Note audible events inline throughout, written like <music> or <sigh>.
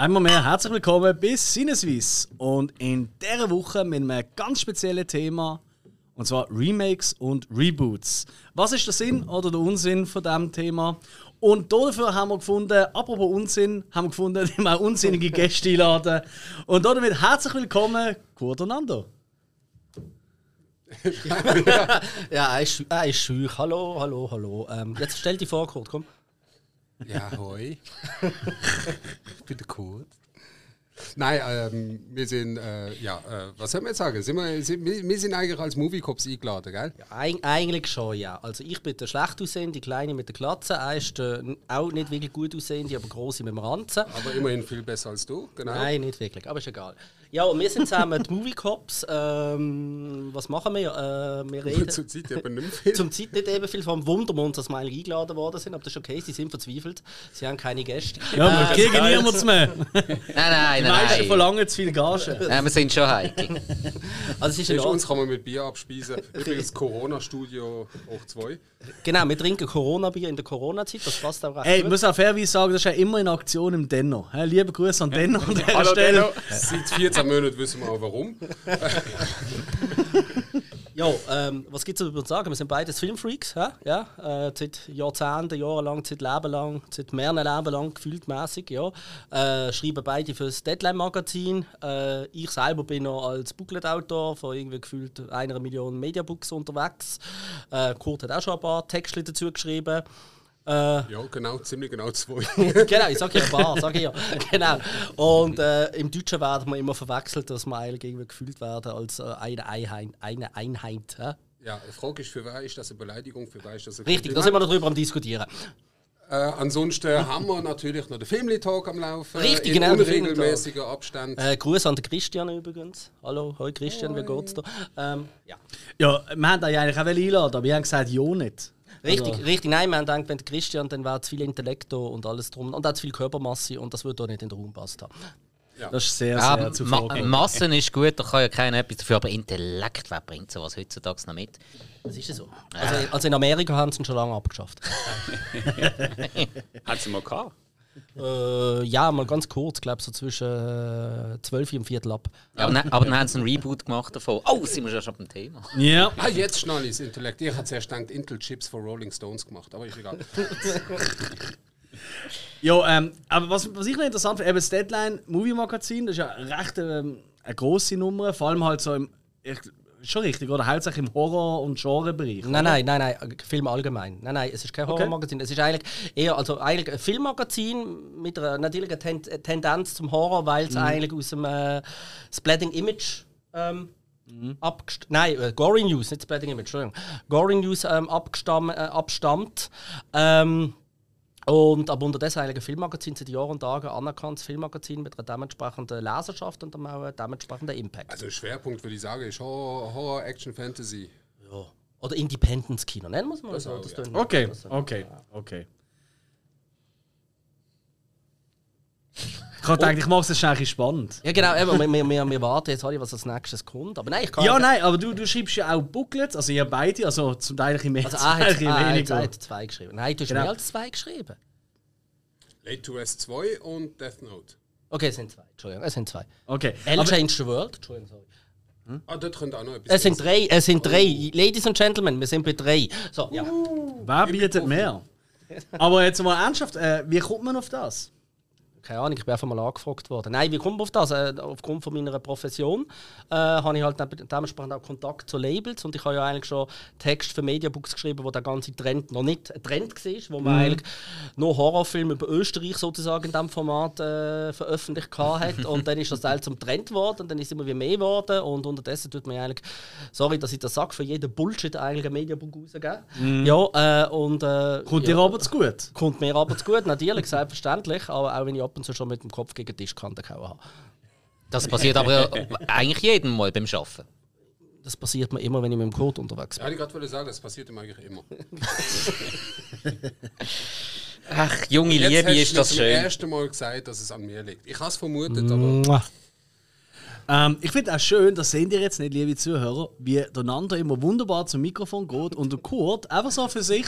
Einmal mehr herzlich willkommen bis Sinneswiss. Und in dieser Woche mit einem ganz speziellen Thema. Und zwar Remakes und Reboots. Was ist der Sinn oder der Unsinn von diesem Thema? Und dafür haben wir gefunden, apropos Unsinn, haben wir gefunden, dass <laughs> wir unsinnige Gäste einladen. Und damit herzlich willkommen, Kurt und Nando. <laughs> ja, er ist, er ist schüch. Hallo, hallo, hallo. Ähm, jetzt stell dich vor, Kurt, komm. Ja, hoi. <laughs> ich bin der Kurt. Nein, ähm, wir sind, äh, ja, äh, was soll man jetzt sagen? Sind wir, sind, wir sind eigentlich als Movie Cops eingeladen, gell? Ja, eig eigentlich schon, ja. Also ich bin der schlecht aussehende, die Kleine mit der Glatze. Er ist der auch nicht wirklich gut aussehende, aber große mit dem Ranzen. Aber immerhin viel besser als du, genau. Nein, nicht wirklich, aber ist egal. Ja, und wir sind zusammen die Movie Cops. Ähm, was machen wir? Äh, wir <laughs> reden... Zur Zeit eben nicht viel. Zum Zeit nicht eben viel. Vor allem wundern wir uns, dass wir eigentlich eingeladen worden sind, aber das ist okay, sie sind verzweifelt. Sie haben keine Gäste. Ja, wir Äh, kriegen niemanden mehr. <laughs> Nein, nein, Die meisten nein. verlangen zu viel Gage. Nein, wir sind schon heikel. <laughs> also es ist uns kann man mit Bier abspeisen. Übrigens Corona-Studio hoch 2. Genau, wir trinken Corona-Bier in der Corona-Zeit, das passt auch recht Ey, ich muss auch fairerweise sagen, das ist ja immer in Aktion im Denno. Liebe Grüße an Denno an dieser Hallo, Stelle. Denno. Seit 14 Monaten wissen wir auch warum. <laughs> Ja, ähm, was gibt es darüber zu sagen? Wir sind beides Filmfreaks, hä? ja? Äh, seit Jahrzehnten, jahrelang, seit Leben lang, seit mehreren Leben lang, gefühlt mäßig, ja. Äh, schreiben beide für das Deadline-Magazin. Äh, ich selber bin noch als Booklet-Autor von irgendwie gefühlt einer Million Mediabooks unterwegs. Äh, Kurt hat auch schon ein paar Texte dazu geschrieben. Äh, Ja, genau, ziemlich genau zwei. <laughs> genau, ich sage ja ein paar, sage ich ja. genau. Und äh, im Deutschen werden wir immer verwechselt, dass wir eigentlich irgendwie gefühlt werden als äh, eine Einheit. Eine Einheit hä? ja, die Frage ist, für wer ist das eine Beleidigung, für wer ist das ein Richtig, da sind wir darüber am Diskutieren. Äh, ansonsten haben wir natürlich noch den Family-Talk am Laufen. Richtig, in genau, unregelmäßiger Abstand. Äh, Gruß an den Christian übrigens. Hallo, hoi Christian, wie geht's dir? Ähm, ja. Ja, wir haben euch eigentlich auch einladen, aber wir haben gesagt, ja nicht. Richtig, Also- richtig. Nein, wir haben gedacht, wenn der Christian, dann wäre zu viel Intellekt da und alles drum. Und auch zu viel Körpermasse und das würde da nicht in den Raum passen. Das ist sehr, sehr Ma zuvorgekommen. Massen ist gut, da kann ja keiner etwas dafür, aber Intellekt, wer bringt sowas heutzutage noch mit? Das ist ja so. Also, also in Amerika haben sie ihn schon lange abgeschafft. <laughs> Hat sie mal gehabt? Äh, ja, mal ganz kurz, glaube so zwischen äh, 12 und Viertel ab. Ja, aber, dann, aber dann haben sie einen Reboot gemacht davon. Oh, sind wir schon beim Thema. Ja, Ah, jetzt schnell ist Intellekt. Ich habe zuerst gedacht, Intel Chips für Rolling Stones gemacht, aber ist egal. <laughs> ja ähm, aber was, was ich noch interessant finde, eben das Deadline Movie Magazin, das ist ja recht ähm, eine grosse Nummer, vor allem halt so im. Ich, schon richtig, oder? Hauptsächlich im Horror- und Genrebereich. Nein, nein, nein, nein, Film allgemein. Nein, nein, es ist kein Okay. Horrormagazin. Es ist eigentlich eher also eigentlich ein Filmmagazin mit einer natürlichen Ten Tendenz zum Horror, weil es eigentlich aus dem äh, Splattering Image ähm, abgest Nein, äh, Gory News, nicht Splattering Image, Entschuldigung. Gory News ähm, abgestamm, äh, abstammt. Ähm, und aber unterdessen eigentlich ein Filmmagazin seit Jahren und Tagen anerkanntes Filmmagazin mit einer dementsprechenden Leserschaft und auch einem dementsprechenden Impact. Also Schwerpunkt würde ich sagen, ist Horror, Horror Action, Fantasy. ja. Oder Independence-Kino, nennen wir es mal Das so. auch, Das ja. tönt- Okay, das- okay, okay. Ich habe gedacht, ich mache es schnell ein bisschen spannend. Ja, genau, eben, wir, wir, wir, wir warten jetzt was als nächstes kommt. Aber nein, ich kann Ja, nein, aber du, du schreibst ja auch Booklets, also ihr beide, also zum Teil ein bisschen mehr, Also, ein hat, er weniger. hat zwei geschrieben. Nein, du hast Genau. mehr als zwei geschrieben. Late to Rest 2 und Death Note. Okay, es sind zwei. Entschuldigung, es sind zwei. Okay, L aber, Changed the World. Entschuldigung, sorry. Ah, dort könnte auch noch etwas Es sind drei, es sind drei. Ladies and Gentlemen, wir sind bei drei. So, ja. wer bietet mehr? Aber jetzt mal ernsthaft, äh, wie kommt man auf das? Keine Ahnung, ich bin einfach mal angefragt worden. Nein, wie kommt man auf das? Äh, aufgrund von meiner Profession äh, habe ich halt dementsprechend auch Kontakt zu Labels und ich habe ja eigentlich schon Text für Mediabooks geschrieben, wo der ganze Trend noch nicht ein Trend war, wo man eigentlich nur Horrorfilme über Österreich sozusagen in diesem Format äh, veröffentlicht hat <laughs> und dann ist das Teil zum Trend geworden und dann ist es immer wie mehr geworden und unterdessen tut man eigentlich, sorry, dass ich das sage, für jeden Bullshit eigentlich ein Mediabook rausgeben. Ja, äh, und äh, Kommt ja. dir aber zu gut? Kommt mir aber zu gut, natürlich, <laughs> selbstverständlich. Aber auch wenn ich ab und zu schon mit dem Kopf gegen die Tischkante gehauen habe. Das passiert aber eigentlich jedem Mal beim Arbeiten. Das passiert mir immer, wenn ich mit dem Code unterwegs Ja, bin. ich gerade wollte sagen, das passiert ihm eigentlich immer. <laughs> Ach, junge Liebe, ist das schön. ersten Mal gesagt, dass es an mir liegt. Ich habe es vermutet, aber. Ähm, ich finde auch schön, das seht ihr jetzt nicht, liebe Zuhörer, wie der Nando immer wunderbar zum Mikrofon geht und der Kurt einfach so für sich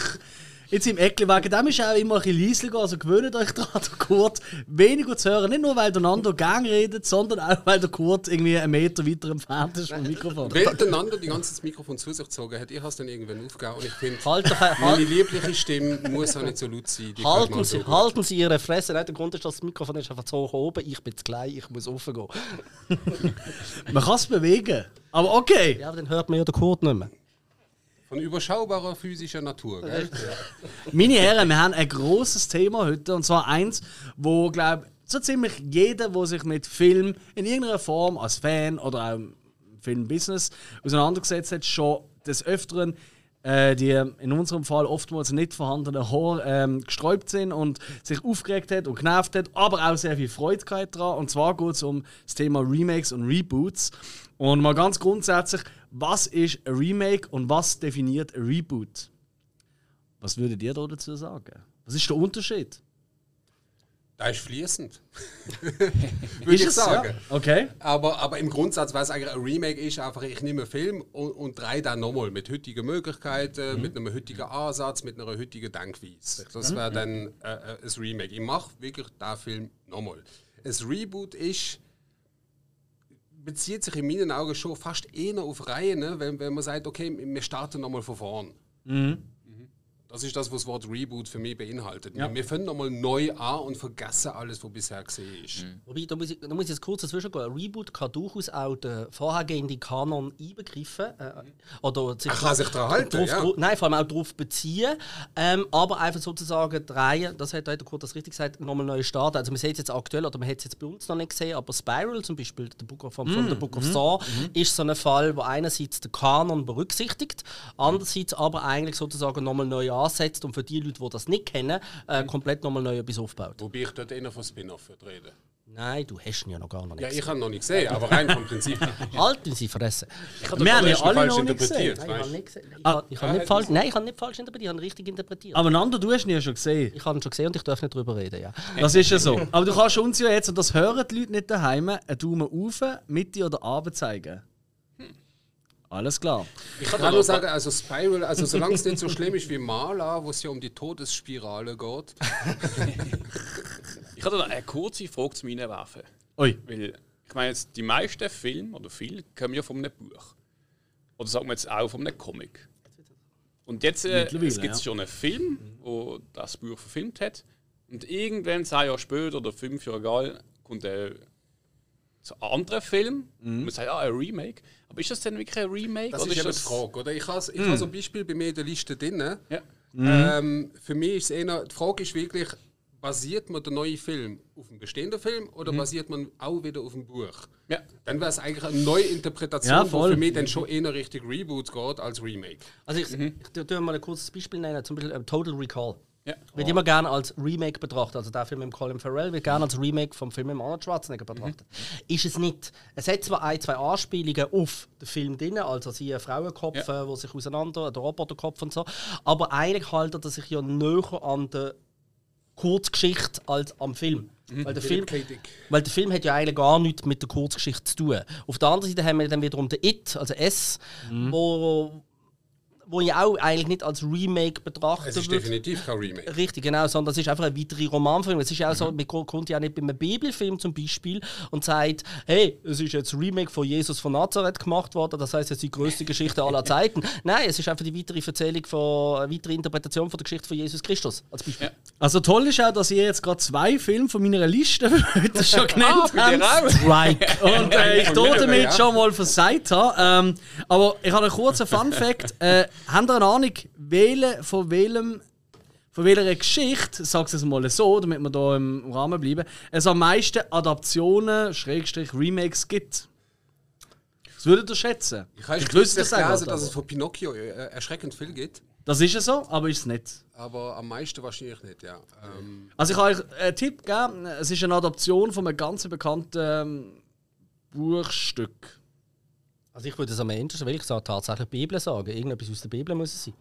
Jetzt im Eckli, wegen dem ist auch immer ein bisschen leislicher, also gewöhnt euch daran, <laughs> der Kurt weniger zu hören. Nicht nur, weil der Nando gang redet, sondern auch, weil der Kurt irgendwie einen Meter weiter entfernt ist vom Mikrofon. Weil der Nando die ganze Zeit das Mikrofon zu sich gezogen hat, ich habe es dann irgendwann aufgegeben und ich finde, Halt doch, meine halt, liebliche Stimme muss auch nicht so laut sein. Halten, Sie, halten Sie Ihre Fresse. Nein, der Grund ist, dass das Mikrofon ist einfach zu hoch oben. Ich bin zu klein, ich muss raufgehen. <laughs> Man kann es bewegen. Aber okay. Ja, aber dann hört man ja den Kurt nicht mehr. Von überschaubarer physischer Natur, gell? Meine Herren, wir haben ein großes Thema heute. Und zwar eins, wo, glaube so ziemlich jeder, der sich mit Film in irgendeiner Form als Fan oder auch im Filmbusiness auseinandergesetzt hat, schon des Öfteren äh, die in unserem Fall oftmals nicht vorhandenen Haare ähm, gesträubt sind und sich aufgeregt hat und genervt hat, aber auch sehr viel Freude gehabt dran. Und zwar geht es um das Thema Remakes und Reboots. Und mal ganz grundsätzlich, was ist ein Remake und was definiert ein Reboot? Was würdet ihr da dazu sagen? Was ist der Unterschied? Da ist fließend. <laughs> Würde ich sagen. Ja? Okay. Aber, aber im Grundsatz, was eigentlich ein Remake ist, einfach ich nehme einen Film und, und drehe dann nochmal mit heutigen Möglichkeiten, Mhm. mit einem heutigen Ansatz, mit einer heutigen Denkweise. Das wäre dann äh, äh, ein Remake. Ich mache wirklich den Film nochmal. Ein Reboot ist bezieht sich in meinen Augen schon fast eher auf Reihen, ne? wenn, wenn man sagt, okay, wir starten nochmal von vorn. Mhm. Das ist das, was das Wort Reboot für mich beinhaltet. Ja. Wir fangen nochmal neu an und vergessen alles, was bisher gesehen ist. Wobei, da muss, ich, da muss ich jetzt kurz dazwischen gehen. Ein Reboot kann durchaus auch den vorhergehenden Kanon einbegriffen. Äh, oder sich, Er kann sich daran halten, drauf, ja. Nein, vor allem auch darauf beziehen. Ähm, aber einfach sozusagen die Reihe, das hat der Kurt das richtig gesagt, nochmal neu starten. Also man sieht es jetzt aktuell, oder man hat es jetzt bei uns noch nicht gesehen, aber Spiral zum Beispiel, der Book of, von, von The Book of Saw, ist so ein Fall, wo einerseits den Kanon berücksichtigt, andererseits aber eigentlich sozusagen nochmal neu ansetzt und für die Leute, die das nicht kennen, äh, komplett nochmal neu etwas aufbaut. Wobei ich dort eher von Spin-off würde reden. Nein, du hast ihn ja noch gar noch nicht Ja, ich habe noch nicht gesehen, aber rein vom Prinzip. Halten Sie fressen. Wir haben ja alle falsch noch nicht gesehen. interpretiert, Nein, ich habe nicht gesehen. Ich habe ich habe nicht falsch, nein, ich habe nicht falsch interpretiert, ich habe ihn richtig interpretiert. Aber Nando, du hast ihn ja schon gesehen. ich habe ihn schon gesehen und ich darf nicht drüber reden, ja. Das ist ja so. Aber du kannst uns ja jetzt, und das hören die Leute nicht daheim, einen Daumen auf, Mitte oder runter zeigen. Alles klar. Ich kann nur sagen, also Spiral, also solange es nicht so schlimm ist wie Mala, wo es ja um die Todesspirale geht. Ich hatte da eine kurze Frage zu meinen werfen. Ui. Weil, ich meine jetzt, die meisten Filme oder viele kommen ja von einem Buch. Oder sagen wir jetzt auch von einem Comic. Und jetzt äh, es gibt ja. schon einen Film, wo das Buch verfilmt hat. Und irgendwann, zwei Jahre später oder fünf Jahre egal, kommt so ein anderer Film. Mhm. Und man sagt, ah, ein Remake. Aber ist das denn wirklich ein Remake? Das oder ist eben die das Frage, oder? Ich habe ich Hm. habe so ein Beispiel bei mir in der Liste drin. Ja. Ähm, für mich ist es eher, die Frage ist wirklich, basiert man der neue Film auf dem bestehenden Film oder basiert man auch wieder auf dem Buch? ja. Dann wäre es eigentlich eine neue Interpretation, Ja, die voll. für mich dann schon eher Richtung Reboot geht als Remake. Also ich, ich tu- tu mal ein kurzes Beispiel nennen, zum Beispiel ähm, Total Recall. Ja. Wird immer gerne als Remake betrachtet. Also der Film mit Colin Farrell wird gerne als Remake vom Film mit Arnold Schwarzenegger betrachtet. Ist es nicht. Es hat zwar ein, zwei Anspielungen auf den Film drin, also sie Frauenkopf, Ja. äh, wo sich auseinander, der Roboterkopf und so. Aber eigentlich haltet er sich ja näher an der Kurzgeschichte als am Film. Weil, der Film weil der Film hat ja eigentlich gar nichts mit der Kurzgeschichte zu tun. Auf der anderen Seite haben wir dann wiederum den It, also S, wo, wo ja auch eigentlich nicht als Remake betrachtet Es ist wird. definitiv kein Remake. Richtig, genau, sondern es ist einfach ein weiterer Romanfilm. Es ist ja auch so, man ko- kommt ja nicht bei einem Bibelfilm zum Beispiel und sagt, hey, es ist jetzt ein Remake von Jesus von Nazareth gemacht worden, das heißt, es ist die größte Geschichte aller Zeiten. <laughs> Nein, es ist einfach die weitere Erzählung von, eine weitere Interpretation von der Geschichte von Jesus Christus als Beispiel. Also toll ist auch, dass ihr jetzt gerade zwei Filme von meiner Liste <laughs> heute schon genannt bei dir habt. Strike. <laughs> Und äh, ich damit ja. schon mal versagt habe. Ähm, aber ich habe einen kurzen Fun-Fact. Äh, habt ihr eine Ahnung, wählen von welchem von welcher Geschichte, sag's es mal so, damit wir da im Rahmen bleiben, es am meisten Adaptionen, Schrägstrich Remakes gibt? Was würdet ihr schätzen? Ich habe es auch gelesen, dass es aber- von Pinocchio äh, erschreckend viel gibt, Das ist ja so, aber ist es nicht. aber am meisten wahrscheinlich nicht, ja. Ähm, Also ich habe euch einen Tipp gegeben. Es ist eine Adaption von einem ganz bekannten ähm, Buchstück. Also ich würde es am Ende, weil ich sage, tatsächlich die Bibel sagen. Irgendetwas aus der Bibel muss es sein.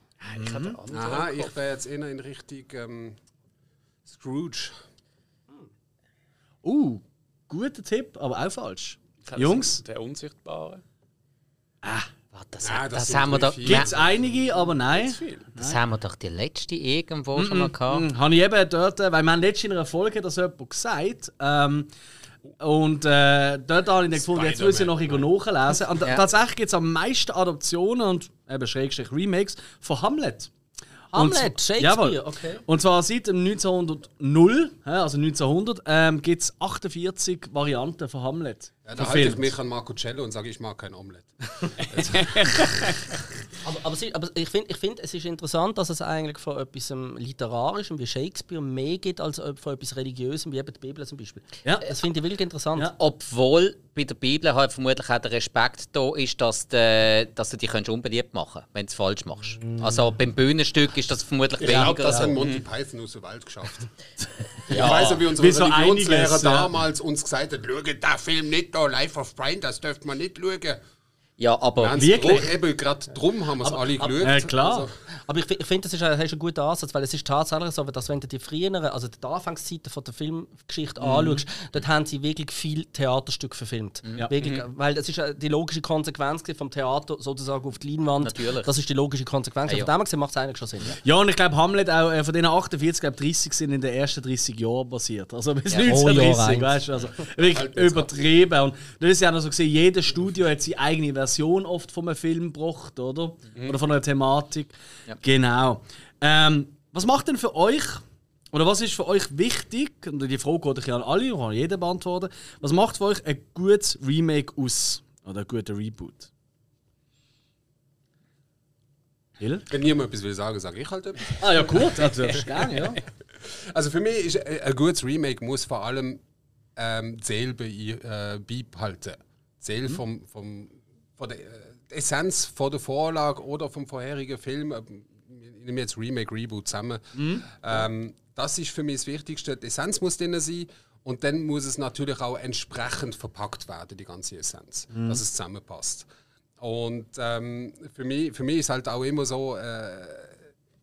Ich anderen aha, ich wäre jetzt eher in Richtung ähm, Scrooge. Uh, guter Tipp, aber auch falsch. Jungs? Der Unsichtbare. Ah, das, Nein, das das, haben wir doch. Gibt es einige, aber nein. das haben wir doch die letzte irgendwo schon mal gehabt. Hm, Habe ich eben dort, äh, weil wir haben letztens in einer Folge das jemand gesagt. Ähm, und äh, dort habe ich dann gefunden, jetzt muss ich noch irgendwo nachlesen. Und Ja. tatsächlich gibt es am meisten Adaptionen und eben Schrägstrich Remakes von Hamlet. Hamlet, Und- Shakespeare, Jawohl. okay. Und zwar seit dem 1900, ja, also 1900, ähm, gibt es 48 Varianten von Hamlet. Ja, da halte ich mich an Marco Cello und sage, ich mag kein Omelette. <laughs> Aber, aber, sie, aber ich finde, ich find, es ist interessant, dass es eigentlich von etwas ähm, Literarischem wie Shakespeare mehr gibt als von etwas Religiösem wie eben die Bibel zum Beispiel. Ja. Das finde ich wirklich interessant. Ja. Obwohl bei der Bibel halt vermutlich auch der Respekt da ist, dass, de, dass du dich könntest unbeliebt machen kannst, wenn du es falsch machst. Also beim Bühnenstück ist das vermutlich Ich weniger. glaube, das hat. Monty Python aus dem Wald geschafft. <laughs> Ich weiß wie unser Wie so Religionslehrer einiges, ja. damals uns gesagt hat, schau den Film nicht da, Life of Brian, das dürft man nicht schauen. Ja, aber haben's Wirklich? Eben gerade drum haben wir es alle geschaut. äh, klar. Also, Aber ich, ich finde, das ist ein, hast einen guten Ansatz, weil es ist tatsächlich so, dass wenn du die früheren, also die Anfangszeiten von der Filmgeschichte anschaust, dort haben sie wirklich viel Theaterstück verfilmt. Ja. Wirklich, Weil das ist äh, die logische Konsequenz vom Theater sozusagen auf die Leinwand. Natürlich. Das ist die logische Konsequenz. Ja, ja. Von dem gesehen macht es eigentlich schon Sinn. Ja. Ja, und ich glaube, Hamlet auch äh, von den 48, glaube 30 sind in den ersten 30 Jahren basiert. Also bis Ja, pro Jahr 1930, eins. weißt du? Also wirklich übertrieben. Und das ist ja noch so gesehen, jedes Studio hat seine eigene Version oft von einem Film gebracht, oder? Oder von einer Thematik. Genau. Ähm, was macht denn für euch, oder was ist für euch wichtig, und die Frage geht ich an alle, kann jeder beantworten, was macht für euch ein gutes Remake aus? Oder ein guter Reboot? Hill? wenn niemand etwas will sagen, sage ich halt etwas. <laughs> Ah ja, gut, das darfst du gerne, ja. <laughs> Also für mich ist ein gutes Remake muss vor allem ähm, die Seele bei, äh, beibehalten. Die Seele vom, vom, von der äh, Essenz von der Vorlage oder vom vorherigen Film. äh, Ich nehme jetzt Remake, Reboot zusammen. Ähm, das ist für mich das Wichtigste. Die Essenz muss drin sein. Und dann muss es natürlich auch entsprechend verpackt werden, die ganze Essenz, dass es zusammenpasst. Und ähm, für, mich, für mich ist halt auch immer so, äh,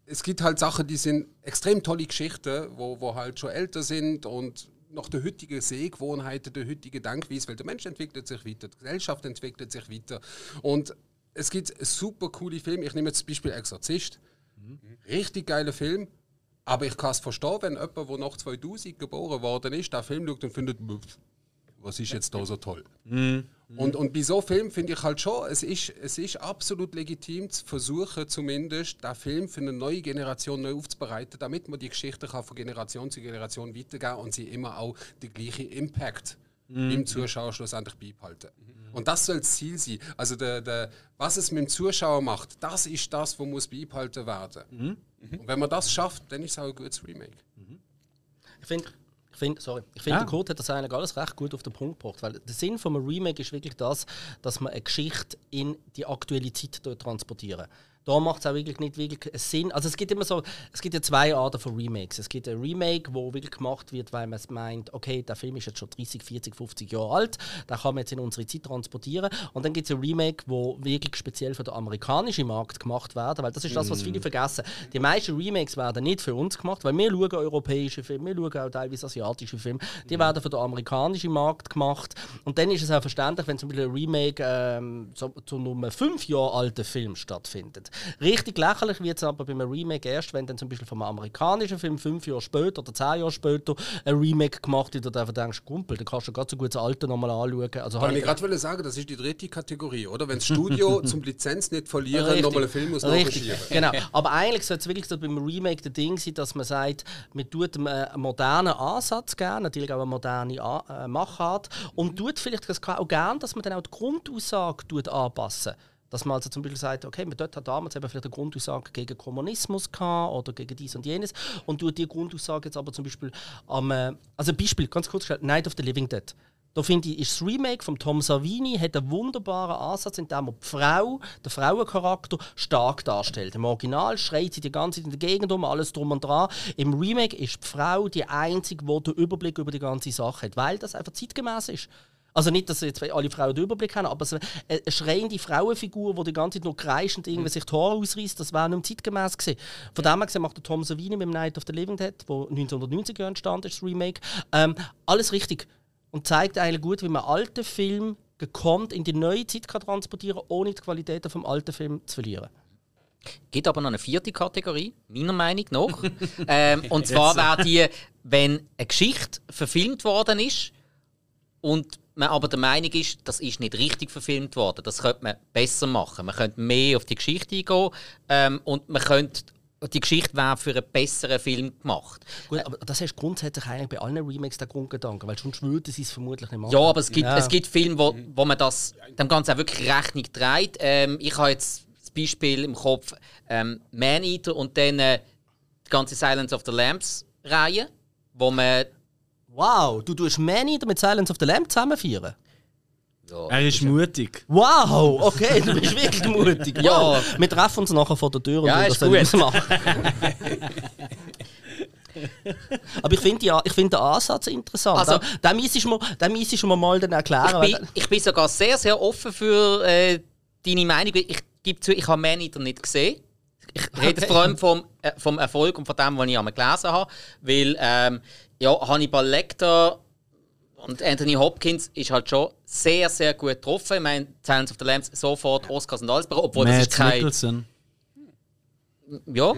es gibt halt Sachen, die sind extrem tolle Geschichten, wo, wo halt schon älter sind und nach der heutigen Sehgewohnheiten, der heutigen Denkweise, weil der Mensch entwickelt sich weiter, die Gesellschaft entwickelt sich weiter. Und es gibt super coole Filme. Ich nehme jetzt zum Beispiel Exorzist. Richtig geiler Film. Aber ich kann es verstehen, wenn jemand, der nach 2000 geboren worden ist, den Film schaut und findet, "Pff, was ist jetzt da so toll? Und, und bei so Filmen finde ich halt schon, es ist, es ist absolut legitim zu versuchen, zumindest den Film für eine neue Generation neu aufzubereiten, damit man die Geschichte kann von Generation zu Generation weitergeben und sie immer auch den gleichen Impact im Zuschauer schlussendlich beibehalten. Und das soll das Ziel sein. Also der, der, was es mit dem Zuschauer macht, das ist das, was muss beibehalten werden. Und wenn man das schafft, dann ist es auch ein gutes Remake. Ich finde, ich find, sorry, ich finde, Ja. der Kurt hat das eigentlich alles recht gut auf den Punkt gebracht. Weil der Sinn von einem Remake ist wirklich das, dass man eine Geschichte in die aktuelle Zeit transportieren. Da macht es auch wirklich nicht wirklich Sinn. Also es gibt immer so, es gibt ja zwei Arten von Remakes. Es gibt ein Remake, wo wirklich gemacht wird, weil man meint, okay, der Film ist jetzt schon 30, 40, 50 Jahre alt, den kann man jetzt in unsere Zeit transportieren. Und dann gibt es ein Remake, wo wirklich speziell für den amerikanischen Markt gemacht werden, weil das ist das, was viele vergessen. Die meisten Remakes werden nicht für uns gemacht, weil wir schauen europäische Filme, wir schauen auch teilweise asiatische Filme, die werden für den amerikanischen Markt gemacht. Und dann ist es auch verständlich, wenn zum Beispiel ein Remake ähm, zu, zu einem fünf Jahre alten Film stattfindet. Richtig lächerlich wird es aber bei einem Remake erst, wenn dann zum Beispiel vom amerikanischen Film fünf Jahre später oder zehn Jahre später ein Remake gemacht wird, und einfach denkst, Kumpel, dann kannst du gerade so gut das alte nochmal anschauen. Also Kann ich gerade sagen, das ist die dritte Kategorie, oder? Wenn das <laughs> Studio zum Lizenz nicht verlieren, nochmal einen Film muss Richtig, nachschieben. genau. <laughs> Aber eigentlich sollte es wirklich so beim Remake der Ding sein, dass man sagt, man tut einem einen modernen Ansatz gerne, natürlich auch eine moderne äh, Machart und tut vielleicht das auch gerne, dass man dann auch die Grundaussage tut anpassen dass man also zum Beispiel sagt, okay, man dort hat damals eben vielleicht eine Grundaussage gegen Kommunismus gehabt oder gegen dies und jenes und tut die Grundaussage jetzt aber zum Beispiel am, äh, also Beispiel, ganz kurz gesagt, Night of the Living Dead. Da finde ich, ist das Remake von Tom Savini hat einen wunderbaren Ansatz, in dem er die Frau, den Frauencharakter, stark darstellt. Im Original schreit sie die ganze Zeit in der Gegend um, alles drum und dran. Im Remake ist die Frau die einzige, die den Überblick über die ganze Sache hat, weil das einfach zeitgemäß ist. Also nicht, dass jetzt alle Frauen den Überblick haben, aber so eine schreiende Frauenfigur, die die ganze Zeit nur kreischt und irgendwie sich die Haare ausreißt, das wäre nicht mehr zeitgemäß gewesen. Von dem her gesehen macht der Tom Savini mit dem Night of the Living Dead, wo 1990 entstanden ist, das Remake, ähm, alles richtig und zeigt eigentlich gut, wie man alte Film gekonnt in die neue Zeit kann transportieren ohne die Qualität vom alten Film zu verlieren. gibt aber noch eine vierte Kategorie, meiner Meinung nach. <laughs> ähm, und zwar wäre die, wenn eine Geschichte verfilmt worden ist und man aber der Meinung ist, das ist nicht richtig verfilmt worden. Das könnte man besser machen. Man könnte mehr auf die Geschichte eingehen ähm, und man könnte die Geschichte wäre für einen besseren Film gemacht. Gut, aber das hast du grundsätzlich eigentlich bei allen Remakes der Grundgedanken, weil sonst würden sie es vermutlich nicht machen. Ja, aber es gibt, Ja. es gibt Filme, wo, wo man das dem Ganzen auch wirklich Rechnung trägt. Ähm, ich habe jetzt das Beispiel im Kopf ähm, Man-Eater und dann äh, die ganze Silence of the Lambs-Reihe, wo man Wow, du tust Manny mit Silence of the Lamb zusammenführen? Er ist mutig. Wow, okay, du bist wirklich mutig. Ja. Wir treffen uns nachher vor der Tür und Ja, das gut. machen. <laughs> Aber ich finde ja, ich find den Ansatz interessant. Also- den müsstest du mir, mal dann erklären. ich bin, ich bin sogar sehr, sehr offen für äh, deine Meinung. Ich gebe zu, ich habe Man-Eater nicht gesehen. Ich rede Okay. vor allem vom, äh, vom Erfolg und von dem, was ich einmal gelesen habe. Weil ähm, ja, Hannibal Lecter und Anthony Hopkins ist halt schon sehr, sehr gut getroffen. Ich meine, Silence of the Lambs sofort Oscars und alles obwohl das ist Matt kein... Nicholson. Ja,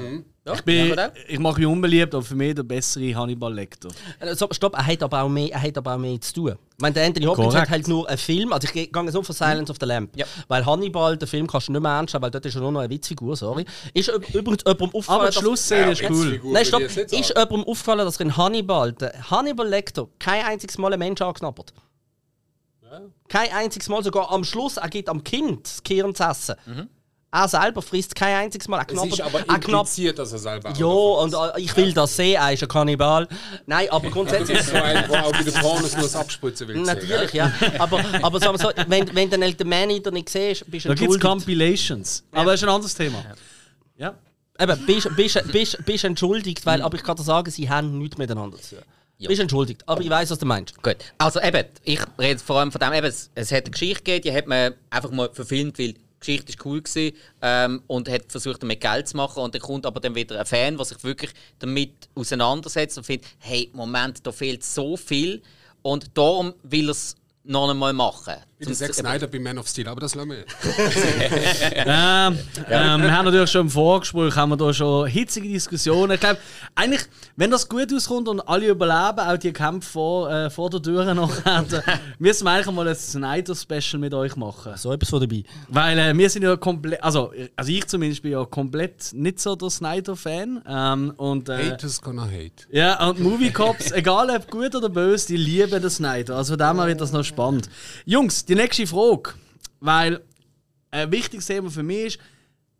ja Ich, bin, ja, ich mache mich unbeliebt, aber für mich der bessere Hannibal Lecter. Äh, so, Stopp, er hat, aber auch mehr, er hat aber auch mehr zu tun. Ich meine, der Anthony Hopkins Korrekt. hat halt nur einen Film, also ich gehe gehe so von Silence of the Lamb. Ja. Weil Hannibal, den Film kannst du nicht mehr nehmen, weil dort ist er nur noch eine Witzfigur, sorry. Ist üb- übrigens jemandem aufgefallen, Aber die dass- Schlussszene ist cool. Nein, stopp. ich jetzt Ist jemandem aufgefallen, dass er in Hannibal, der Hannibal Lecter, kein einziges Mal einen Menschen angeknabbert? Kein einziges Mal, sogar am Schluss, er gibt am Kind das Kirn zu essen. Er selber frisst kein einziges Mal. Er Es knabbert, ist aber er impliziert, dass er selber Ja, und äh, ich will das sehen, er ist ein Kannibal. Nein, aber Das grundsätzlich. ist so ein, der auch bei den Pornos nur das abspritzen will. Natürlich, ja. Aber, aber sagen wir so, wenn, wenn du den alten Man-Eater nicht siehst, bist du Da gibt es. Compilations. Aber das ist ein anderes Thema. Ja. Eben, bist, bist, bist, bist entschuldigt, weil, aber ich kann dir sagen, sie haben nichts miteinander zu tun. Bist entschuldigt, aber ich weiß, was du meinst. Gut, also eben, ich rede vor allem von dem, eben, es, es hat eine Geschichte gegeben, die hat man einfach mal verfilmt, weil Geschichte ist cool war ähm, und hat versucht, damit Geld zu machen. Und dann kommt aber dann wieder ein Fan, der sich wirklich damit auseinandersetzt und findet, hey, Moment, da fehlt so viel und darum will er es noch einmal machen. Wie der Zack Snyder bei Man of Steel, aber das lassen wir. <laughs> Ähm, ähm, wir haben natürlich schon im Vorgespräch haben wir da schon hitzige Diskussionen. Ich glaube, eigentlich, wenn das gut auskommt und alle überleben, auch die Kämpfe vor, äh, vor der Tür noch, <laughs> dann müssen wir eigentlich mal ein Snyder-Special mit euch machen. So etwas von dabei. Weil äh, wir sind ja komplett, also, also ich zumindest bin ja komplett nicht so der Snyder-Fan. Ähm, und, äh, Haters gonna hate. ja, und Movie Cops, <laughs> egal ob gut oder böse, die lieben den Snyder. Also von dem her wird das noch spannend. Jungs, die nächste Frage. Weil ein wichtiges Thema für mich ist,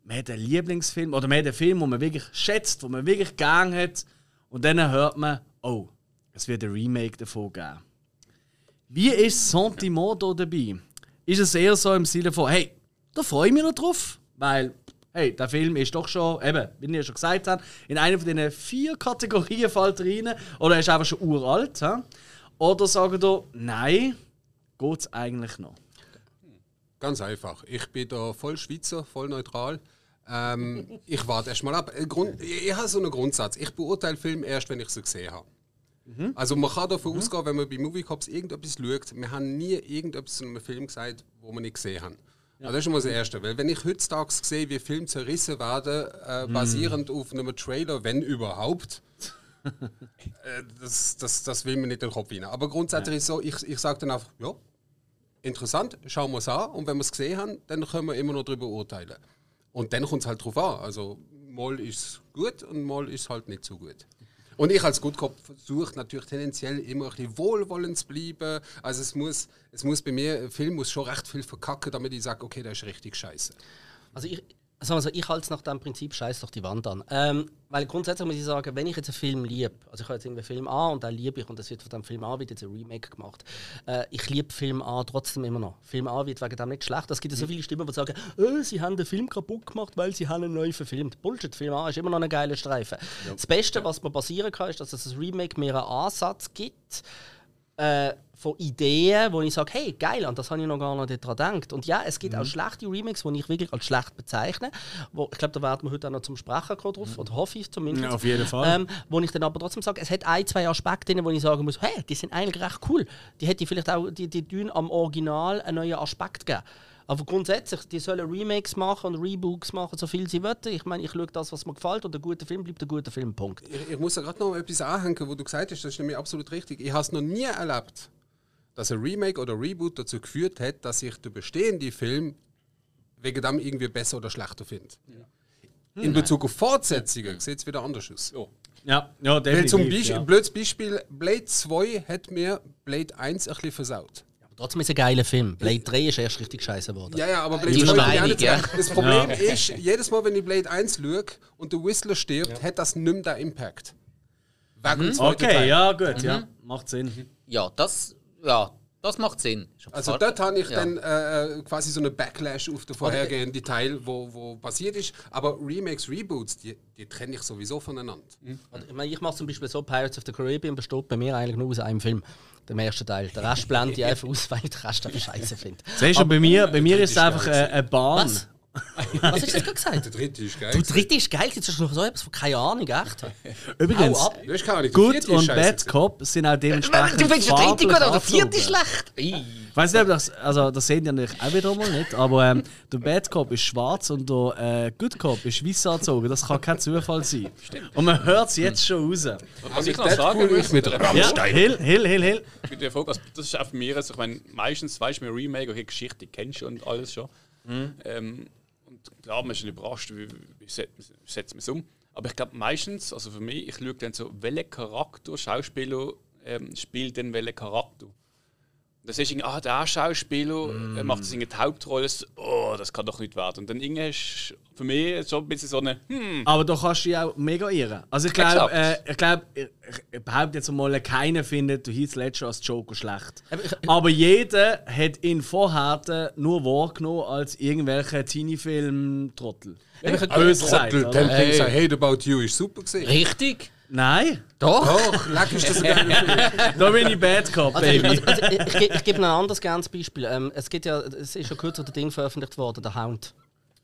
man hat einen Lieblingsfilm oder man hat einen Film, den man wirklich schätzt, den man wirklich gern hat. Und dann hört man, oh, es wird ein Remake davon geben. Wie ist Sentiment hier dabei? Ist es eher so im Sinne von, hey, da freue ich mich noch drauf, weil, hey, der Film ist doch schon, eben, wie ja schon gesagt habe, in einer von diesen vier Kategorien fällt er rein, oder er ist einfach schon uralt. hä? Oder sagen ihr, nein, geht es eigentlich noch? Ganz einfach. Ich bin da voll Schweizer, voll neutral. Ähm, <laughs> ich warte erst mal ab. Äh, Grund, ich, ich habe so einen Grundsatz. Ich beurteile Filme erst, wenn ich sie gesehen habe. Also man kann davon ausgehen, wenn man bei Movie Cops irgendetwas schaut, wir haben nie irgendetwas zu einem Film gesagt, wo wir nicht gesehen haben. Also das ist schon mal das Erste. Weil wenn ich heutzutage sehe, wie Filme zerrissen werden, äh, basierend auf einem Trailer, wenn überhaupt, <laughs> äh, das, das, das will mir nicht in den Kopf rein. Aber grundsätzlich ist es so, ich, ich sage dann einfach, ja, interessant, schauen wir es an und wenn wir es gesehen haben, dann können wir immer noch darüber urteilen. Und dann kommt es halt drauf an. Also mal ist es gut und mal ist es halt nicht so gut. Und ich als Gutkopf versuche natürlich tendenziell immer ein bisschen wohlwollend zu bleiben. Also es muss, es muss bei mir, ein Film muss schon recht viel verkacken, damit ich sage, okay, der ist richtig scheiße. Also ich, sagen wir so, ich halte es nach dem Prinzip scheiß doch die Wand an. Ähm, weil grundsätzlich muss ich sagen, wenn ich jetzt einen Film liebe, also ich habe jetzt irgendwie einen Film an und den liebe ich und es wird von dem Film A wird jetzt ein Remake gemacht. Äh, ich liebe Film A trotzdem immer noch. Film A wird wegen dem nicht schlecht. Es gibt ja so viele Stimmen, die sagen, äh, sie haben den Film kaputt gemacht, weil sie haben ihn neu verfilmt. Bullshit, Film A ist immer noch ein geiler Streifen. Das Beste, was man passieren kann, ist, dass es ein Remake mehr einen Ansatz gibt, äh, von Ideen, wo ich sage, hey, geil, an das habe ich noch gar nicht daran gedacht. Und ja, es gibt auch schlechte Remakes, die ich wirklich als schlecht bezeichne. Wo, ich glaube, da werden wir heute auch noch zum Sprechen kommen drauf, oder hoffe ich zumindest. Ja, auf jeden Fall. Ähm, wo ich dann aber trotzdem sage, es hat ein, zwei Aspekte, drin, wo ich sagen muss, hey, die sind eigentlich recht cool. Die hätte ich vielleicht auch, die, die tun am Original einen neuen Aspekt geben. Aber grundsätzlich, die sollen Remakes machen und Rebooks machen, so viel sie wollen. Ich meine, ich schaue das, was mir gefällt und ein guter Film bleibt ein guter Film, Punkt. Ich, ich muss da gerade noch etwas anhängen, wo du gesagt hast, das ist nämlich absolut richtig. Ich habe es noch nie erlebt, dass ein Remake oder Reboot dazu geführt hat, dass ich den bestehenden Film wegen dem irgendwie besser oder schlechter finde. In Bezug auf Fortsetzungen sieht es wieder anders aus. Ja. Ja, ja Weil definitiv. zum Beispiel, ja. blödes Beispiel, Blade 2 hat mir Blade 1 ein bisschen versaut. Trotzdem ist es ein geiler Film. Blade 3 ist erst richtig scheiße geworden. Ja, ja, aber Blade Die 2 kann ich auch Beschleunigung, nicht ja. Das Problem ist, jedes Mal, wenn ich Blade 1 schaue und der Whistler stirbt, hat das nicht mehr den Impact. Wegen zweiten Okay, Teil. ja, gut, ja. Macht Sinn. Ja, das, ja, das macht Sinn. Also dort habe ich Ja. dann äh, quasi so eine Backlash auf den vorhergehenden Teil, wo, wo passiert ist. Aber Remakes, Reboots, die, die trenne ich sowieso voneinander. Und Ich, meine, ich mache zum Beispiel so, Pirates of the Caribbean besteht bei mir eigentlich nur aus einem Film. Dem ersten Teil. Den Rest blende ich einfach aus, <laughs> weil ich den Rest einfach scheiße finde. Siehst du, bei mir, bei mir ist es einfach eine Bahn. Was? <laughs> Was hast du jetzt gerade gesagt? Der dritte ist geil. Du, dritte ist geil, jetzt hast du noch so etwas von keine Ahnung, echt. Übrigens, <laughs> Hau ab. Du hast keine Ahnung, der Good und. Bad Cop sind auch dementsprechend. Du findest den dritten gut, aber der vierte ist schlecht. Ich weiß nicht, ob das, also das sehen die natürlich auch wieder mal nicht, aber ähm, der Bad Cop ist schwarz und der äh, Good Cop ist weiß angezogen. Das kann kein Zufall sein. Und man hört es jetzt schon raus. Was ich noch sagen ist mit Ja, Hill, Hill, Hill, Hill. mit der Folge, also das ist auch für mich, also ich meine, meistens weißt du mir Remake, okay, Geschichte kennst du und alles schon. Ähm, und klar, man ist überrascht, wie, wie setzt man es um. Aber ich glaube meistens, also für mich, ich schaue dann so, welcher Charakter, Schauspieler ähm, spielt denn welchen Charakter. Das ist irgendwie, ah, der Schauspieler er macht das in die Hauptrolle, oh, das kann doch nicht werden. Und dann irgendwie ist für mich schon ein bisschen so eine, hm, Aber da kannst du dich auch mega irren. Also ich glaube, äh, ich, glaub, ich, ich behaupte jetzt mal, keiner findet du Heath Ledger als Joker schlecht. Aber ich- Aber jeder hat ihn vorher nur wahrgenommen als irgendwelche Teenie-Film-Trottel. Böse gesagt. Oder? Ten Things I Hate About You ist super gesehen. Richtig? Nein, Doch. Doch, leck ist das Film. <laughs> da bin ich Bad Cop, Also, Baby. also, also, ich, ich, gebe- ich gebe noch ein anderes ganzes Beispiel. Ähm, es, gibt ja, es ist ja kürzlich ein Ding veröffentlicht worden, der Hound.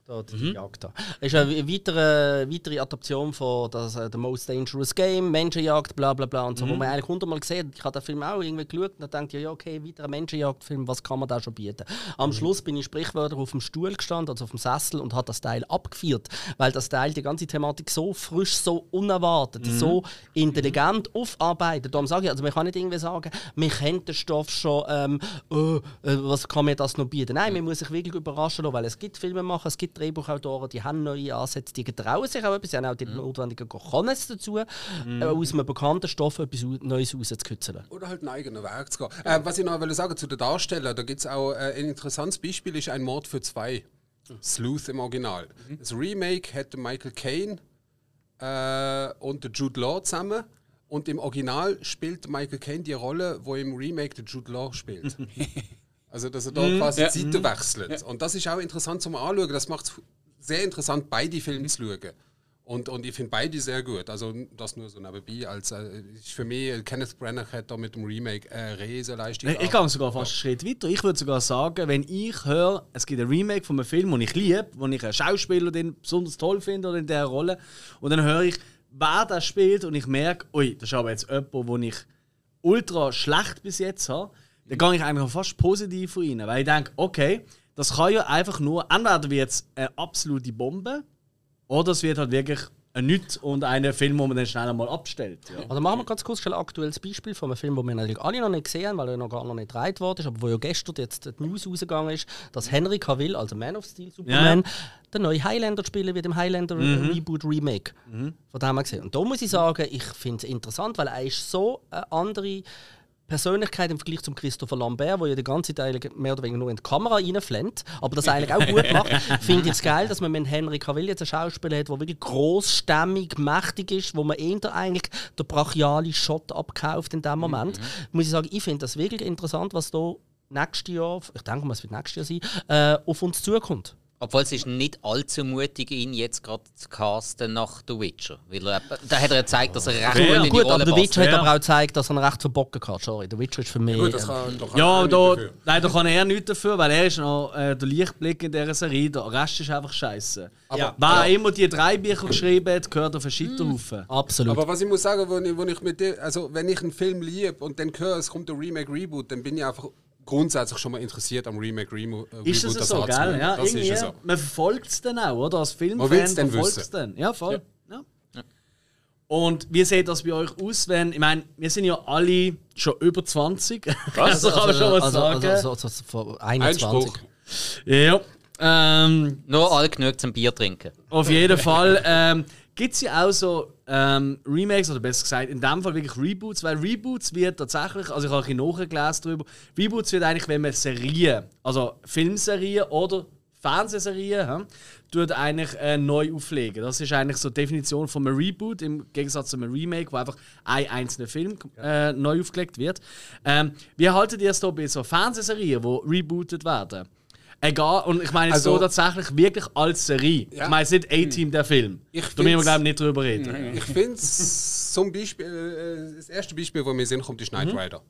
Da, die Jagd da. Es ist eine weitere, weitere Adaption von das, äh, The Most Dangerous Game, Menschenjagd, bla bla bla und so, wo man eigentlich hundertmal gesehen. Ich habe den Film auch irgendwie geschaut und dann dachte ich, ja, okay, weiterer Menschenjagdfilm, was kann man da schon bieten? Am Schluss bin ich sprichwörtlich auf dem Stuhl gestanden, also auf dem Sessel und hat das Teil abgeführt, weil das Teil die ganze Thematik so frisch, so unerwartet, so intelligent aufarbeitet. Darum sage ich, also man kann nicht irgendwie sagen, wir kennen den Stoff schon, ähm, oh, was kann mir das noch bieten? Nein, man muss sich wirklich überraschen lassen, weil es gibt Filmemacher, es gibt Drehbuchautoren, die haben neue Ansätze, die getrauen sich auch etwas, sie haben auch die notwendigen Kochones dazu, äh, aus einem bekannten Stoff etwas Neues rauszukitzeln. Oder halt einen eigenen Weg zu gehen. Äh, was ich noch will sagen zu den Darstellern, da gibt es auch äh, ein interessantes Beispiel, ist ein Mord für zwei. Sleuth im Original. Das Remake hat Michael Caine äh, und der Jude Law zusammen. Und im Original spielt Michael Caine die Rolle, wo im Remake der Jude Law spielt. <laughs> also, dass er da quasi Ja. die Seiten wechselt. Und das ist auch interessant zum Anschauen. Das macht es sehr interessant, beide Filme zu schauen. Und, und ich finde beide sehr gut. Also das nur so nebenbei. Als, äh, für mich, Kenneth Branagh hat da mit dem Remake eine riesen Leistung Ich, ich gehe sogar fast einen Schritt weiter. Ich würde sogar sagen, wenn ich höre, es gibt ein Remake von einem Film, den ich liebe, wo ich einen Schauspieler den besonders toll finde oder in dieser Rolle, und dann höre ich, wer das spielt, und ich merke, ui, das ist aber jetzt jemand, den ich ultra schlecht bis jetzt habe, dann gehe ich eigentlich fast positiv rein. Weil ich denke, okay, das kann ja einfach nur, entweder wird es eine absolute Bombe, oder es wird halt wirklich ein Nichts und einen Film, wo man dann schnell einmal abstellt. Ja. Also machen wir ganz kurz ein aktuelles Beispiel von einem Film, den wir natürlich alle noch nicht gesehen haben, weil er noch gar noch nicht gedreht worden ist, aber wo ja gestern jetzt die News rausgegangen ist, dass Henry Cavill, also Man of Steel Superman, der neue Highlander spielen wird im Highlander Reboot Remake. Von dem haben wir gesehen. Und da muss ich sagen, ich finde es interessant, weil er ist so eine andere Persönlichkeit im Vergleich zum Christopher Lambert, wo ja die ganze Teil mehr oder weniger nur in die Kamera reinflennt, aber das eigentlich auch gut macht, <laughs> finde ich es geil, dass man mit Henry Cavill jetzt einen Schauspieler hat, der wirklich großstämmig, mächtig ist, wo man eher eigentlich den brachialen Shot abkauft in dem Moment. Muss ich sagen, ich finde das wirklich interessant, was da nächstes Jahr, ich denke mal, es wird nächstes Jahr sein, äh, auf uns zukommt. Obwohl es ist nicht allzu mutig, ihn jetzt gerade zu casten nach The Witcher. Weil er, da hat er ja gezeigt, dass er recht Ja, gut in die Gut, Rolle aber der passt. Witcher hat Ja. aber auch gezeigt, dass er recht verbocken kann. Sorry, der Witcher ist für mich. Gut, das kann, da kann Ja, er da, dafür. nein, da kann er nichts dafür, weil er ist noch äh, der Lichtblick in dieser Serie. Der Rest ist einfach scheiße. Aber- Wer immer die drei Bücher geschrieben hat, gehört auf einen Scheiterhaufen. absolut. Aber was ich muss sagen, wenn ich, wenn ich mit dir, also wenn ich einen Film liebe und dann höre, es kommt ein Remake, Reboot, dann bin ich einfach grundsätzlich schon mal interessiert am Remake, Remo äh, Ist Reboot. das so, gell? Ja, das irgendwie, ist ja so. Man verfolgt es dann auch, oder? Als Filmfan will's denn verfolgt es dann. Ja, voll. Ja. Und wie sieht das bei euch aus, wenn, ich meine, wir sind ja alle schon über 20. Also <laughs> kann man schon was also, sagen. Also, also, also, vor 21. Einspruch. ja. Ähm, Nur alle genug zum Bier trinken. Auf jeden Fall ähm, gibt es ja auch so ähm, Remakes, oder besser gesagt, in dem Fall wirklich Reboots, weil Reboots wird tatsächlich, also ich habe ein bisschen nachgelesen darüber, Reboots wird eigentlich, wenn man Serien, also Filmserien oder Fernsehserien, hm, tut eigentlich äh, neu auflegen. Das ist eigentlich so die Definition von einem Reboot im Gegensatz zu einem Remake, wo einfach ein einzelner Film äh, neu aufgelegt wird. Ähm, wie haltet ihr es da bei so Fernsehserien, die rebootet werden? Egal, und ich meine Also- so tatsächlich wirklich als Serie. Ja. Ich meine jetzt nicht A-Team, der Film. Ich da müssen wir, glaube ich, nicht drüber reden. Ich finde zum Beispiel, äh, das erste Beispiel, wo mir Sinn kommt, ist Knight Rider.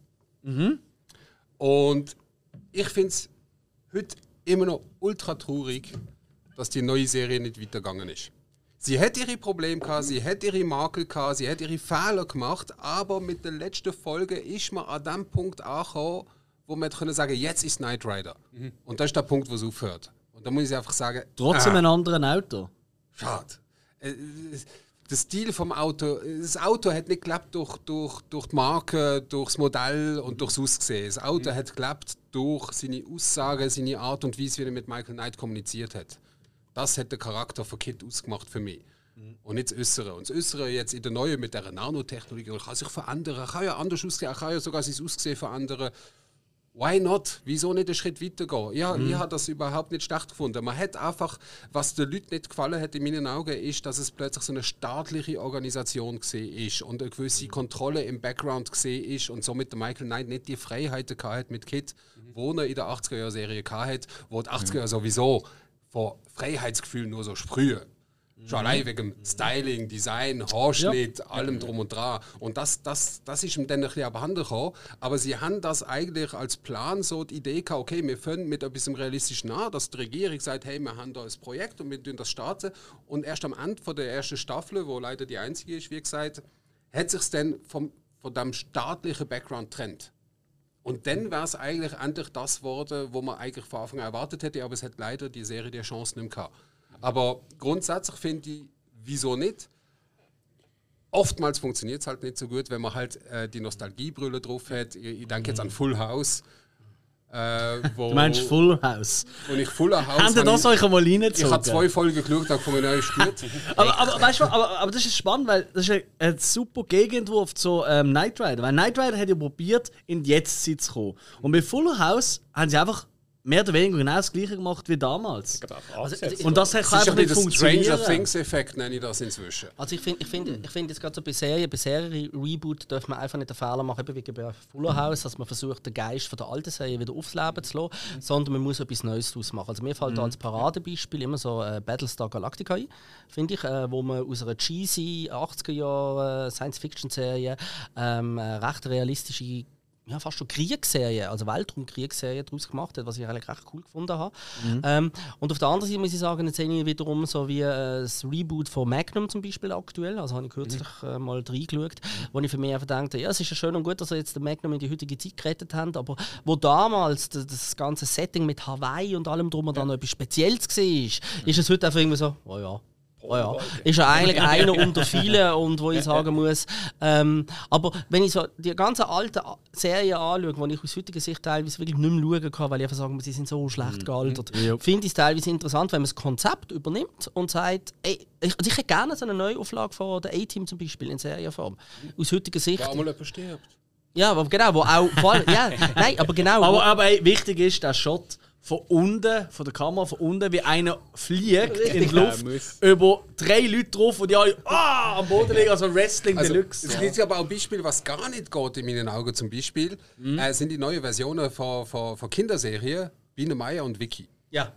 Und ich finde es heute immer noch ultra traurig, dass die neue Serie nicht weitergegangen ist. Sie hat ihre Probleme gehabt, sie hat ihre Makel gehabt, sie hat ihre Fehler gemacht, aber mit der letzten Folge ist man an dem Punkt angekommen, wo man können sagen, jetzt ist Knight Rider. Und das ist der Punkt, wo es aufhört. Und da muss ich einfach sagen, Trotzdem ah, ein anderen Auto. Schade. Äh, Der Stil vom Auto, das Auto hat nicht gelebt durch, durch, durch die Marke, durch das Modell und durchs Aussehen. Das Auto hat gelebt durch seine Aussagen, seine Art und Weise, wie er mit Michael Knight kommuniziert hat. Das hat der Charakter von Kid ausgemacht für mich. Und nicht das Äußere. Und das Äußere jetzt in der Neuen mit der Nanotechnologie kann sich verändern, er kann ja anders aussehen, kann ja sogar sein Aussehen verändern. Why not? Wieso nicht einen Schritt weitergehen? Ja, ich habe das überhaupt nicht stattgefunden. Man hat einfach, was den Leuten nicht gefallen hat in meinen Augen, ist, dass es plötzlich so eine staatliche Organisation gesehen ist und eine gewisse Kontrolle im Background gesehen ist und somit der Michael Knight nicht die Freiheiten gehabt hat mit Kid, wo er in der 80er-Jahr-Serie gehabt hat, wo die 80er sowieso vor Freiheitsgefühl nur so sprühen. Schon allein wegen dem Styling, Design, Haarschnitt, allem drum und dran. Und das, das, das ist ihm dann ein bisschen abhanden gekommen. Aber sie haben das eigentlich als Plan so die Idee gehabt, okay, wir fangen mit etwas realistischen an, dass die Regierung sagt, hey, wir haben da ein Projekt und wir tun das starten. Und erst am Ende von der ersten Staffel, wo leider die einzige ist, wie gesagt, hat sich dann vom, von dem staatlichen Background trennt. Und dann wäre es eigentlich endlich das geworden, wo man eigentlich von Anfang an erwartet hätte, aber es hat leider die Serie die Chance nicht mehr gehabt. Aber grundsätzlich finde ich, wieso nicht? Oftmals funktioniert es halt nicht so gut, wenn man halt äh, die Nostalgiebrille drauf hat. Ich, ich denke jetzt an Full House. Äh, wo, Du meinst Full House. wo ich Full House Haben Sie hab das ich, euch einmal ich reingezogen? habe zwei Folgen geschaut, da komme ich neu gut. <laughs> Aber, aber, weißt du, aber, aber das ist spannend, weil das ist ein, ein super Gegenentwurf zu ähm, Knight Rider. Weil Knight Rider hat ja probiert, in die Jetztzeit zu kommen. Und bei Full House haben sie einfach mehr oder weniger genau das gleiche gemacht wie damals. Also, ich- Und das hat einfach ein nicht der Stranger funktioniert. Things-Effekt, nenne ich das inzwischen. Also ich finde ich find, ich find jetzt gerade so bei Serien, bei Serien Reboot darf man einfach nicht den Fehler machen, eben wie bei Fuller House, dass man versucht, den Geist von der alten Serie wieder aufs Leben zu lassen, sondern man muss etwas Neues daraus machen. Also mir fällt da als Paradebeispiel immer so äh, Battlestar Galactica ein, finde ich, äh, wo man aus einer cheesy 80er Jahre Science-Fiction-Serie ähm, äh, recht realistische ja, fast schon Kriegsserie, also Weltraumkriegsserie daraus gemacht hat, was ich eigentlich recht cool gefunden habe. Ähm, und auf der anderen Seite muss ich sagen, jetzt sehe ich wiederum so wie äh, das Reboot von Magnum zum Beispiel aktuell, also habe ich kürzlich äh, mal reingeschaut, wo ich für mich einfach dachte, ja, es ist ja schön und gut, dass sie jetzt den Magnum in die heutige Zeit gerettet haben, aber wo damals das, das ganze Setting mit Hawaii und allem drum und dran etwas Spezielles war, ist es heute einfach irgendwie so, oh ja, Oh ja, ist ja eigentlich einer unter vielen und wo ich <laughs> sagen muss, ähm, aber wenn ich so die ganzen alten Serien anschaue, die ich aus heutiger Sicht teilweise wirklich nicht mehr schauen kann, weil ich einfach sagen muss, sie sind so schlecht gealtert, finde ich es teilweise interessant, wenn man das Konzept übernimmt und sagt, ey, ich, also ich hätte gerne so eine Neuauflage von der A-Team zum Beispiel in Serienform. Aus heutiger Sicht. Ja, mal jemand stirbt. Ja, aber genau, wo auch vor ja, <laughs> nein, aber genau. wo- Aber, aber ey, wichtig ist der Shot von unten, von der Kamera von unten, wie einer fliegt in die Luft, über drei Leute drauf und die alle ah, am Boden liegen, also Wrestling Also, Deluxe. es gibt aber auch Beispiele, was gar nicht geht in meinen Augen. Zum Beispiel äh, sind die neuen Versionen von, von, von Kinderserien Biene Meier und Vicky. Ja.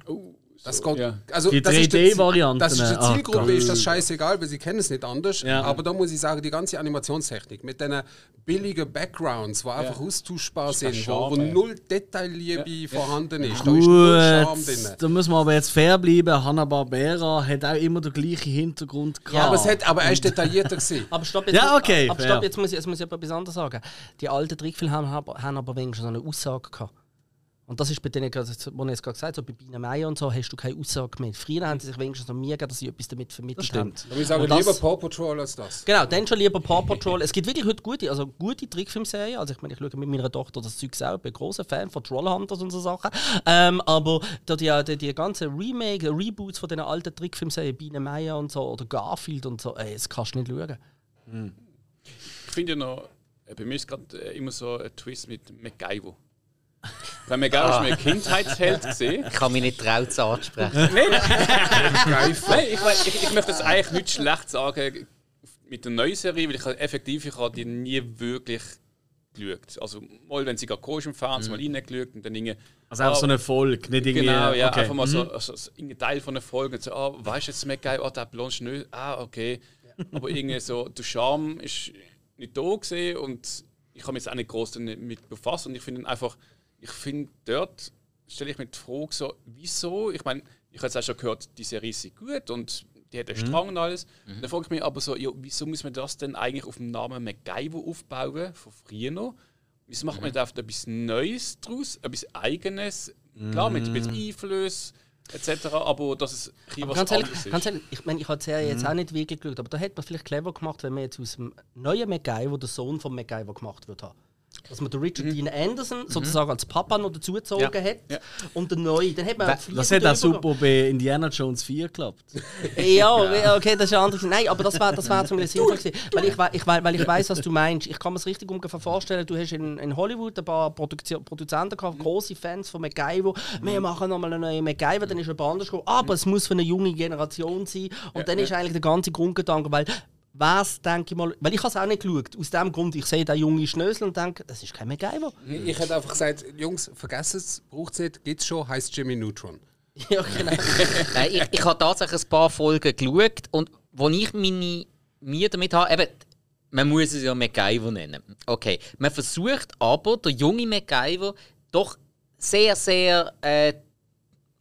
Das geht, ja. also, Die das ist der Ziel- 3D-Varianten, Das ist der ah, Zielgruppe, Gott. ist das scheißegal, weil sie kennen es nicht anders. Ja. Aber da muss ich sagen, die ganze Animationstechnik mit den billigen Backgrounds, die einfach austauschbar ist der sind, wo, wo Charme, ja. null Detailliebe vorhanden ist, da ist null Charme drin. da müssen wir aber jetzt fair bleiben. Hanna-Barbera hat auch immer den gleichen Hintergrund gehabt. Aber, es hat, aber er ist detaillierter gewesen. <laughs> Aber stopp, jetzt, Ja, okay, aber stopp, jetzt muss ich, jetzt muss ich aber etwas anderes sagen. Die alten Trickfilme haben, aber- haben aber wenigstens so eine Aussage gehabt. Und das ist bei denen, gerade- was ich jetzt gerade gesagt habe, so bei Biene Meier und so, hast du keine Aussage mehr. Früher haben sie sich wenigstens noch Mühe gegeben, dass sie etwas damit vermittelt Das stimmt. Da muss ich sagen, Und das- lieber Paw Patrol als das. Genau, dann schon lieber Paw Patrol. Es gibt wirklich heute gute, also gute Trickfilmserien. Also ich meine, ich schaue mit meiner Tochter das Zeug auch. Ich bin ein großer Fan von Trollhunters und so Sachen. Ähm, aber da die, die, die ganzen Remake, Reboots von den alten Trickfilmserien, Biene Meier und so, oder Garfield und so, ey, das kannst du nicht schauen. Ich finde ja noch, äh, bei mir ist gerade äh, immer so ein Twist mit MacGyver. Bei MacGyver ist mir ein Kindheitsheld gesehen. Ich kann mich nicht trauen, es anzusprechen. Nein, ich, ich, ich möchte das eigentlich nicht schlecht sagen mit der neuen Serie, weil ich effektiv ich habe die nie wirklich geschaut. Also mal, wenn sie gerade komisch im Fernsehen, mal reingeschaut und dann irgendwie... Also einfach so eine Folge, nicht irgendwie. Genau, ja, okay. einfach mal so, also, so irgendein Teil von einer Folge und so, ah, weißt du jetzt MacGyver, ah, der blond Schnee, ah, okay. Aber irgendwie so, der Charme ist nicht da gesehen und ich habe mich jetzt auch nicht groß damit befasst und ich finde einfach, ich finde dort stelle ich mir die Frage so, wieso? Ich meine, ich habe jetzt auch schon gehört, die Serie ist gut und die hat einen Strang und alles. Und dann frage ich mich aber so, ja, wieso muss man das denn eigentlich auf dem Namen MacGyver aufbauen, von früher noch? Wieso macht man da etwas Neues draus, etwas Eigenes? Klar, mit ein bisschen Einfluss etc., aber dass es ein Aber was ganz ehrlich, ist. ganz ehrlich, ich meine, ich habe die Serie jetzt auch nicht wirklich geschaut, aber da hätte man vielleicht clever gemacht, wenn man jetzt aus dem neuen MacGyver den Sohn von MacGyver gemacht würde haben. Dass man den Richard Dean Anderson sozusagen als Papa noch dazugezogen Ja. hat Ja. und den neuen, dann hätte man Das fließend hat auch super bei Indiana Jones 4 geklappt. <laughs> Ja, okay, das ist ein anderes. Nein, aber das wäre das wär zum sinnvoll gewesen. Weil ich, wei- ich, wei- weil ich weiß, was du meinst. Ich kann mir es richtig ungefähr vorstellen. Du hast in, in Hollywood ein paar Produktio- Produzenten gehabt, große Fans von MacGyver. Wir machen nochmal einen neuen MacGyver, dann ist jemand anders gekommen. Aber es muss für eine junge Generation sein. Und dann ist eigentlich der ganze Grundgedanke, weil was denke ich mal, weil ich habe es auch nicht geschaut. Aus dem Grund, ich sehe den jungen Schnösel und denke, das ist kein MacGyver. Ich hätte einfach gesagt, Jungs, vergesst es, braucht es nicht, gibt's schon, heißt Jimmy Neutron. <laughs> ja, genau. <laughs> Nein, ich, ich habe tatsächlich ein paar Folgen geschaut und wo ich meine Mühe damit habe, eben, man muss es ja MacGyver nennen. Okay, man versucht aber, der junge MacGyver doch sehr, sehr äh,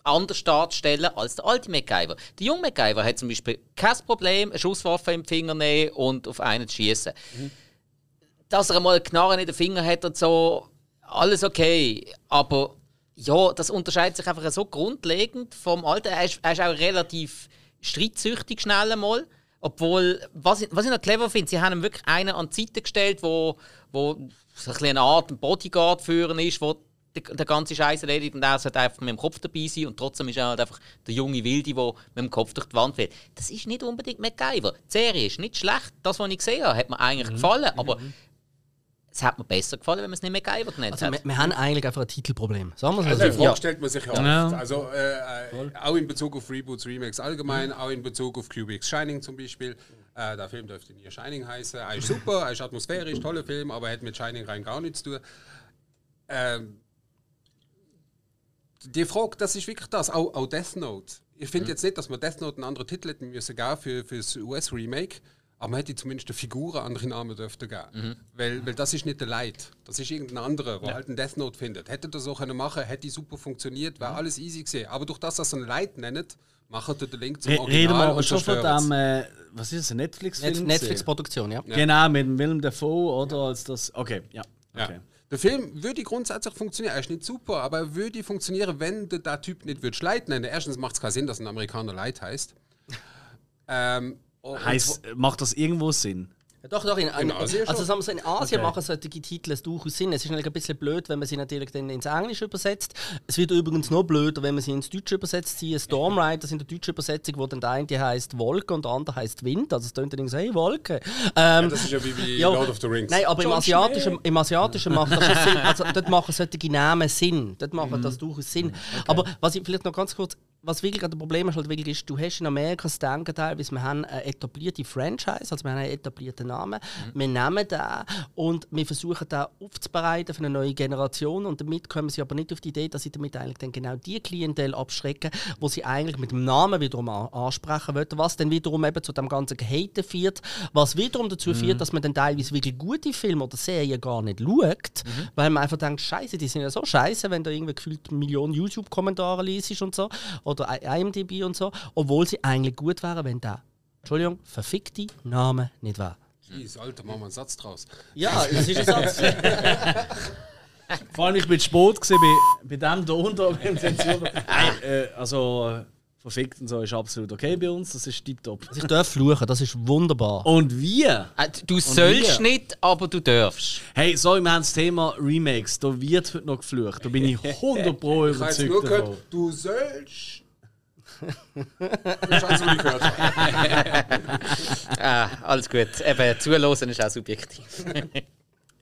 anders darzustellen als der alte MacGyver. Der junge MacGyver hat zum Beispiel kein Problem, eine Schusswaffe im Finger nehmen und auf einen zu schießen. Dass er mal eine Knarre in den Finger hat und so, alles okay. Aber ja, das unterscheidet sich einfach so grundlegend vom Alten. Er ist, er ist auch relativ streitsüchtig schnell einmal. Obwohl, was ich, was ich noch clever finde, sie haben ihm wirklich einen an die Seite gestellt, wo, wo so ein eine Art Bodyguard führen ist, wo der, der ganze Scheiß erledigt und er sollte einfach mit dem Kopf dabei sein und trotzdem ist er halt einfach der junge Wilde, der mit dem Kopf durch die Wand fällt. Das ist nicht unbedingt MacGyver. Die Serie ist nicht schlecht. Das, was ich gesehen habe, hat mir eigentlich gefallen, aber es hat mir besser gefallen, wenn man es nicht MacGyver genannt Also, wir, hat. wir haben eigentlich einfach ein Titelproblem. Sagen wir es Also mal die. Frage stellt man sich ja oft. Ja. Also äh, äh, auch in Bezug auf Reboots, Remakes allgemein, auch in Bezug auf Cubics Shining zum Beispiel. Äh, der Film dürfte nie Shining heißen. Er ist <laughs> super, er ist atmosphärisch, toller Film, aber er hat mit Shining rein gar nichts zu tun. Ähm, die Frage, das ist wirklich das, auch, auch Death Note. Ich finde jetzt nicht, dass man Death Note einen anderen Titel hätten müssen geben für, für das US-Remake, aber man hätte zumindest eine Figur einen anderen Namen dürfte geben. Weil, weil das ist nicht der Light. Das ist irgendein anderer, der halt einen Death Note findet. Hätte das so können machen, hätte super funktioniert, wäre alles easy gewesen. Aber durch das, dass er einen Light nennt, macht er den Link zum Re Original reden wir aber schon von dem, äh, was ist das, Netflix-Film? Net- Netflix-Produktion, ja. Genau, mit dem Willem Dafoe, oder? Als das, okay, ja. Ja. Der Film würde grundsätzlich funktionieren. Er ist nicht super, aber er würde funktionieren, wenn der, der Typ nicht würde Light nennen. Erstens macht es keinen Sinn, dass ein Amerikaner Light heißt. ähm, Heißt, macht das irgendwo Sinn? Ja, Doch, doch, in, in, Asien also sagen wir so, in Asien Okay. machen solche Titel durchaus Sinn. Es ist natürlich ein bisschen blöd, wenn man sie natürlich dann ins Englische übersetzt. Es wird übrigens noch blöder, wenn man sie ins Deutsche übersetzt. Sie Storm Riders in der deutschen Übersetzung, wo dann der eine heißt Wolke und der andere heißt Wind. Also es tönt dann so, hey, Wolke. Ähm, das ist ja wie, <laughs> ja, Lord of the Rings. Nein, aber im Asiatischen, im Asiatischen macht das schon <laughs> Sinn. Also, dort machen solche Namen Sinn. Dort machen das durchaus Sinn. Aber was ich vielleicht noch ganz kurz. Was wirklich das Problem ist, halt wirklich ist, du hast in Amerika das Denken teilweise, wir haben eine etablierte Franchise, also wir haben einen etablierten Namen, Mhm. wir nehmen den und wir versuchen den aufzubereiten für eine neue Generation und damit kommen sie aber nicht auf die Idee, dass sie damit eigentlich dann genau die Klientel abschrecken, wo sie eigentlich mit dem Namen wiederum an- ansprechen wollen, was dann wiederum eben zu dem ganzen Gehaten führt, was wiederum dazu führt, dass man dann teilweise wirklich gute Filme oder Serien gar nicht schaut, weil man einfach denkt, scheiße, die sind ja so scheiße, wenn da irgendwie gefühlt Millionen YouTube-Kommentare liest und so oder IMDb und so, obwohl sie eigentlich gut wären, wenn der, Entschuldigung, verfickte Name nicht wäre. Jeez, Alter, machen wir einen Satz draus. Ja, das ist ein Satz. <laughs> Vor allem, ich bin spät gewesen, bei, bei dem da unter <laughs> beim Zensur. Nein, äh, also verfickt und so ist absolut okay bei uns, das ist tiptop. ich darf fluchen, das ist wunderbar. Und wir? Äh, Du sollst wir? nicht, aber du darfst. Hey, sorry, wir haben das Thema Remakes, da wird heute noch geflucht, da bin ich <laughs> 100 pro Ich habe überzeugt nur davon. gehört, du sollst. Das ist alles, was ich gehört. <laughs> Ah, alles gut. Eben, zuhören ist auch subjektiv.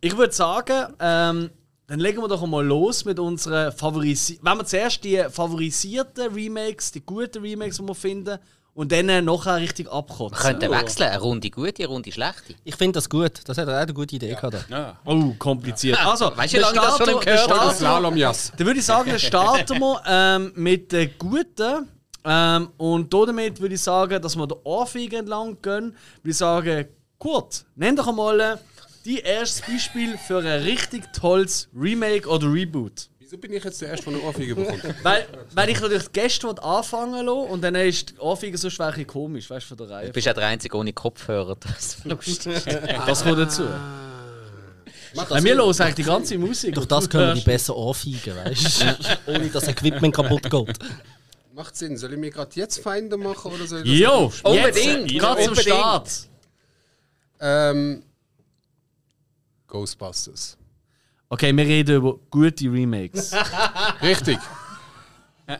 Ich würde sagen, ähm, dann legen wir doch einmal los mit unseren Favorisi Wenn wir zuerst die favorisierten Remakes, die guten Remakes, die wir finden, und dann nachher richtig abkotzen. Wir könnten wechseln. Eine Runde gute, eine Runde schlechte. Ich finde das gut, das hat er auch eine gute Idee gehabt. Ja. Oh, kompliziert. Also, Weißt du, wie dann lange ich das schon im wir- Gehör Slalomjas. Dann würde ich sagen, dann starten wir ähm, mit den guten. Ähm, und damit würde ich sagen, dass wir den Ohrfeige entlang gehen. Würde ich sagen, Kurt, nenn doch einmal äh, die erstes Beispiel für ein richtig tolles Remake oder Reboot. Wieso bin ich jetzt der Erste, der eine Ohrfeige bekommt? <laughs> Weil, weil ich natürlich die Gäste anfangen lassen und dann ist die sonst ein bisschen komisch, weißt du, von der Reihe. Du bist ja der Einzige ohne Kopfhörer. <laughs> Das ist lustig. <laughs> Das kommt dazu. Macht Weil wir hören eigentlich die ganze Musik. Durch das können wir die besser anfeigen, weißt du? Ohne dass das Equipment kaputt geht. Macht Sinn. Soll ich mir gerade jetzt Feinde machen oder soll ich das Jo? Unbedingt, jetzt, gerade zum unbedingt. Start. Ähm, Ghostbusters. Okay, wir reden über gute Remakes. <laughs> Richtig.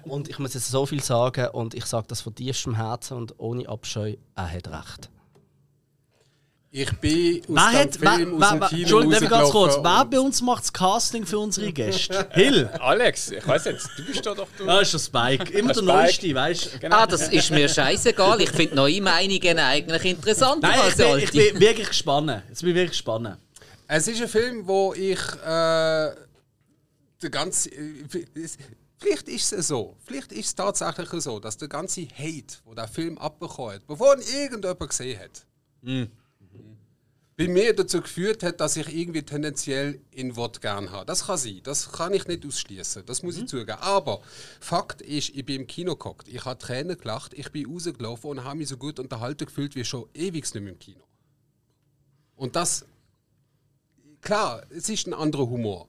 Und ich muss jetzt so viel sagen und ich sage das von tiefstem Herzen und ohne Abscheu, er hat recht. Ich bin aus Wer dem hat, wer, Film aus wer, dem wer, Kino Entschuldigung, ganz kurz. Wer bei uns macht das Casting für unsere Gäste? <laughs> Hill. Alex, ich weiß jetzt, du bist da doch du. Ah, ist der Spike. Immer der Spike. Neueste, weißt du? Genau. Ah, das ist mir scheißegal. Ich finde neue Meinungen eigentlich interessanter Nein, ich bin, alte. ich bin wirklich gespannt. Jetzt bin ich wirklich gespannt. Es ist ein Film, wo ich äh, der ganze. Äh, es- vielleicht ist es so. Vielleicht ist es tatsächlich so, dass der ganze Hate, wo der Film abbekommen hat, bevor ihn irgendjemand gesehen hat, bei mir dazu geführt hat, dass ich irgendwie tendenziell in Wort gern habe. Das kann sein. Das kann ich nicht ausschließen. Das muss ich zugeben. Aber Fakt ist, ich bin im Kino geguckt. Ich habe Tränen gelacht. Ich bin rausgelaufen und habe mich so gut unterhalten gefühlt wie schon ewig nicht mehr im Kino. Und das klar, es ist ein anderer Humor.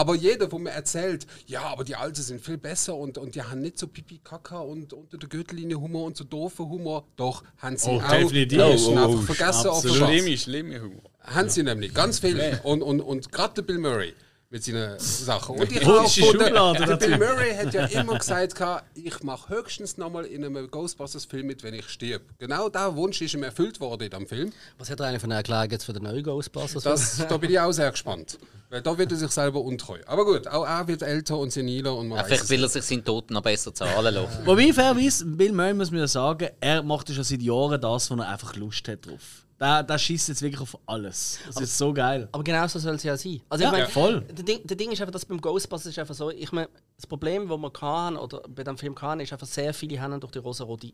Aber jeder, der mir erzählt, ja, aber die Alten sind viel besser und, und die haben nicht so pipi kaka und unter der Gürtellinie Humor und so doofen Humor. Doch, haben sie Oh, auch. definitiv. Oh, oh, einfach vergessen auf absolut. der Schlimme, schlimme Humor. Haben sie nämlich, ganz viel. Und, und, und gerade der Bill Murray mit seinen Sachen. Und ich die gefunden, der der Bill. Murray hat ja immer gesagt, ich mache höchstens nochmal in einem Ghostbusters-Film mit, wenn ich stirb. Genau der Wunsch ist ihm erfüllt worden in diesem Film. Was hat er eigentlich für eine Erklärung jetzt für den neuen Ghostbusters? Das, da bin ich auch sehr gespannt. Weil da wird er sich selber untreu. Aber gut, auch er wird älter und seniler und man Ja, vielleicht will er sich seinen Toten noch besser zahlen lassen. Wobei, fairerweise, Bill Murray muss man ja sagen, er macht ja schon seit Jahren das, wo er einfach Lust hat drauf. Der, der schießt jetzt wirklich auf alles. Das ist so geil. Aber genau so soll es ja sein. Also Ja, ich meine, voll. Der Ding, der Ding ist einfach, dass beim Ghostbusters ist einfach so, ich meine, das Problem, das wir hatten, oder bei dem Film hatten, ist einfach, sehr viele haben durch die rosa-rote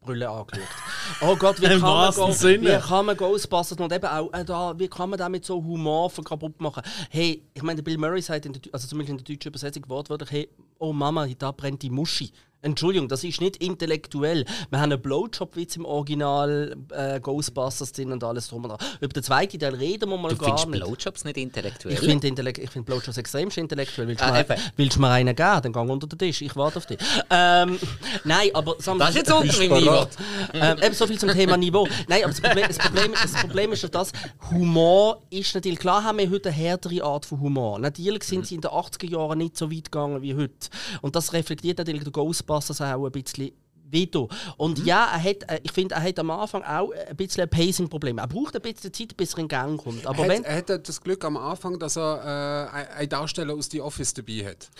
Brille angeschaut. <laughs> Oh Gott, wie kann, man, Go Sinne. wie kann man Ghostbusters und eben auch äh, da, wie kann man da mit so Humor von kaputt machen? Hey, ich meine, Bill Murray sagt, in der, also zumindest in der deutschen Übersetzung wortwörtlich, hey, oh Mama, da brennt die Muschi. Entschuldigung, das ist nicht intellektuell. Wir haben einen Blowjob-Witz im Original äh, Ghostbusters drin und alles drum und dran. Über den zweiten Teil reden wir mal Du gar findest nicht. Blowjobs nicht intellektuell? Ich finde Intellekt- ich find Blowjobs extrem intellektuell. Willst du, Ah, mir, willst du mir einen geben? Dann geh unter den Tisch. Ich warte auf dich. Ähm, nein, aber... Sam, Das ist jetzt unter meinem Niveau. <laughs> ähm, eben so viel zum Thema Niveau. Nein, aber das Problem, das Problem, das Problem ist ja das, Humor ist natürlich... Klar haben wir heute eine härtere Art von Humor. Natürlich sind sie in den 80er Jahren nicht so weit gegangen wie heute. Und das reflektiert natürlich der Ghostbusters auch ein bisschen Veto. Und ja, er hat, äh, ich finde, er hat am Anfang auch ein bisschen ein Pacing-Problem. Er braucht ein bisschen Zeit, bis er in Gang kommt. Aber er, wenn, hat, er hat das Glück am Anfang, dass er äh, einen Darsteller aus The Office dabei hat.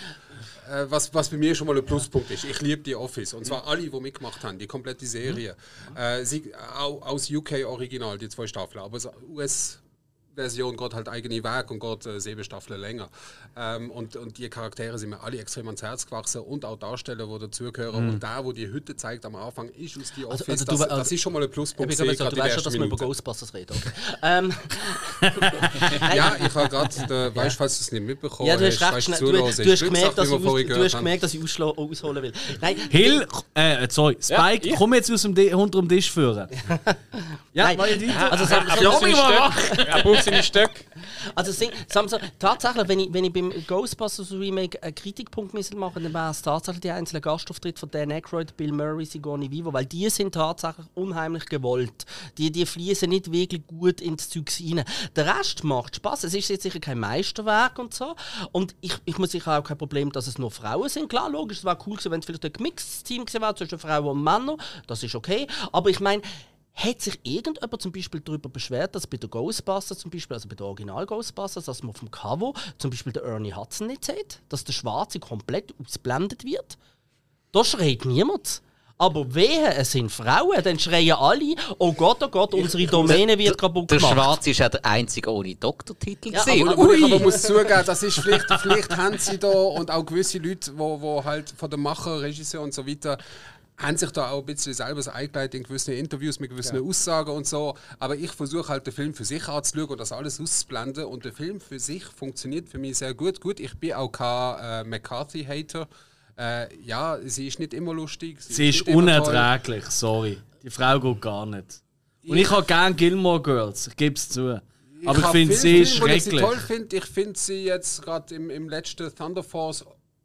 Äh, was, was bei mir schon mal ein Pluspunkt ist. Ich liebe The Office. Und zwar alle, die mitgemacht haben, die komplette Serie. Äh, sie, auch, aus UK Original, die zwei Staffeln. Aber US Version geht halt eigene Weg und geht äh, sieben Staffeln länger. Ähm, und, und die Charaktere sind mir alle extrem ans Herz gewachsen und auch Darsteller, die dazugehören. Und der, der die Hütte zeigt am Anfang, ist aus The Office. also du- das, das also- ist schon mal ein Pluspunkt. ich ich du weißt schon, dass wir über. Ghostbusters reden. Okay. ähm, <laughs> Ja, ich habe gerade, weißt du, falls du es nicht mitbekommen ja, du hast recht schnell. Du, du, hast gemerkt, dass ich, wir du hast haben. gemerkt, dass ich ausholen will. Nein, Hill, äh, sorry, Spike, ich- komm jetzt aus dem unter dem Tisch führen. <laughs> ja, Nein. weil die, Also, sagen wir Er so- braucht seine Stöcke. <laughs> Also so, tatsächlich, wenn ich, wenn ich beim Ghostbusters Remake einen Kritikpunkt machen dann wäre es tatsächlich die einzelnen Gastauftritte von Dan Aykroyd, Bill Murray, Sigourney Vivo, weil die sind tatsächlich unheimlich gewollt. Die, die fließen nicht wirklich gut ins Zeug rein. Der Rest macht Spaß. Es ist jetzt sicher kein Meisterwerk und so. Und ich, ich muss sicher auch kein Problem, dass es nur Frauen sind. Klar, logisch, es wäre cool gewesen, wenn es vielleicht ein gemixtes Team gewesen wäre zwischen Frauen und Männern. Das ist okay. Aber ich meine, hat sich irgendjemand zum Beispiel darüber beschwert, dass bei den Ghostbusters zum Beispiel, also bei den Original Ghostbusters, dass man dem Cover zum Beispiel den Ernie Hudson nicht sieht? Dass der Schwarze komplett ausblendet wird? Da schreit niemand. Aber wehe, es sind Frauen, dann schreien alle, oh Gott, oh Gott, unsere Domäne wird kaputt Der gemacht. Schwarze ist ja der einzige ohne Doktortitel. Ja, aber- Und ich aber muss zugeben, das ist vielleicht, <laughs> vielleicht haben sie da und auch gewisse Leute, wo, wo halt von den Macher, Regisseur und so weiter, haben sich da auch ein bisschen selber eingeleitet in gewissen Interviews mit gewissen Aussagen und so. Aber ich versuche halt den Film für sich anzuschauen und das alles auszublenden. Und der Film für sich funktioniert für mich sehr gut. Gut, ich bin auch kein äh, McCarthy-Hater. Äh, ja, sie ist nicht immer lustig. sie ist nicht immer toll. unerträglich, sorry. Die Frau geht gar nicht. Und ich habe gern Gilmore Girls, ich gebe es zu. Aber ich hab finde sie Filme, wo Ich sie schrecklich. toll finde. Ich finde sie jetzt gerade im, im letzten Thunder Force.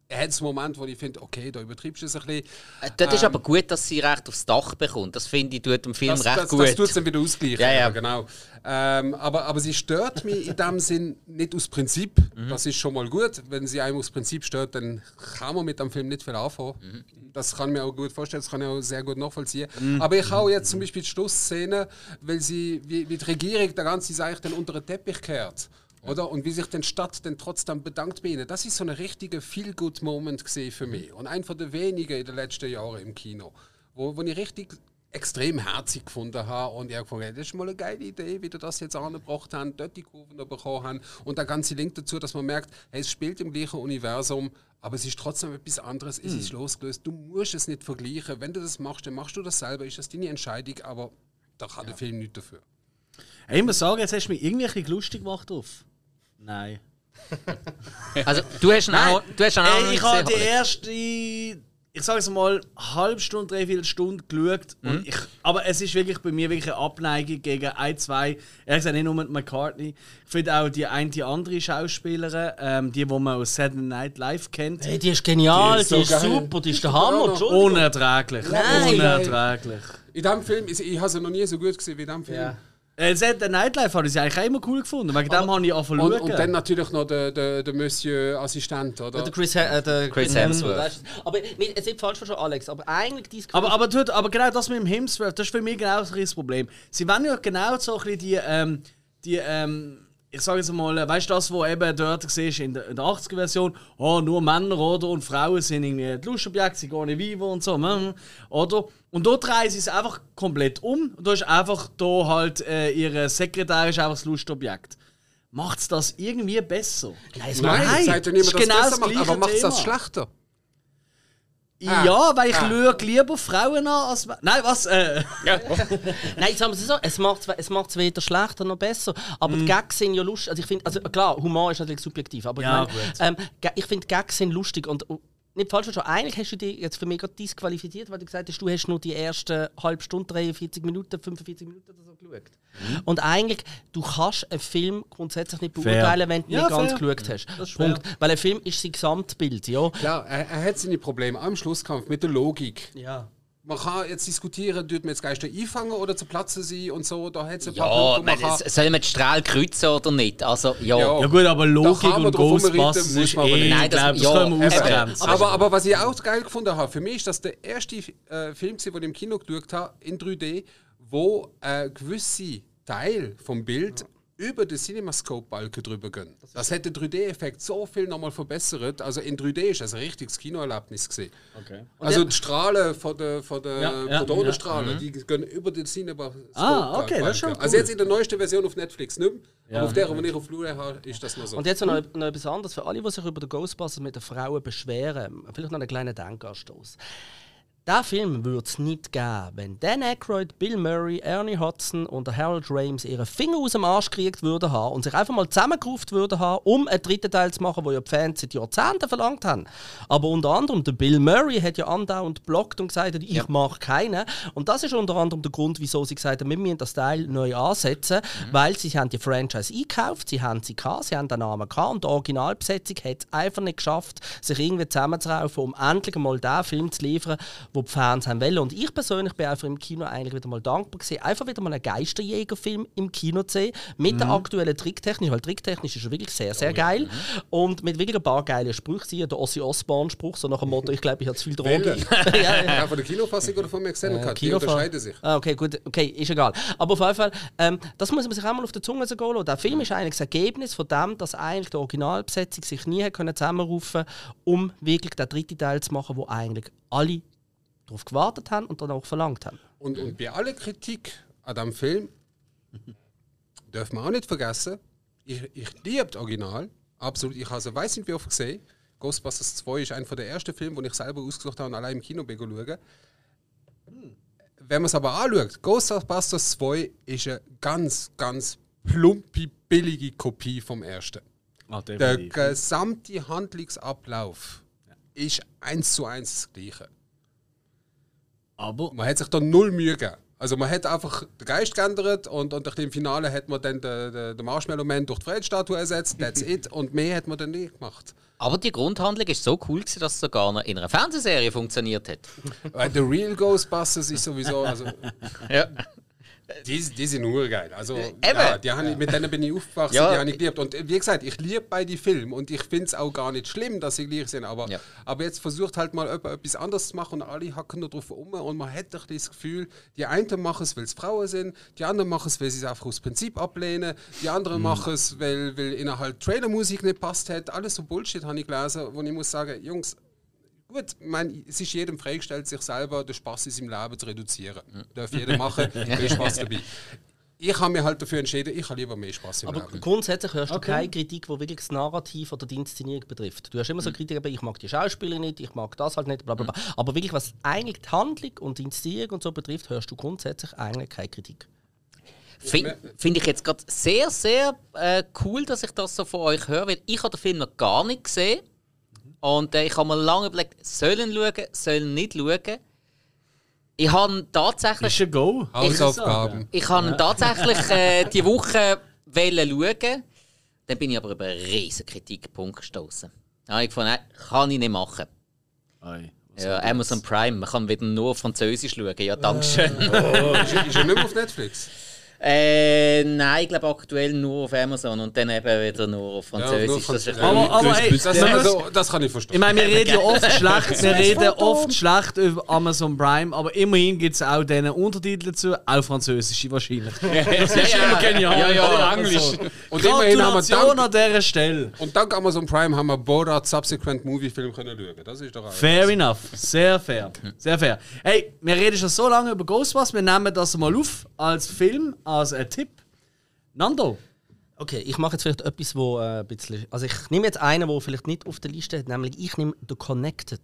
Hat es einen Moment, wo ich finde, okay, da übertreibst du es ein bisschen. Äh, Dort ist aber gut, dass sie recht aufs Dach bekommt. Das finde ich tut dem Film Das, recht das, gut. das tut es dann wieder ausgleichen. Ja, ja. genau. Ähm, aber, aber sie stört mich in dem Sinn nicht aus Prinzip. Mhm. Das ist schon mal gut. Wenn sie einem aus Prinzip stört, dann kann man mit dem Film nicht viel anfangen. Mhm. Das kann ich mir auch gut vorstellen, das kann ich auch sehr gut nachvollziehen. Mhm. Aber ich habe jetzt zum Beispiel die Schlussszene, weil sie, wie, wie die Regierung der ganze Sache dann unter den Teppich kehrt. Oder? Und wie sich die Stadt dann trotzdem bedankt bei ihnen. Das ist so ein richtiger Feel-Good-Moment für mich. Und ein von der wenigen in den letzten Jahren im Kino, wo, wo ich richtig extrem herzig gefunden habe und ich habe gefunden, das ist mal eine geile Idee, wie du das jetzt angebracht haben, dort die Kurven bekommen haben und der ganze Link dazu, dass man merkt, hey, es spielt im gleichen Universum, aber es ist trotzdem etwas anderes, es ist losgelöst, du musst es nicht vergleichen, wenn du das machst, dann machst du das selber, ist das deine Entscheidung, aber da kann der Film nichts dafür. Hey, ich muss sagen, jetzt hast du mich irgendwie ein bisschen lustig gemacht drauf. Nein. <laughs> Also, du hast ihn auch, du hast ihn auch noch nicht ich habe gesehen, die Alex. erste, ich sage es mal, halbe Stunde, dreiviertel Stunde geschaut. Mhm. Und ich, aber es ist wirklich bei mir wirklich eine Abneigung gegen ein, zwei, ehrlich gesagt nicht nur mit McCartney. Ich finde auch die eine, die andere Schauspielerin, ähm, die, die man aus Saturday Night Live kennt, Hey, die ist genial, die ist, ist so geil. super, die ist der Hammer. unerträglich. Nein. Unerträglich. In diesem Film, ich, ich habe sie noch nie so gut gesehen wie in diesem Film. Ja. Äh, Saturday Night Live habe ich eigentlich auch immer cool gefunden. Wegen dem habe ich angefangen Und, und dann natürlich noch der, der, der Monsieur Assistent, oder? Der Chris, äh, der Chris Hemsworth. Aber es ist falsch verstanden, Alex, aber eigentlich dieses Aber, aber, tut, aber genau das mit dem Hemsworth, das ist für mich genau das Problem. Sie wollen ja genau so ein bisschen die, ähm, die ähm, ich sage jetzt mal, weißt du, das, was eben dort siehst in der, in der 80er-Version, oh, nur Männer oder und Frauen sind irgendwie die Lustobjekte, sie gehen nicht vivo und so, mm, oder? Und dort drehen sie es einfach komplett um und da ist einfach da halt äh, ihre Sekretär ist einfach das Lustobjekt. Macht es das irgendwie besser? Nein, es Nein, Nein, das sagt ja niemand, das ist dass genau das besser macht, gleiche aber macht es das Thema. Schlechter? Ja, weil ich Ah. schaue lieber Frauen an als... Nein, was? Äh, Ja. <laughs> Nein, sagen wir es so, es macht es macht's weder schlechter noch besser. Aber die Gags sind ja lustig. Also ich finde, also klar, Humor ist natürlich subjektiv, aber Ja, ich, gut. meine, ähm, ich finde Gags sind lustig und nicht falsch verstanden. Eigentlich hast du dich jetzt für mich gerade disqualifiziert, weil du gesagt hast, du hast nur die ersten halbe Stunde, 43 Minuten, 45 Minuten oder so geschaut. Und eigentlich, du kannst einen Film grundsätzlich nicht Fair. beurteilen, wenn du Ja, nicht ganz fair. geschaut hast. Punkt. Weil ein Film ist sein Gesamtbild, ja. Klar, er, er hat seine Probleme am Schlusskampf mit der Logik. Ja. Man kann jetzt diskutieren, tut man jetzt Geister einfangen oder zerplatzen sie und so. Da hat es ein paar Ja, Punkte, wo man, man kann- soll man die Strahl kreuzen oder nicht? Also, ja. Ja. Ja gut, aber Logik und Ghostbusters muss ist man aber eh, nicht. Nein, das- glaube, das ja, können wir ausgrenzen. Aber, aber was ich auch geil gefunden habe, für mich ist das der erste äh, Film, den ich im Kino geschaut habe, in 3D, wo äh, gewisse Teil vom Bild über den CinemaScope-Balken drüber gehen. Das hat den 3D-Effekt so viel nochmal verbessert. Also in 3D ist das ein richtiges Kinoerlebnis gesehen. Okay. Also die Strahlen von der, von der Ja, ja, Protonenstrahlen, die gehen über den CinemaScope. Ah, okay, das ist schon Also cool. jetzt in der neuesten Version auf Netflix nicht mehr, Ja. aber auf der, die ich auf Blu-ray habe, ist das noch so. Und jetzt noch, noch etwas anderes für alle, die sich über den Ghostbusters mit den Frauen beschweren. Vielleicht noch einen kleinen Denkanstoß. Diesen Film würde es nicht geben, wenn Dan Aykroyd, Bill Murray, Ernie Hudson und der Harold Ramis ihre Finger aus dem Arsch gekriegt würden haben und sich einfach mal zusammengerufen würden haben, um einen dritten Teil zu machen, wo ja die Fans seit Jahrzehnten verlangt haben. Aber unter anderem der Bill Murray hat ja andauernd blockt und gesagt, ich mache keinen. Und das ist unter anderem der Grund, wieso sie gesagt haben, wir müssen das Teil neu ansetzen, weil sie haben die Franchise eingekauft, sie haben sie gehabt, sie haben den Namen gehabt und die Originalbesetzung hat es einfach nicht geschafft, sich irgendwie zusammenzuraufen, um endlich mal den Film zu liefern, wo die Fans haben wollen. Und ich persönlich bin einfach im Kino eigentlich wieder mal dankbar gewesen, einfach wieder mal einen Geisterjägerfilm im Kino zu sehen, mit der aktuellen Tricktechnik, weil Tricktechnisch ist wirklich sehr, sehr geil. Und mit wirklich ein paar geilen Sprüchen, der Ossi Osborn-Spruch, so nach dem Motto, ich glaube, ich habe zu viel Droge. Welchen? <laughs> ja, ja. Ja, von der Kinofassung oder von mir gesehen? Äh, die unterscheiden sich. Ah, okay, gut, okay, ist egal. Aber auf jeden Fall, ähm, das muss man sich auch mal auf der Zunge gehen lassen. Der Film ist eigentlich das Ergebnis von dem, dass eigentlich die Originalbesetzung sich nie können zusammenrufen um wirklich den dritten Teil zu machen, wo eigentlich alle darauf gewartet haben und dann auch verlangt haben. Und, und bei aller Kritik an diesem Film <laughs> dürfen wir auch nicht vergessen, ich, ich liebe das Original, absolut. Ich habe es weiß nicht wie oft gesehen. Ghostbusters 2 ist einer der ersten Filme, den ich selber ausgesucht habe und allein im Kino schauen. Wenn man es aber anschaut, Ghostbusters 2 ist eine ganz, ganz plumpe, billige Kopie vom ersten. Ah, Der gesamte Handlungsablauf ist eins zu eins das gleiche. Aber Man hat sich da null Mühe gegeben. Also man hat einfach den Geist geändert und, und im Finale hat man dann den, den, den Marshmallow-Man durch die Freiheitsstatue ersetzt, that's it. <laughs> Und mehr hat man dann nicht gemacht. Aber die Grundhandlung ist so cool, gewesen, dass es sogar noch in einer Fernsehserie funktioniert hat. Weil The Real Ghostbusters ist sowieso, also Ja. Die, die sind nur geil. Also eben. ja, die habe ich, mit denen bin ich aufgewachsen, Ja. die habe ich geliebt. Und äh, wie gesagt, ich liebe beide Filme und ich finde es auch gar nicht schlimm, dass sie gleich sind. Aber, Ja. aber jetzt versucht halt mal jemand etwas anderes zu machen und alle hacken da drauf um und man hat doch das Gefühl, die einen machen es, weil es Frauen sind, die anderen machen es, weil sie es einfach aus Prinzip ablehnen, die anderen machen es, weil, weil ihnen halt Trailermusik nicht passt hat. Alles so Bullshit habe ich gelesen, wo ich muss sagen, Jungs, Gut, ich meine, es ist jedem freigestellt, sich selber den Spaß in seinem Leben zu reduzieren. Darf jeder machen, <laughs> viel Spaß dabei. Ich habe mich halt dafür entschieden, ich habe lieber mehr Spaß im Aber Leben. grundsätzlich hörst du Okay. keine Kritik, die wirklich das Narrativ oder die Inszenierung betrifft. Du hast immer so Kritik, aber ich mag die Schauspieler nicht, ich mag das halt nicht, bla bla bla. Aber wirklich, was eigentlich die Handlung und die Inszenierung und so betrifft, hörst du grundsätzlich eigentlich keine Kritik. Finde find ich jetzt gerade sehr, sehr äh, cool, dass ich das so von euch höre, weil ich habe den Film noch gar nicht gesehen. Und äh, ich habe mir lange überlegt, sollen schauen, sollen nicht schauen. Ich habe tatsächlich... ist ein Go. Hausaufgaben. Ich habe ihn tatsächlich <laughs> äh, die Woche wollen schauen. Dann bin ich aber über einen riesen Kritikpunkt gestoßen. Da habe ich gefunden, nein, kann ich nicht machen. Ei, Ja, das? Amazon Prime, man kann wieder nur auf Französisch schauen. Ja, danke schön. <laughs> ist, er- ist er nicht mehr auf Netflix? Äh, nein, ich glaube aktuell nur auf Amazon und dann eben wieder nur auf Französisch. nur das ist Französisch. ein Aber, aber ey, Das, also, das kann ich ich verstehen. meine, wir reden ja oft <laughs> schlecht, wir reden oft schlecht über Amazon Prime, aber immerhin gibt es auch diesen Untertitel dazu, auch französische wahrscheinlich. <laughs> Das ist immer genial. Ja, ja, Oder Englisch. so. Und immerhin haben wir dank, an dieser Stelle. und dank Amazon Prime haben wir Borat Subsequent Movie Film können schauen. Das ist doch auch. Fair enough. Sehr fair. Sehr fair. Hey, wir reden schon so lange über Ghostbusters, wir nehmen das mal auf als Film, als ein Tipp. Nando. Okay, ich mache jetzt vielleicht etwas, wo äh, ein bisschen. Also ich nehme jetzt einen, der vielleicht nicht auf der Liste hat, nämlich ich nehme The Connected.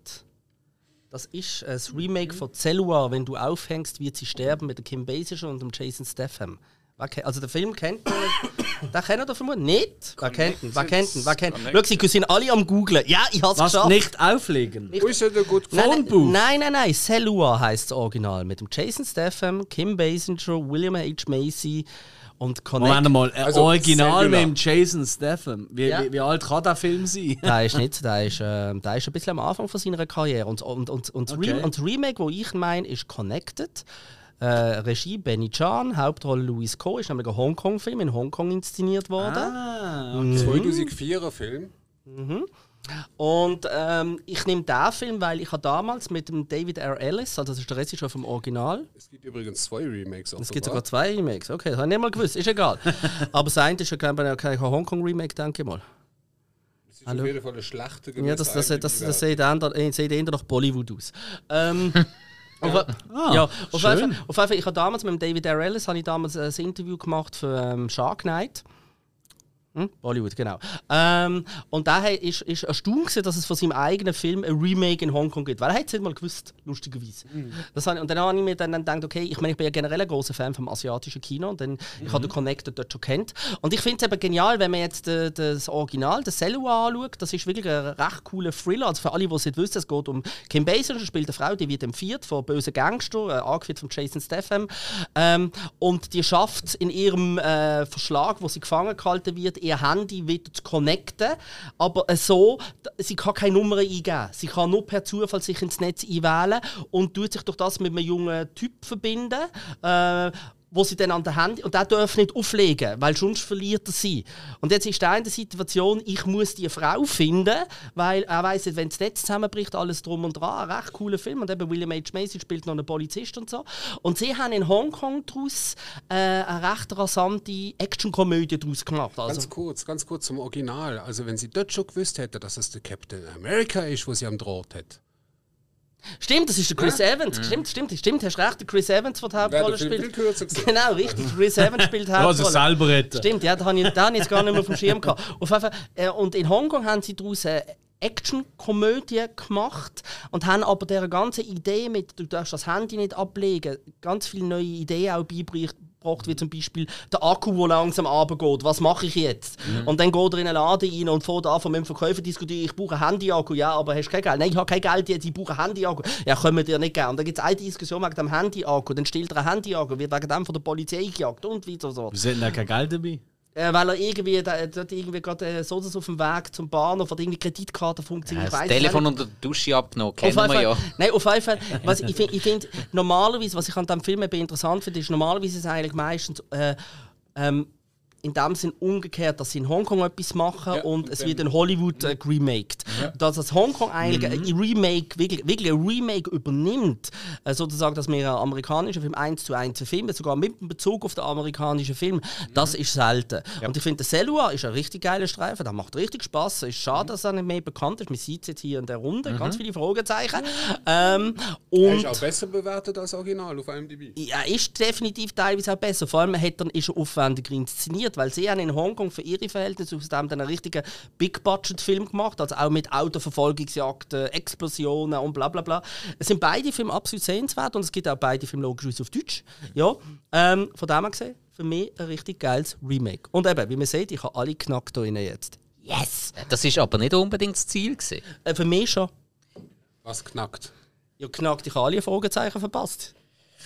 Das ist ein Remake von Cellua, wenn du aufhängst, wird sie sterben mit der Kim Basinger und dem Jason Statham. Also der Film kennt man. <coughs> Den kennt ihr vermutlich nicht? Wer kennt ihn? Wer kennt ihn? Wer kennt ihn? Schau, sie sind alle am googlen. Ja, ich hab's Was geschafft. nicht auflegen. Wo ist denn der gut Nein, Phone nein, nein, nein, nein. Cellua heißt das Original. Mit dem Jason Statham, Kim Basinger, William H. Macy Und Connect, Moment mal, ein Also, Original Cellular. mit dem Jason Statham. Wie, Ja. wie, wie alt kann der Film sein? <laughs> der ist nicht, der ist, äh, der ist ein bisschen am Anfang von seiner Karriere. Und, und, und, und, das, Okay. Re und das Remake, wo ich meine, ist Connected. Äh, Regie Benny Chan, Hauptrolle Louis Ko, ist nämlich ein Hongkong-Film in Hongkong inszeniert worden. Ah, 2004er Film. Und ähm, ich nehme den Film, weil ich habe damals mit dem David R. Ellis, also das ist der Regisseur vom Original, Es gibt übrigens zwei Remakes. es gibt sogar zwei Remakes, okay, das habe ich nicht mal gewusst, ist egal. <laughs> Aber das eine ist ja, glaube ich, kein Hongkong-Remake, denke ich mal. Das ist auf jeden Fall ein schlechter Ja, das, das, das, das, das sieht eher sieht eher nach Bollywood aus. Ähm, <laughs> auf, Ah, ja, auf jeden, Fall, ich habe damals mit David R. Ellis habe ich damals ein Interview gemacht für ähm, Shark Night. Hm? Bollywood, genau. Ähm, und daher ist, ist erstaunt, gewesen, dass es von seinem eigenen Film ein Remake in Hongkong gibt. Weil er hat es nicht mal gewusst, lustigerweise. Das habe ich, und dann habe ich mir dann, dann gedacht, okay, ich meine, ich bin ja generell ein großer Fan vom asiatischen Kino und dann, ich habe den Connected dort schon kennt. Und ich finde es eben genial, wenn man jetzt äh, das Original, das Selua anschaut, das ist wirklich ein recht cooler Thriller. Also für alle, die es nicht wissen, es geht um Kim Basinger, spielt eine Frau, die wird empfiehlt von bösen Gangster, äh, angeführt von Jason Statham. Ähm, und die schafft es in ihrem äh, Verschlag, wo sie gefangen gehalten wird, ihr Handy wieder zu connecten. Aber so, sie kann keine Nummer eingeben. Sie kann nur per Zufall sich ins Netz einwählen und tut sich durch das mit einem jungen Typ verbinden. Äh, wo sie dann an der Handy und der darf nicht auflegen, weil sonst verliert er sie. Und jetzt ist er in der Situation, ich muss die Frau finden, weil er weiß, wenn das Netz zusammenbricht, alles drum und dran. Ein recht cooler Film und eben William H Macy spielt noch einen Polizist und so. Und sie haben in Hongkong daraus äh, eine recht rasante Actionkomödie daraus gemacht. Also, Ganz kurz, ganz kurz zum Original. Also wenn sie dort schon gewusst hätte, dass es der Captain America ist, wo sie am Draht hat. Stimmt, das ist der Chris Evans. Stimmt, stimmt, stimmt, hast recht, der Chris Evans, der die Hauptrolle spielt. Genau, richtig. Chris Evans spielt <laughs> die Also Hauptrolle. selber retten. Stimmt, ja, da habe ich, da habe ich jetzt gar nicht mehr auf dem Schirm gehabt. Auf jeden Fall, äh, und in Hongkong haben sie daraus eine Action-Komödie gemacht und haben aber dieser ganzen Idee mit, du darfst das Handy nicht ablegen, ganz viele neue Ideen auch beigebracht, wie zum Beispiel der Akku, der langsam runtergeht. Was mache ich jetzt? Und dann geht er in einen Laden rein und fährt an, von meinem Verkäufer diskutieren, ich brauche einen Handy-Akku. Ja, aber hast du kein Geld? Nein, ich habe kein Geld, jetzt, ich brauche einen Handy-Akku. Ja, können wir dir nicht geben. Und dann gibt es eine Diskussion wegen dem Handy-Akku. Dann stellt er einen Handy-Akku, wird wegen dem von der Polizei gejagt und weiter so. Wir hätten ja kein Geld dabei. Äh, weil er irgendwie, da, dort irgendwie gerade äh, so auf dem Weg zum Bahnhof oder irgendwie Kreditkarte funktioniert. Das weiss es Telefon unter der Dusche abgenommen, kennen wir ja. Nein, auf jeden Fall. Was ich finde, find, normalerweise, was ich an diesem Film eben interessant finde, ist, normalerweise ist es eigentlich meistens äh, ähm, in dem Sinn umgekehrt, dass sie in Hongkong etwas machen Ja, und es wird in Hollywood äh, geremaked. Dass das Hongkong eigentlich ein Remake, wirklich, wirklich ein Remake übernimmt, äh, sozusagen, dass wir einen amerikanischen Film eins zu eins verfilmen, sogar mit Bezug auf den amerikanischen Film, das ist selten. Und ich finde, der Selua ist ein richtig geiler Streifen, der macht richtig Spaß. Es ist schade, dass er nicht mehr bekannt ist. Man sieht es jetzt hier in der Runde, ganz viele Fragezeichen. Ähm, Er und ist auch besser bewertet als Original auf IMDb. ja, ist definitiv teilweise auch besser. Vor allem hat er, ist er aufwendiger inszeniert, weil sie haben in Hongkong für ihre Verhältnisse aus dem einen richtigen Big-Budget-Film gemacht, also auch mit Autoverfolgungsjagden, Explosionen und bla bla bla. Es sind beide Filme absolut sehenswert und es gibt auch beide Filme logischerweise auf Deutsch. Ja, ähm, von dem her gesehen, für mich ein richtig geiles Remake. Und eben, wie man sieht, ich habe alle knackt hier jetzt. Yes! Das ist aber nicht unbedingt das Ziel. Gewesen. Äh, für mich schon. Was knackt? Ja, knackt, ich habe alle Fragezeichen verpasst.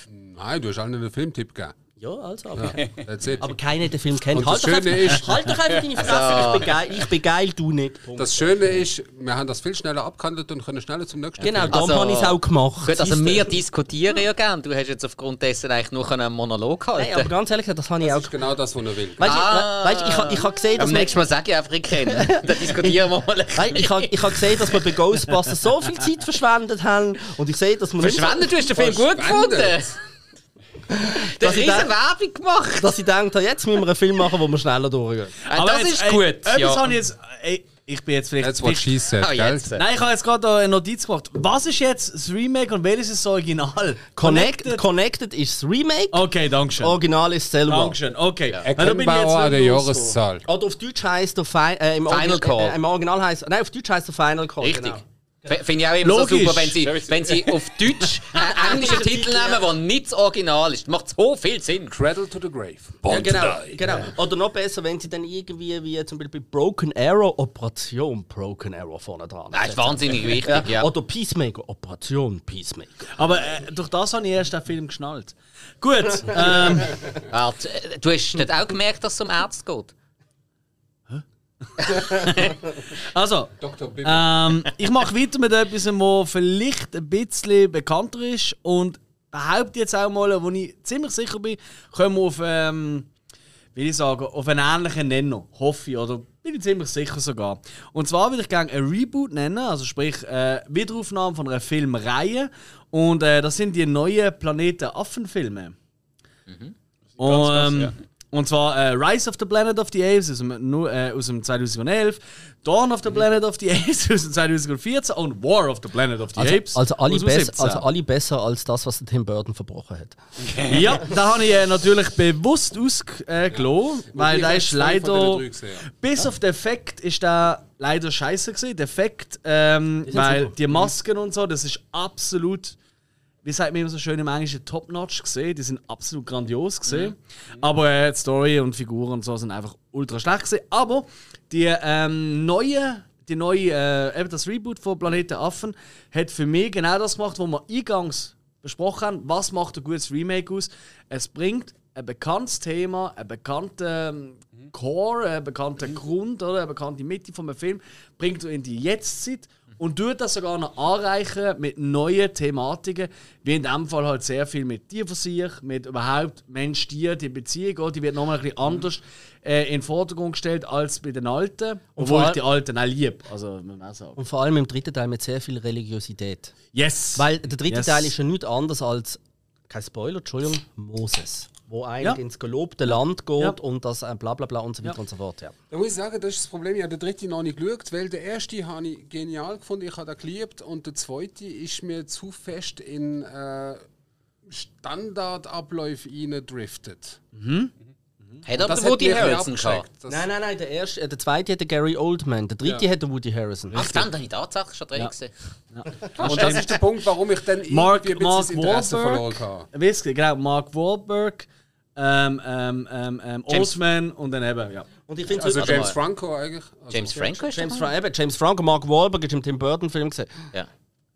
Nein, du hast allen einen Filmtipp gegeben. Ja, also, aber... That's it. Aber keiner den Film kennt. Und das Halt doch, Schöne einfach, ist- halt doch einfach deine Fresse. Ich, bin geil, ich bin geil, du nicht. Punkt. Das Schöne ist, wir haben das viel schneller abgehandelt und können schneller zum nächsten Genau, Film. darum Also- habe ich es auch gemacht. Gut, also wir diskutieren ja gerne. Du hast jetzt aufgrund dessen eigentlich nur einen Monolog Nein, aber halten. ganz ehrlich, das habe ich Das auch ist genau das, was er will. Weißt du, Ah. weißt, ich, ha- ich habe gesehen, dass Am wir, nächsten Mal sage ich einfach, ich kenne. <laughs> Dann diskutieren wir mal. ein weißt, ich, habe, ich habe gesehen, dass wir bei Ghostbusters so viel Zeit verschwendet haben und ich sehe, dass wir so- Verschwendet, du hast den Film gut gefunden. <laughs> Ich riesen denk- Werbung gemacht. dass ich denke, jetzt müssen wir einen Film machen, wo wir schneller durchgehen. Ah, das jetzt, ist ey, gut. Etwas ja. habe ich jetzt. Ey, ich bin jetzt vielleicht. That's what she said, jetzt. Nein, ich habe jetzt gerade eine Notiz gemacht. Was ist jetzt das Remake und welches ist das Original? Connected, Connected ist das Remake, Okay, danke schön. Original ist selber. Dankeschön, okay. Ich Erkennbar jetzt auch an der. Jahreszahl. Oder auf Deutsch heißt der Fi äh, im, Final Origi- Call. Äh, im Original heißt nein auf Deutsch heißt der Final Call. Richtig. Genau. Finde ich auch immer Logisch. so super, wenn sie, wenn sie auf Deutsch <laughs> einen englischen Titel nehmen, der nicht das Original ist. Macht so viel Sinn. Cradle to the Grave. Ja, genau, genau. Oder noch besser, wenn sie dann irgendwie wie zum Beispiel Broken Arrow, Operation Broken Arrow vorne dran. Das ist wahnsinnig wichtig, ja. ja. Oder Peacemaker, Operation Peacemaker. Aber äh, durch das habe ich erst den Film geschnallt. Gut, <laughs> ähm, Warte, äh, du hast nicht auch gemerkt, dass es um Ärzte geht? <laughs> also, ähm, ich mache weiter mit etwas, was vielleicht ein bisschen bekannter ist und behaupte jetzt auch mal, wo ich ziemlich sicher bin, kommen wir auf, ähm, wie ich sagen, auf einen ähnlichen Nenner. Hoffe ich, oder bin ich ziemlich sicher sogar. Und zwar würde ich gerne ein Reboot nennen, also sprich äh, Wiederaufnahme von einer Filmreihe. Und äh, das sind die neuen Planeten Affen-Filme. Und, krass, ähm, ja. Und zwar äh, Rise of the Planet of the Apes aus dem, äh, aus dem 2011, Dawn of the Planet of the Apes <laughs> aus dem 2014 und War of the Planet of the Also, Apes also, alle aus dem besser, 17. also alle besser als das, was der Tim Burton verbrochen hat. <laughs> Ja, da habe ich äh, natürlich bewusst ausgelassen, äh, gelassen, weil da ist leider. Bis auf den Effekt ist da leider scheiße gewesen. Der Effekt, ähm, weil die Masken und so, das ist absolut, wie sagt man immer so schön im Englischen, top-notch gesehen. Die sind absolut grandios gesehen. Aber äh, die Story und Figuren und so sind einfach ultra schlecht gesehen. Aber die ähm, neue, die neue, äh, eben das Reboot von Planeten Affen hat für mich genau das gemacht, was wir eingangs besprochen haben. Was macht ein gutes Remake aus? Es bringt ein bekanntes Thema, einen bekannten ähm, Core, einen bekannten Grund oder eine bekannte Mitte vom Film, bringt er in die Jetztzeit und tut das sogar noch anreichern mit neuen Thematiken, wie in dem Fall halt sehr viel mit Tierversuch, mit überhaupt Mensch-Tier, die Beziehung, die wird nochmal ein bisschen anders äh, in den Vordergrund gestellt als bei den Alten, obwohl ich die Alten auch liebe, also. Und vor allem im dritten Teil mit sehr viel Religiosität. Yes! Weil der dritte Yes. Teil ist ja nichts anderes als, kein Spoiler, Entschuldigung, Moses. Wo eigentlich Ja. ins gelobte Land geht Ja. und das äh, bla bla bla und so weiter Ja. und so fort. Ja. Da muss ich sagen, das ist das Problem. Ich habe den dritten noch nicht geschaut, weil der erste habe ich genial gefunden, ich habe den geliebt und der zweite ist mir zu fest in äh, Standardabläufe reingedriftet. Hat aber Das der hat Woody ein bisschen Harrelson gehabt. Nein, nein, nein, der, erste, äh, der zweite hat der Gary Oldman, der dritte Ja. hat der Woody Harrison. Ach, dann habe ich tatsächlich schon drin Ja. gesehen. <laughs> Und das ist der Punkt, warum ich dann Mark- irgendwie ein bisschen Mark Interesse Wahlberg. verloren habe. Wisst ihr, genau, Mark Wahlberg, ähm, ähm, ähm, ähm, James- Oldman und dann eben, ja. Und ich finde Also James. Franco eigentlich. Also James Franco ist James? Fra eben, James Franco, Mark Wahlberg ist im Tim Burton Film gesehen. Ja.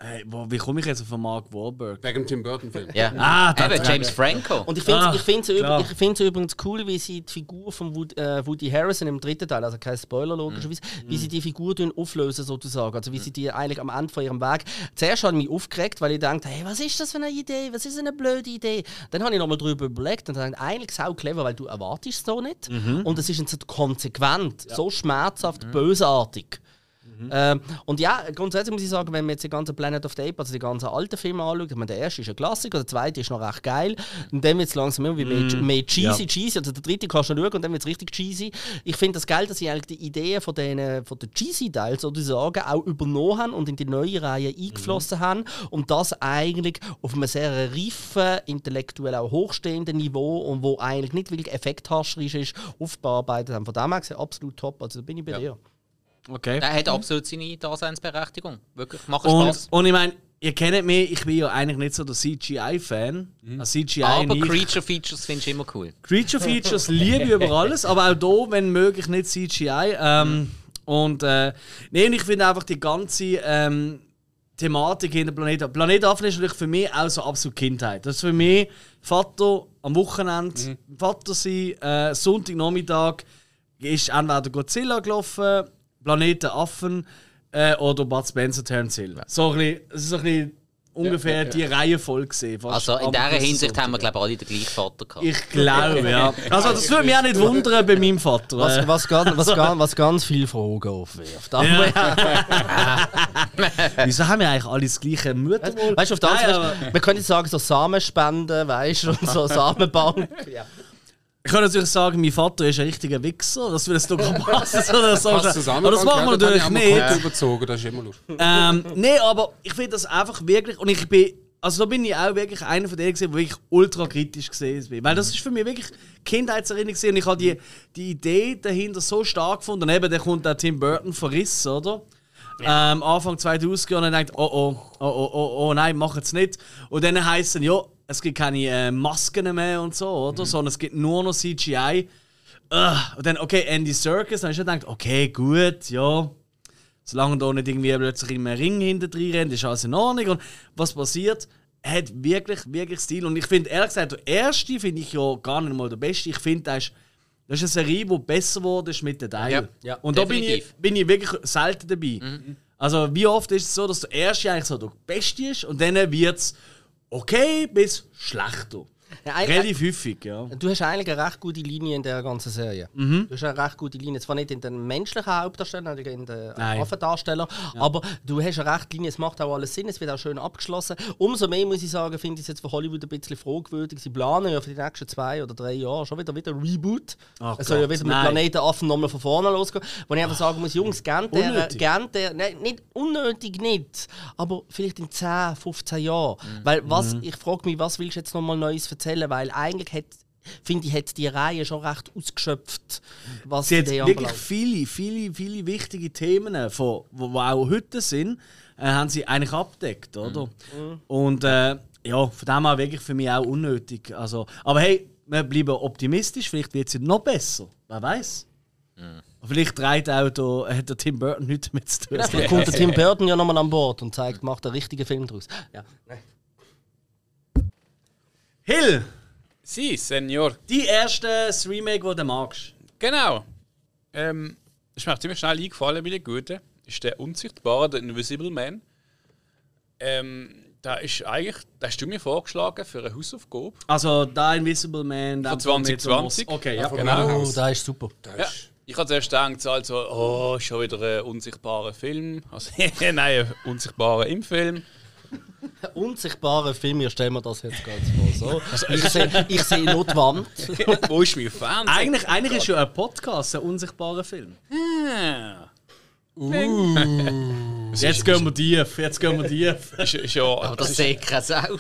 Hey, wo, wie komme ich jetzt auf Mark Wahlberg? Wegen dem Tim Burton Film. ja. Ah, da- Eben, James Franco. Und ich finde Ah, es ich klar. ich find's übrigens cool, wie sie die Figur von Wood, äh, Woody Harrison im dritten Teil, also kein Spoiler logischerweise, wie sie die Figur auflösen sozusagen. Also wie sie die eigentlich am Ende von ihrem Weg. Zuerst ich mich aufgeregt, weil ich dachte, hey, was ist das für eine Idee? Was ist eine blöde Idee? Dann habe ich nochmal drüber überlegt und dachte, eigentlich sau clever, weil du erwartest es so nicht. Und es ist jetzt so konsequent, so schmerzhaft, bösartig. Ähm, und ja, grundsätzlich muss ich sagen, wenn man jetzt die ganze Planet of the Apes, also die ganzen alten Filme anschaut, ich meine, der erste ist ein Klassiker, der zweite ist noch recht geil. Und dann wird es langsam irgendwie mehr, mehr cheesy, Ja. cheesy. Also der dritte kannst du noch schauen und dann wird es richtig cheesy. Ich finde das geil, dass sie eigentlich die Ideen von den, von den cheesy Teilen sozusagen auch übernommen haben und in die neue Reihe eingeflossen haben. Und das eigentlich auf einem sehr reifen, intellektuell auch hochstehenden Niveau und wo eigentlich nicht wirklich effekthascherisch ist, aufbearbeitet haben. Von dem her gesehen absolut top. Also da bin ich bei dir. Okay. Er hat absolut seine Daseinsberechtigung. Wirklich, macht Und, Spaß. und ich meine, ihr kennt mich, ich bin ja eigentlich nicht so der CGI-Fan. Also CGI Aber nicht. Creature Features finde ich immer cool. Creature Features liebe ich über alles, aber auch hier, wenn möglich, nicht CGI. Ähm, Und äh, nee, und ich finde einfach die ganze ähm, Thematik hinter Planet Planet Affen ist natürlich für mich auch so absolut Kindheit. Das ist für mich Vater am Wochenende, Vater sein, äh, Sonntagnachmittag ist entweder Godzilla gelaufen, Planeten Affen äh, oder Bud Spencer Terence Hill. So ein bisschen, das ist so ein bisschen ungefähr die Reihenfolge gesehen. Also in dieser Hinsicht haben wir, glaube ich, alle den gleichen Vater gehabt. Ich glaube, ja. <laughs> Also das würde mich auch nicht wundern bei meinem Vater. Was, Äh, was, ganz, was, ganz, was ganz viele Fragen aufwirft. <laughs> <laughs> Wieso haben wir eigentlich alle das gleiche Muttermal? Weißt du, auf der Nein, anderen Seite, man könnte sagen, so Samenspenden, weißt du, und so Samenbank. Ja. Ich kann natürlich sagen, mein Vater ist ein richtiger Wichser, dass wir das doch <laughs> passen oder so. Passt zusammen. Aber das machen wir natürlich nicht. überzogen, das ist immer lustig. ähm, nee, aber ich finde das einfach wirklich. Und ich bin. Also da bin ich auch wirklich einer von denen, gewesen, wo ich ultra kritisch gesehen bin. Weil das ist für mich wirklich Kindheitserinnerung und ich habe die, die Idee dahinter so stark gefunden. Und eben, dann kommt der Tim Burton verriss, oder? ähm, Anfang 2000 und dann denkt, oh oh, oh oh, oh, oh nein, mach es nicht. Und dann heisst es, ja, es gibt keine äh, Masken mehr und so, oder? Sondern es gibt nur noch CGI. Ugh. Und dann, okay, Andy Serkis, dann hast du gedacht, okay, gut, ja. Solange da nicht irgendwie plötzlich in einem Ring hinter drin rennt, ist alles in Ordnung. Und was passiert? Er hat wirklich, wirklich Stil. Und ich finde, ehrlich gesagt, der erste finde ich ja gar nicht mal der beste. Ich finde, das ist, das ist eine Serie, die besser ist mit den Teilen. Ja, ja, und da bin ich, definitiv. bin ich wirklich selten dabei. Also, wie oft ist es so, dass der erste eigentlich so der beste ist und dann wird es okay bis schlechter. Ja, Relativ häufig, ja. Du hast eigentlich eine recht gute Linie in der ganzen Serie. Du hast eine recht gute Linie. Zwar nicht in den menschlichen Hauptdarstellern, sondern in den. Affendarstellern, aber du hast eine recht Linie. Es macht auch alles Sinn, es wird auch schön abgeschlossen. Umso mehr muss ich sagen, finde ich es jetzt für Hollywood ein bisschen fragwürdig. Sie planen ja für die nächsten zwei oder drei Jahre schon wieder wieder Reboot. Ach es soll ja wieder mit nein. Planeten Affen nochmal von vorne losgehen. Wo ich einfach sagen muss, Jungs, gern der, gern der, nein, nicht unnötig nicht, aber vielleicht in 10, 15 Jahren. Mhm. Weil was, ich frage mich, was willst du jetzt nochmal Neues erzählen? Weil eigentlich hat, finde ich, hat die Reihe schon recht ausgeschöpft, was Sie die hat wirklich anbelangt. viele, viele, viele wichtige Themen, von, wo, wo auch heute sind, äh, haben sie eigentlich abdeckt, oder? Und äh, ja, von dem her wirklich für mich auch unnötig. Also, aber hey, wir bleiben optimistisch, vielleicht wird es noch besser. Wer weiß? Vielleicht trägt auch der, hat der Tim Burton nichts damit zu tun. Vielleicht kommt der Tim <laughs> Burton ja nochmal an Bord und zeigt, macht einen richtigen Film daraus. Ja. Hill, Sie, Senior. die erste das Remake, das du magst. Genau. Ähm, ist mir auch ziemlich schnell eingefallen bei den Guten. Ist der Unsichtbare, der Invisible Man. Ähm, da ist eigentlich, da hast du mir vorgeschlagen für eine Hausaufgabe. Also, da Invisible Man. Von dann mit 2020. dem- Okay, ja. Genau. Oh, da ist super. Ja. Ich habe zuerst gedacht, so, also, oh, schon wieder ein unsichtbarer Film. Also, <laughs> nein, ein unsichtbarer im Film. <laughs> Unsichtbare Film, ich stelle mir das jetzt ganz vor. So. Ich sehe ich seh nur die Wand. <laughs> Wo ist mein Fernsehen? Eigentlich, eigentlich ist ja ein Podcast ein unsichtbarer Film. Ah. <laughs> Jetzt gehen wir tief, jetzt gehen wir tief. Ist, ist ja, Aber das sehe ich keine Sau.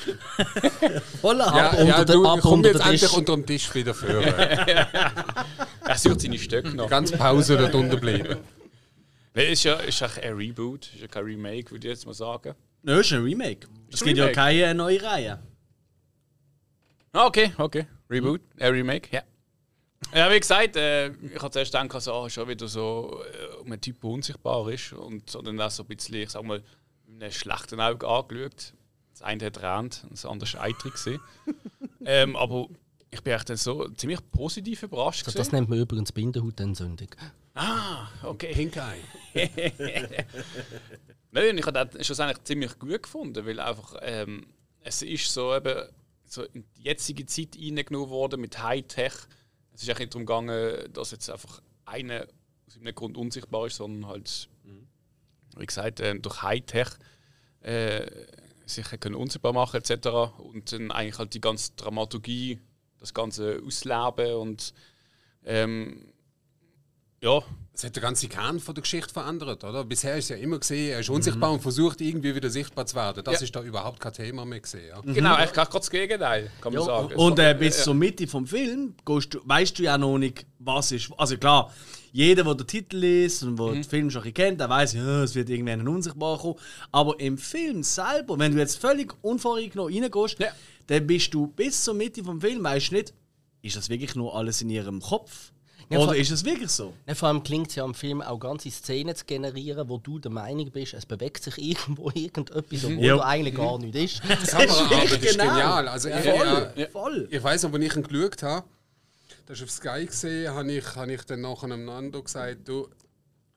Voila. Ja, unter ja du ab komm unter jetzt endlich unter dem Tisch wieder führen. er sucht seine Stöcke noch. Ganz Pause dort unten bleiben. Nein, ist ja ist eigentlich ein Reboot, ist ja kein Remake, würde ich jetzt mal sagen. Nö, ist ein Remake. Es ein gibt ja Remake. keine neue Reihe. Ah, okay, okay. Reboot, äh, Remake, ja. Ja, wie gesagt, äh, ich habe zuerst gedacht, so, ah, schon wieder so äh, um einen Typ, der unsichtbar ist. Und, und dann auch so ein bisschen, ich sag mal, mit einem schlechten Auge angeschaut. Das eine hat rennt, das andere war eitrig. gewesen. <laughs> ähm, aber ich bin echt dann so ziemlich positiv überrascht. Das gewesen. nennt man übrigens Bindehautentzündung. Ah, okay. Eye. <laughs> <laughs> Nein, ich habe das schlussendlich ziemlich gut gefunden, weil einfach ähm, es ist so eben so in die jetzige Zeit reingenommen worden mit Hightech. Es ist eigentlich nicht darum gegangen, dass jetzt einfach einer aus irgendeinem Grund unsichtbar ist, sondern halt, wie gesagt, äh, durch Hightech äh, sich können unsichtbar machen etc. Und dann eigentlich halt die ganze Dramaturgie, das Ganze ausleben und ähm, ja, Das hat den ganzen Kern von der Geschichte verändert, oder? Bisher ist ja immer gesehen, er ist unsichtbar und versucht irgendwie wieder sichtbar zu werden. Das Ja. ist da überhaupt kein Thema mehr gesehen. Ja? genau, eigentlich gerade das Gegenteil, kann man sagen. Und äh, bis zur Mitte vom Film gehst du, weißt du ja noch nicht, was ist. Also klar, jeder, der den Titel liest und der den Film schon kennt, der weiß, ja, es wird irgendwann ein unsichtbar kommen. Aber im Film selber, wenn du jetzt völlig unvoreingenommen reingehst, Ja. dann bist du bis zur Mitte vom Film, weißt du nicht, ist das wirklich nur alles in ihrem Kopf? Ja, Oder ist es wirklich so? Ja, vor allem klingt es ja am Film auch ganze Szenen zu generieren, wo du der Meinung bist, es bewegt sich irgendwo <laughs> irgendetwas, obwohl Ja. eigentlich gar nicht ist. <laughs> Die Kameraarbeit ist Genau. genial. Also ich, Voll, ja, voll. ich weiß noch, als ich ihn geschaut habe, das ist auf Sky gesehen, habe ich, habe ich dann nachher einem Nando gesagt, du,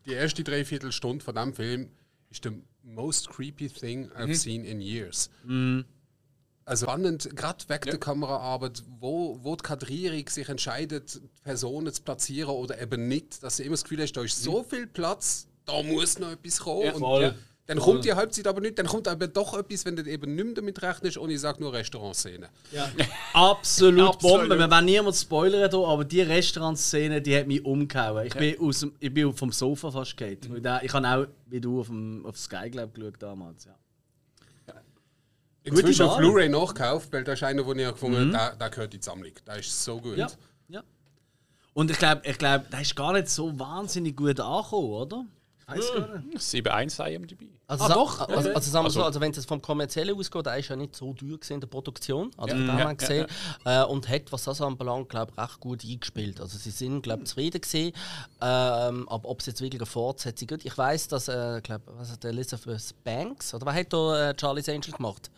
die erste Dreiviertelstunde von diesem Film ist the most creepy thing I've seen in years. Also spannend, gerade wegen der Kameraarbeit, wo, wo die Kadrierung sich entscheidet, Personen zu platzieren oder eben nicht, dass du immer das Gefühl hast, da ist so viel Platz, da muss noch etwas kommen. und voll. ja, dann kommt die Halbzeit aber nicht, dann kommt aber doch etwas, wenn du eben nicht mehr damit rechnest und ich sage nur Restaurantszene. <laughs> Absolut, Absolut. Bombe. Wir wollen niemand spoilern hier, aber die Restaurantszene, die hat mich umgehauen. Ich bin, aus dem, ich bin vom Sofa fast gefallen. Ich habe auch, wie du, auf, dem, auf Sky Glaub geschaut damals. Ja. Inzwischen auf Wahl. Blu-ray nachgekauft, weil da ist einer, den ich gefunden habe, der, der gehört in die Sammlung. Der ist so gut. Ja, ja. Und ich glaube, ich glaub, der ist gar nicht so wahnsinnig gut angekommen, oder? Weiß gar nicht. 7.1 IMDb. Also, Ah, doch? also, also, sagen wir so, Also- also wenn es vom kommerziellen ausgeht, der ist ja nicht so teuer in der Produktion. Also Ja. Ja, gesehen. Äh, und hat, was das anbelangt, glaube ich, recht gut eingespielt. Also sie sind, glaube ich, zufrieden gewesen. Ähm, aber ob es jetzt wirklich eine Fortsetzung gibt, ich weiß, dass, äh, glaube was hat der Elizabeth Banks, oder was hat da äh, Charlie's Angel gemacht?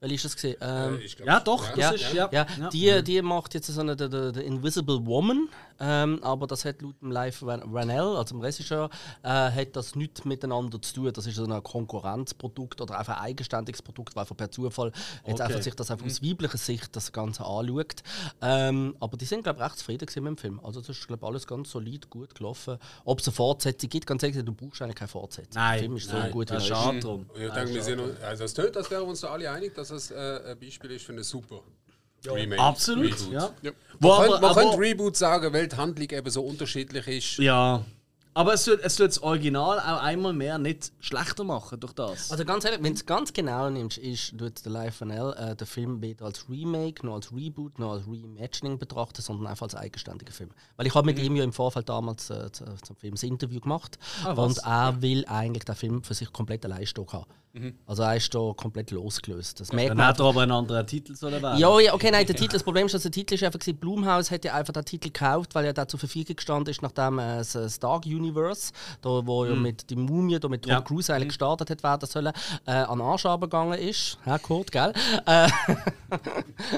Welche ist das gesehen? Ähm, glaub, Ja, doch, das Ja, ist. Ja, ja, Die, die macht jetzt so eine the, the, the Invisible Woman, ähm, aber das hat laut dem Live Ran- Ranell, also dem Regisseur, äh, hat das nichts miteinander zu tun. Das ist so ein Konkurrenzprodukt oder einfach ein eigenständiges Produkt, weil einfach per Zufall jetzt Okay. einfach sich das einfach aus weiblicher Sicht das Ganze anschaut. Ähm, aber die sind, glaube ich, recht zufrieden mit dem Film. Also das ist, glaube ich, alles ganz solid, gut gelaufen. Ob es eine Fortsetzung gibt, ganz ehrlich, du brauchst eigentlich keine Fortsetzung. Nein, der Film ist so nein, gut, wie schade drum. Ich denke, wir sind, uns- also es tönt, als wären wir uns da alle einig, dass es äh, ein Beispiel ist für eine super Remake. Absolut, Reboot. ja. Ja. Wo Man, aber, könnte, man aber, könnte Reboot sagen, weil die Handlung eben so unterschiedlich ist. ja. Aber es tut, es das Original auch einmal mehr nicht schlechter machen durch das. Also ganz ehrlich, wenn du es ganz genau nimmst, ist tut der Live NL äh, der Film weder als Remake, noch als Reboot, noch als Reimagining betrachtet, sondern einfach als eigenständiger Film. Weil ich habe mit ihm ja im Vorfeld damals äh, zu- zum Film das Interview gemacht Ah, und er will eigentlich den Film für sich komplett allein stehen haben. Also er ist da komplett losgelöst. Das merkt Dann man hat er aber einen anderen Titel sollen werden. ja, ja, okay, nein, der Titel, das Problem ist, dass der Titel ist einfach gewesen, Blumhaus hat ja einfach den Titel gekauft, weil er da zur Verfügung gestanden ist, nachdem äh, das äh, Stark Universe, da, wo ja mit die Mumie, da mit Tom Ja. Cruise eigentlich gestartet hat werden sollen, äh, an den Arsch gegangen ist. Herr Kurt, gell? Äh,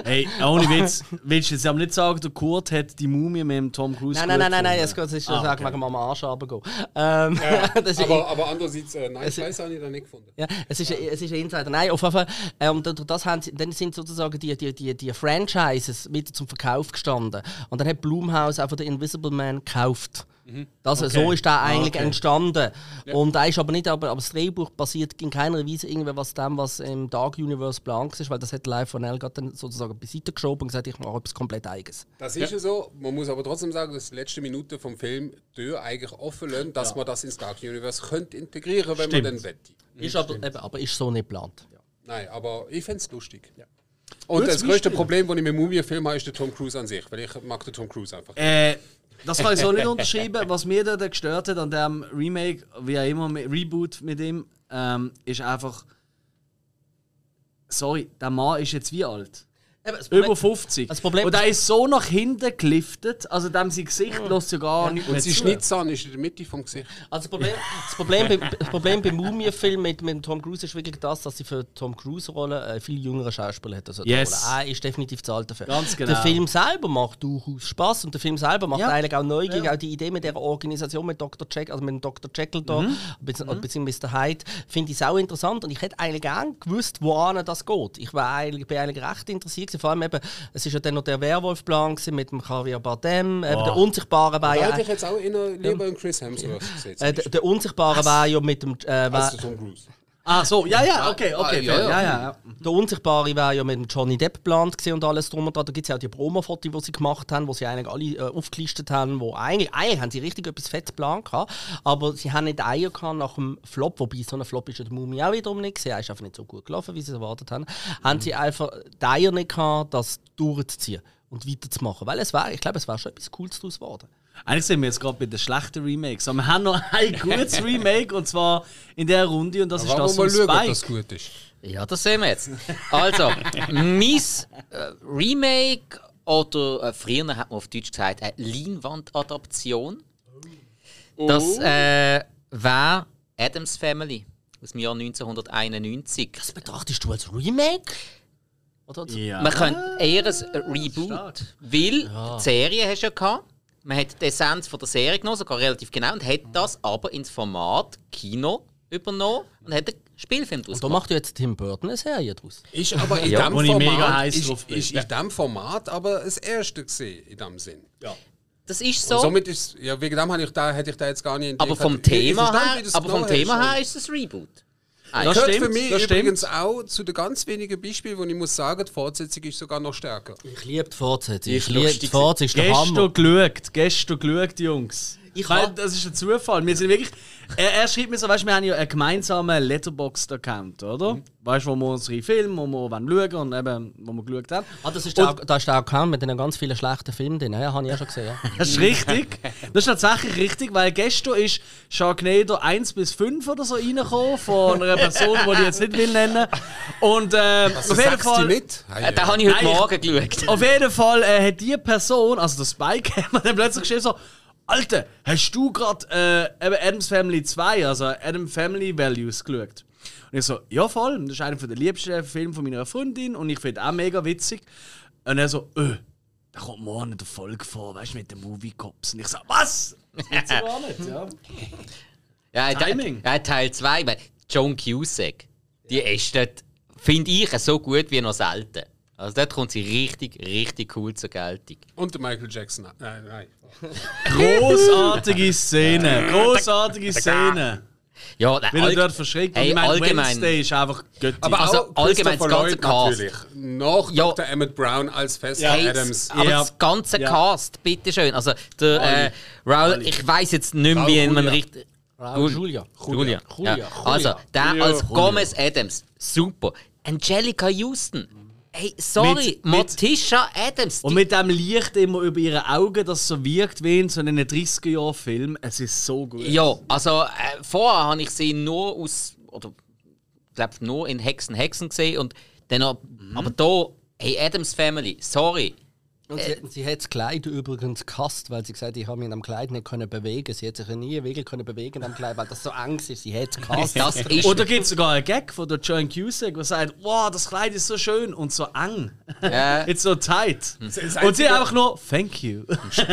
Hey, ohne <laughs> Witz, willst du jetzt aber nicht sagen, der Kurt hat die Mumie mit dem Tom Cruise nein, nein, nein, nein, nein, es geht- es ist Ah, sagen, okay. wegen am Arsch gehen. Ähm, <laughs> das ist, Aber, aber andererseits, äh, nein, Es- ich weiß habe ich da nicht gefunden. Ja, es ist, es ist ein Insider. Nein, auf jeden Fall. Äh, durch das haben sie, dann sind sozusagen die, die, die, die Franchises wieder zum Verkauf gestanden. Und dann hat Blumhaus einfach den Invisible Man gekauft. Das, Okay. So ist der eigentlich Okay. entstanden. Und er ist aber nicht, aber, aber das Drehbuch basiert in keiner Weise irgendwie was dem, was im Dark Universe Plan ist, weil das hat Live von El dann sozusagen beiseite geschoben und gesagt, ich mache etwas komplett Eigenes. Das ist ja. so. Man muss aber trotzdem sagen, dass die letzte Minute vom Film die Tür eigentlich offen lässt, dass man das ins Dark Universe könnte integrieren, wenn Stimmt. man dann wette. Ist aber, eben, aber ist so nicht geplant. Nein, aber ich fände es lustig. Und Gutes das größte. Problem, das ich mit Mumie-Film habe, ist der Tom Cruise an sich, weil ich mag den Tom Cruise einfach. Äh, das kann ich so nicht unterschreiben. Was mir da gestört hat an dem Remake, wie auch immer, Reboot mit ihm, ähm, ist einfach. Sorry, der Mann ist jetzt wie alt? Über 50. Das Problem- Und er ist so nach hinten geliftet, also dem sein Gesicht lässt ja gar nicht mehr Und sein zu. Schnittzahn ist in der Mitte vom Gesicht. Also das Problem, das Problem, beim- das Problem beim Mumie-Film mit, mit Tom Cruise ist wirklich das, dass sie für Tom Cruise-Rolle äh, viel jüngere Schauspieler hat. Also Yes. Er ist definitiv zu alt dafür. Ganz genau. Der Film selber macht durchaus Spaß und der Film selber macht Ja. eigentlich auch neugierig. Auch die Idee mit der Organisation mit Dr. Jekyll, also mit dem Dr. Jekyll da, Mhm. bezieh- beziehungsweise Mr. Hyde, finde ich sau interessant und ich hätte eigentlich gern gewusst, wohin das geht. Ich war eigentlich, bin eigentlich recht interessiert gewesen. vor allem eben, es ist ja dann noch der Werwolf-Plan mit dem Javier Bardem, eben der Unsichtbare war Da ja... hätte ich jetzt auch eher lieber in Chris Hemsworth gesehen. Äh, der, der Unsichtbare war ja mit dem... Äh, war, als der Tom Cruise. Ah, so, ja, ja, okay, okay. Ah, ja, ja. ja, ja. Der Unsichtbare war ja mit dem Johnny Depp geplant und alles drum und dran. Da gibt es ja auch die Promo-Fotos, die sie gemacht haben, wo sie eigentlich alle äh, aufgelistet haben, wo eigentlich, eigentlich haben sie richtig etwas fett geplant gehabt, aber sie haben nicht Eier gehabt nach dem Flop, wobei so ein Flop ist ja der Mumie auch wiederum nicht gewesen. Er ist einfach nicht so gut gelaufen, wie sie es erwartet haben. Haben sie einfach die Eier nicht gehabt, das durchzuziehen und weiterzumachen. Weil es war, ich glaube, es war schon etwas Cooles daraus geworden. Eigentlich sind wir jetzt gerade bei den schlechten Remakes. Aber wir haben noch ein gutes <laughs> Remake und zwar in der Runde und das ist Aber das wollen von wir mal schauen, ob Spike. das gut ist. Ja, das sehen wir jetzt. Also, mein äh, Remake oder äh, früher hat man auf Deutsch gesagt, eine Leinwandadaption. Das äh, war Adams Family aus dem Jahr 1991. Das betrachtest du als Remake? Oder Ja. Man könnte eher ein Reboot, Stark. weil die Serie hast du ja gehabt. Man hat die Essenz von der Serie genommen, sogar relativ genau, und hat das aber ins Format Kino übernommen und hat einen Spielfilm daraus Und da gemacht. macht ja jetzt Tim Burton eine Serie draus. Ist aber in Ja, dem wo ich mega Format, heiß ist, drauf bin. ist in dem Format aber das erste gesehen, in dem Sinn. Das ist Und so. somit ist, ja, wegen dem habe ich da, hätte ich da jetzt gar nicht entdeckt. Aber vom Ich- ich Thema verstand, her, aber vom genommen Thema her ist es ein Reboot. Das Gehört stimmt, für mich übrigens auch zu den ganz wenigen Beispielen, wo ich muss sagen, die Fortsetzung ist sogar noch stärker. Ich liebe die Fortsetzung. Ich liebe die Fortsetzung. Gestern geschaut, gestern geschaut, Jungs. Ich Weil hab- das ist ein Zufall. Wir sind wirklich. Er, er schreibt mir so, weißt du, wir haben ja einen gemeinsamen Letterboxd-Account, oder? Weißt du, wo wir unsere Filme, wo wir wollen schauen und eben, wo wir geschaut haben. Ah, das ist der, da ist der Account mit den ganz vielen schlechten Filmen drin. Ja, habe ich ja schon gesehen. Ja. <laughs> Das ist richtig. Das ist tatsächlich richtig, weil gestern ist Sharknado 1 bis 5 oder so reingekommen von einer Person, die ich jetzt nicht will nennen. Und äh, auf jeden Fall. mit? Äh, den habe ich heute Morgen geschaut. Auf jeden Fall äh, hat die Person, also der Spike, <laughs> hat mir dann plötzlich geschrieben so, Alter, hast du gerade äh, eben Adams Family 2, also Adam Family Values geschaut? Und ich so, ja voll, das ist einer der liebsten Filme von meiner Freundin und ich finde auch mega witzig. Und er so, äh, da kommt morgen der Folge vor, weißt du, mit den Movie Cops. Und ich so, was? Das gibt's ja gar nicht, ja. <laughs> Ja, Timing. Ja, Teil 2, weil John Cusack, die ist dort, finde ich, so gut wie noch selten. Also dort kommt sie richtig, richtig cool zur Geltung. Und der Michael Jackson. Nein, nein. Großartige Szene, <laughs> großartige Szene. Ja, nein, Wie er dort verschreckt. Und Ey, ich meine, allgemein- Wednesday ist einfach göttlich. Aber Also auch allgemein Christopher das ganze Lloyd Cast. natürlich. Noch Ja. Dr. Emmett Brown als Fest Hey, Adams. Aber Ja. das ganze Ja. Cast, bitteschön. Also der äh, Raul, ich weiß jetzt nicht mehr, wie man richtig. Raul Julia. Julia. Julia. Ja. Also, der Julia. als. Gomez Adams, super. Angelica Houston. Hey, sorry, Mit- Morticia Adams. Und mit dem Licht immer über ihre Augen, das so wirkt wie in so einem 30er-Jahr-Film. Es ist so gut. Ja, also äh, vorher habe ich sie nur aus, oder glaube nur in Hexen Hexen gesehen und dann Mhm. aber da, hey Adams Family, sorry. Und sie, sie hat das Kleid übrigens gehasst, weil sie gesagt hat, ich habe mich in dem Kleid nicht können bewegen. Sie hat sich ja nie wirklich können bewegen in dem Kleid, weil das so eng ist. Sie hat es gehasst. Das ist Oder gibt es sogar einen Gag von der Joan Cusack, der sagt, wow, das Kleid ist so schön und so eng. Ja. It's so tight. Das Und sie einfach nur, thank you.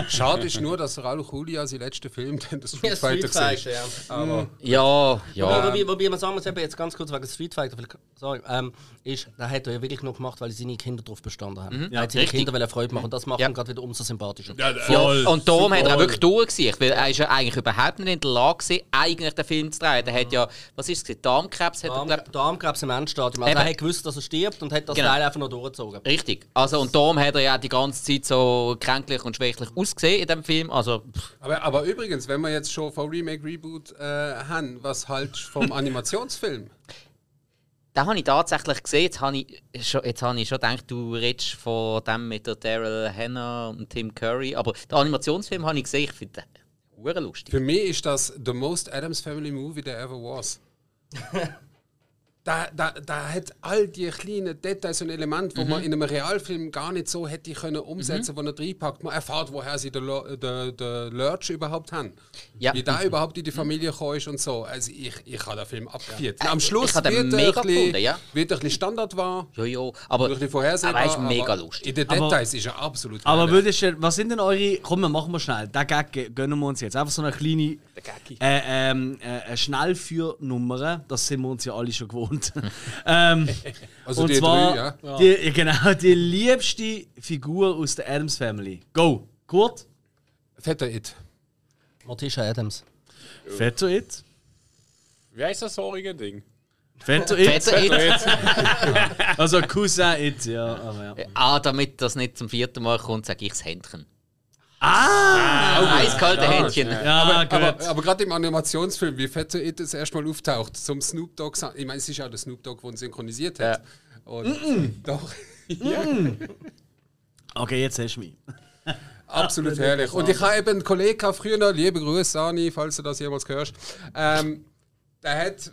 Schade ist nur, dass Raul Julia sein letzter Film <laughs> dann der Street Ja, Fighter Street war. Fighter, ja. Aber ja, ja. Wobei, wobei man sagen muss, jetzt ganz kurz wegen Street Fighter, vielleicht- sorry, ähm, ist, da hat er ja wirklich nur gemacht, weil seine Kinder drauf bestanden haben. er hat seine richtig. Kinder Freude machen und das macht Ja. ihn gerade wieder umso sympathischer. Ja, und darum hat er auch wirklich durchgesiegt, weil er ist ja eigentlich überhaupt nicht in der Lage gewesen, eigentlich den Film zu drehen. Er hat ja, was ist es? Darmkrebs hat er, Darm, glaub, Darmkrebs im Endstadium. Also Eben. er hat gewusst, dass er stirbt und hat das Genau. Teil einfach noch durchgezogen. Richtig. Also, und darum hat er ja die ganze Zeit so kränklich und schwächlich ausgesehen in dem Film. Also, Aber, aber übrigens, wenn wir jetzt schon von Remake, Reboot äh, haben, was halt vom Animationsfilm? Den habe ich tatsächlich gesehen. Jetzt habe ich schon, jetzt habe ich schon gedacht, du redest von dem mit der Daryl Hannah und Tim Curry. Aber den Animationsfilm habe ich gesehen. Ich finde den hure lustig. Für mich ist das the most Adams Family movie there ever was. <laughs> da, da, da hat all die kleinen Details und Elemente, die Mhm. man in einem Realfilm gar nicht so hätte können umsetzen, wo er reinpackt. Man erfährt, woher sie den, den, den Lurch überhaupt haben. Ja. Wie der überhaupt in die Familie gekommen ist und so. Also ich, ich habe den Film abgeführt. Am Schluss ich habe den wird er mega ein bisschen, gefunden, ja. wird er ein bisschen Standard war. Ja, ja. Aber, Ein vorhersehbar. aber er ist mega aber lustig. In den Aber- Details ist er absolut Aber würdest du, was sind denn eure. Komm, wir machen wir schnell. Den Gag gönnen wir uns jetzt. Einfach so eine kleine. Äh, ähm, äh, eine Schnellführnummer. Das sind wir uns ja alle schon gewohnt. <laughs> ähm, Also und die zwar drei, ja. die, genau, die liebste Figur aus der Adams Family. Go! Kurt? Vetter It. Morticia Adams. Vetter It? Wie heißt das horrige Ding? Vetter It? Vetter It. <laughs> Also Cousin It, ja. Aber ja. Ah, damit das nicht zum vierten Mal kommt, sage ich das Händchen. Ah! Eiskalte Händchen. Ja, gut. Aber, aber gerade im Animationsfilm, wie Vetter It das erste Mal auftaucht, zum Snoop Dogg. Ich meine, es ist ja der Snoop Dogg, der ihn synchronisiert hat. Und Doch. <laughs> ja, Okay, jetzt hast du mich. <laughs> absolut herrlich. Und ich habe eben einen Kollegen gehabt früher noch, liebe Grüße, Ani, falls du das jemals hörst. Ähm, der hat zu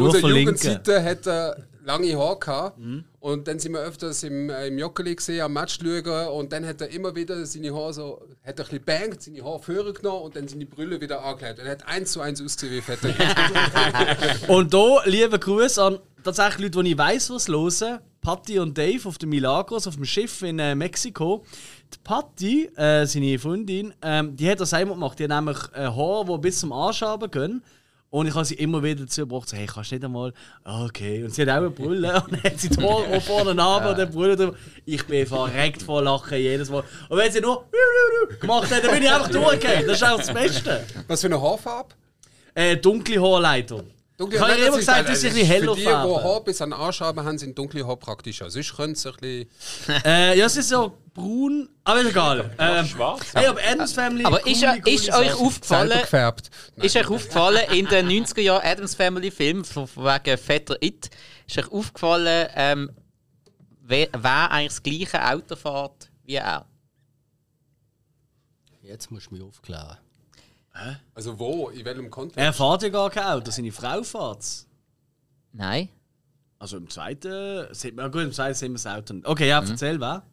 unserer verlinken. Jugendzeiten hat er lange Haare gehabt. Und dann sind wir öfters im, äh, im Joggeli gesehen, am Match schauen. Und dann hat er immer wieder seine Haare so, hat er ein bisschen bangt, seine Haare vorgenommen genommen und dann seine Brille wieder angelegt. Und er hat eins zu eins ausgesehen wie Vetter. <laughs> Und da, liebe Grüße an tatsächlich Leute, die ich weiss, was hören. Patty und Dave auf dem Milagros, auf dem Schiff in äh, Mexiko. Die Patty, äh, seine Freundin, ähm, die hat das einmal gemacht. Die hat nämlich äh, Haare, die bis zum Arsch gehen. Und ich habe sie immer wieder dazu gebracht, so, hey, kannst du nicht einmal. Ah, Okay. Und sie hat auch eine Brille <laughs> und dann hat sie die auch vorne runter und dann drüber. Ich bin verreckt vor Lachen jedes Mal. Und wenn sie nur gemacht hat, dann bin ich einfach durchgegangen. Das ist auch das Beste. Was für eine Haarfarbe? Äh, dunkle Haarleiter. Dunkle Ich habe immer ist- gesagt, das dass sie ein ist bisschen heller Für die, die. Haar bis an den Arsch haben, haben sind dunkle Haar praktischer. Sonst können sie ein bisschen... <laughs> Äh, ja, es ist so braun, aber ist egal. <laughs> Ähm, schwarz. hey, aber Adams Family. Aber ist, coole, coole ist euch Sache. aufgefallen, gefärbt. ist euch aufgefallen in den 90er Jahren Adams Family Film von von wegen Vetter It, ist euch aufgefallen, ähm, wer, wer eigentlich das gleiche Auto fährt wie er? Jetzt musst du mich aufklären. Also wo? In welchem Kontext? Er fährt ja gar kein Auto, seine Frau fährt Nein. Also im zweiten, sieht man, gut, im zweiten sehen wir das Auto nicht. Okay, ja, erzähl, wer?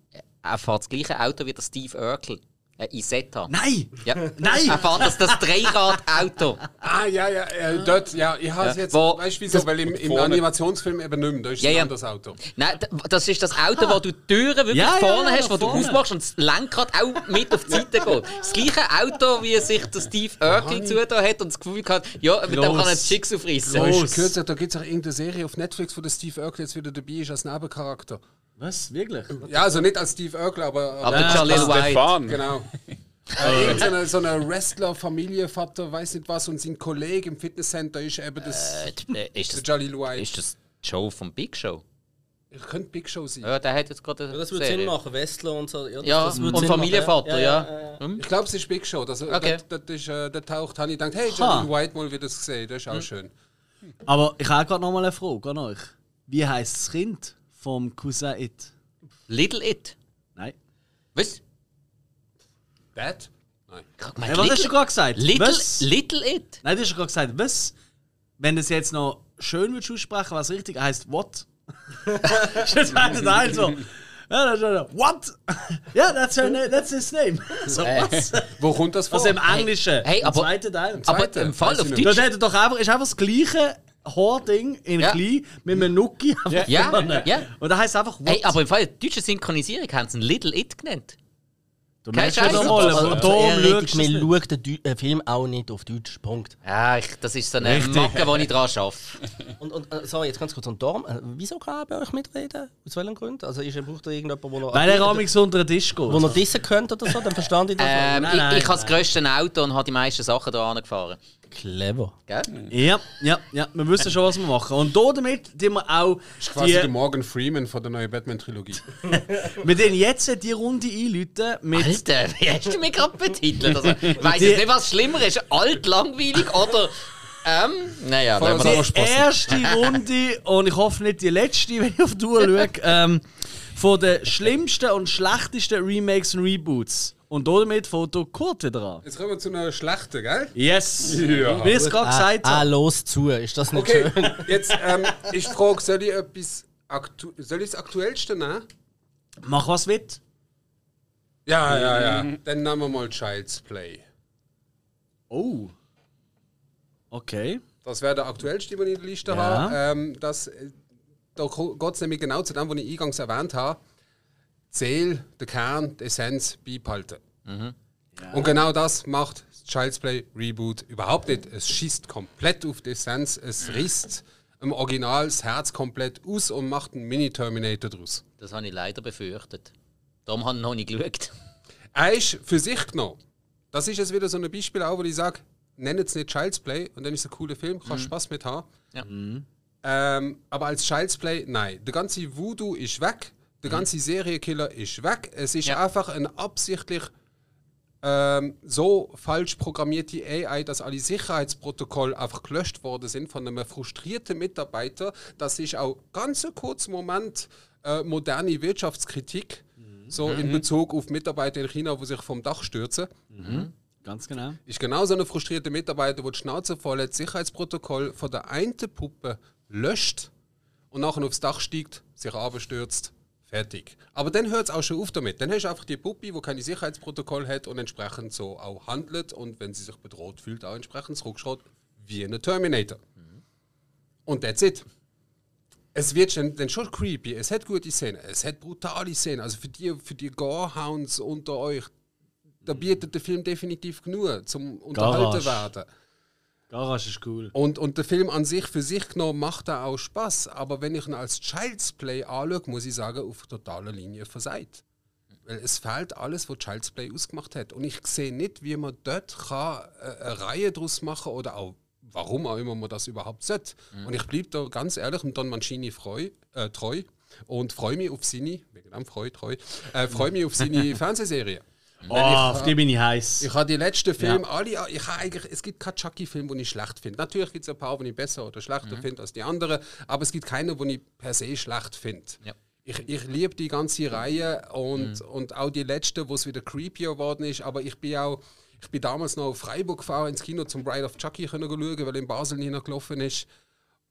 Er fährt das gleiche Auto wie der Steve Urkel. Äh, Isetta. Nein! Ja. Nein! Er fährt das, das Dreirad-Auto. Ah, ja, ja, äh, dort, ja, ich habe es jetzt, Wo- weißt du wieso? Weil im, im Animationsfilm eben nicht mehr, da ist Ja, ein ja. anderes Auto. Nein, das ist das Auto, wo du die Türen wirklich Ja, vorne ja, hast, wo du vorne. aufmachst und das Lenkrad auch mit auf die Seite geht. Das gleiche Auto, wie sich der Steve Urkel zugetan hat und das Gefühl hat, ja, mit dem kann er Chicks aufreißen. Gross. gekürzt, da gibt es auch irgendeine Serie auf Netflix, wo der Steve Urkel jetzt wieder dabei ist als Nebencharakter. Was? Wirklich? Ja, also nicht als Steve Urkel, aber... Aber der Jalil White. Stefan. Genau. <laughs> Äh, irgendeine, so eine Wrestler, Familienvater, weiß nicht was, und sein Kollege im Fitnesscenter ist eben das, Äh, ist, der das, Jalil White. ist das Joe vom Big Show? Ich könnte Big Show sein. Ja, der hat jetzt gerade Ja, das würde. Sinn machen, Westler und so. Ja, das, Ja, und Sinn Familienvater, machen, ja. Hm? Ich glaube, es ist Big Show. Das, Okay. das, das ist, äh, der taucht, ich gedacht, hey, Ha. Jalil White mal wieder gesehen, das ist auch schön. Aber ich habe gerade noch mal eine Frage an euch. Wie heißt das Kind vom Cousin It? Little It. Nein. Was? Dad? Nein. Hey, was hast du gerade gesagt? Little, was? Little It. Nein, du hast gerade gesagt, was? Wenn du es jetzt noch schön willst aussprechen, was richtig heißt, what? <laughs> das heißt nein, so. Ja, das ist so, what? Ja, that's, her name, that's his name. <laughs> So, was? Wo kommt das vor? Also im Englischen. Hey, im aber- zweiten Teil. Aber Zweite, im Fall auf. Das Deutsch. hat er doch einfach, ist einfach das gleiche Haarding in Ja. klein mit einem Nuki Ja, ja. Und da heißt einfach? Hey, aber im Fall der deutschen Synchronisierung haben sie ihn Little It genannt. du merkst schon mal, aber also darum eher richtig, schaust man schaut den äh, Film auch nicht auf Deutsch. Punkt. Ja, ich, das ist so eine Richtig. Macke, wo ich dran arbeite. <laughs> Und, und äh, sorry, jetzt ganz kurz. Und darum, äh, wieso kann er bei euch mitreden? Aus welchen Gründen? Also ist er, braucht er irgendjemanden, der noch, Weil er amigs unter den Tisch geht. wo noch dissen könnte oder so? Dann verstand ich das. Ähm, Nein, nein, ich ich habe das grösste Auto und habe die meisten Sachen da angefahren. Clever. Gell? Ja, ja, ja, wir wissen schon, was wir machen. Und da damit, die wir auch Quasi der die, Morgan Freeman von der neuen Batman-Trilogie. <laughs> wir den jetzt die Runde einläuten mit Alter, wie hast du mich gerade betitelt? Also, <laughs> ich Die- jetzt nicht, was schlimmer ist. Alt, langweilig oder. Ähm, naja, Voll lassen wir das. die erste Runde und ich hoffe nicht die letzte, <laughs> wenn ich auf die Uhr schaue, ähm, von den schlimmsten und schlechtesten Remakes und Reboots. Und damit fängt der Kurt wieder an. Jetzt kommen wir zu einer schlechten, gell? Yes! Ja. Wie ich es gerade gesagt Ah, habe. los zu. Ist das nicht Okay, schön? <laughs> jetzt ähm, die Frage, soll ich etwas aktu soll ich das Aktuellste nehmen? Mach was mit. Ja, ja, ja. Dann nehmen wir mal Child's Play. Oh. Okay. Das wäre der aktuellste, den ich in der Liste Ja. habe. Ähm, das, äh, da geht es nämlich genau zu dem, was ich eingangs erwähnt habe. Ziel, der Kern, die Essenz beibehalten. Und genau das macht Child's Play Reboot überhaupt nicht. Es schießt komplett auf die Essenz, es risst im Original das Herz komplett aus und macht einen Mini-Terminator draus. Das habe ich leider befürchtet. Darum habe ich noch nicht geschaut. Er ist für sich genommen. Das ist jetzt wieder so ein Beispiel, auch, wo ich sage, nenne es nicht Child's Play und dann ist es ein cooler Film, kannst Spaß mit haben. Ja. Ähm, aber als Child's Play, nein. Der ganze Voodoo ist weg, der ganze Serienkiller ist weg. Es ist Ja. einfach ein absichtlich ähm, so falsch programmierte AI, dass alle Sicherheitsprotokolle einfach gelöscht worden sind von einem frustrierten Mitarbeiter. Das ist auch ganz ein kurzer Moment äh, moderne Wirtschaftskritik, so in Bezug auf Mitarbeiter in China, die sich vom Dach stürzen. Ganz genau. Ist genau so ein frustrierter Mitarbeiter, der die Schnauze voll hat, Sicherheitsprotokoll von der einen Puppe löscht und nachher aufs Dach steigt, sich abstürzt, fertig. Aber dann hört es auch schon auf damit. Dann hast du einfach die Puppe, die keine Sicherheitsprotokoll hat und entsprechend so auch handelt und wenn sie sich bedroht fühlt, auch entsprechend zurückschraubt, wie ein Terminator. Und that's it. Es wird schon, dann schon creepy, es hat gute Szenen, es hat brutale Szenen. Also für die, für die Gorehounds unter euch, da bietet der Film definitiv genug zum unterhalten werden. Garage ist cool. Und, und der Film an sich für sich genommen macht da auch Spaß. Aber wenn ich ihn als Child's Play anschaue, muss ich sagen, auf totaler Linie versagt. Weil es fehlt alles, was Child's Play ausgemacht hat. Und ich sehe nicht, wie man dort kann, äh, eine Reihe daraus machen oder auch warum auch immer man das überhaupt sollte. Und ich blieb da ganz ehrlich dem Don Mancini freu, äh, treu und freue mich auf seine, wegen dem freu, treu, äh, freue mich auf seine <laughs> Fernsehserie. Oh, auf die bin ich heiß. Ich habe die letzten Filme alle, ich habe eigentlich, es gibt keinen Chucky-Film, den ich schlecht finde. Natürlich gibt es ein paar, die ich besser oder schlechter finde als die anderen, aber es gibt keinen, den ich per se schlecht finde. Ja. Ich, ich liebe die ganze Reihe und, und auch die letzte, wo es wieder creepier geworden ist, aber ich bin auch, ich bin damals noch auf Freiburg gefahren ins Kino zum Bride of Chucky können schauen, weil in Basel nicht noch gelaufen ist.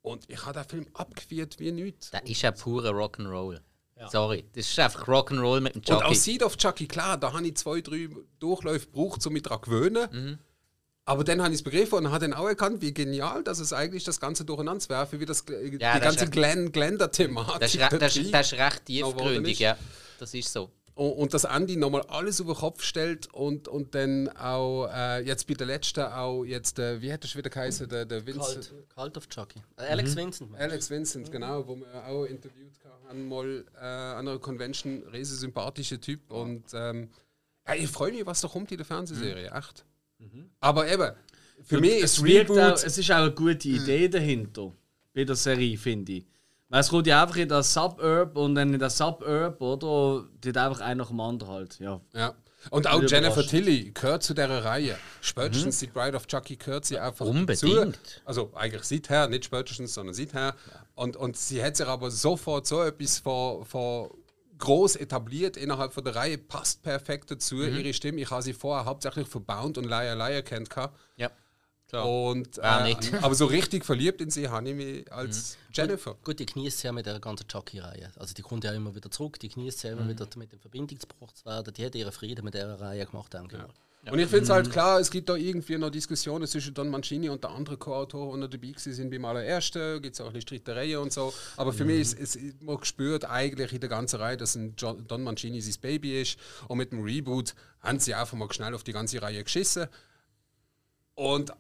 Und ich habe den Film abgeführt wie nichts. Das ist ja purer Rock'n'Roll. Sorry, das ist einfach Rock'n'Roll mit dem Und auch. Seed of Chucky, klar, da habe ich zwei, drei Durchläufe gebraucht, um mich daran zu gewöhnen. Mhm. Aber dann habe ich es begriffen und habe dann auch erkannt, wie genial das ist eigentlich, das Ganze durcheinander zu werfen, wie das, die Ja, das ganze Glenn, Glender-Thematik. Das ist, recht, das, ist, das ist recht tiefgründig, ist. ja. Das ist so. Und, und das Andy nochmal alles auf den Kopf stellt und, und dann auch äh, jetzt bei der letzten auch jetzt, äh, wie hat das wieder geheißen, der, der Vincent. Cult, Cult of Chucky. Äh, Alex Vincent. Alex Vincent, genau, wo wir auch interviewt haben, mal äh, an einer Convention, riesen sympathischer Typ und ähm, ja, ich freue mich, was da kommt in der Fernsehserie, echt. Aber eben, für mich ist es, wirkt auch, Reboot, es ist auch eine gute Idee dahinter bei der Serie, finde ich. Weil es kommt ja einfach in das Suburb und dann in das Suburb, oder? Dort einfach einer nach dem anderen halt. Ja. ja. Und auch Jennifer. Tilly gehört zu dieser Reihe. Spätestens die Bride of Chucky gehört sie einfach Unbedingt. Dazu. Also eigentlich seither, nicht spätestens, sondern seither. Und, und sie hat sich aber sofort so etwas vor, vor groß etabliert innerhalb von der Reihe, passt perfekt dazu, ihre Stimme. Ich habe sie vorher hauptsächlich von Bound und Liar Liar kennt. Ja. Klar. Und, äh, <laughs> aber so richtig verliebt in sie habe ich mich als Jennifer. Gut, die genießt ja mit der ganzen Chucky-Reihe. Also die kommt ja immer wieder zurück, die genießt ja immer wieder mit dem Verbindungsbruch zu werden. Die hat ihren Frieden mit dieser Reihe gemacht, denke ich mal. Und ich finde es halt klar, es gibt da irgendwie noch Diskussionen zwischen Don Mancini und der anderen Co-Autoren, die dabei gewesen sind beim allerersten. Gibt es auch ein bisschen Streitereien und so. Aber für mich ist, ist man spürt eigentlich in der ganzen Reihe, dass ein John, Don Mancini sein Baby ist. Und mit dem Reboot haben sie einfach mal schnell auf die ganze Reihe geschissen. Und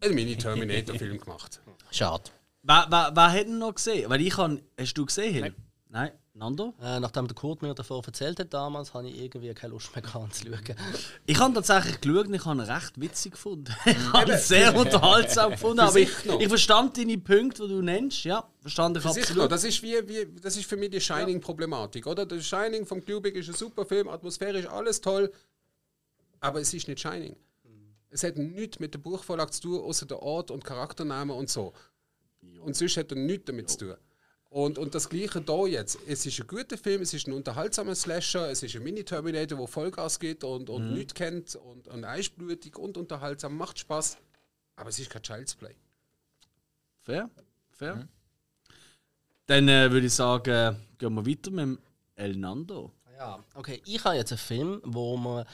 einen Mini-Terminator-Film <laughs> gemacht. Schade. Wer, wer, wer hat ihn noch gesehen? Weil ich kann. Hast du gesehen, Hill? Nein. Nando? Äh, nachdem der Kurt mir davor erzählt hat damals, habe ich irgendwie keine Lust mehr gehabt zu schauen. <laughs> Ich habe tatsächlich geschaut und ich habe ihn recht witzig gefunden. <laughs> ich habe ihn sehr unterhaltsam <laughs> gefunden. Aber ich, ich verstand deine Punkte, die du nennst. Ja, verstand ich Das ist, absolut. das, ist wie, wie, das ist für mich die Shining-Problematik, oder? Der Shining vom Kubrick ist ein super Film, atmosphärisch alles toll, aber es ist nicht Shining. Es hat nichts mit der Buchvorlage zu tun, außer der Ort und Charakternamen und so. Und sonst hat er nichts damit zu tun. Und, und das Gleiche da jetzt. Es ist ein guter Film, es ist ein unterhaltsamer Slasher, es ist ein Mini-Terminator, wo Vollgas geht und, und Mhm. nichts kennt und, und eisblutig und unterhaltsam, macht Spaß. Aber es ist kein Child's Play. Fair, fair. Dann äh, würde ich sagen, gehen wir weiter mit dem El Nando. Ja, okay. Ich habe jetzt einen Film, wo man,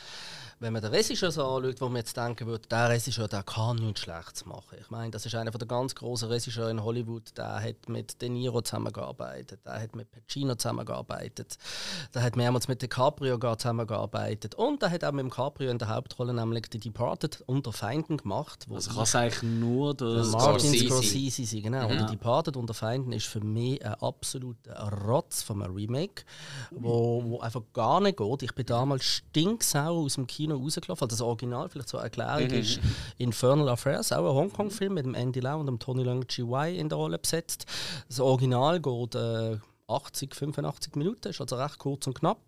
wenn man den Regisseur so anschaut, wo man jetzt denken würde, der Regisseur, der kann nichts Schlechtes machen. Ich meine, das ist einer der ganz großen Regisseure in Hollywood. Der hat mit De Niro zusammengearbeitet, der hat mit Pacino zusammengearbeitet, der hat mehrmals mit DiCaprio zusammengearbeitet und der hat auch mit dem Caprio in der Hauptrolle nämlich die Departed unter Feinden gemacht. Wo Also kann es eigentlich nur der Martin Scorsese. Sein, genau. Und die Departed unter Feinden ist für mich ein absoluter Rotz von einem Remake, wo, wo einfach gar nicht geht. Ich bin damals stinksauer aus dem Kino rausgelaufen. Also das Original, vielleicht zur Erklärung, ist Infernal Affairs, auch ein Hongkong-Film mit dem Andy Lau und dem Tony Leung Chi Wai in der Rolle besetzt. Das Original geht äh, 80, 85 Minuten, ist also recht kurz und knapp.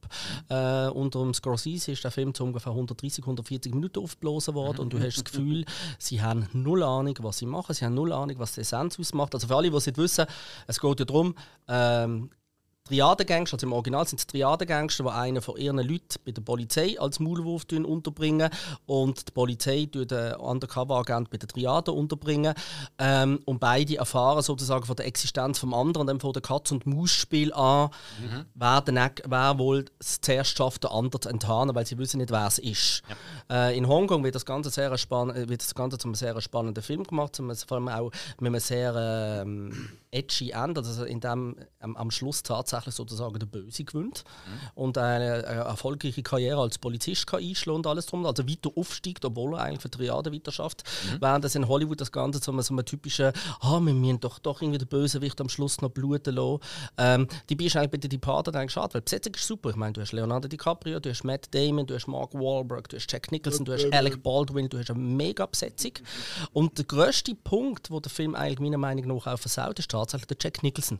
Äh, unter dem Scorsese ist der Film zu ungefähr 130, 140 Minuten aufgeblasen worden und du hast das Gefühl, sie haben null Ahnung, was sie machen, sie haben null Ahnung, was die Essenz ausmacht. Also für alle, die es nicht wissen, es geht ja darum, ähm, Triadengangster, also im Original sind es Triadengangster, die einen von ihren Leuten bei der Polizei als Maulwurf unterbringen und die Polizei tut den Undercover-Agent bei der Triade unterbringen ähm, und beide erfahren sozusagen von der Existenz vom anderen dann von der Katz- und Maus-Spiel an, wer, den, wer wohl es zuerst schafft, den anderen zu enttarnen, weil sie wissen nicht, wer es ist. Äh, in Hongkong wird das Ganze sehr spann äh, wird das Ganze zum sehr spannenden Film gemacht, zum, vor allem auch mit einem sehr ähm, edgy Ende, also in dem, am, am Schluss tatsächlich sozusagen der Böse gewinnt und eine, eine erfolgreiche Karriere als Polizist kann einschlagen und alles drum, also weiter aufsteigt, obwohl er eigentlich für Triade weiter schafft, während das in Hollywood das Ganze so, so ein typischer, ah, wir müssen doch, doch irgendwie den Bösewicht am Schluss noch bluten lassen. Ähm, die bist eigentlich bei den Departed eigentlich schade, weil die Besetzung ist super. Ich meine, du hast Leonardo DiCaprio, du hast Matt Damon, du hast Mark Wahlberg, du hast Jack Nicholson, du hast Alec Baldwin, du hast eine mega Besetzung. Und der grösste Punkt, wo der Film eigentlich meiner Meinung nach auch versaut, ist tatsächlich der Jack Nicholson.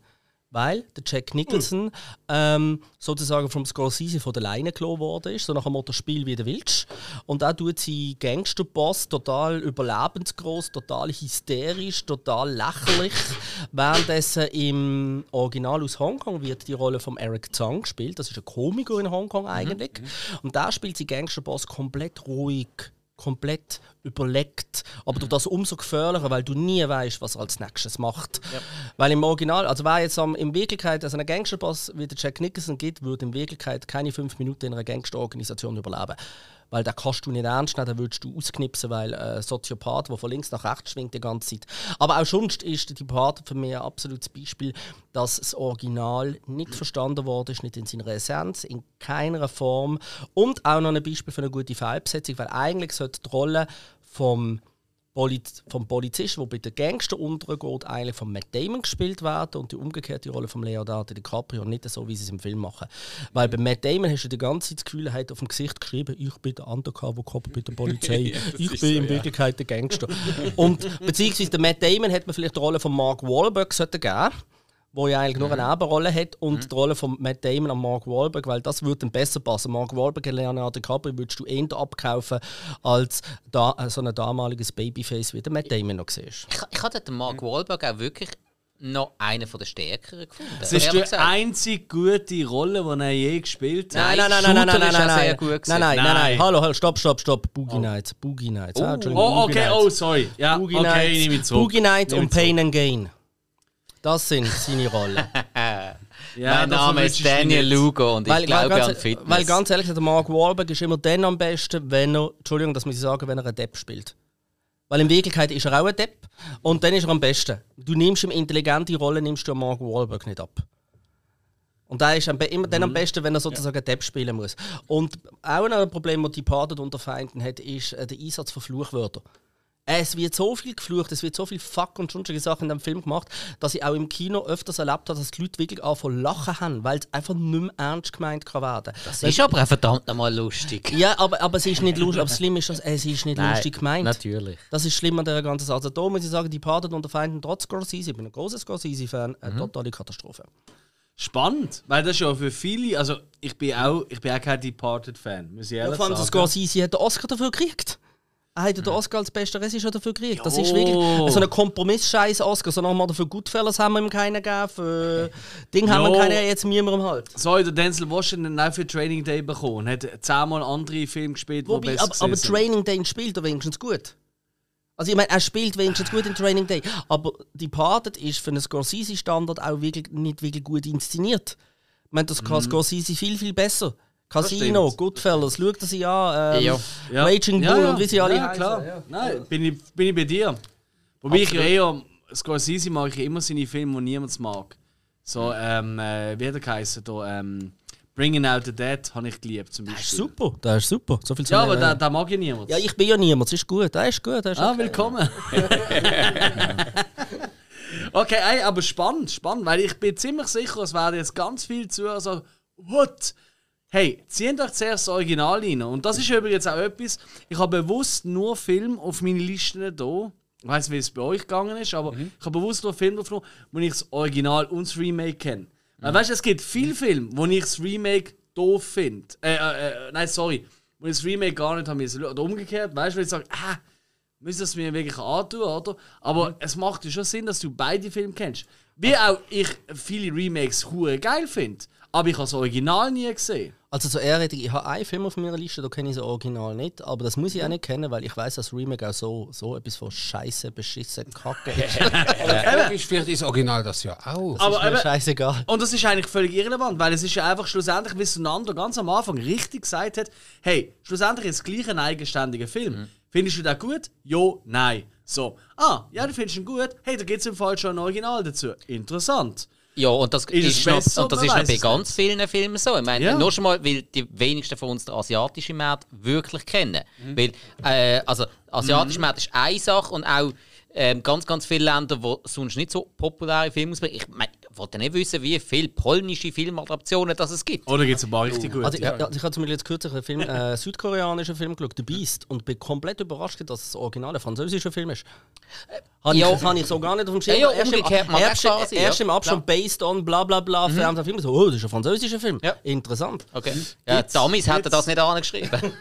Weil der Jack Nicholson ähm, sozusagen vom Scorsese von der Leine gelassen worden ist, so nach dem Motto Spiel wie du willst. Und auch tut sie Gangsterboss total überlebensgroß, total hysterisch, total lächerlich. Währenddessen im Original aus Hongkong wird die Rolle von Eric Zhang gespielt. Das ist ein Komiker in Hongkong eigentlich. Und da spielt sie Gangsterboss komplett ruhig komplett überlegt. Aber durch das umso gefährlicher, weil du nie weißt, was er als nächstes macht. Weil im Original, also wer jetzt am, in Wirklichkeit also einen Gangsterboss wie der Jack Nicholson gibt, würde in Wirklichkeit keine fünf Minuten in einer Gangsterorganisation überleben. Weil da kannst du nicht ernst nehmen, da würdest du ausknipsen, weil äh, Soziopath, der von links nach rechts schwingt die ganze Zeit. Aber auch sonst ist die Part für mich ein absolutes Beispiel, dass das Original nicht verstanden worden ist, nicht in seiner Essenz, in keiner Form. Und auch noch ein Beispiel für eine gute Fehlbesetzung, weil eigentlich sollte die Rolle vom Poliz vom Polizisten, der bei den Gangster untergeht, eigentlich von Matt Damon gespielt werden und die umgekehrte Rolle von Leonardo DiCaprio nicht so, wie sie es im Film machen. Weil bei Matt Damon hast du die ganze Zeit das Gefühl, er hat auf dem Gesicht geschrieben, ich bin der Undercover-Cop bei der Polizei, <laughs> Ja, ich bin so, in ja. Wirklichkeit der Gangster. und beziehungsweise der Matt Damon hat man vielleicht die Rolle von Mark Wahlberg geben wo ja eigentlich nur eine Nebenrolle hat und die Rolle von Matt Damon an Mark Wahlberg, weil das würde dann besser passen. Mark Wahlberg und Leonardo DiCaprio würdest du eher abkaufen als da, äh, so ein damaliges Babyface, wie der Matt Damon noch siehst. Ich, ich hatte den Mark Wahlberg auch wirklich noch einen von der stärkeren gefunden. Es ist die einzige gute Rolle, die er je gespielt hat. Nein, nein, nein, nein, nein, nein, nein, nein, gut Nein, nein, nein, nein, Nein. Hallo, hallo, stopp, stopp, stopp. Boogie Nights, Boogie Nights. Ah, Oh, Boogie okay, Nights. oh, sorry. Ja, Boogie okay, Nights, nehme ich zurück. Boogie Nights und. Pain and Gain. Das sind seine Rollen. <laughs> Ja, mein Name ist Daniel. Lugo und ich weil, glaube weil, an ganz, Fitness. weil ganz ehrlich, der Mark Wahlberg ist immer dann am besten, wenn er, Entschuldigung, das muss ich sagen, wenn er einen Depp spielt. Weil in Wirklichkeit ist er auch ein Depp und dann ist er am besten. Du nimmst ihm intelligente Rolle, nimmst du Mark Wahlberg nicht ab. Und da ist immer dann am besten, wenn er sozusagen einen Depp spielen muss. Und auch ein Problem, das die Parted unter Feinden hat, ist äh, der Einsatz von Fluchwörtern. Es wird so viel geflucht, es wird so viel Fuck und sonstige Sachen in dem Film gemacht, dass ich auch im Kino öfters erlebt habe, dass die Leute wirklich anfangen zu lachen haben, weil es einfach nicht mehr ernst gemeint kann werden. das ist aber auch verdammt nochmal lustig. Ja, aber, aber es ist nicht lustig. Aber das Schlimme ist, dass es ist nicht Nein, lustig gemeint. Natürlich. Das ist schlimm an dieser ganzen Sache. Also da muss ich sagen, die Parted unter Feinden trotz Scorsese, ich bin ein großer Scorsese-Fan, eine totale Katastrophe. Spannend, weil das ist ja für viele, also ich bin auch, ich bin auch kein Departed-Fan, muss ich Ja, ehrlich vor allem der sagen. Scorsese hat den Oscar dafür gekriegt. Er hat den Oscar als bester Regisseur dafür gekriegt. Das ist wirklich so ein Kompromiss-Scheiß-Oscar. So nochmal für Goodfellas haben wir ihm keinen gegeben, für Ding haben wir keinen jetzt niemandem halt. So hat der Denzel Washington auch für Training Day bekommen, hat zehnmal andere Filme gespielt, die Wobei, besser aber, aber. Training Day spielt er wenigstens gut. Also ich meine, er spielt wenigstens gut in Training Day. Aber Departed ist für einen Scorsese-Standard auch wirklich, nicht wirklich gut inszeniert. Ich meine, das kann Scorsese viel, viel besser. Casino. Goodfellas, schau das sie an. Ähm, Ja. Ja. Raging Bull und wie sie alle ja, heißen, klar. Nein, bin ich, bin ich bei dir. Wobei ich ja eher, Scorsese mag ich immer seine Filme, die niemand mag. So, ähm, äh, wie hat er geheißen? Da, ähm, Bringing Out the Dead habe ich geliebt zum Das ist Beispiel. super, das ist super. So viel zu Ja, aber da, da mag ja niemand. ja, ich bin ja niemand, das ist gut, das ist gut. Das ist Ah, okay. willkommen. <laughs> okay, ey, aber spannend, spannend, weil ich bin ziemlich sicher, es werden jetzt ganz viel Zuhörer sagen, what? Hey, zieht euch zuerst das Original rein. Und das ist übrigens auch etwas, ich habe bewusst nur Filme auf meine Liste da. Ich weiß nicht, wie es bei euch gegangen ist, aber ich habe bewusst nur Filme drauf, wo ich das Original und das Remake kenne. Weil, weißt du, es gibt viele Filme, wo ich das Remake doof finde. Äh, äh, äh, nein, sorry. Wo ich das Remake gar nicht habe müssen. Oder umgekehrt, weißt du, wenn ich sage, ah, müssen es mir wirklich antun, oder? Aber es macht ja schon Sinn, dass du beide Filme kennst. Wie auch ich viele Remakes hure geil finde. Aber ich habe das Original nie gesehen. Also zur Ehre, ich habe einen Film auf meiner Liste, da kenne ich das Original nicht, aber das muss ich auch nicht kennen, weil ich weiß, dass Remake auch so, so etwas von Scheiße, beschissen, Kacke <laughs> ist. Logisch, vielleicht ist das Original das ja auch. Aber ist mir eben, scheißegal. und das ist eigentlich völlig irrelevant, weil es ist ja einfach schlussendlich, wie Sonando ganz am Anfang richtig gesagt hat, hey, schlussendlich ist es gleich ein eigenständiger Film. Findest du den gut? Jo, nein. So. Ah, ja, du findest ihn gut. Hey, da gibt es im Fall schon ein Original dazu. Interessant. Ja, und das Ist ist, noch, und das ist noch bei ganz vielen Filmen so. Ich meine, Ja. nur schon mal, weil die wenigsten von uns den asiatischen Markt wirklich kennen. Mhm. Weil, äh, also, asiatischer Markt ist eine Sache und auch ähm, ganz, ganz viele Länder, die sonst nicht so populäre Filme ausbringen. Ich meine, wollte nicht wissen, wie viele polnische Filmadaptionen das es gibt. Oder gibt es ein paar richtig gute? Also, ich, ja, ich habe zum Beispiel jetzt kürzlich einen Film, <laughs> äh, südkoreanischen Film geschaut, The Beast, und bin komplett überrascht, dass es original ein französischer Film ist. Habe ich, ja. das habe ich so gar nicht auf dem Schirm. Ja, ja, erst, im, umgekehrt mag erst, quasi, ja. erst im Abstand based on bla bla bla mhm. Film, Film. So, oh, das ist ein französischer Film. Ja. Interessant. Okay. Ja, die Amis hätten das nicht angeschrieben. <laughs>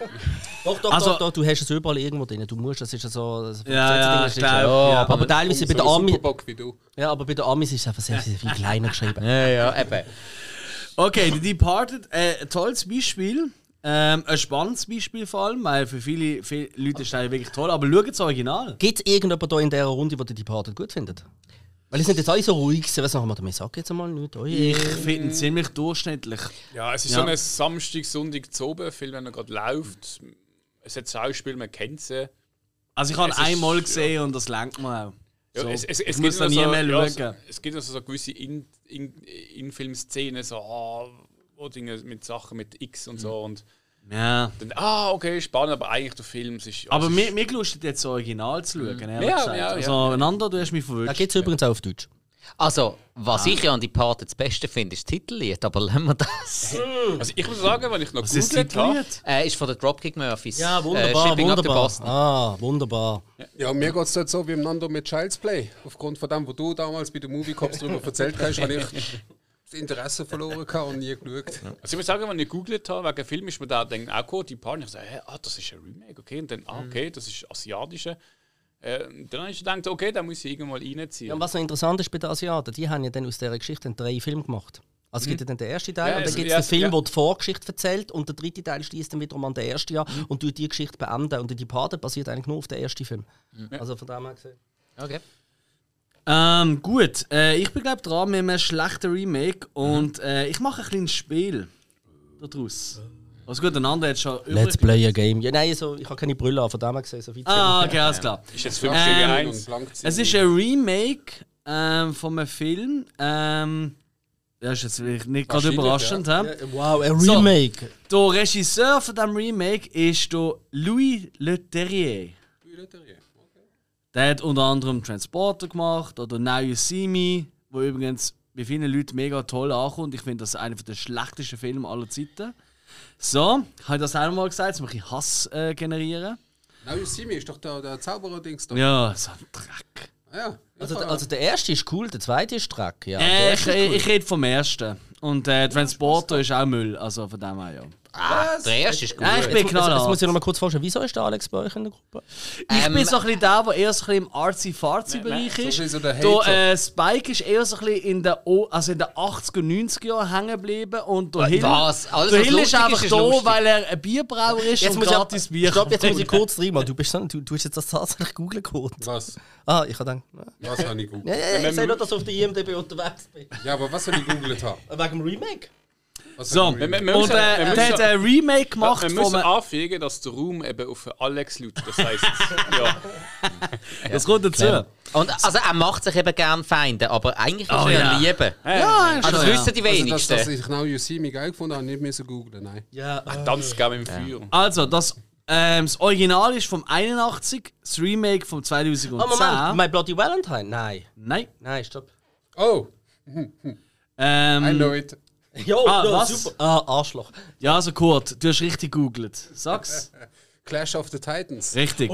Doch, doch, Also- doch, doch, du hast es überall irgendwo drin. Du musst, das ist ja so. Das ja, ja, ich glaube. Ja, Ja, aber teilweise bei So der ein Ami, Superbock wie du. ja, aber bei der Amis ist es einfach sehr, sehr viel <laughs> kleiner geschrieben. ja, ja, eben. Okay, The Departed, äh, ein tolles Beispiel. Ähm, ein spannendes Beispiel vor allem, weil für viele, viele Leute ist das wirklich toll. Aber schaut das Original. Gibt es irgendjemand hier in dieser Runde, der die Departed gut findet? Weil die sind jetzt alle so ruhig gewesen. Was sagen wir, wir sagen jetzt einmal nichts. Oh je. Ich finde ihn ziemlich durchschnittlich. Ja, es ist Ja. so ein Samstag, Sonntag zu oben, Film, wenn er gerade läuft. Es hat Schauspiel, man kennt sie. Also ich habe ihn Es ist- einmal gesehen und das lenkt mir auch. Ja, So, es, es, ich es muss gibt da noch nie so, mehr ja, schauen. so, es gibt also so gewisse In- In- In-Film-Szenen, so, ah, wo Dinge mit Sachen mit X und Mhm. so. Und Ja. dann, ah, okay, spannend, aber eigentlich der Film es ist. Aber mir, gelustet jetzt das Original zu schauen, ehrlich Ja, ja, ja. Also einander, du hast mich Da verwünscht. gibt es übrigens auch auf Deutsch. Also, was ich ja an die Party das Beste finde, ist das Titellied, aber lassen wir das. Also ich muss sagen, wenn ich noch Was ist gegoogelt habe, äh, ist von den Dropkick Murphys. Ja, Äh, wunderbar, to wunderbar. Ah, wunderbar. Ja, mir geht es dort so wie im Nando mit Child's Play. Aufgrund von dem, wo du damals bei den Movie Cops darüber erzählt hast, <laughs> habe ich das Interesse verloren gehabt und nie geschaut. also ich muss sagen, wenn ich gegoogelt habe, wegen Film ist mir da dann auch gekommen, die Partner, ich so, hä, ah, das ist ein Remake, okay, und dann, ah, okay, das ist asiatische. Äh, dann habe ich gedacht, okay, da muss ich irgendwann reinziehen. Ja, und was noch interessant ist bei den Asiaten, die haben ja dann aus dieser Geschichte drei Filme gemacht. Also es gibt ja dann den ersten Teil Ja, und dann es- gibt es ja, den Film, ja. der die Vorgeschichte erzählt und der dritte Teil schließt dann wiederum an den ersten an und tut die Geschichte beenden. Und die Pate basiert eigentlich nur auf den ersten Film. Also von dem her gesehen. Okay. Ähm, gut, äh, ich bin glaube dran mit einem schlechten Remake und äh, ich mache ein kleines Spiel daraus. Also gut, einander hat schon Let's play a game. Ja, nein, so, ich habe keine Brille an, von dem her gesehen. So weit Ah, okay, alles klar. ist jetzt 5 Ähm, gegen Und 1. blank ziehen. Es ist ein Remake ähm, von einem Film. Ähm, das ist jetzt wirklich nicht gerade überraschend. hä? Ja, wow, ein So. Remake. Der Regisseur von diesem Remake ist der Louis Leterrier. Der hat unter anderem Transporter gemacht oder Now You See Me, wo übrigens bei vielen Leuten mega toll ankommt. Ich finde das einer der schlechtesten Filme aller Zeiten. So, habe ich das auch noch mal gesagt, um ein bisschen Hass äh, generieren. See Me ist doch der, der Zauberer-Dings da. Ja, so ein Dreck. Ja. Also, also der erste ist cool, der zweite ist Dreck. Ja, Äh, der ich, cool. ich rede vom ersten. Und äh, Transporter ist auch Müll, also von dem her ja. Ah, der erste ist gut. Ja, ich bin Jetzt, jetzt, jetzt knallhart. muss ich noch mal kurz vorstellen, wieso ist der Alex bei euch in der Gruppe? Ich Ähm, bin so ein bisschen der, der eher so ein bisschen im artsy-fartsy-Bereich so ist. bisschen so der äh, Spike ist eher so ein bisschen in den, also in den 80er, 90er Jahren hängen geblieben. Und der Hill, was? Alles, der Hill ist einfach ist, da, lustig. weil er ein Bierbrauer ist und muss gratis ich, Bier Stopp, jetzt muss ich kurz reinmachen. Du, bist so, du, du hast jetzt das tatsächlich googeln geholt. Was? Ah, ich habe gedacht, Was habe ich ja, gegoogelt? ja, ja, ich sehe nur, dass du auf der IMDb unterwegs bist. Ja, aber was habe ich gegoogelt? habe? Wegen dem Remake? Was So, ich Wir- gegoogelt? wir und müssen- äh, wir der müssen- hat ein Remake gemacht wir müssen anfügen, dass der Raum eben auf Alex laut. Das heisst, <laughs> ja. Das kommt dazu. Und, also, er macht sich eben gern Feinde, aber eigentlich ist Oh, er ja. ein Liebe. Ja, Also, das wissen die Also, dass, wenigsten. dass ich Now You See Me geil gefunden habe, nicht müssen googlen, nein. Ja, Tanz gerne im Feuer. Also, das, ähm, das Original ist vom 81, das Remake vom 2010. Oh, Moment, My Bloody Valentine? Nein. Nein. Nein, stopp. Oh, <laughs> Ähm, I know it. Jo, Ah, jo, was? super. Ah, Arschloch. Ja, also Kurt, du hast richtig gegoogelt. Sag's. <laughs> Clash of the Titans. Richtig.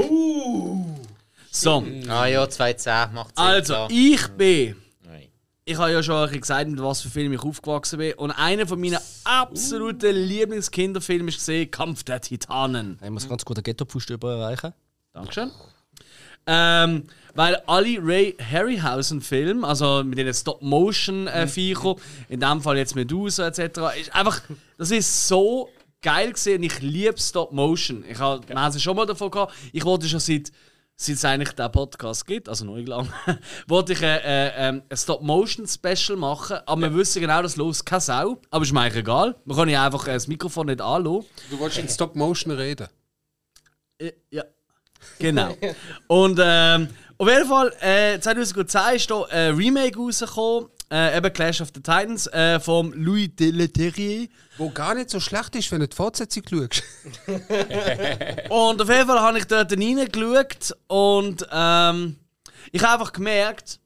So, Ah ja, 2010 macht Sinn. also klar. ich bin. Nein. Ich habe ja schon ein bisschen gesagt, mit was für Film ich aufgewachsen bin. Und einer von meinen absoluten Lieblingskinderfilme ist gesehen, Kampf der Titanen. Ich muss ganz gut einen Ghetto-Pfust erreichen. Dankeschön. Ähm, weil alle Ray Harryhausen-Filme, also mit den Stop-Motion-Viechern, in dem Fall jetzt Medusa etc., ist einfach, das ist so geil gesehen. Ich liebe Stop-Motion. Ich habe, es schon mal davon gehabt. Ich wollte schon seit seit es eigentlich den Podcast gibt, also nicht lang, <laughs> wollte ich äh, äh, ähm, ein Stop-Motion-Special machen. Aber wir wissen genau, das los keine Sau. Aber ist mir eigentlich egal. Man kann ja einfach äh, das Mikrofon nicht anlassen. Du wolltest in Stop Motion reden. Äh, Ja, genau. Und ähm, auf jeden Fall, äh, 2010 ist da ein Remake rausgekommen Äh, eben Clash of the Titans äh, vom Louis Deleterrier. Wo gar nicht so schlecht ist, wenn du die Fortsetzung schaust. <laughs> <laughs> Und auf jeden Fall habe ich dort reingeschaut und ähm, ich habe einfach gemerkt,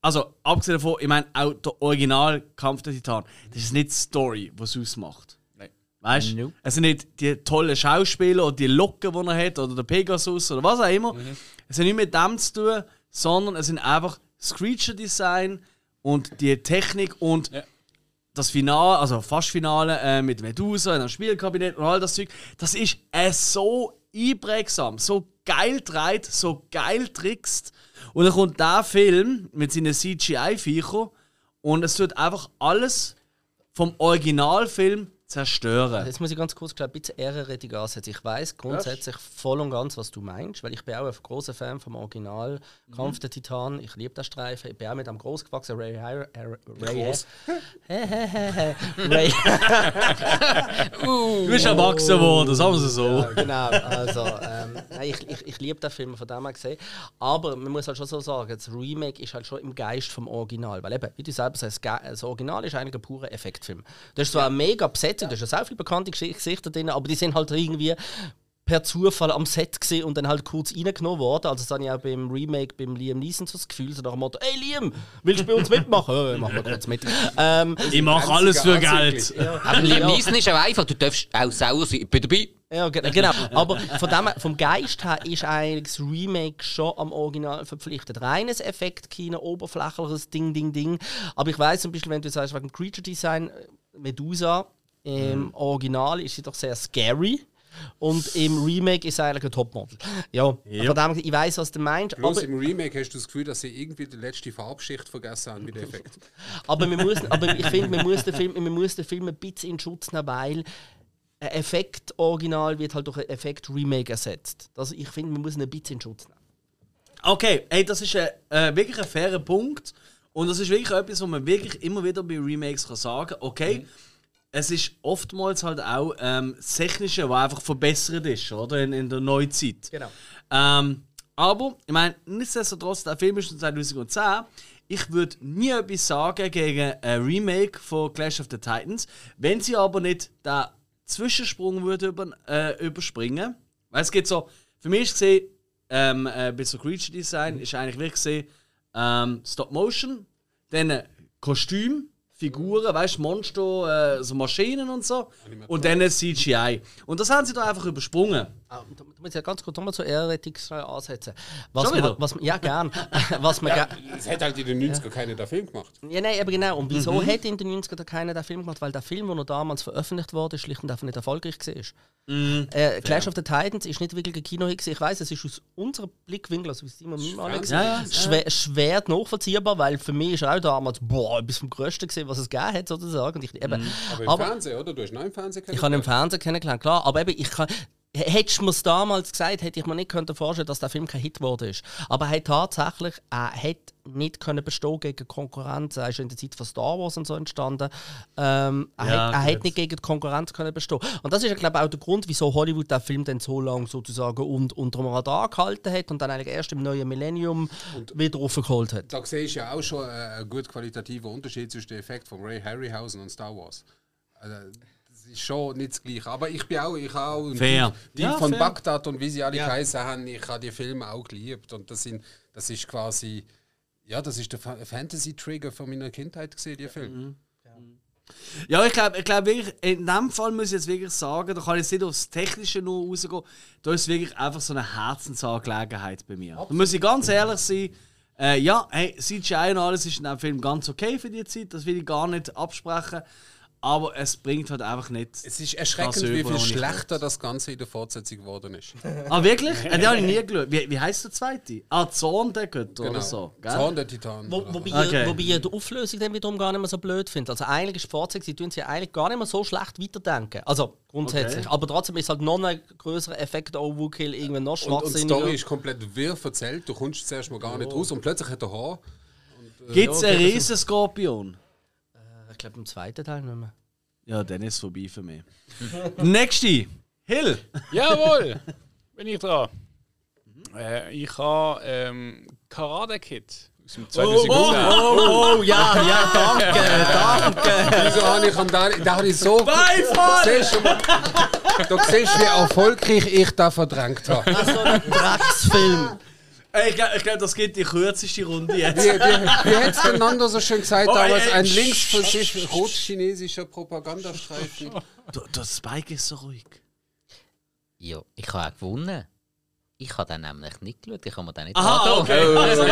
also abgesehen davon, ich meine, auch der Original Kampf der Titan, das ist nicht die Story, was es ausmacht. Weißt du? Nope. Es sind nicht die tollen Schauspieler oder die Locken, die er hat, oder der Pegasus oder was auch immer. Es hat nichts mit dem zu tun, sondern es sind einfach das Creature-Design und die Technik und Ja. das Finale, also fast Finale äh, mit Medusa in einem Spielkabinett und all das Zeug, das ist äh, so einprägsam, so geil dreht, so geil trickst. Und dann kommt der Film mit seinen CGI-Viechern und es tut einfach alles vom Originalfilm zerstören. Jetzt muss ich ganz kurz ein bisschen Ehrenrettung ansetzen. Ich weiß grundsätzlich voll und ganz, was du meinst, weil ich bin auch ein großer Fan vom Original Kampf der Titanen. Ich liebe den Streifen. Ich bin auch mit einem großgewachsenen Ray Ray Groß. Ray Du bist erwachsen worden, sagen wir es so. Ja, genau. Also, ähm, nein, ich, ich, ich liebe den Film von dem her gesehen. Aber man muss halt schon so sagen, das Remake ist halt schon im Geist vom Original. Weil eben, wie du selber sagst, das das Original ist eigentlich ein purer Effektfilm. Da ist zwar eine mega Besetzung, da ist ja sehr viele bekannte Gesichter drin, aber die sind halt irgendwie per Zufall am Set gesehen und dann halt kurz reingenommen worden. Also das habe ich auch beim Remake beim Liam Neeson so das Gefühl, so nach dem Motto, «Ey Liam, willst du bei uns mitmachen?» «Ja, mach mal kurz mit.» ähm, Ich mache alles für Geld. Aber Liam Neeson ist auch einfach, du darfst auch sauer sein. Ich bin dabei. Ja, ge- genau. Aber von dem, vom Geist her ist eigentlich das Remake schon am Original verpflichtet. Reines Effektkino, oberflächliches Ding, Ding, Ding. Aber ich weiß zum Beispiel, wenn du sagst, wegen dem Creature Design, äh, Medusa im Original ist sie doch sehr scary. Und im Remake ist sie eigentlich ein Topmodel. Ja, von dem, ich weiß, was du meinst. Bloß Aber, im Remake hast du das Gefühl, dass sie irgendwie die letzte Farbschicht vergessen haben mit dem Effekt. <laughs> aber, man muss, aber ich finde, man, muss den Film- man muss den Film ein bisschen in Schutz nehmen, weil ein Effekt-Original wird halt durch ein Effekt-Remake ersetzt. Also ich finde, man muss ihn ein bisschen in Schutz nehmen. Okay, hey, das ist ein, äh, wirklich ein fairer Punkt. Und das ist wirklich etwas, was man wirklich immer wieder bei Remakes kann sagen okay, es ist oftmals halt auch ähm, das Technische, was einfach verbessert ist, oder? In, in der Neuzeit. Genau. Ähm, aber, ich meine, nichtsdestotrotz, der Film ist von 2010. Ich würde nie etwas sagen gegen ein Remake von Clash of the Titans, wenn sie aber nicht den Zwischensprung würde über, äh, überspringen. Weil es geht so, für mich ist gesehen, ähm, äh, bei so Creature Design ist eigentlich wirklich gesehen, ähm, Stop Motion, dann Kostüm, Figuren, weißt du, Monster, äh, so Maschinen und so. Und dann CGI. Und das haben sie da einfach übersprungen. Ah, Da da muss ich ja ganz kurz nochmal zur Ehrenrettung ansetzen. Was Schon wieder? man, was, ja, gern. <laughs> was man gern. Es hat halt in den 90er keiner den Film gemacht. Ja, nein, aber genau. Und wieso Mhm. hat in den 90ern keiner den Film gemacht? Weil der Film, der noch damals veröffentlicht wurde, schlicht und einfach nicht erfolgreich war. Mhm. Äh, Clash of the Titans ist nicht wirklich ein Kinohit. Ich weiß, es ist aus unserem Blickwinkel, also wie Simon alle Fernsehen. Ja, ja. schwer, schwer nachvollziehbar, weil für mich ist auch damals boah, etwas vom Größten gesehen, was es gegeben hat, sozusagen. Und ich, eben, Mhm. Aber im aber, Fernsehen, oder? Du hast noch im Fernsehen ich habe im Fernsehen kennengelernt, klar. Aber eben, ich kann. Hättest du mir es damals gesagt, hätte ich mir nicht können vorstellen dass der Film kein Hit geworden ist. Aber er hat tatsächlich er hat nicht können bestehen gegen Konkurrenz. Er ist in der Zeit von Star Wars und so entstanden. Ähm, er Ja, hat, er hat nicht gegen die Konkurrenz können bestehen. Und das ist, glaube ich, auch der Grund, wieso Hollywood den Film dann so lange sozusagen und, unter dem Radar gehalten hat und dann eigentlich erst im neuen Millennium wieder aufgeholt hat. Da siehst du ja auch schon äh, einen gut qualitativen Unterschied zwischen dem Effekt von Ray Harryhausen und Star Wars. Also, ist schon nicht das Gleiche. Aber ich bin auch, ich auch Fair. die, Ja, von fair. Bagdad und wie sie alle geheißen haben, ich habe die Filme auch geliebt. Und das, sind, das ist quasi, ja, das ist der Fa- Fantasy-Trigger von meiner Kindheit gesehen, die Filme. Ja, ich glaube, ich glaub wirklich, in dem Fall muss ich jetzt wirklich sagen, da kann ich jetzt nicht aufs Technische nur rausgehen, da ist wirklich einfach so eine Herzensangelegenheit bei mir. Da muss ich ganz ehrlich sein, äh, ja, hey, CGI und alles ist in dem Film ganz okay für die Zeit, das will ich gar nicht absprechen, aber es bringt halt einfach nicht. Es ist erschreckend, Das wie über, viel schlechter das Ganze in der Fortsetzung geworden ist. Ah, wirklich? Äh, den habe ich nie geschaut. Wie, wie heißt der zweite? Ah, Zorn der Götter oder so. Gell? Zorn der Titan. Wo, wobei. Okay. wobei ich die Auflösung dann wiederum gar nicht mehr so blöd finde. Also eigentlich ist die Fortsetzung, sie tun sie eigentlich gar nicht mehr so schlecht weiterdenken. Also grundsätzlich. Okay. Aber trotzdem ist halt noch ein größerer Effekt Overkill, irgendwann noch und, und die schwachsinniger. Story ist komplett wirr erzählt. Du kommst zuerst mal gar nicht raus und plötzlich hat er Haar. Gibt es einen Riesenskorpion? ich glaube im zweiten Teil nicht mehr. Ja, dann ist es vorbei für mich. <laughs> Nächste. Hill. Jawohl! <laughs> Bin ich dran. Äh, ich habe ähm, Karate Kid aus dem 2010. Oh, oh, ja, ja, danke, <laughs> danke. Wieso habe ich am da, da habe ich so. Beifall! Siehst du, du siehst, wie erfolgreich ich da verdrängt habe. So ein Drecksfilm. Ich glaube, glaub, das geht die kürzeste Runde jetzt. Wie, wie, wie hat es Nando so schön gesagt, Oh, damals ey, ein ey, linksfaschistischer, rot-chinesischer Propagandastreifen? Du, der Spike ist so ruhig. Ja, ich habe auch gewonnen. Ich habe den nämlich nicht geschaut, ich habe mir den nicht Aha, okay. <laughs> Also,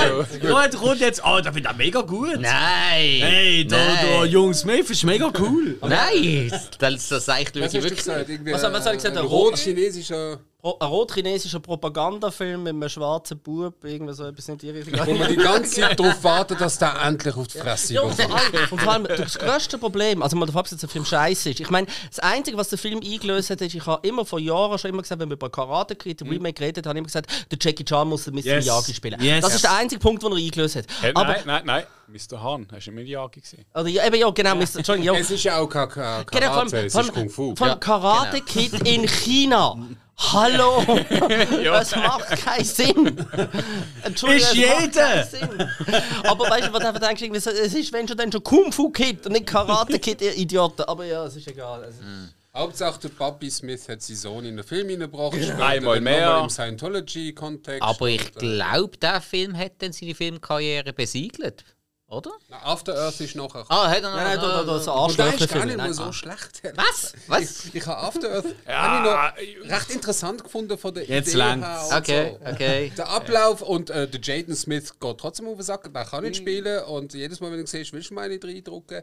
Leute, kommt jetzt. Oh, da finde ich mega gut. Nein! Hey, der, Nein. der Jung Smith ist mega cool. Nein! Das, das sagt Was hast wirklich du wirklich gesagt? nicht. Irgendwie, Was- was habe ich gesagt? Ein Ein rot-chinesischer, Pro- Ein rot-chinesischer Propagandafilm mit einem schwarzen Bub, irgendwie so etwas in die Richtung. wo man die ganze Zeit <laughs> darauf wartet, dass der endlich auf die Fresse Ja, und geht. vor allem, und vor allem das grösste Problem, also mal davon abgesehen, dass der Film scheiße ist. Ich meine, das Einzige, was der Film eingelöst hat, ist, ich habe immer vor Jahren schon immer gesagt, wenn wir über Karate Kid, Mhm. Remake geredet haben, habe ich immer gesagt, der Jackie Chan muss Mr. Yes. Miyagi spielen. Yes. Das ist der einzige Punkt, den er eingelöst hat. Hey, Aber, nein, nein, nein. Mr. Hahn, hast du Miyagi gesehen? oder, ja, eben, ja, genau, Mr. Entschuldigung, ja. Es ist ja auch kein kein Genau, vor Karate, allem, es ist Kung Fu. allem Karate Kid in China. <laughs> Hallo! <laughs> Das macht keinen Sinn! Entschuldigung, Ist jeder. keinen Sinn. Aber weißt du, was du einfach denkst, es ist, wenn schon dann schon Kung Fu Kid und nicht Karate Kid, ihr Idioten. Aber ja, es ist egal. Also, Hauptsache, der Papi Smith hat seinen Sohn in den Film reingebracht. später Einmal mehr. Im Scientology-Kontext. Aber ich äh, glaube, der Film hat dann seine Filmkarriere besiegelt. Oder? After Earth ist nachher. Ah, hat er noch. nein, nein, da, da, da, so ist gar Arschlöcher nicht mal so Nein. schlecht. <laughs> Was? Was? Ich, ich habe After Earth <laughs> Ja, noch recht interessant gefunden von der Jetzt Idee und Okay, so. okay. Der Ablauf und äh, der Jaden Smith geht trotzdem auf den Sack, der kann nicht Mhm. spielen und jedes Mal, wenn du siehst, willst du meine reindrucken.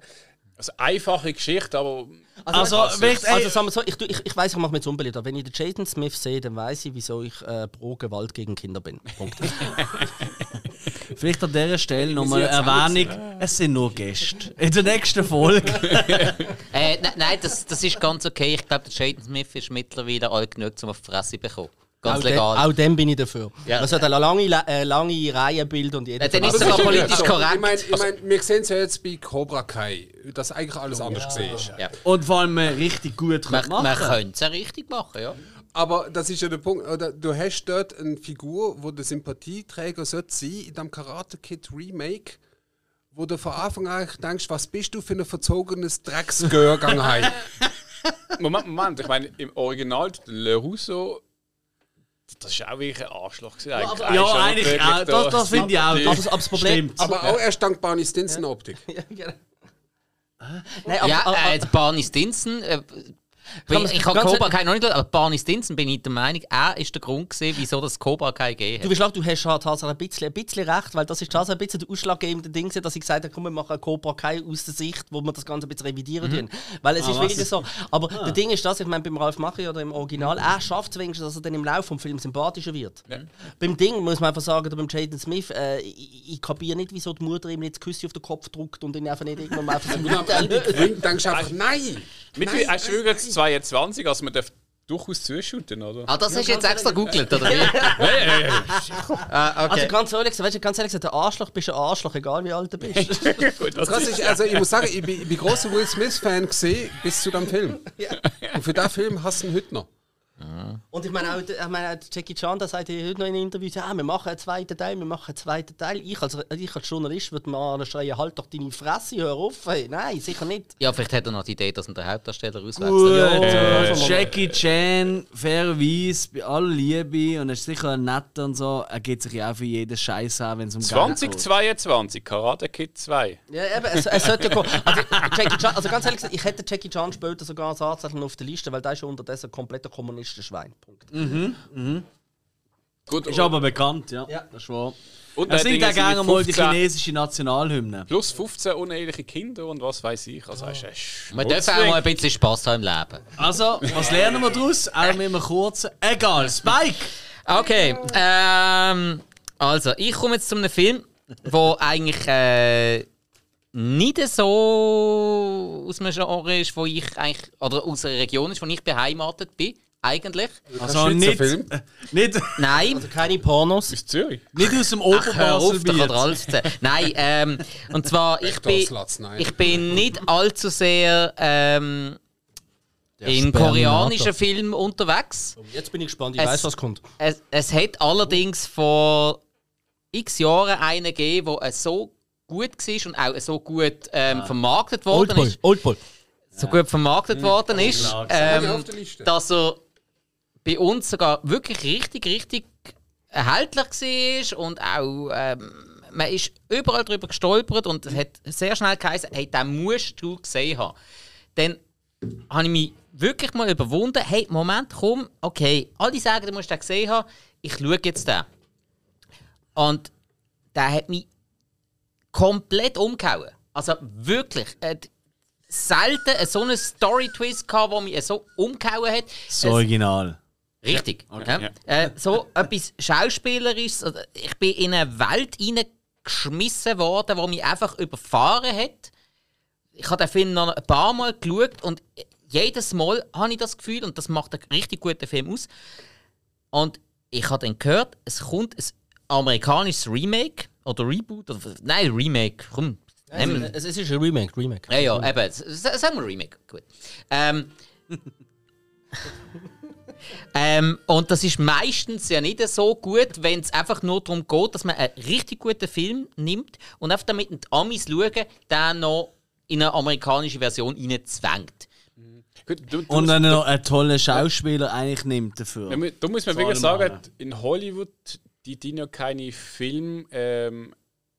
Also einfache Geschichte, aber Also, Also, vielleicht, ey, Also sagen wir so, ich, ich, ich weiß, ich mache mir jetzt unbeliebt, aber wenn ich den Jaden Smith sehe, dann weiß ich, wieso ich äh, pro Gewalt gegen Kinder bin. Punkt. <laughs> vielleicht an dieser Stelle nochmal jetzt Erwähnung: Es sind nur Gäste. In der nächsten Folge. <laughs> Äh, ne, nein, das, das ist ganz okay. Ich glaube, der Jaden Smith ist mittlerweile alt genug, um auf die Fresse zu bekommen. Ganz auch, de, legal. auch dem bin ich dafür. Ja. Man sollte eine lange, La- äh, lange Reihe bilden und jeder Äh, dann ist sogar politisch So, korrekt. Ich meine, ich mein, wir sehen es ja jetzt bei Cobra Kai, dass eigentlich alles anders gesehen ist. ja. Und vor allem äh, richtig gut Man, machen. man könnte es ja richtig machen, ja. Aber das ist ja der Punkt, du hast dort eine Figur, wo der Sympathieträger sollte sein in dem Karate Kid Remake, wo du von Anfang an denkst, was bist du für ein verzogenes Drecksgehörgang? <laughs> Moment, Moment. Ich meine, im Original, Le Russo, das war auch wirklich ein Arschloch. eigentlich. Ja, Er ist eigentlich auch. da- Das, das finde ich auch. Aber, aber das Problem. Stimmt. Aber, Aber auch erst dank Barney Stinson Optik. <laughs> ja, genau. Nein, aber, ja, aber, äh, Barney Stinson. Äh, Man- ich habe Cobra Kai noch nicht geschaut, aber Barney Stinson bin ich der Meinung, er ist der Grund gewesen, wieso das Cobra Kai gegeben Du hat. wirst lachen, du hast halt tatsächlich ein bisschen, ein bisschen recht, weil das ist tatsächlich ein bisschen der ausschlaggebende Ding, dass ich gesagt habe, komm, wir machen Cobra Kai aus der Sicht, wo wir das Ganze ein bisschen revidieren tun. Weil es ist was wirklich ist- so. Aber das Ding ist das, ich meine, beim Ralf Machi oder im Original, er schafft es wenigstens, dass er dann im Laufe des Films sympathischer wird. Beim Ding muss man einfach sagen, oder beim Jaden Smith, äh, ich, ich kapiere nicht, wieso die Mutter ihm nicht das Küsschen auf den Kopf drückt und ihn einfach nicht irgendwann mal <laughs> einfach so Ende gewinnt, denkst du einfach, nein! Mittlerweile nein, hast du übrigens 22, also man darf durchaus zuschütten, oder? Ah, das hast du jetzt extra googelt, oder wie? <laughs> <laughs> ah, okay. Also ganz ehrlich, gesagt, weißt du, ganz ehrlich gesagt, der Arschloch bist ein Arschloch, egal wie alt du bist. <laughs> Gut, das Krass ist, also ich muss sagen, ich bin, ich bin großer Will Smith-Fan gesehen bis zu dem Film. Und für den Film hast du ihn heute noch. Und ich meine auch, ich meine, auch Jackie Chan, der sagt ja heute noch in Interviews, ja, wir machen einen zweiten Teil, wir machen einen zweiten Teil. Ich als, ich als Journalist würde mir schreien, halt doch deine Fresse, hör auf. Hey. Nein, sicher nicht. Ja, vielleicht hat er noch die Idee, dass man den Hauptdarsteller auswechselt. äh, also mal- Jackie Chan, fairerweise, bei aller Liebe und er ist sicher ein netter und so, er geht sich ja auch für jeden Scheiß an, wenn es um Geld geht. 2022, Karate Kid 2. Ja, eben, es, es sollte ja kommen. Also, Jackie Chan, also ganz ehrlich gesagt, ich hätte Jackie Chan später sogar als Anzeichen auf der Liste, weil der ist ja unterdessen ein kompletter Kommunistenschwein. Punkt. Gut, Ist aber bekannt, ja. Ja. Das ist wahr. und Er singt auch gerne mal die 15 chinesische Nationalhymne. Plus 15 uneheliche Kinder und was weiß ich. Also, es ist Man darf auch mal ein bisschen Spass haben im Leben. Also, was lernen wir daraus? Auch mit einem kurzen. Egal, Spike! Okay, ähm, also ich komme jetzt zu einem Film, wo eigentlich äh, nicht so aus einem Genre ist, wo ich eigentlich, oder aus einer Region ist, wo ich beheimatet bin, eigentlich. Also nicht, Film. äh, <laughs> nicht, Nein, Also keine Pornos. Ist Zürich. nicht aus dem Ach, hör auf, da kann Oberbasel dir alles erzählen. Nein, ähm, und zwar, ich bin, ich bin nicht allzu sehr ähm, in koreanischen Filmen unterwegs. Jetzt bin ich gespannt, ich Es- weiß, was kommt. Es, es hat allerdings vor x Jahren einen gegeben, der so gut war und auch so gut ähm, vermarktet worden Oldboy, ist. Oldboy. So gut vermarktet worden ist, ähm, auf der Liste. dass er bei uns sogar wirklich richtig, richtig erhältlich war und auch ähm, man ist überall drüber gestolpert und es hat sehr schnell geheißen, hey, den musst du gesehen haben. Dann habe ich mich wirklich mal überwunden, hey, Moment, komm, okay, alle sagen, du musst den gesehen haben, ich schaue jetzt den. Und der hat mich komplett umgehauen. Also wirklich, äh, selten so einen Story-Twist gehabt, der mich so umgehauen hat. So Es- original. Richtig. Okay, ja. ja. Äh, so etwas Schauspielerisches. Ich bin in eine Welt hineingeschmissen worden, die mich einfach überfahren hat. Ich habe den Film noch ein paar Mal geschaut und jedes Mal habe ich das Gefühl, und das macht einen richtig guten Film aus. Und ich habe dann gehört, es kommt ein amerikanisches Remake oder Reboot. Oder, nein, Remake. Komm, nehmen wir- Es, es ist ein Remake, Remake. ja, ja, eben. Sagen wir Remake. Gut. Ähm, <laughs> ähm, und das ist meistens ja nicht so gut, wenn es einfach nur darum geht, dass man einen richtig guten Film nimmt und einfach damit die Amis schauen, den noch in eine amerikanische Version. Gut, du, du Und dann noch einen tollen Schauspieler eigentlich nimmt dafür. Ja, Da muss man wirklich sagen, in Hollywood, die dienen ja keine Filme ähm,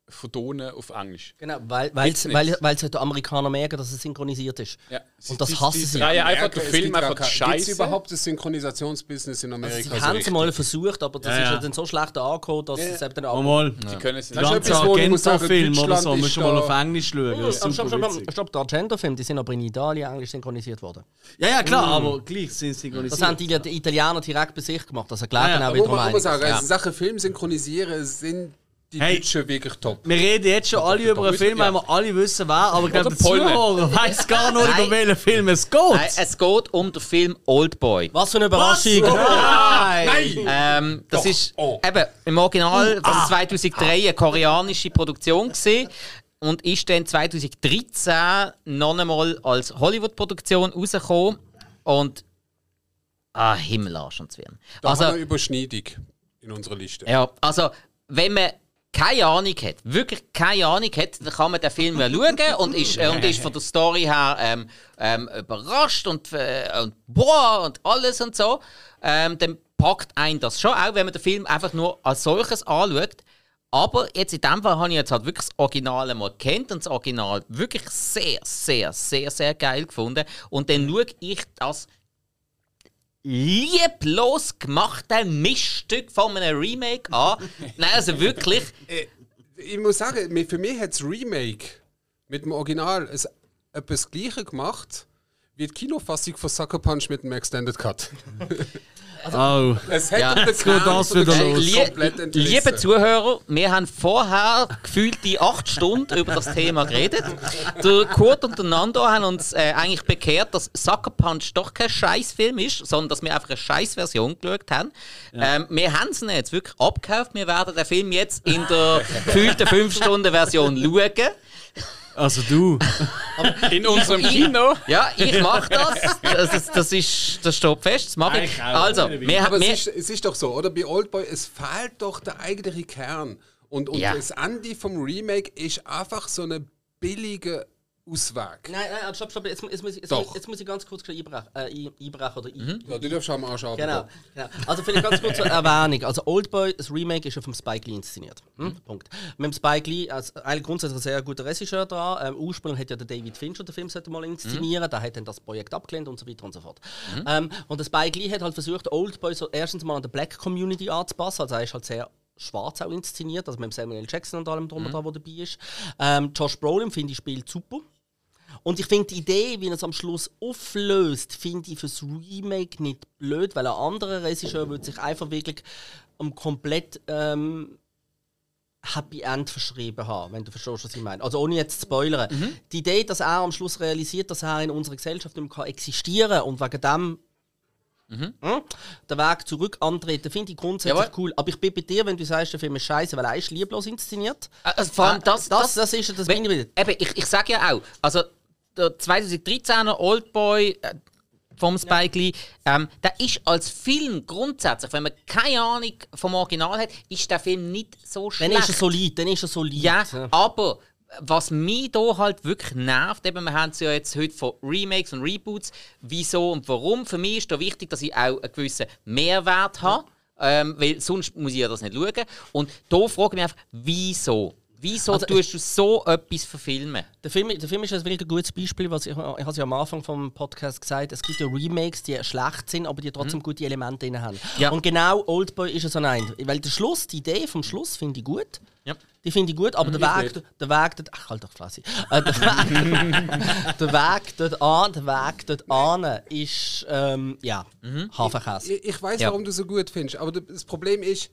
vertonen auf Englisch. Genau, weil, Gibt's weil, weil die Amerikaner merken, dass es synchronisiert ist. Ja. Und das die, hassen die sie. drehen einfach es Film gibt einfach scheiße. überhaupt ein Synchronisationsbusiness in Amerika? Sie so haben es mal versucht, aber das Ja, ist ja. ja dann so schlecht angekommen, dass es eben dann auch. mal. Die können es nicht. ist ganze etwas, wo ich muss sagen, Argento-Film oder so, du ist mal auf Englisch schauen. Das ist Stopp, stopp, stopp, der Argento-Film, die sind aber in Italien englisch synchronisiert worden. Ja, ja, klar, aber gleich sind sie Das synchronisiert. haben die, die Italiener direkt bei sich gemacht, also glauben Ja, ja, auch wieder um auch mal sagen, einiges. also Sachen Film synchronisieren sind die Hey. Deutschen wirklich top. Wir reden jetzt schon alle über einen Film, weil wir alle wissen, wer, aber ich glaube, der. Zuhörer weiß gar nicht, Nein. um welchen Film es geht. Nein, es geht um den Film Oldboy. Was für eine Überraschung! Nein! Ähm, das Doch. ist Oh. eben im Original das ist 2003 eine koreanische Produktion gesehen und ist dann 2013 noch einmal als Hollywood-Produktion rausgekommen und ah Himmelarsch und Zwirn. Da Also haben wir eine Überschneidung in unserer Liste. ja, also wenn man keine Ahnung hat, wirklich keine Ahnung hat, dann kann man den Film schauen und ist, äh, und ist von der Story her ähm, ähm, überrascht und, äh, und boah und alles und so. Ähm, dann packt einen das schon auch, wenn man den Film einfach nur als solches anschaut. Aber jetzt in dem Fall habe ich jetzt halt wirklich das Original mal kennt und das Original wirklich sehr, sehr, sehr, sehr geil gefunden. Und dann schaue ich das lieblos gemachte Miststück von einem Remake an. <laughs> Nein, also wirklich. Ich muss sagen, für mich hat das Remake mit dem Original es etwas Gleiches gemacht wie die Kinofassung von Sucker Punch mit dem Extended Cut. <laughs> Oh. Es hat Ja, den geht das wieder los. Komplett entrissen. liebe Zuhörer, wir haben vorher gefühlt die acht Stunden über das Thema geredet. Der Kurt und der Nando haben uns äh, eigentlich bekehrt, dass Sucker Punch doch kein Scheißfilm ist, sondern dass wir einfach eine Scheißversion geschaut haben. Ähm, wir haben es ihnen jetzt wirklich abgekauft. Wir werden den Film jetzt in der gefühlten 5-Stunden-Version schauen. Also du. In unserem Ich- Kino. Ja, ich mache das. Das, ist, das, ist, das steht fest, das mache ich. Also, wir, Aber wir, es ist, es ist doch so, oder? Bei Oldboy, es fehlt doch der eigentliche Kern. Und, und Ja. das Ende vom Remake ist einfach so eine billige Ausweg. Nein, nein, stopp, stopp, jetzt, jetzt, muss, ich, jetzt, muss, jetzt muss ich ganz kurz einbrechen, äh, ein- einbrechen oder ein, Ja, du darfst am Arsch Genau, arbeiten. genau. Also vielleicht ganz kurz zur Erwähnung. Also Oldboy, das Remake ist ja vom Spike Lee inszeniert. Hm? Punkt. Mit dem Spike Lee, also eigentlich grundsätzlich ein sehr guter Regisseur da. Ähm, ursprünglich hat ja der David Fincher den Film sollte mal inszenieren, der hat dann das Projekt abgelehnt und so weiter und so fort. Ähm, und der Spike Lee hat halt versucht, Oldboy so erstens mal an der Black Community anzupassen, also er ist halt sehr schwarz auch inszeniert, also mit dem Samuel L. Jackson und allem drum und dran, der dabei ist. Ähm, Josh Brolin finde ich spielt super. Und ich finde die Idee, wie er es am Schluss auflöst, finde ich fürs Remake nicht blöd, weil ein anderer Regisseur würde sich einfach wirklich um komplett ähm, Happy End verschrieben haben, wenn du verstehst, was ich meine. Also ohne jetzt zu spoilern. Die Idee, dass er am Schluss realisiert, dass er in unserer Gesellschaft nicht mehr existieren kann und wegen dem hm, den Weg zurück antreten, finde ich grundsätzlich Jawohl. cool. Aber ich bin bei dir, wenn du sagst, der Film ist scheiße, weil er ist lieblos inszeniert. also vor allem das, das, das ist das Wenn, bin ich wieder. eben, ich, ich sage ja auch, also der 2013er Oldboy, äh, vom Spike Lee, ähm, der ist als Film grundsätzlich, wenn man keine Ahnung vom Original hat, ist der Film nicht so Dann schlecht. ist er solid, dann ist er solid. Ja, aber was mich hier halt wirklich nervt, eben, wir haben es ja jetzt heute von Remakes und Reboots, wieso und warum. Für mich ist da wichtig, dass ich auch einen gewissen Mehrwert habe, ähm, weil sonst muss ich ja das nicht schauen. Und da frage ich mich einfach, wieso? Wieso Also, tust du so etwas verfilmen? Der Film, der Film ist ein wirklich gutes Beispiel, was ich, ich habe es ja am Anfang vom Podcast gesagt, es gibt ja Remakes, die schlecht sind, aber die trotzdem gute Elemente drin haben. Ja. Und genau Oldboy ist so ein, weil der Schluss, die Idee vom Schluss finde ich gut. Ja. Die finde ich gut, aber der Weg, der Weg dort, ach halt doch Fresse. Äh, der, Weg, <laughs> der Weg dort an, der Weg dort an ist, ähm, ja, Hafenkäse. Ich, ich weiß, Ja. warum du so gut findest, aber das Problem ist,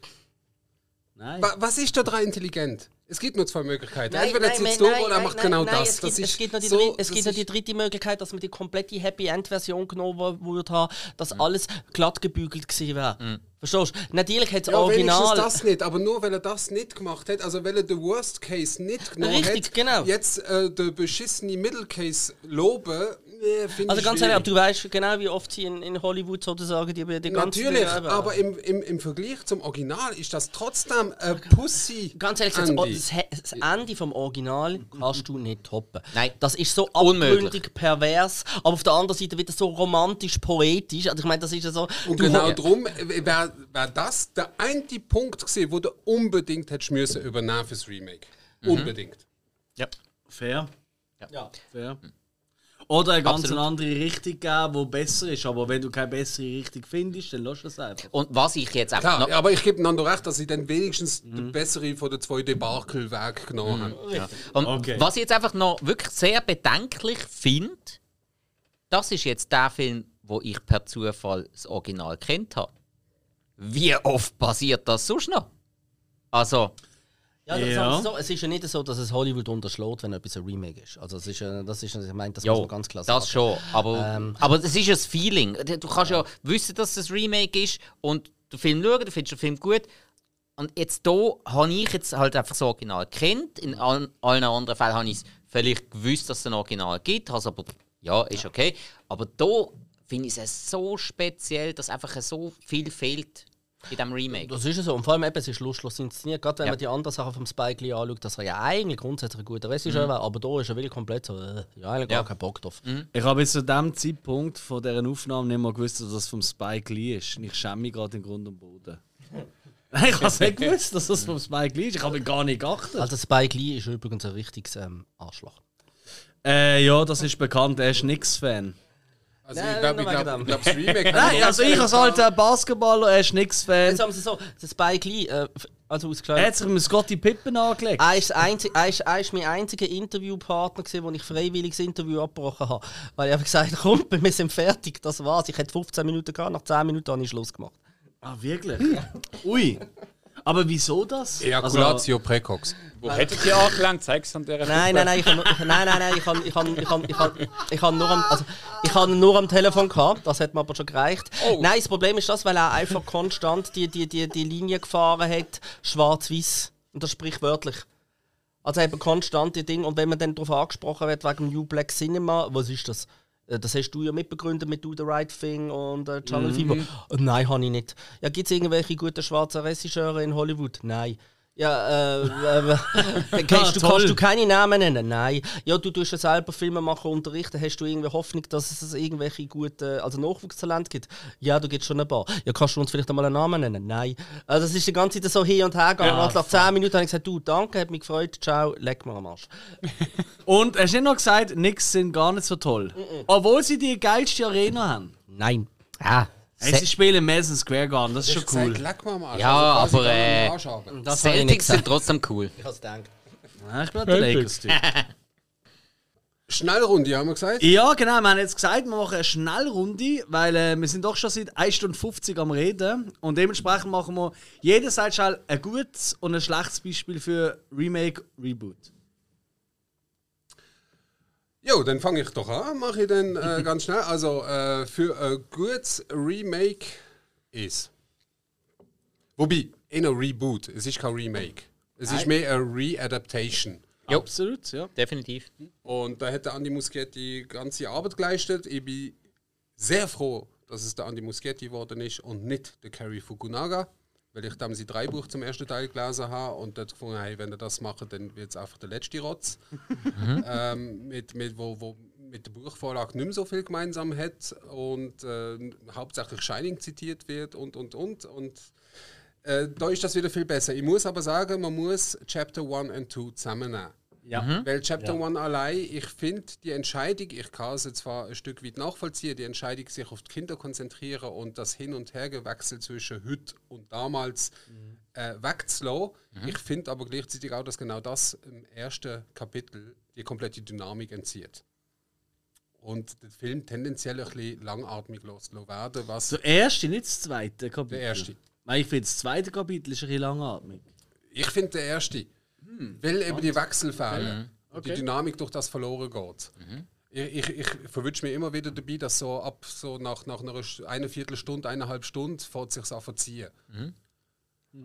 Nein. wa- was ist da dran intelligent? Es gibt nur zwei Möglichkeiten. Nein, Entweder nein, sitzt nein, du nein, oder er nein, macht nein, genau das. Es das gibt, es gibt noch die, so, es gibt noch die dritte Möglichkeit, dass man die komplette Happy End Version genommen würde haben, Mhm. dass alles glatt gebügelt gewesen wäre. Verstehst du? Natürlich hat das Ja, Original. das nicht, aber nur weil er das nicht gemacht hat, also weil er den Worst Case nicht genommen Richtig, hat, genau. jetzt äh, den beschissenen Middle Case loben, Also ganz ehrlich, aber du weißt genau, wie oft sie in, in Hollywood sozusagen die, die ganze Natürlich, Bewerber- aber im, im, im Vergleich zum Original ist das trotzdem ein Pussy. Ganz ehrlich, das, Andy. das, das Ende vom Original kannst du nicht toppen. Nein. Das ist so Unmöglich. abgründig pervers, aber auf der anderen Seite wieder so romantisch poetisch. Also ich meine, das ist ja so. Und genau darum wäre wär das der eine Punkt gewesen, wo du unbedingt hättest müssen übernehmen fürs Remake. Unbedingt. Ja. Fair. Ja. Fair. Oder eine ganz Absolut. andere Richtung geben, die besser ist. Aber wenn du keine bessere Richtung findest, dann lass es einfach. Und was ich jetzt einfach Klar, noch, ja, aber ich gebe einander recht, dass sie dann wenigstens den besseren von den zwei Debakel weggenommen haben. Und Okay. was ich jetzt einfach noch wirklich sehr bedenklich finde, das ist jetzt der Film, wo ich per Zufall das Original kennt habe. Wie oft passiert das sonst noch? Also, Ja, das Ja. so, es ist ja nicht so, dass es Hollywood unterschlägt, wenn etwas ein Remake ist. Also es ist, das ist, ich meine, das muss ja, man ganz klar das sagen. schon. Aber, Ähm. aber es ist ja das Feeling. Du kannst ja wissen, dass es ein Remake ist und den Film schauen, du findest den Film gut. Und jetzt hier habe ich jetzt halt einfach das Original kennt. In allen, allen anderen Fällen habe ich es vielleicht gewusst, dass es ein Original gibt. Also, aber ja, ist okay. Aber hier finde ich es so speziell, dass einfach so viel fehlt in diesem Remake. Das ist ja so. Und vor allem eben, es ist lustlos inszeniert. Gerade wenn Ja. man die anderen Sachen vom Spike Lee anschaut, dass er ja eigentlich grundsätzlich ein guter Regisseur wäre, aber da ist er wirklich komplett so, äh, ja, eigentlich gar Ja. keinen Bock drauf. Ich habe bis zu dem Zeitpunkt von dieser Aufnahme nicht mal gewusst, dass das vom Spike Lee ist. Und ich schäme mich gerade in Grund und Boden. Nein, <laughs> ich habe es nicht gewusst, dass das vom Spike Lee ist. Ich habe mich gar nicht geachtet. Also Spike Lee ist übrigens ein richtiges ähm, Arschloch. Äh, ja, das ist bekannt. Er ist Nix-Fan. Also Nein, ich glaube, ich nur wegen glaub, das <laughs> Remake... Nein, also ich als alter Basketballer, er ist Nix-Fan. Jetzt haben sie so, der Spike Lee, äh, also Er ausgeschlagen. hat sich mit Scotty Pippen angelegt. Er ist, das einzige, er, ist, er ist mein einziger Interviewpartner, gewesen, wo ich freiwillig das Interview abgebrochen habe. Weil ich einfach gesagt habe, <laughs> komm, wir sind fertig, das war's. Ich hätte 15 Minuten gehabt, nach 10 Minuten habe ich Schluss gemacht. Ah, wirklich? Ui. Aber wieso das? Ejaculatio precox. Wo hättet ihr angelangt? Zeig es an der Nein, nein, nein, ich, <laughs> nein, nein, nein, ich habe ich nur, am, also, ich nur am Telefon gehabt, das hat mir aber schon gereicht. Nein, das Problem ist das, weil er einfach konstant die, die, die, die Linie gefahren hat, schwarz-weiß. Und das sprichwörtlich. Also eben konstant die Dinge. Und wenn man dann darauf angesprochen wird, wegen New Black Cinema, was ist das? Äh, Das hast du ja mitbegründet mit Do the Right Thing und äh, Channel Fever. Äh, Nein, habe ich nicht. Ja, gibt es irgendwelche guten schwarzen Regisseure in Hollywood? Nein. Ja, äh, äh, äh, <laughs> kennst du, kannst du keine Namen nennen? Nein. Ja, du tust ja selber Filme machen, unterrichten. Hast du irgendwie Hoffnung, dass es irgendwelche guten, also Nachwuchstalent gibt? Ja, du gibst schon ein paar. Ja, kannst du uns vielleicht einmal einen Namen nennen? Nein. Also, es ist die ganze Zeit so hin und her gegangen. Ja, nach, nach 10 Minuten habe ich gesagt, du, danke, hat mich gefreut, ciao, leck mir am Arsch. <laughs> Und hast du nicht noch gesagt, Nix sind gar nicht so toll. Obwohl sie die geilste Arena haben. Nein. Ah, Hey, sie spielen im Madison Square Garden, das ist schon cool. Leck mal am Arsch. Ja, Also aber, äh. Das Celtics sind gesagt. trotzdem cool. Ich habe es gedacht. Ja, ich bin der Lakers-Typ. <laughs> Schnellrunde, haben wir gesagt? Ja, genau. Wir haben jetzt gesagt, wir machen eine Schnellrunde, weil äh, wir sind doch schon seit 1 Stunde 50 am Reden. Und dementsprechend machen wir jeder sagt schnell ein gutes und ein schlechtes Beispiel für Remake, Reboot. Jo, dann fange ich doch an. Mache ich dann äh, <laughs> ganz schnell. Also, äh, für ein gutes Remake ist. Wobei, in ein Reboot. Es ist kein Remake. Es ist mehr eine Re-Adaptation. Jo. Absolut, ja. Definitiv. Und da hat der Andi Muschietti die ganze Arbeit geleistet. Ich bin sehr froh, dass es der Andy Muschietti geworden ist und nicht der Kerry Fukunaga. Weil ich damals die drei Buch zum ersten Teil gelesen habe und dort gefunden hey, wenn er das macht, dann wird es einfach der letzte Rotz. <laughs> ähm, mit, mit, wo, wo mit der Buchvorlage nicht mehr so viel gemeinsam hat und äh, hauptsächlich Shining zitiert wird und und und. Und äh, da ist das wieder viel besser. Ich muss aber sagen, man muss Chapter 1 und 2 zusammennehmen. Ja. Weil Chapter Ja. 1 allein, ich finde die Entscheidung, ich kann sie zwar ein Stück weit nachvollziehen, die Entscheidung, sich auf die Kinder konzentrieren und das Hin- und Hergewechsel zwischen heute und damals äh, wegzulassen. Ich finde aber gleichzeitig auch, dass genau das im ersten Kapitel die komplette Dynamik entzieht. Und den Film tendenziell ein bisschen langatmig loslassen werden, was Der erste, nicht das zweite Kapitel. der erste. Weil ich finde, das zweite Kapitel ist ein bisschen langatmig. Ich finde der erste. Weil eben die Wechsel fehlen. Und die Okay. Dynamik durch das verloren geht. Ich, ich, ich verwünsche mir immer wieder dabei, dass so ab so nach, nach einer, einer Viertelstunde, eineinhalb Stunden fährt sich an verziehen.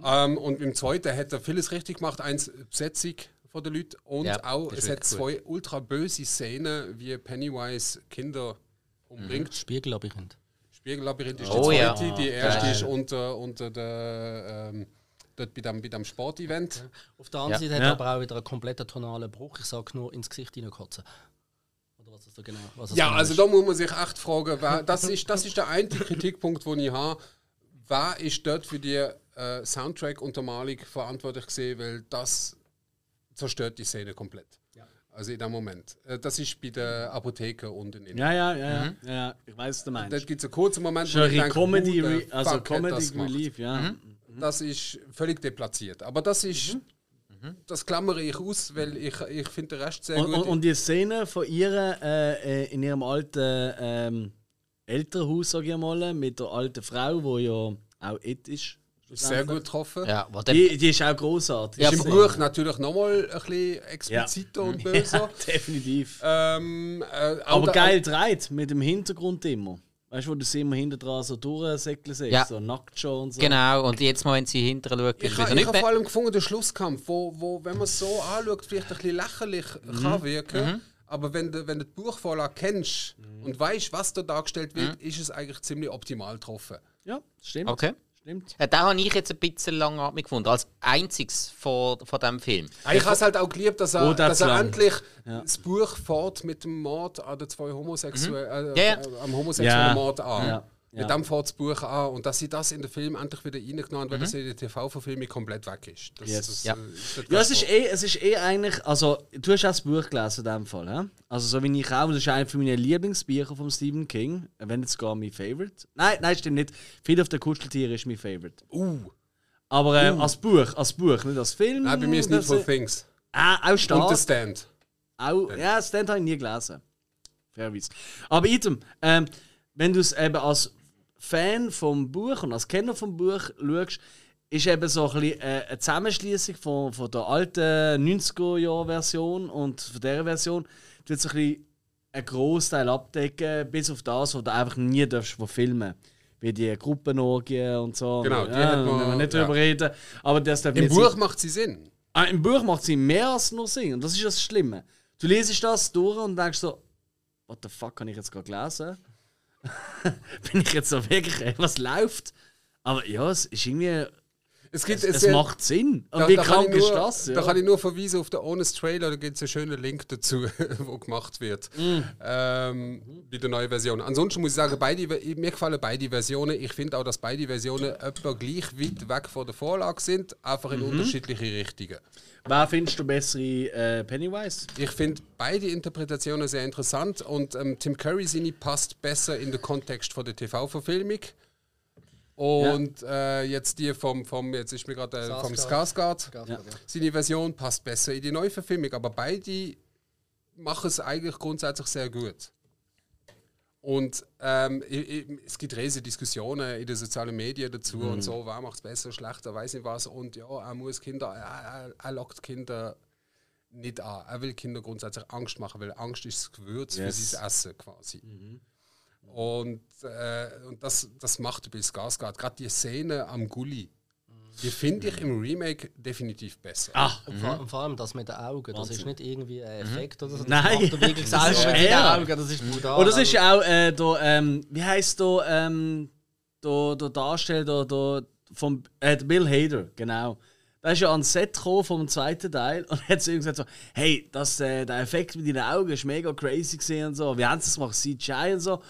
Ähm, und im zweiten hat er vieles richtig gemacht. Eins, Besetzung von den Leuten und Ja, auch, es hat zwei ultra böse Szenen, wie Pennywise Kinder umbringt. Spiegellabyrinth. Spiegellabyrinth ist Oh die ja. zweite, die erste Geil. ist unter, unter der, ähm, dort bei dem, bei dem Sportevent. Auf der anderen Ja. Seite hat Ja. er aber auch wieder einen kompletten tonalen Bruch. Ich sage nur ins Gesicht hineinkotzen. Oder was das so genau Ja, genau also ist. da muss man sich echt fragen, wer, das, ist, das ist der einzige Kritikpunkt, den ich habe. Wer ist dort für die äh, Soundtrack-Untermalung verantwortlich gesehen, weil das zerstört die Szene komplett. Also in dem Moment. Äh, das ist bei der Apotheke unten. in. Ja, ja, ja, ja, ja. Ich weiß, was du meinst. Dort gibt es einen kurzen Moment, Schon ein denke, Comedy, Re also fuck Comedy das gemacht? Relief, ja. Das ist völlig deplatziert. Aber das ist. Das klammere ich aus, weil ich, ich finde den Rest sehr Und, gut. und, und die Szene von ihr äh, äh, in ihrem alten ähm, Elternhaus, sag ich mal, mit der alten Frau, die ja auch it ist. sehr gut getroffen. Ja, wo Die, die ist auch großartig. Ja, Ist im. Buch natürlich nochmal ein bisschen expliziter und <laughs> böser. Definitiv. Ähm, äh, Aber geil dreht, mit dem Hintergrund immer. Weißt du, wo du sie immer hinter dran so durchsäckeln siehst, Ja. so nackt schon und so. genau, und jetzt mal, wenn sie hinterher schaut, Ich ist habe wieder nicht hab vor mehr. allem gefunden, den Schlusskampf, wo, wo wenn man es so anschaut, vielleicht ein bisschen lächerlich Mhm. kann wirken. Aber wenn du, wenn du die Buchvorlage kennst Mhm. und weißt, was da dargestellt wird, ist es eigentlich ziemlich optimal getroffen. Ja, stimmt. Okay. Stimmt. Ja, den habe ich jetzt ein bisschen langatmig gefunden, als einziges von, von diesem Film. Ich habe es halt auch geliebt, dass er, Oh, das dass er endlich das Buch fährt mit dem Mord an den zwei Homosexuellen, äh, Ja, ja. äh, am homosexuellen Ja. Mord an. Ja. Mit Ja. dem fährt das Buch an und dass sie das in den Film endlich wieder reingenommen haben, weil das in der TV-Verfilmung komplett weg ist. Das, Yes. das, Ja. äh, ist nicht Ja, es ist, eh, es ist eh eigentlich, also du hast auch das Buch gelesen in dem Fall, hä? Also so wie ich auch, das ist einer meiner Lieblingsbücher von Stephen King, wenn jetzt gar mein Favorite. Nein, nein, stimmt nicht. Viel auf der Kuscheltiere ist mein Favorite. Uh. Aber äh, als Buch, als Buch, nicht als Film. Nein, bei mir ist das- Needful Things. Ah, auch Und stark. The Stand. Auch, ja, Stand habe ich nie gelesen. Fairerweise. Aber item, ähm, wenn du es eben als Fan vom Buch und als Kenner vom Buch schaust, ist eben so ein bisschen äh, eine Zusammenschließung von, von der alten 90er-Jahr-Version und von dieser Version. Du so ein bisschen einen Großteil abdecken, bis auf das, was du einfach nie darfst von filmen. Wie die Gruppenorgien und so. Genau, die ja, man- müssen wir nicht ja. drüber reden. Aber das Im Buch sein. macht sie Sinn. Ah, Im Buch macht sie mehr als nur Sinn. Und das ist das Schlimme. Du liest das durch und denkst so, what the fuck habe ich jetzt gerade gelesen? <laughs> Bin ich jetzt so wirklich, ey, was läuft? Aber ja, es ist irgendwie, Es, gibt, es, es, macht Sinn. Und da, wie da kann krank ich ist nur, das? Da Ja. kann ich nur verweisen auf den Honest Trailer, da gibt es einen schönen Link dazu, <laughs> wo gemacht wird. Mm. Ähm, bei der neuen Version. Ansonsten muss ich sagen, beide, mir gefallen beide Versionen. Ich finde auch, dass beide Versionen etwa gleich weit weg von der Vorlage sind, einfach Mhm. in unterschiedliche Richtungen. Wer findest du bessere äh, Pennywise? Ich finde beide Interpretationen sehr interessant und ähm, Tim Curry seine passt besser in den Kontext von der TV-Verfilmung. Und äh, jetzt die vom, vom jetzt ist mir gerade äh, vom Skarsgård. Ja. Seine Version passt besser in die Neuverfilmung, aber beide machen es eigentlich grundsätzlich sehr gut. Und ähm, es gibt riesige Diskussionen in den sozialen Medien dazu und so, wer macht es besser, schlechter, weiß nicht was. Und ja, er muss Kinder, er, er, er lockt Kinder nicht an. Er will Kinder grundsätzlich Angst machen, weil Angst ist das Gewürz Yes. für sein Essen quasi. Und, äh, und das, das macht bei Skarsgård. Gerade die Szene am Gully die finde ich im Remake definitiv besser. Ah, Und vor, und vor allem das mit den Augen, das ist nicht irgendwie ein Effekt oder so. Das Nein. macht er wirklich Das ist selber mit den er. Augen, das ist brutal. Und das ist ja auch äh, der, ähm, wie heißt der, ähm, der, der Darsteller der, der, vom äh, Bill Hader, genau. Da ist ja ans Set gekommen vom zweiten Teil und <laughs> hat zu ihm gesagt so, hey, das, äh, der Effekt mit deinen Augen ist mega crazy gesehen und so. Wie haben sie das gemacht? CGI und so.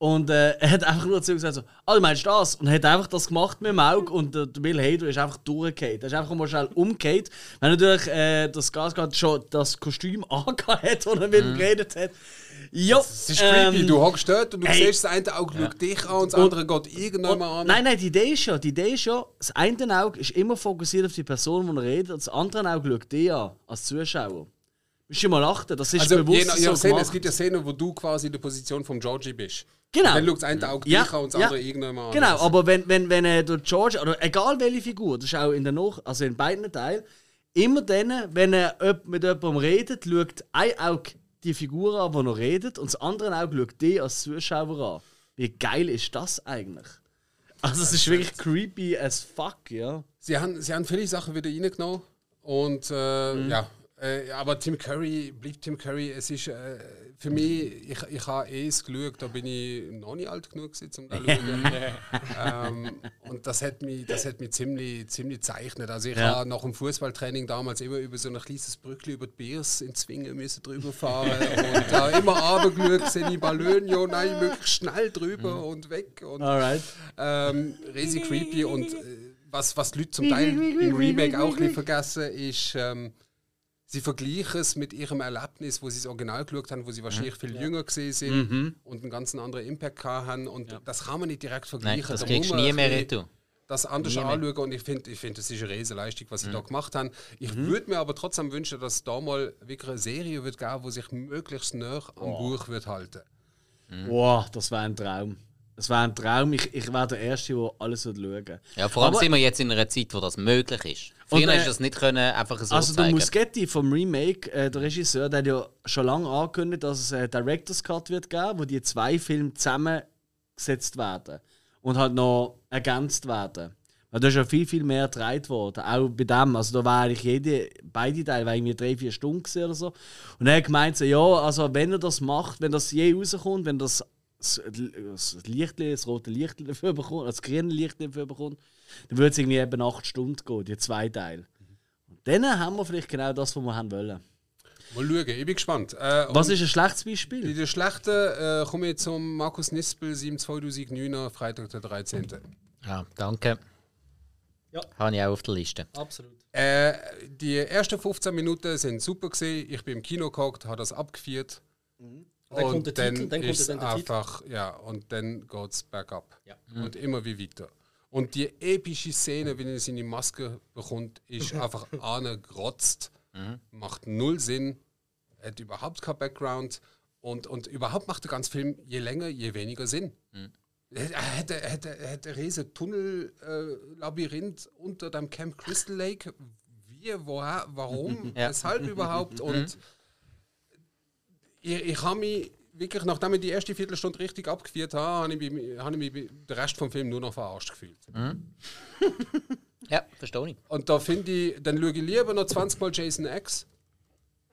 Und äh, er hat einfach nur zu gesagt so, ah, du meinst das? Und er hat einfach das gemacht mit dem Auge und der, der Bill Hader ist einfach durchgefallen. Er ist einfach mal schnell umgekehrt. Wenn natürlich äh, das Gasgard schon das Kostüm <laughs> angehabt hat, das er mit ihm geredet hat. Ja, Es ist creepy, ähm, du hockst dort und du hey. siehst, das eine Auge schaut dich an und das andere geht irgendwann mal an. Nein, nein, die Idee ist ja, die Idee ist ja, das eine Auge ist immer fokussiert auf die Person, die er redet, und das andere Auge schaut dich an, als Zuschauer. Musst du mal achten, das ist Also, bewusst je je so nach Szene, es gibt ja Szenen, wo du quasi in der Position von Georgie bist. Genau. Dann schaut das eine Auge Ja, dich an und das ja. andere an. Genau, aber wenn, wenn, wenn äh, der George, oder egal welche Figur, das ist auch in, der Nach also in beiden Teilen, immer dann, wenn er mit jemandem redet, schaut ein Auge die Figur an, die er redet, und das andere Auge schaut die als Zuschauer an. Wie geil ist das eigentlich? Also, es ist wirklich creepy as fuck, ja. Sie haben, sie haben viele Sachen wieder reingenommen. Und äh, Mhm. ja, äh, aber Tim Curry bleibt Tim Curry. Es ist äh, für mich, ich, ich habe eh es geschaut, da bin ich noch nicht alt genug gewesen, um das zu schauen. <laughs> ähm, und das hat mich, das hat mich ziemlich, ziemlich gezeichnet. Also ich Ja. habe nach dem Fußballtraining damals immer über so ein kleines Brückli über die Biers in Zwingen müssen drüber fahren <laughs> und da immer runtergeschaut, sehe ich Ballon, ja nein, möglichst schnell drüber Mhm. und weg. Und, Alright. ähm, riesig creepy und äh, was, was die Leute zum Teil im Remake auch ein bisschen vergessen, ist, ähm, sie vergleichen es mit ihrem Erlebnis, wo sie das Original geschaut haben, wo sie wahrscheinlich viel jünger gesehen sind und einen ganz anderen Impact gehabt haben. Und das kann man nicht direkt vergleichen. Nein, das Da kriegst du nie mehr retour. Das anders Nie mehr. anschauen und ich finde, ich find, das ist eine riesige Leistung, was sie Mhm. da gemacht haben. Ich würde mir aber trotzdem wünschen, dass es da mal wirklich eine Serie wird geben, die sich möglichst nah am Buch wird halten. Wow, das wäre ein Traum. Das wäre ein Traum. Ich, ich wäre der Erste, der alles schauen würde. Ja, vor allem Aber- sind wir jetzt in einer Zeit, wo das möglich ist. Und, Früher äh, hast du das nicht können, einfach so Also der. Muschetti vom Remake, äh, der Regisseur, der hat ja schon lange angekündigt, dass es einen Director's Cut wird geben, wo die zwei Filme zusammengesetzt werden und halt noch ergänzt werden. Weil da ist ja viel, viel mehr gedreht worden. Auch bei dem. Also da war eigentlich jede, beide Teile war irgendwie drei, vier Stunden oder so. Und er hat gemeint, so, ja, also wenn er das macht, wenn das je rauskommt, wenn das das, Licht, das rote Licht dafür bekommt, das grüne Licht dafür bekommt, dann würde es irgendwie eben acht Stunden gehen, die zwei Teile. Und dann haben wir vielleicht genau das, was wir haben wollen. Mal schauen, ich bin gespannt. Äh, Was ist ein schlechtes In Beispiel? der schlechten äh, komme ich zum Markus Nispel, 7 2009, Freitag der 13. Ja, danke. Ja. Habe ich auch auf der Liste. Absolut. Äh, die ersten 15 Minuten sind super gesehen. Ich bin im Kino gehockt, habe das abgefeiert. Dann kommt der dann Titel, dann kommt dann der Titel. einfach, ja, und dann geht es bergab. Ja. Und immer wie weiter. Und die epische Szene, wenn er seine Maske bekommt, ist <laughs> einfach angegrotzt. Macht null Sinn, hat überhaupt kein Background. Und, und überhaupt macht der ganze Film je länger, je weniger Sinn. Er hätte, Tunnel-Labyrinth unter dem Camp Crystal Lake. Wie, woher, warum, <laughs> Ja. weshalb überhaupt? <laughs> Und ich, ich habe mich wirklich, nachdem ich die erste Viertelstunde richtig abgeführt habe, habe ich, mich- habe ich mich den Rest vom Film nur noch verarscht gefühlt. <laughs> Ja, verstehe ich. Und da finde ich, dann schaue ich lieber noch 20 Mal Jason X.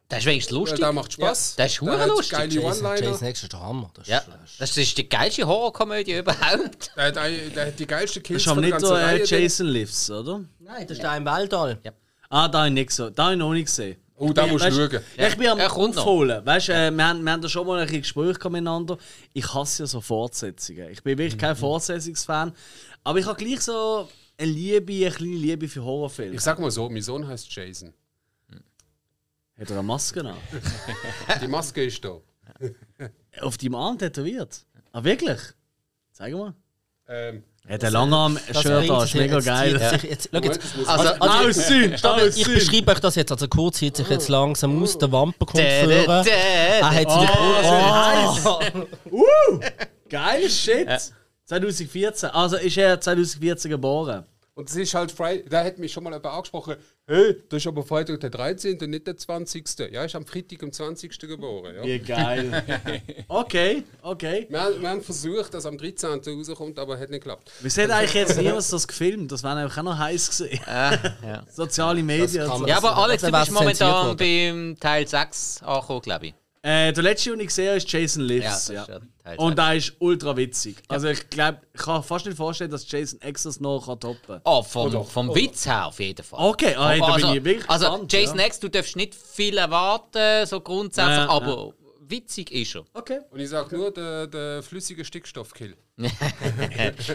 Das ist wenigstens Ja, lustig. der macht Spaß. Der ist Der hure hat lustig. Geile Jason, One-Liner. Jason X ist der Hammer. Das ist, Ja, das ist die geilste Horrorkomödie überhaupt. <laughs> Der hat, ein- der hat die geilste Das Kills ist aber der nicht der äh. Jason Lives, oder? Nein, das ist der im Weltall. Ja. Ah, da habe ich nicht so. Da habe ich noch nicht gesehen. Oh, da musst du schauen. Ja, ich bin am er kommt noch. Aufholen. Weißt, äh, wir, haben, wir haben da schon mal ein Gespräch miteinander. Ich hasse ja so Fortsetzungen. Ich bin wirklich kein Fortsetzungsfan. Aber ich habe gleich so eine Liebe, eine kleine Liebe für Horrorfilme. Ich sag mal so, mein Sohn heißt Jason. Hat er eine Maske an? <laughs> Die Maske ist da. Auf deinem Arm tätowiert? Ah, wirklich? Zeig mal. Ähm, Er hat einen Langarm-Shirt an, bringt ist sich mega jetzt- geil. sich Jetzt, schau jetzt. Also, Also, Aussehen! Stopp, ich beschreibe euch das jetzt. Also, Kurt zieht sich jetzt langsam aus, der Wampen kommt dä, Er hat seine Oh, Uh! Geiles Shit! 2014. Also ist er 2014 geboren. Und es ist halt Friday, da hat mich schon mal jemand angesprochen, hey, das ist aber Freitag der 13. und nicht der 20. Ja, ist am Freitag am 20. geboren. Ja. Wie geil. <laughs> okay, okay. Wir, haben- wir haben versucht, dass am 13. rauskommt, aber hat nicht geklappt. Wieso hat eigentlich jetzt niemand das gefilmt? Das wäre einfach auch noch heiß gewesen. ja. Soziale Medien. ja, aber Alex, du bist zensiert momentan beim Teil 6 angekommen, glaube ich. Äh, der letzte, den ich gesehen habe, ist Jason Ja, Lives. das Ja, ist ja Teil Und der ist ultra witzig. Also ich glaube, ich kann fast nicht vorstellen, dass Jason X das noch kann toppen kann. Oh, vom, vom Witz her auf jeden Fall. Okay, ah, hey, da also, bin ich wirklich also gespannt, Jason ja. X, du darfst nicht viel erwarten, so grundsätzlich, Ja, aber witzig ist er. Okay. Und ich sage nur, der, der flüssige Stickstoffkill. <laughs>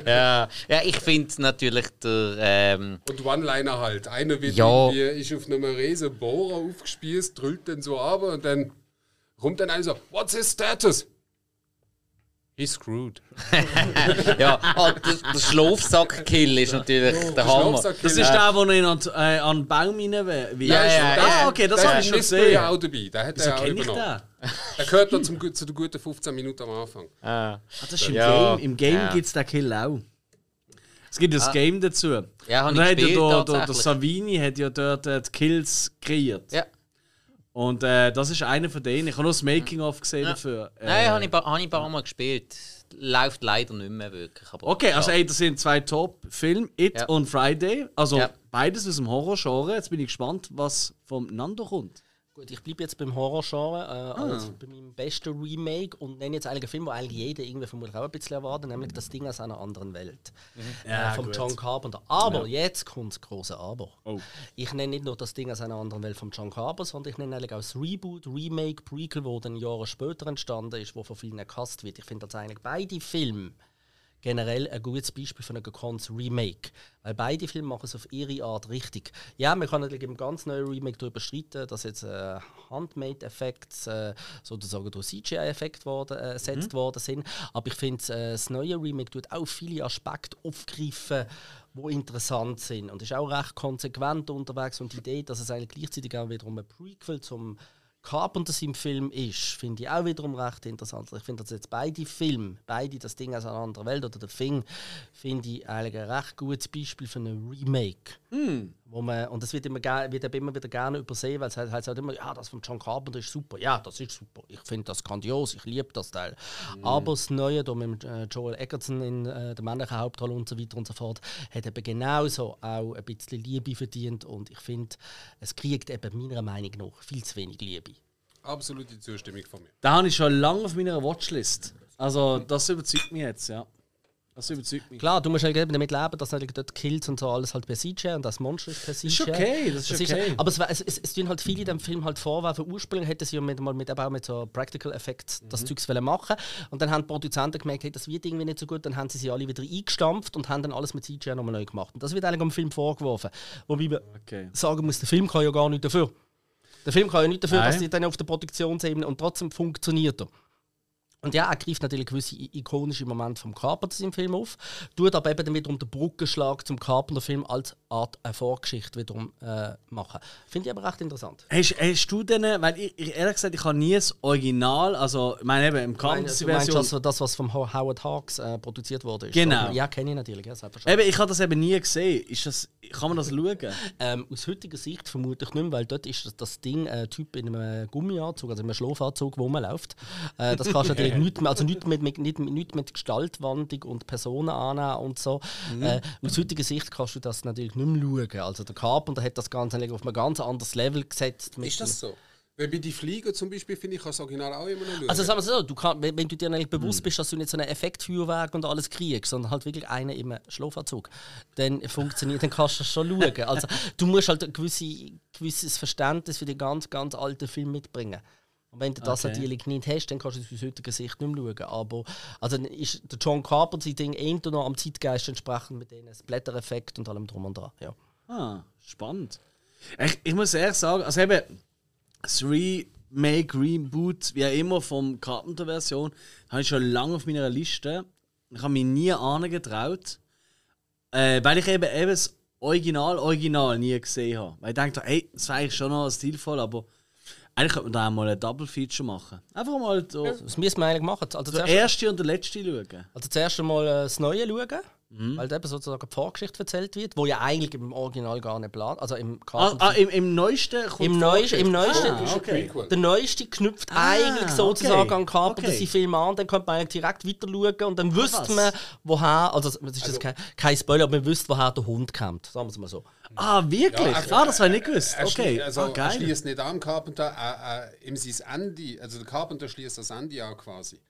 ja, ja, ich finde natürlich der. Ähm, Und One-Liner halt. Einer wird Ja. irgendwie, ist auf einem riesen Bohrer aufgespießt, drüllt den so ab und dann kommt dann einer so, what's his status? He's screwed. <laughs> ja, ah, der, der Schlafsack-Kill ist natürlich der Hammer. Das ist der, wo er ihn an, äh, an den Baum rein will. Ja, ja, ja, Ah, okay, das Da habe ich schon gesehen. auch dabei. Der hat Wieso er auch den? übernommen. Ah, Der gehört da zum, zu den guten 15 Minuten am Anfang. Ah. das ist im Ja. Game. Im Game Ja. gibt es den Kill auch. Es gibt ja das Game dazu. Ja, hab Und ich dann hat ja gespielt, der, der, der. Savini hat ja dort äh, die Kills kreiert. Ja. Und äh, das ist einer von denen. Ich habe nur das Making-of gesehen dafür. Äh, Nein, habe ich, ba- hab ich ein paar Mal gespielt. Läuft leider nicht mehr wirklich. Okay, also ja. ey, das sind zwei Top-Filme, It Ja. und Friday. Also Ja. beides aus dem Horror-Genre. Jetzt bin ich gespannt, was vom Nando kommt. Gut, ich bleibe jetzt beim Horror-Genre, äh, also bei meinem besten Remake und nenne jetzt einen Film, wo eigentlich jeder irgendwie vermutlich auch ein bisschen erwartet, nämlich das Ding aus einer anderen Welt. Ja, äh, vom gut. John Carpenter. Aber jetzt kommt das große Aber. Oh. Ich nenne nicht nur das Ding aus einer anderen Welt von John Carpenter, sondern ich nenne eigentlich auch das Reboot, Remake, Prequel, wo dann Jahre später entstanden ist, wo von vielen gecastet wird. Ich finde das eigentlich beide Filme generell ein gutes Beispiel für ein gekonntes Remake. Weil beide Filme machen es auf ihre Art richtig. Ja, man kann natürlich im ganz neuen Remake darüber streiten, dass jetzt äh, Handmade-Effekte äh, sozusagen durch CGI-Effekte worden, äh, ersetzt worden sind. Aber ich finde, äh, das neue Remake tut auch viele Aspekte aufgreifen, wo interessant sind. Und ist auch recht konsequent unterwegs. Und die Idee, dass es eigentlich gleichzeitig auch wiederum ein Prequel zum Carpenter im Film ist, finde ich auch wiederum recht interessant. Also Ich finde, dass jetzt beide Filme, beide das Ding aus einer anderen Welt oder der Thing, finde ich eigentlich ein recht gutes Beispiel für ein Remake. Wo man, und das wird immer, wird immer wieder gerne übersehen, weil es heißt, halt immer, ja, das von John Carpenter ist super. Ja, das ist super. Ich finde das grandios, ich liebe das Teil. Aber das Neue, da mit äh, Joel Eggerton in äh, der männlichen Hauptrolle und so weiter und so fort, hat eben genauso auch ein bisschen Liebe verdient. Und ich finde, es kriegt eben meiner Meinung nach viel zu wenig Liebe. Absolute Zustimmung von mir. Da habe ich schon lange auf meiner Watchlist. Also, das überzeugt mich jetzt, ja. Das überzeugt mich. Klar, du musst halt damit leben, dass natürlich dort Kills und so alles halt per CGI und das Monster ist per CGI. ist okay, das ist okay. aber es, es, es, es tun halt viele in dem Film halt vorwerfen, ursprünglich hätten sie ja mit, mal mit, auch mit so Practical Effects Mhm. das Zeugs wollen machen und dann haben die Produzenten gemerkt, hey, das wird irgendwie nicht so gut, dann haben sie sie alle wieder eingestampft und haben dann alles mit CGI nochmal neu gemacht. Und das wird eigentlich am Film vorgeworfen. Wobei man Okay. sagen muss, der Film kann ja gar nicht dafür. Der Film kann ja nicht dafür, Nein. dass die dann auf der Produktionsebene und trotzdem funktioniert er. Und ja, er greift natürlich gewisse ikonische Momente vom Carpenter im Film auf, tut aber eben wiederum den Brückenschlag zum Carpenter-Film als Art eine Vorgeschichte wiederum äh, machen. Finde ich aber recht interessant. Hast, hast du denn, weil ich, ich ehrlich gesagt, ich habe nie das Original, also ich meine eben im Carpenter-Version. das, das, was vom Ho- Howard Hawks äh, produziert wurde? Ist, Genau. oder? Ja, kenne ich natürlich, ja, selbstverständlich. Eben, ich habe das eben nie gesehen. Ist das, kann man das schauen? Ähm, aus heutiger Sicht vermute ich nicht mehr, weil dort ist das, das Ding ein Typ in einem Gummianzug, also in einem Schlafanzug, wo man läuft. Äh, das kannst du <laughs> natürlich nicht mehr, also nicht mit, mit, nicht, nicht mit Gestaltwandlung und Personen annehmen und so. Äh, aus heutiger Sicht kannst du das natürlich nicht mehr schauen. Also der Carpenter hat das Ganze auf ein ganz anderes Level gesetzt. Ist das so? Weil bei die Flieger zum Beispiel finde ich, kann das Original auch immer noch schauen. Also sagen wir so, du kann, wenn, wenn du dir eigentlich bewusst bist, dass du nicht so einen Effektfeuerwerk und alles kriegst, sondern halt wirklich einen im Schlafanzug, dann funktioniert, dann kannst du das schon schauen. Also du musst halt ein gewisse, gewisses Verständnis für die ganz, ganz alten Film mitbringen. Und wenn du das Okay. natürlich nicht hast, dann kannst du es aus heutiger Sicht nicht mehr schauen. Aber also ist der John Carpenter sein Ding eher noch am Zeitgeist entsprechend mit den Splatter-Effekt und allem drum und dran. Ja. Ah, spannend. Ich, ich muss ehrlich sagen, also eben das Remake, Reboot, wie auch immer vom Carpenter-Version, habe ich schon lange auf meiner Liste. Ich habe mich nie angetraut, äh, weil ich eben, eben das Original, Original nie gesehen habe. Weil ich dachte, ey, das wäre eigentlich schon noch stilvoll, aber eigentlich könnte man da auch mal ein Double Feature machen. Einfach mal so, Das müssen wir eigentlich machen. Also der zuerst, erste und der letzte schauen. also zuerst einmal äh, das Neue schauen. Weil da eben sozusagen die Vorgeschichte erzählt wird, wo ja eigentlich im Original gar nicht plant. Also im Ah, ah, im, im neuesten kommt Im die neuesten, im neuesten, Ah, okay. Der neueste knüpft Ah, eigentlich sozusagen okay. an Carpenter Okay. seinen Film an, dann könnte man eigentlich direkt weiter schauen und dann wüsste was. man, woher, also es ist jetzt kein, kein Spoiler, aber man wüsste, woher der Hund kommt, sagen wir es mal so. Ah, wirklich? Ja, er- ah, das habe ich nicht gewusst. Er Okay, schlie- also ah, er geil. schließt nicht an Carpenter, er, er, ihm sein Andy, also der Carpenter schließt das Andy an quasi.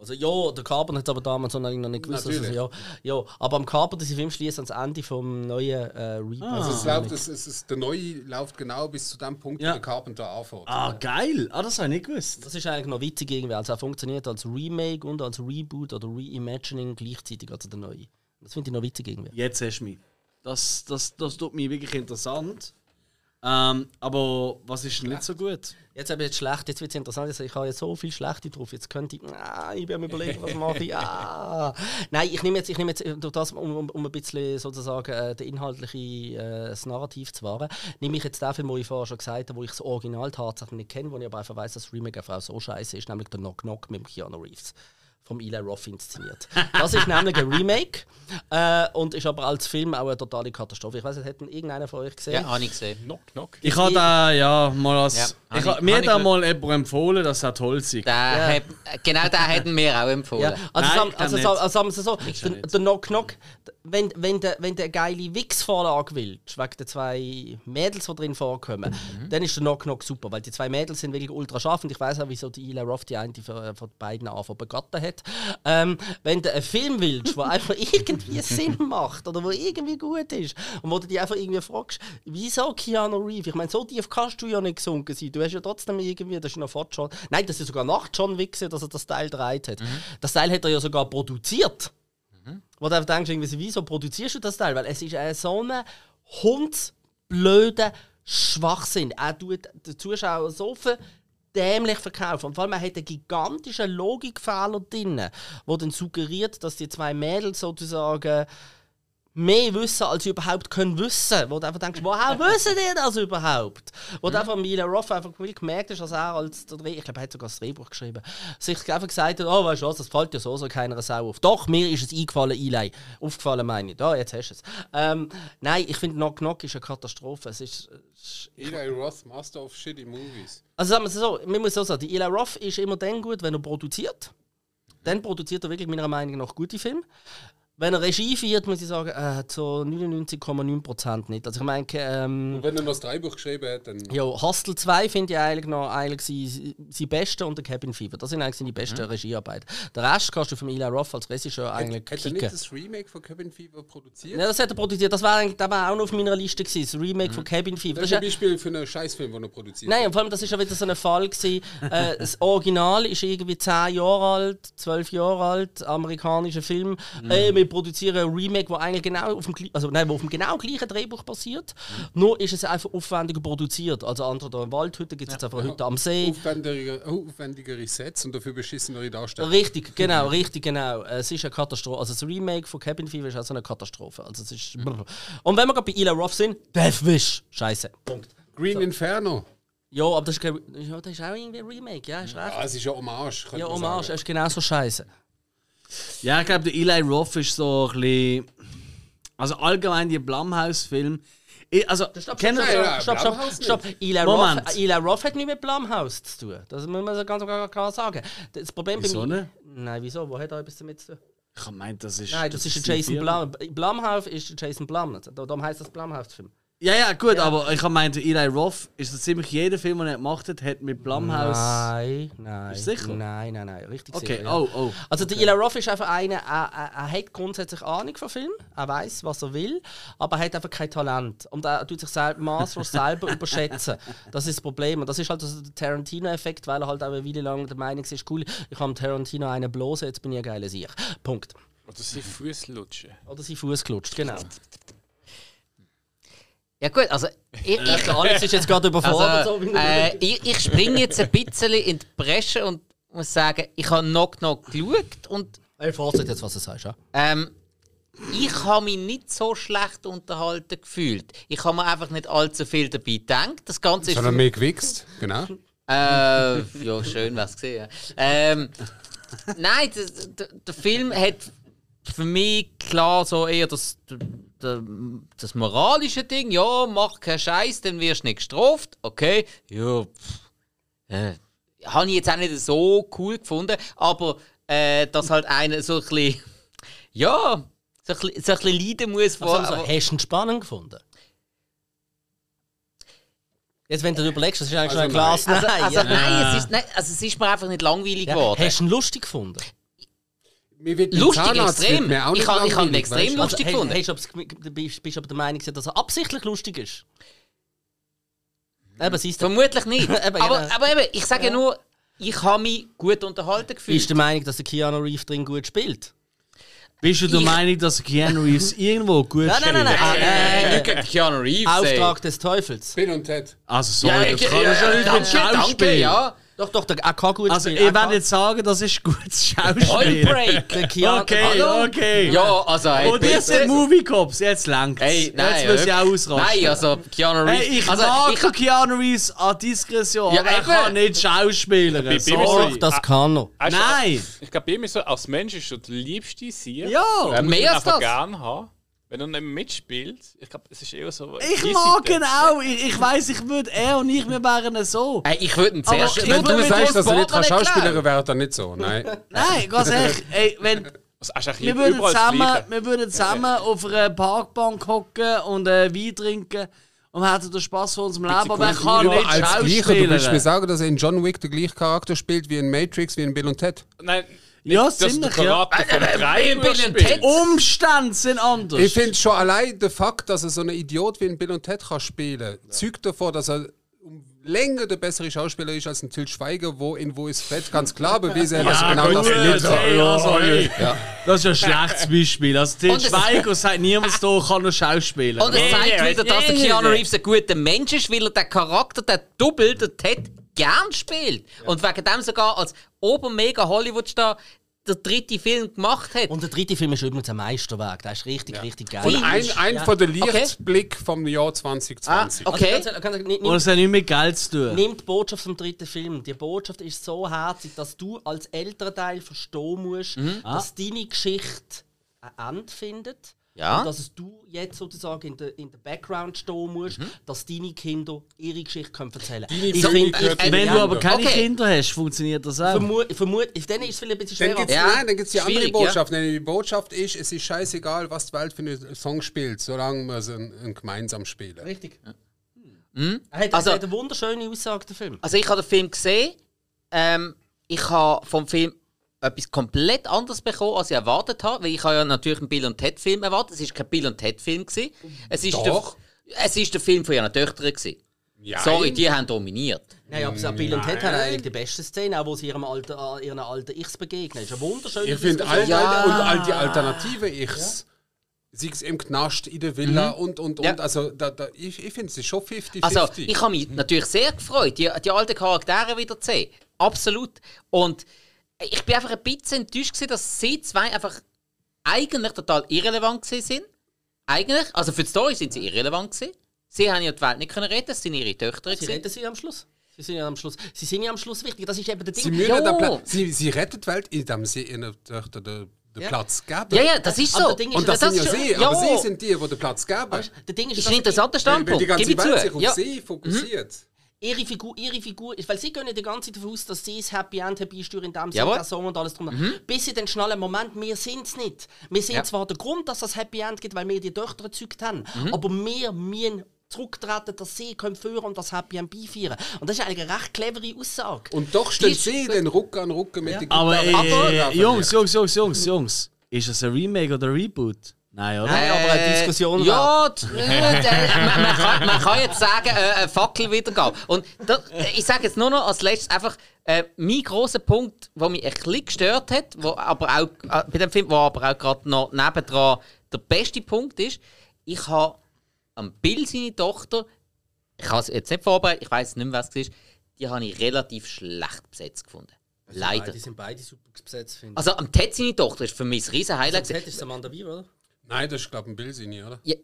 Also ja, der Carpenter hat aber damals noch nicht noch nicht gewusst, Natürlich. ja, ja, aber am Carpenter sein Film schließt ans Ende vom neuen äh, Reboot. Also Ah. es läuft, es, es ist, der neue läuft genau bis zu dem Punkt, Ja. wo der Carpenter anfängt. Ah, geil. Ah, das habe ich nicht gewusst. Das ist eigentlich noch witzig irgendwie. Also er funktioniert als Remake und als Reboot oder Reimagining gleichzeitig, also der neue. Das finde ich noch witzig irgendwie. Jetzt hast du mich. Das, das, das tut mich wirklich interessant. Ähm, aber was ist denn nicht so gut? Jetzt habe ich jetzt schlecht, jetzt wird es interessant. Also ich habe jetzt so viel Schlechte drauf. Jetzt könnte ich. Ah, ich bin am überlegen, was mache ich. Ah. Nein, ich nehme jetzt, ich nehme jetzt durch das, um, um, um ein bisschen sozusagen äh, den inhaltliche, äh, das Narrativ zu wahren, nehme ich jetzt den Film, wo ich vorher schon gesagt habe, wo ich das Original tatsächlich nicht kenne, wo ich aber einfach weiß, dass das Remake einfach auch so scheiße ist, nämlich der Knock Knock mit Keanu Reeves. Vom Eli Roth inszeniert. Das ist nämlich ein Remake äh, und ist aber als Film auch eine totale Katastrophe. Ich weiß nicht, hätten irgendeiner von euch gesehen? Ja, habe ich gesehen. Knock, knock. Ich habe da ja mal als. Ja, ich, ich- mir da mal jemand empfohlen, dass er toll sei. Der hat, genau den hätten wir auch empfohlen. Ja, also, Nein, also, also sagen wir es so, der, der Knock Knock, wenn, wenn der, wenn der geile Wix-Vorlage willst, wegen den zwei Mädels, die drin vorkommen, Mhm. dann ist der Knock Knock super, weil die zwei Mädels sind wirklich ultra scharf und ich weiß auch, wieso die Ila Roth die eine von, von beiden Anfang begatten hat. Ähm, wenn du einen Film willst, der <laughs> einfach irgendwie <laughs> Sinn macht oder wo irgendwie gut ist und wo du dich einfach irgendwie fragst, wieso Keanu Reeves? Ich meine, so tief kannst du ja nicht gesunken sein. Du hast ja trotzdem irgendwie, das ist noch vor John, nein, das ist sogar nach John Wick, dass er das Teil gedreht hat. Das Teil hat er ja sogar produziert. Wo du einfach denkst, irgendwie, wieso produzierst du das Teil? Weil es ist ein so ein hundsblöder Schwachsinn. Er tut den Zuschauer so dämlich verkaufen. Und vor allem, er hat einen gigantischen Logikfehler drin, der dann suggeriert, dass die zwei Mädels sozusagen mehr wissen, als sie überhaupt können wissen. Wo du einfach denkst, woher <laughs> wissen die das überhaupt? Wo du einfach Mila Roth einfach wirklich gemerkt hast, dass er als der Dreh, ich glaube, er hat sogar das Drehbuch geschrieben, sich einfach gesagt hat, oh, weißt du was, das fällt ja so, so keiner Sau auf. Doch, mir ist es eingefallen, Eli. Aufgefallen meine ich. Da, jetzt hast du es. Ähm, nein, ich finde, Knock Knock ist eine Katastrophe. Es ist, es ist Eli Roth, Master of Shitty Movies. also sagen wir es so, man muss so sagen, die Eli Roth ist immer dann gut, wenn er produziert. Dann produziert er wirklich meiner Meinung nach gute Filme. Wenn er Regie führt, muss ich sagen, äh, zu 99,9% nicht. Also ich meine, ähm, Und wenn er noch das Drehbuch geschrieben hat, dann. ja, Hostel 2 finde ich eigentlich noch eigentlich sein, sein Beste und der Cabin Fever. Das sind eigentlich seine besten Regiearbeiten. Den Rest kannst du von Eli Roth als Regisseur eigentlich Hat er nicht kicken. das Remake von Cabin Fever produziert? Ja, das hat er produziert. Das war, eigentlich, das war auch noch auf meiner Liste gewesen, das Remake von Cabin Fever. Das Das ist ein Beispiel für einen Scheißfilm, den er produziert Nein, und vor allem, das ist ja wieder so ein Fall gewesen. Äh, das Original ist irgendwie 10 Jahre alt, 12 Jahre alt, amerikanischer Film. Äh, wir produzieren ein Remake, das eigentlich genau auf dem, also, nein, wo auf dem genau gleichen Drehbuch basiert. Nur ist es einfach aufwendiger produziert. Also andere da im Waldhütte gibt es jetzt einfach eine Hütte am See. Aufwendigere, aufwendigere Sets und dafür beschissenere Darsteller. Richtig, genau, richtig, genau. Es ist eine Katastrophe. Also das Remake von Cabin Fever ist auch so eine Katastrophe. Also es ist Und wenn wir gerade bei Eli Roth sind, Death Wish. Scheiße. Punkt. Green Inferno. Ja, aber das ist, kein- ja, das ist auch irgendwie ein Remake, ja, ist recht. Ah, es ist ja Hommage. Ja, Hommage, sagen. ist genauso scheiße. Ja, ich glaube, der Eli Roth ist so ein bisschen. Also allgemein die Blumhouse-Filme. Ich- Also, Stopp, kennt stopp, stopp, stopp, stopp, stopp. Eli Moment. Roth, Eli Roth hat nichts mit Blumhouse zu tun. Das muss man so ganz klar klar sagen. Das Problem Wieso bei mir. nicht? Nein, wieso? Wo hat er etwas damit zu tun? Ich habe gemeint, das ist. Nein, das ist der Jason Blum. Blumhouse ist Jason Blum. Darum heißt das Blumhouse-Film. Ja, ja, gut, aber ich der Eli Roth ist so ziemlich jeder Film, den er gemacht hat, hat mit Blumhouse. Nein, nein. Bist du sicher? Nein, nein, nein. Richtig Okay, sicher. ja. oh, oh. Also der Eli Roth ist einfach einer, er, er, er hat grundsätzlich Ahnung von Film, er weiß, was er will, aber er hat einfach kein Talent. Und er tut sich sel maßlos selber <laughs> überschätzen. Das ist das Problem. Und das ist halt also der Tarantino-Effekt, weil er halt auch eine Weile lang der Meinung ist, cool, ich habe Tarantino einen bloßen, jetzt bin ich ein geiler Sieg. Punkt. Oder sie Fuß lutschen. Oder sein Fuß gelutscht, genau. Ja gut, also ich, <laughs> ich, Alex ist jetzt gerade überfordert. also, so wie äh, ich, ich springe jetzt ein bisschen in die Bresche und muss sagen, ich habe Knock Knock geschaut und Hey, Fazit jetzt, was du sagst. Ja? ähm, ich habe mich nicht so schlecht unterhalten gefühlt. Ich habe mir einfach nicht allzu viel dabei gedacht. Das Ganze ist Sondern mehr gewichst, genau. Äh, ja, schön was gesehen. Ähm, nein, der, der, der Film hat für mich klar so eher das, das, das moralische Ding. Ja, mach keinen Scheiß, dann wirst du nicht gestraft. Okay, ja. pff, Äh, habe ich jetzt auch nicht so cool gefunden, aber äh, dass halt einer so ein bisschen. <laughs> Ja, so ein bisschen, so ein bisschen leiden muss vor. Also, also, hast du ihn spannend gefunden? Jetzt, wenn du dir überlegst, das ist eigentlich Also schon ein Glas also, Nein. also, ja. nein, es ist, nein, also es ist mir einfach nicht langweilig Ja, geworden. Hast du ihn lustig gefunden? Mir wird mein Lustig, extrem. wird mir auch Ich nicht habe- ich habe ihn extrem weißt lustig Also, gefunden. du- bist, du aber der Meinung, dass er absichtlich lustig ist? Eben, siehst du. Vermutlich nicht. <laughs> Aber, genau. aber eben, ich sage ja nur, ich habe mich gut unterhalten gefühlt. Bist du der Meinung, dass der Keanu Reeves drin gut spielt? Bist du der Ich- Meinung, dass Keanu Reeves <laughs> irgendwo gut Nein, nein, nein, spielt? nein. Äh, Nicht gegen Keanu Reeves. Auftrag des Teufels. Bill und Ted. Also ey. sorry, Ja, das kann ja schon nicht mit danke, danke, Schauspiel. ja. Doch, doch, der, er gut Also ich Er werde jetzt sagen, das ist gutes <laughs> Schauspiel. Keanu, Okay, okay. Ja, also. Hey, Und ihr seid Movie Cops, jetzt langt Hey, nein, Jetzt muss ich auch ausrasten. Nein, also Keanu Reeves. Hey, ich also, mag ich, Keanu Reeves an Diskretion, Ja, aber er eben. kann nicht mir Doch, Sorry. das kann er. Nein. Ich glaube, bei ist so, als Mensch ist er der liebste Sieg. Ja. Mehr als einfach das. gerne haben. Wenn er nicht mitspielt, ich glaube, es ist eher so. Ich mag ihn auch. Ich, ich weiss, ich würde, er und ich, wir wären so. Hey, ich würde ihn Aber zuerst. wenn ich Wenn würde du sagst, dass er nicht Partner Schauspieler erklären. wäre, dann nicht so. <laughs> Nein. Nein, ganz ehrlich. Ey, wenn, Also, wir, würden zusammen, wir würden zusammen auf einer Parkbank hocken und äh, Wein trinken und hätten den Spaß von unserem Leben, aber er kann Ja, nicht als Gleicher, du willst mir Schauspieler. sagen, dass er in John Wick den gleichen Charakter spielt wie in Matrix, wie in Bill und Ted? Nein, Ja, nicht, dass ziemlich, der ja. Charakter von drei Bill und. Ted. Umstände sind anders. Ich finde schon allein der Fakt, dass er so ein Idiot wie in Bill und Ted kann spielen, zeugt davon, dass er um länger der bessere Schauspieler ist als ein Til Schweiger, wo in Wo ist Fett ganz klar bewiesen hat, dass er genau das nicht hat. hey, also, hey. Das ist ein schlechtes Beispiel. Also, Til Und es- Schweiger sagt niemand da, kann er Schauspieler. Und es zeigt wieder, dass der Keanu Reeves ein guter Mensch ist, weil er den Charakter, den Double, den Ted, gern spielt. Und wegen dem sogar als obermega Hollywood-Star der dritte Film gemacht hat. Und der dritte Film ist übrigens ein Meisterwerk. Der ist richtig, richtig geil. Und ein, ein Ja. von den Lichtblick vom Jahr 2020. Ah, okay. Also, ganz- ganz- nimm- Und es hat nicht mit Geld zu tun. Nimm die Botschaft vom dritten Film. Die Botschaft ist so herzig, dass du als älterer Teil verstehen musst, dass deine Geschichte ein Ende findet. Ja. Und dass es du jetzt sozusagen in der, in der Background stehen musst, dass deine Kinder ihre Geschichte können erzählen können. Ich ich, Wenn Ja. du aber keine Okay. Kinder hast, funktioniert das auch. vermute, vermute, dann ist es vielleicht ein bisschen Dann schwerer. gibt es Ja, die andere Botschaft. Nämlich Die Botschaft ist, es ist scheißegal, was die Welt für einen Song spielt, solange wir sie einen gemeinsam spielen. Richtig. Er hat, Also- er hat eine wunderschöne Aussage, der Film. Also ich habe den Film gesehen. Ähm, ich habe vom Film etwas komplett anderes bekommen, als ich erwartet habe. Weil ich habe ja natürlich einen Bill und Ted Film erwartet. Es war kein Bill und Ted Film gewesen. Es ist Doch. Der, es ist der Film von ihren Töchtern gewesen. Ja. Sorry, die haben dominiert. Nein, aber so Bill und Ted haben eigentlich die beste Szene, auch wo sie ihrem alten, äh, ihren alten Ichs begegnen. Das ist eine wunderschöne Ich finde all. Ja. all, und all die alternative Ichs, sei es im Knast, in der Villa und, und, und. Ja. Also, da, da, ich, ich finde, es ist schon 50-50. Also, ich habe mich natürlich sehr gefreut, die, die alten Charaktere wieder zu sehen. Absolut. Und ich bin einfach ein bisschen enttäuscht, gewesen, dass sie zwei einfach eigentlich total irrelevant gewesen sind. Eigentlich, also für die Story sind sie irrelevant gewesen. Sie haben ja die Welt nicht können retten, es sind ihre Töchter. Sie retten sie am Schluss. Sie sind ja am Schluss, sie sind ja am Schluss wichtig. Das ist eben der Ding. sie, müssen Ja. sie, sie retten die Welt, indem sie ihren Töchtern den, den Ja. Platz geben. Ja, ja, das ist so. ist- Und das, Das sind ja sie, ja. aber sie sind die, die den Platz geben. der Ding ist, ist ein interessanter Weil, weil Standpunkt, die ganze Welt sich zu. auf Ja. sie fokussiert. Ihre Figur, ihre Figur, weil sie gehen ja die ganze Zeit davon aus, dass sie das Happy End herbeisteuern, indem sie Jawohl. den Song und alles drum. Bis sie dann schnell einen Moment, wir sind es nicht. Wir sind Ja. zwar der Grund, dass das Happy End gibt, weil wir die Töchter erzeugt haben, aber wir müssen zurücktreten, dass sie können führen und das Happy End beifeiern. Und das ist eigentlich eine recht clevere Aussage. Und doch stehen ist- sie den Rücken an Rücken mit den Aber, äh, Gitarren. Jungs, Jungs, Jungs, Jungs, Jungs. Ist es ein Remake oder ein Reboot? Nein, oder? Nein, aber eine Diskussion Äh, Ja, d- äh, d- man, man, kann, man kann jetzt sagen, äh, eine Fackel wiedergeben. Und da, ich sage jetzt nur noch als letztes einfach, äh, mein grosser Punkt, der mich ein bisschen gestört hat, wo aber auch, äh, bei dem Film, wo aber auch gerade noch nebendran der beste Punkt ist, ich habe am Bill seine Tochter, ich habe es jetzt nicht vorbereitet, ich weiß nicht mehr, was es war, die habe ich relativ schlecht besetzt gefunden. Leider. Die sind beide super besetzt, finde ich. Also am Ted seine Tochter ist für mich ein riesen Highlight. Ted ist Samantha Weaver, oder? Nein, das ist, glaube ich, ein Bill, nicht, oder? Ja,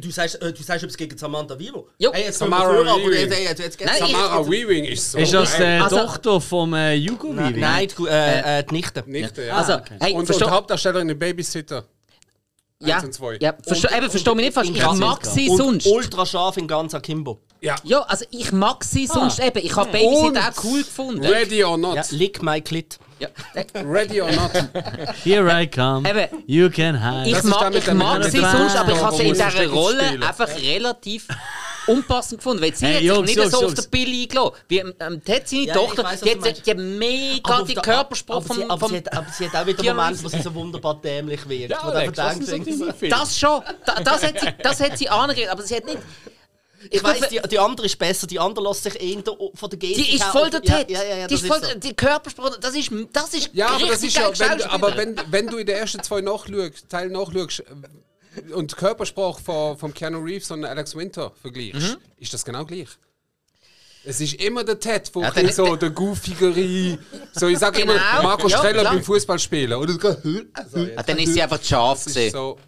Du sagst, äh, du sagst etwas gegen Samantha Vivo? Jo. Hey, jetzt Samara Weaving. jetzt, jetzt, Nein, Samara Weaving ist so. Ist das die Also- Tochter vom äh, Hugo Nein, Weaving? nein die, äh, äh, die Nichte. Nicht, ja. Also, hey, und, und versteh- Hauptdarstellerin in Babysitter. ja, eins und zwei. ja, versteh, eben, versteh mich nicht falsch. Ich mag sie Und sonst. ultra scharf in ganz Akimbo. Ja. Ja, also ich mag sie sonst eben. Ich habe Und- Babysitter auch cool gefunden. Ready or not. Ja, lick my clit. Ja. Ready or not. Here I come. Eben. You can hide. Ich Das mag, ich mag sie sonst, aber ich habe sie in dieser Rolle spielen? einfach relativ unpassend gefunden. Weil sie Hey, hat Jungs, sich nicht Jungs, so auf Jungs. den Bill eingelassen. Wie ähm, ähm, die hat seine Ja, Tochter, weiss, die, hat, die hat mega Aber auf die der- Körperspruch aber, vom, sie, aber, vom sie hat, aber sie hat auch wieder Momente, wo sie so wunderbar dämlich wirkt. Ja, Alex, Filme? Das schon. Da, das, hat sie, das hat sie angegeben, aber sie hat nicht. Ich weiss, glaube, die, die andere ist besser, die andere lässt sich eher von der Gestik Die ist voll der ja, Ted. ja, ja, ja, die das ist voll, so. der- die Körperspruch, das ist, das ist Ja, aber das richtig ist ja, geil wenn, du- aber wenn, wenn du in den ersten zwei nachschaust, Teil nachschaust äh, und Körpersprache von, von Keanu Reeves und Alex Winter vergleichst, ist das genau gleich. Es ist immer der Ted, wo Ja, so der Goofigere, so ich sag Genau. immer Marco Ja, Streller klar. beim Fußballspielen. Oder Ah, dann ist sie einfach scharf ist gewesen. so.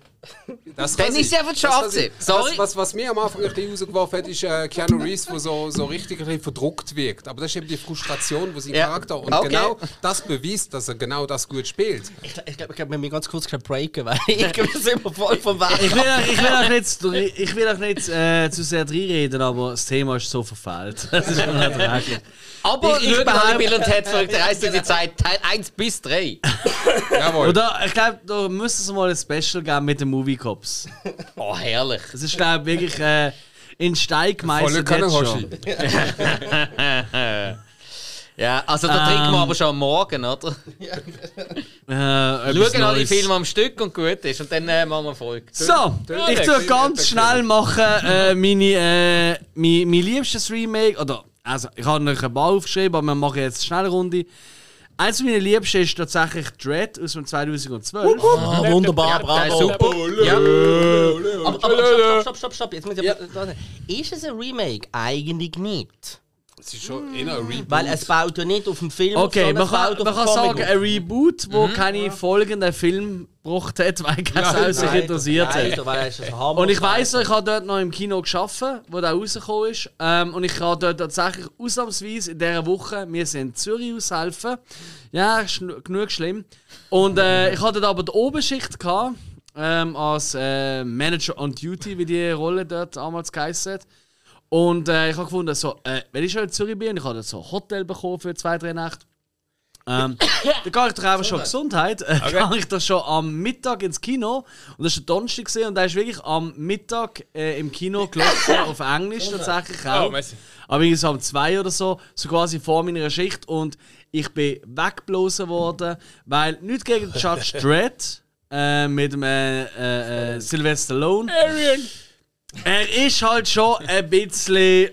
Das Dann kann ist sie einfach sein. gewesen. Sorry. Was, was, was mir am Anfang ein bisschen rausgeworfen hat, ist äh, Keanu Reeves, der so, so richtig ein bisschen verdruckt wirkt. Aber das ist eben die Frustration, wo sein Ja. Charakter. Und Okay. genau das beweist, dass er genau das gut spielt. Ich, ich glaube, ich glaub, wir müssen ganz kurz breaken, weil <laughs> ich bin immer voll vom Weg. Ich will, euch- ich will euch nicht, ich will euch nicht äh, zu sehr reinreden, aber das Thema ist so verfehlt. <laughs> Das ist unerträglich. Aber Ich- ich, behaupte- Bill und Ted verrückt Reise durch die Zeit, Teil 1 bis 3. Jawohl. Oder ich glaube, da müsste es mal ein Special geben mit den Movie Cops. <laughs> Oh, herrlich. Das ist, glaube ich, wirklich äh, in Stein gemeißelt jetzt schon. <laughs> Ja, also da trinken wir aber schon am Morgen, oder? <laughs> Äh, etwas Schauen alle Neues. Filme am Stück und gut ist und dann äh, machen wir Folge. So, ich tue ganz schnell machen äh, meine, äh, mein, mein liebstes Remake. Oder, also, ich habe noch ein paar aufgeschrieben, aber wir machen jetzt schnell eine Runde. Eins meiner liebsten ist tatsächlich Dread aus dem 2012. Ah, wunderbar, bravo. super. Ja. Aber, aber stopp, stopp, stopp, stopp. Jetzt muss ich aber, Ist es ein Remake? Eigentlich nicht. Es ist schon eher ein Reboot. Weil es baut ja nicht auf dem Film, Okay, sondern man es kann, man kann sagen, ein Reboot, wo keine folgenden Film gebracht hat, weil kein Sau sich Nein, interessiert hat. nein, weil es ist ein Hammer. Und ich weiss, noch, ich habe dort noch im Kino geschafft, wo der rausgekommen ist. Ähm, und ich kann dort tatsächlich ausnahmsweise in dieser Woche, wir sind in Zürich aushelfen. Ja, ist genug schlimm. Und äh, ich hatte dort aber die Oberschicht gehabt, ähm, als äh, Manager on Duty, wie die Rolle dort damals geheißen hat. Und äh, ich habe gefunden, so, äh, wenn ich schon in Zürich bin, ich habe so ein Hotel bekommen für zwei, drei Nächte. Ähm, <coughs> dann gehe ich doch einfach schon Gesundheit. Äh, gehe ich doch schon am Mittag ins Kino. Und das war Donnerstag gewesen, und da ist wirklich am Mittag äh, im Kino gelaufen, auf Englisch tatsächlich auch. Oh. Aber irgendwie so um zwei oder so, so quasi vor meiner Schicht. Und ich bin weggeblasen worden, weil nicht gegen Judge Dredd äh, mit dem äh, äh, äh, Sylvester Stallone. Er ist halt schon ein bisschen.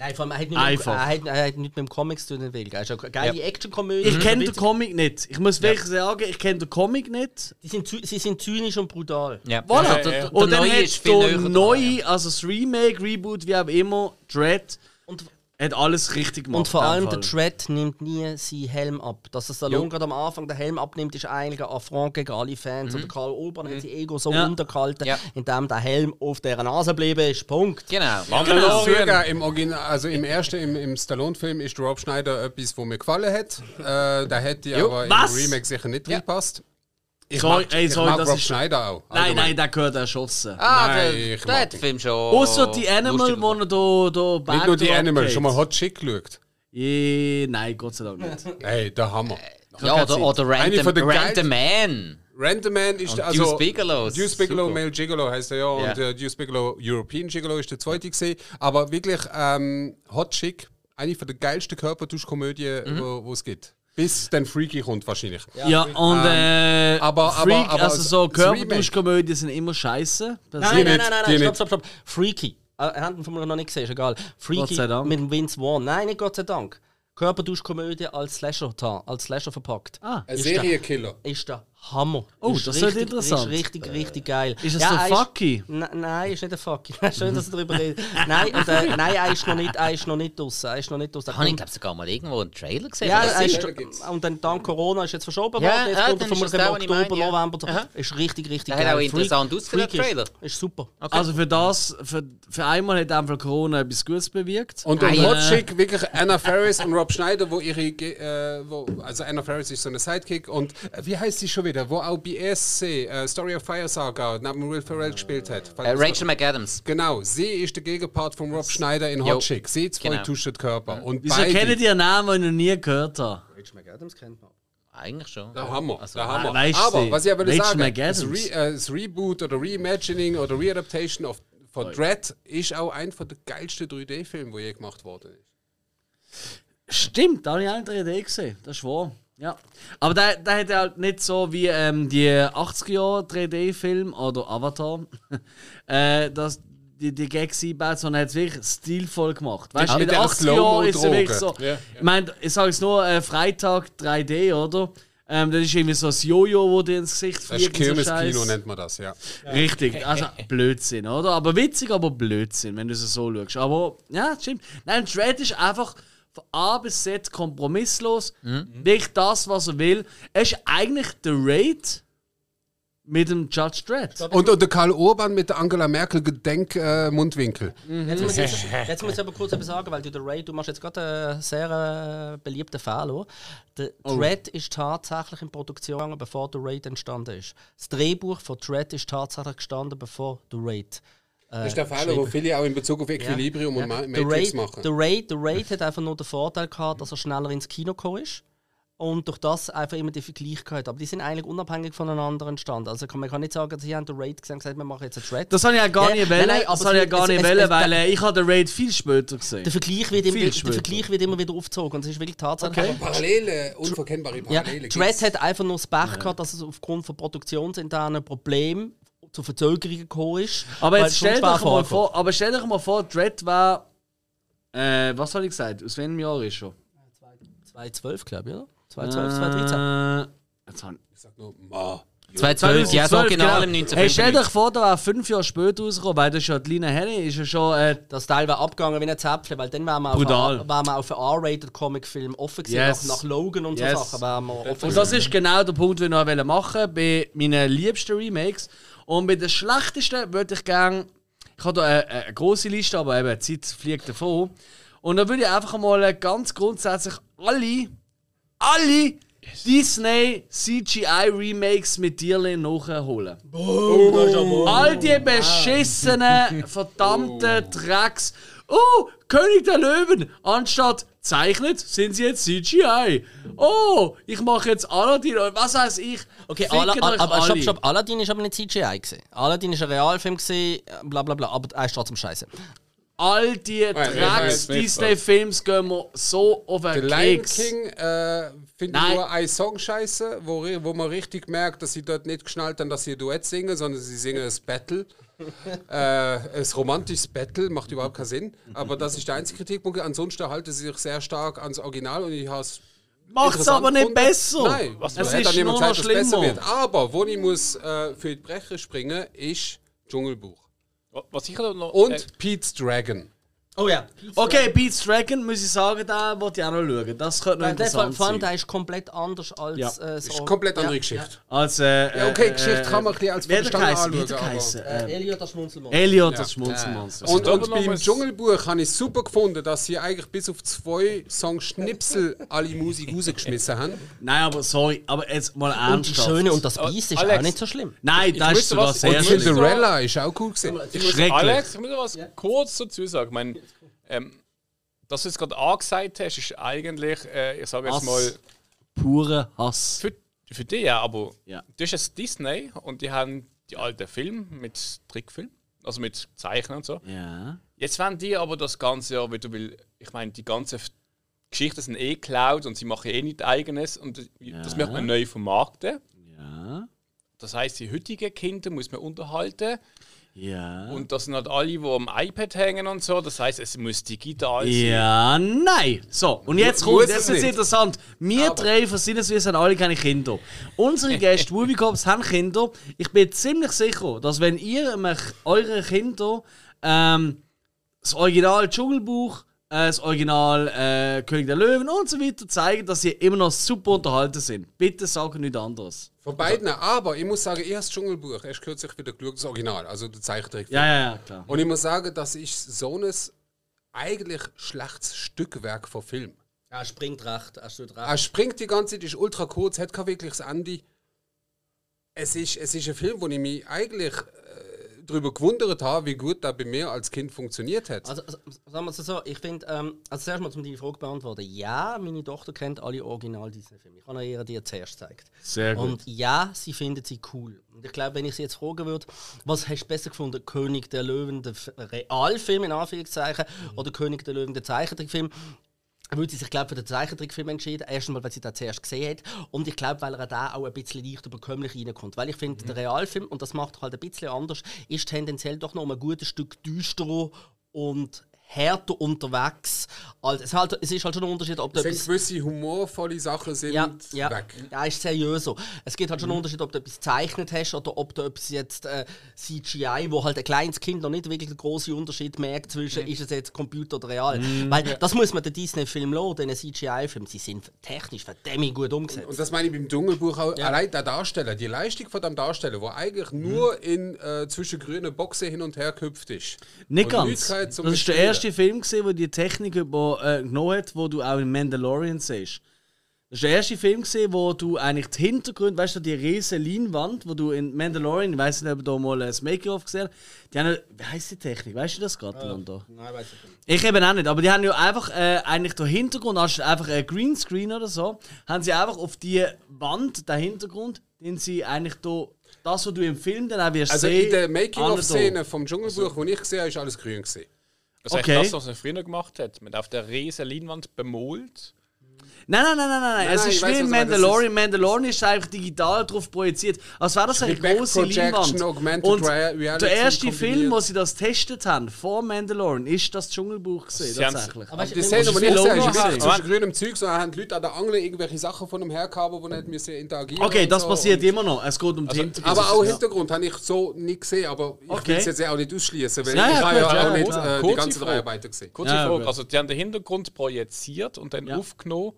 Nein, vor allem, er hat nicht, mit, er hat, er hat nicht mit dem Comics zu tun. will. Er ist eine geile Actionkomödie. Ich kenne den Comic nicht. Ich muss wirklich sagen, ich kenne den Comic nicht. Die sind, zy- sie sind zynisch und brutal. Ja. Voilà. Also, der, der Und dann neue hat ist viel der näher dran, neue, also das Remake, Reboot, wie auch immer, Dread, Und, hat alles richtig gemacht. und vor allem der. Dread nimmt nie seinen Helm ab. Dass der Stallone gerade am Anfang den Helm abnimmt, ist eigentlich ein Affront gegen alle Fans. Und der Karl Urban hat sein Ego so Ja. untergehalten, Ja. indem der Helm auf der Nase geblieben ist. Punkt. Genau. Auch zugeben, im, Original, also im ersten, im, im Stallone-Film ist Rob Schneider etwas, was mir gefallen hat. Äh, da hätte aber im Remake sicher nicht reinpasst. Ich Sorry, mag, ey, ich sorry, mag das Rob ist- Schneider auch. Nein, allgemein. nein, der gehört erschossen. Ah, Nein, der, ich der hat den Film schon. Außer die Animal, wo er da, da Nicht nur die Animal, schon mal Hot Chick geschaut. Je, nein, Gott sei Dank nicht. <laughs> Hey, der Hammer. Ja, oder, oder Random, Random Man. Random Man ist Und der- also. Deuce Bigelow, Deuce Bigelow, super. Male Gigolo heißt er ja. Ja. Und äh, Deuce Bigelow, European Gigolo ist der zweite gesehen. Aber wirklich ähm, Hot Chick, eine von der geilsten Körpertuschkomödien, Mhm. wo wo es gibt. Bis dann Freaky kommt wahrscheinlich. Ja, und äh, aber- Freak, aber- aber also so Körperduschkomödien sind immer scheiße. Nein, Die nein, nein, nein, die nein, stopp, stopp, stopp. Freaky. Äh, Er hat ihn von mir noch nicht gesehen, ist egal. Freaky Gott sei Dank. mit dem Vince Vaughn. Nein, nicht Gott sei Dank. Körperduschkomödie als Slasher, als Slasher verpackt. Ah. Ein Serienkiller. Ist der Hammer. Oh, Ist das wird richtig, interessant. Ist richtig, richtig geil. Ist es Ja, der er ist- Fucky? Nein, ist nicht der Fucky. <laughs> Schön, dass du darüber redest. <laughs> Nein, und, äh, nein, er ist noch nicht, er ist noch nicht draussen. Er ist noch nicht draussen. Habe ich glaube sogar mal irgendwo einen Trailer gesehen. ja, er ist, und dann dank Corona ist jetzt verschoben Ja, worden. Jetzt ja, kommt er ist vermutlich im Oktober, meine, ja. November. Aha. Ist richtig, richtig Der geil. hat auch interessant ausgesehen, der ist- Trailer. Ist super. Also für das, für, für einmal hat einfach Corona etwas Gutes bewirkt. Und ja. Hotchick, wirklich Anna Ferris und Rob Schneider, wo ihre, äh, wo, also Anna Ferris ist so eine Sidekick und äh, wie heißt sie schon wieder, wo auch bei ESC, äh, Story of Fire Saga, neben Will Ferrell gespielt hat. Äh, Rachel McAdams. Genau, sie ist der Gegenpart von Rob Schneider in Jo. Hotchick. Sie zwei Genau. tuschen den Körper. Und Wieso beide, kennt ihr Namen, den ich noch nie gehört habe? Rachel McAdams kennt man. Eigentlich schon. Der Hammer, Also, der Hammer. ah, weißt Aber du, was ich aber sagen, das. Re äh, das Reboot oder Reimagining oder Readaptation of, von Dread ist auch einer der geilsten 3D-Filme, der je gemacht worden ist. Stimmt, da habe ich auch eine 3D gesehen. Das ist wahr. Ja. Aber der, der hat halt nicht so wie ähm, die 80er-Jahre 3D-Film oder Avatar, <laughs> äh, das, die, die Gags einbaut, sondern er hat es wirklich stilvoll gemacht. Weißt du, mit den der 80er-Jahren ist es wirklich so. Ja, ja. Ich meine, ich sage es nur äh, Freitag 3D, oder? Ähm, das ist irgendwie so ein Jojo, wo dir ins Gesicht Das ist fliegt. und so Kirmeskino, nennt man das, ja. Richtig, also <laughs> Blödsinn, oder? Aber witzig, aber Blödsinn, wenn du es so schaust. Aber ja, stimmt. Nein, Dread ist einfach von A bis Z kompromisslos. Nicht das, was er will. Er ist eigentlich der Raid mit dem Judge Dredd. Und, und der Karl Urban mit der Angela Merkel Gedenk-Mundwinkel. Jetzt muss, ich, jetzt muss ich aber kurz etwas sagen, weil du der Ray, du machst jetzt gerade einen sehr äh, beliebten Fehler. Der Oh. Ist tatsächlich in Produktion gegangen, bevor der Raid entstanden ist. Das Drehbuch von Dread ist tatsächlich gestanden, bevor der Raid. Äh, Das ist der Fehler, den viele auch in Bezug auf Equilibrium und Ma- der Matrix Raid, machen. Der Raid, der Raid hat einfach nur den Vorteil gehabt, dass er schneller ins Kino gekommen ist. Und durch das einfach immer die Vergleich gehabt. Aber die sind eigentlich unabhängig voneinander entstanden. Also kann, man kann nicht sagen, sie haben den Raid gesehen und gesagt, wir machen jetzt einen Dread. Das habe ich ja gar Ja, nicht wollen. nein, aber das habe ich ja gar nicht wollen, weil äh, ich habe den Raid viel später gesehen. Der Vergleich, wird immer, der. Vergleich wird immer wieder aufgezogen und es ist wirklich Tatsache. Parallele, unverkennbare Ja, Parallele. Dread hat einfach nur das Pech gehabt, dass es aufgrund von produktionsinternen Problemen zu Verzögerungen gekommen ist. Aber jetzt es stell dir mal vor, aber stell dir mal vor, Dread war. Äh, was habe ich gesagt? Aus welchem Jahr ist schon? 2012, glaube ich, oder? 2012, 2013. Äh, jetzt habe ich- sag nur, Ma. 2012, ja, das 2012, Original im genau. Hey, stell 1995. dir vor, da war fünf Jahre später rausgekommen, weil das ist ja die Lina Henny, ist ja schon. Äh, Das Teil war abgegangen wie ein Zäpfchen, weil dann wären wir auf Brutal. wir auf einen R-rated Comic-Film offen gewesen, Yes. nach, nach Logan und Yes. so Sachen. Wären wir offen und das ist genau der Punkt, den ich noch machen wollte bei meinen liebsten Remakes. Und bei den schlechtesten würde ich gerne. Ich habe da eine, eine große Liste, aber eben, die Zeit fliegt davon. Und dann würde ich einfach mal ganz grundsätzlich alle, alle Disney CGI Remakes mit Tierchen nachholen. All die beschissenen, verdammten <laughs> Drecks. Oh, König der Löwen! Anstatt zeichnet, sind sie jetzt CGI. Oh, ich mache jetzt Aladdin oder was weiß ich. Okay, Ala, Ala, aber stopp, stopp. Aladdin ist aber nicht CGI. Gewesen. Aladdin ist ein Realfilm, gewesen, bla bla bla, aber er ist trotzdem scheiße. All die ja, ja. Disney-Films gehen mir so auf den Lion Keks. King äh, finde ich nur ein Song scheiße, wo, wo man richtig merkt, dass sie dort nicht geschnallt haben, dass sie ein Duett singen, sondern sie singen ein Battle. <laughs> äh, ein romantisches Battle, macht überhaupt keinen Sinn. Aber das ist der einzige Kritikpunkt. Ansonsten halten sie sich sehr stark ans Original und ich habe es Macht's interessant aber nicht gefunden. besser. Nein, es es ist nur noch gesagt, dass es besser schlimmer. wird. Aber wo ich muss äh, für die Brecher springen, ist Dschungelbuch. Was ich noch. Und äh, Pete's Dragon. Oh ja. Okay, Beats Dragon, muss ich sagen, da wollte ich auch noch schauen. Das könnte noch Weil der, interessant allem sein. der ist komplett anders als Ja. äh, so. Ist eine komplett andere ja, Geschichte. Als, äh, Ja, okay, äh, Geschichte kann man ein bisschen als er Verstand anschauen. Ja. Äh, Elliot das Schmunzelmonster. Elliot, das Schmunzelmonster. Und, und beim Dschungelbuch habe ich super gefunden, dass sie eigentlich bis auf zwei Song Schnipsel alle Musik rausgeschmissen haben. Nein, aber sorry, aber jetzt mal Und die ernsthaft. Schöne und das Biest ist Alex. auch nicht so schlimm. Nein, Ich das ist was- sehr Und schlimm. Cinderella ist auch cool gewesen. Schrecklich. Alex, ich muss noch was kurz dazu sagen. Ich meine, ähm, dass du jetzt gerade angesagt hast, ist eigentlich, äh, ich sage jetzt Hass. mal, Pure Hass. für, für dich ja, aber Ja. das ist jetzt Disney und die haben die alten Filme mit Trickfilm, also mit Zeichnen und so. Ja. Jetzt wollen die aber das Ganze ja, weil du will, ich meine, die ganzen Geschichten sind eh geklaut und sie machen eh nichts eigenes und das möchte man neu vermarkten. Ja. Das heißt, die heutigen Kinder muss man unterhalten. Ja. Und das sind halt alle, die am iPad hängen und so. Das heißt, es muss digital sein. Ja, nein. So, und jetzt kommt, muss das es ist nicht. interessant. Wir drei von Sinneswissen haben alle keine Kinder. Unsere <laughs> Gäste, Movie Cops, haben Kinder. Ich bin ziemlich sicher, dass wenn ihr mich, eure Kinder ähm, das Original Dschungelbuch, das Original äh, König der Löwen und so weiter zeigen, dass sie immer noch super unterhalten sind. Bitte sagen nichts anderes. Von beiden, aber ich muss sagen, ich habe das Dschungelbuch erst kürzlich wieder geschaut, das Original, also der Zeichentrickfilm. Ja, ja, ja, klar. Und ich muss sagen, das ist so ein eigentlich schlechtes Stückwerk von Film. Er springt recht, er steht recht. Er springt die ganze Zeit, ist ultra kurz, hat kein wirkliches Ende. Es ist, es ist ein Film, wo ich mich eigentlich äh, darüber gewundert habe, wie gut der bei mir als Kind funktioniert hat. Also, also sagen wir es so, ich finde, ähm, also zuerst mal, um deine Frage zu beantworten, ja, meine Tochter kennt alle Original-Disney-Filme. Ich habe ihr die zuerst gezeigt. Sehr gut. Und ja, sie findet sie cool. Und ich glaube, wenn ich sie jetzt fragen würde, was hast du besser gefunden, König der Löwen, der Realfilm in Anführungszeichen, oder König der Löwen, der Zeichentrickfilm, würde sie sich, glaube für den Zeichentrickfilm entschieden. Erstens mal, weil sie den zuerst gesehen hat. Und ich glaube, weil er da auch ein bisschen leichter bekömmlich reinkommt. Weil ich finde, der Realfilm, und das macht er halt ein bisschen anders, ist tendenziell doch noch um ein gutes Stück düsterer und härter unterwegs. Als, es, halt, es ist halt schon ein Unterschied, ob du Es sind etwas gewisse humorvolle Sachen sind ja, ja. weg. ja, ist seriöser. Es gibt halt schon einen Unterschied, ob du etwas gezeichnet hast oder ob du etwas jetzt äh, CGI, wo halt ein kleines Kind noch nicht wirklich den großen Unterschied merkt zwischen, ist es jetzt Computer oder real. Weil das muss man den Disney-Film lassen, den CGI-Film. Sie sind technisch verdammt gut umgesetzt. Und das meine ich beim Dschungelbuch auch. Ja. Allein der Darsteller, die Leistung von dem Darsteller, wo eigentlich nur in äh, zwischen grünen Boxen hin und her gehüpft ist. Nicht Und ganz. nichts Das ist der Mitspielen. Erste Film, gewesen, wo die Technik über, äh, genommen hat, wo du auch in Mandalorian siehst. Das ist der erste Film, gewesen, wo du eigentlich die Hintergründe, weißt du, die riesige Leinwand, wo du in Mandalorian, ich weiß nicht, ob du da mal ein Making-of gesehen hast, die haben, wie heißt die Technik? Weißt du das gerade, Lando? Nein, weiß ich nicht. Ich eben auch nicht, aber die haben ja einfach äh, eigentlich der Hintergrund, anstatt einfach ein Greenscreen oder so, haben sie einfach auf die Wand, den Hintergrund, den sie eigentlich da, das, was du im Film dann auch wirst Also sehen, in der alle Making-of-Szene vom Dschungelbuch, wo ich gesehen habe, ist alles grün gesehen. Das ist Okay. eigentlich das, was er früher gemacht hat. Man auf der riesen Leinwand bemalt. Nein, nein, nein, nein, nein. Nein, es nein, ist wie in. Mandalorian. Mandalorian ist einfach digital drauf projiziert. Als wäre das eine große Leinwand. Augmented Und der erste. Film, wo sie das testet haben, vor Mandalorian, ist das Dschungelbuch gesehen, tatsächlich. Aber habe, ist wirklich gesehen. zwischen grünem Zeug, so haben die Leute an der Angel irgendwelche Sachen von einem hergehaben, die nicht müssen interagieren Okay, das so. passiert Und- immer noch. Es geht um die Hintergründe. Aber auch Ja. Hintergrund habe ich so nicht gesehen, aber ich Okay. will es jetzt auch nicht ausschließen, weil ich habe ja auch nicht äh, die Frage. Dreharbeiten gesehen. Kurze Frage. Also, die haben den Hintergrund projiziert und dann aufgenommen.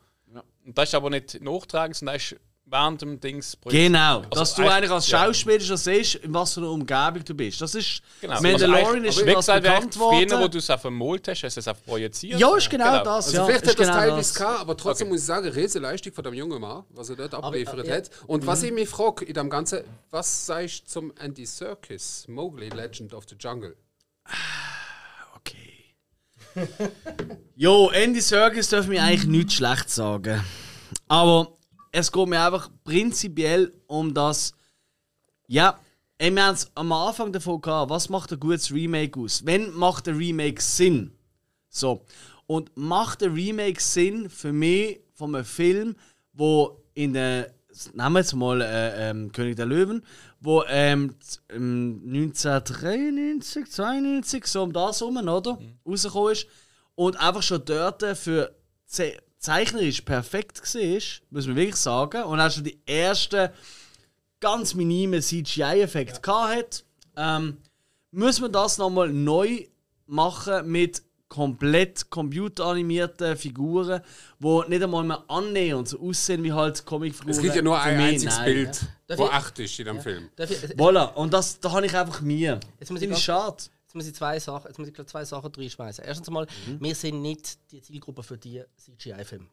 Und das ist aber nicht nachtragen, sondern das ist während dem Dings. Genau, Also dass du eigentlich als. Schauspieler schon siehst, in was für einer Umgebung du bist. Das ist Genau. Mandalorian also, ist gesagt, bekannt Früher, wo worden. du es auch vermalt hast, hast du es auch projiziert. Ja, ist genau, das. Also ja, vielleicht ist hat das genau teilweise das. gehabt, aber trotzdem Okay. muss ich sagen, riesige Leistung von dem jungen Mann, was er dort abgeliefert ja. hat. Und was ich mich frage in dem Ganzen, was sagst du zum Andy Serkis, Mowgli, Legend of the Jungle? <laughs> Jo, Andy Serkis darf mir eigentlich nichts schlecht sagen. Aber es geht mir einfach prinzipiell um das. Ja, wir haben es am Anfang davon gehabt, was macht ein gutes Remake aus? Wenn macht ein Remake Sinn? So. Und macht ein Remake Sinn für mich von einem Film, wo in der. Nehmen wir jetzt mal äh, ähm, König der Löwen, wo ähm, z- ähm, 1993, 92, so um das herum, oder? Rausgekommen ist. Und einfach schon dort für ze zeichnerisch perfekt war, muss man wirklich sagen. Und auch schon die ersten ganz minime CGI-Effekte gehabt hat, ähm, muss man das nochmal neu machen mit komplett computeranimierten Figuren, die nicht einmal mehr annähernd so aussehen wie halt Comicfiguren. Es gibt ja nur ein einziges nein. Bild, Darf wo echt ist in dem Film. Darf ich, jetzt Voilà, und das, da habe ich einfach Mühe. Jetzt muss ich ganz- schade. muss ich zwei Sachen, jetzt muss ich zwei Sachen reinschmeißen. Erstens einmal, Mhm. wir sind nicht die Zielgruppe für die CGI-Filme.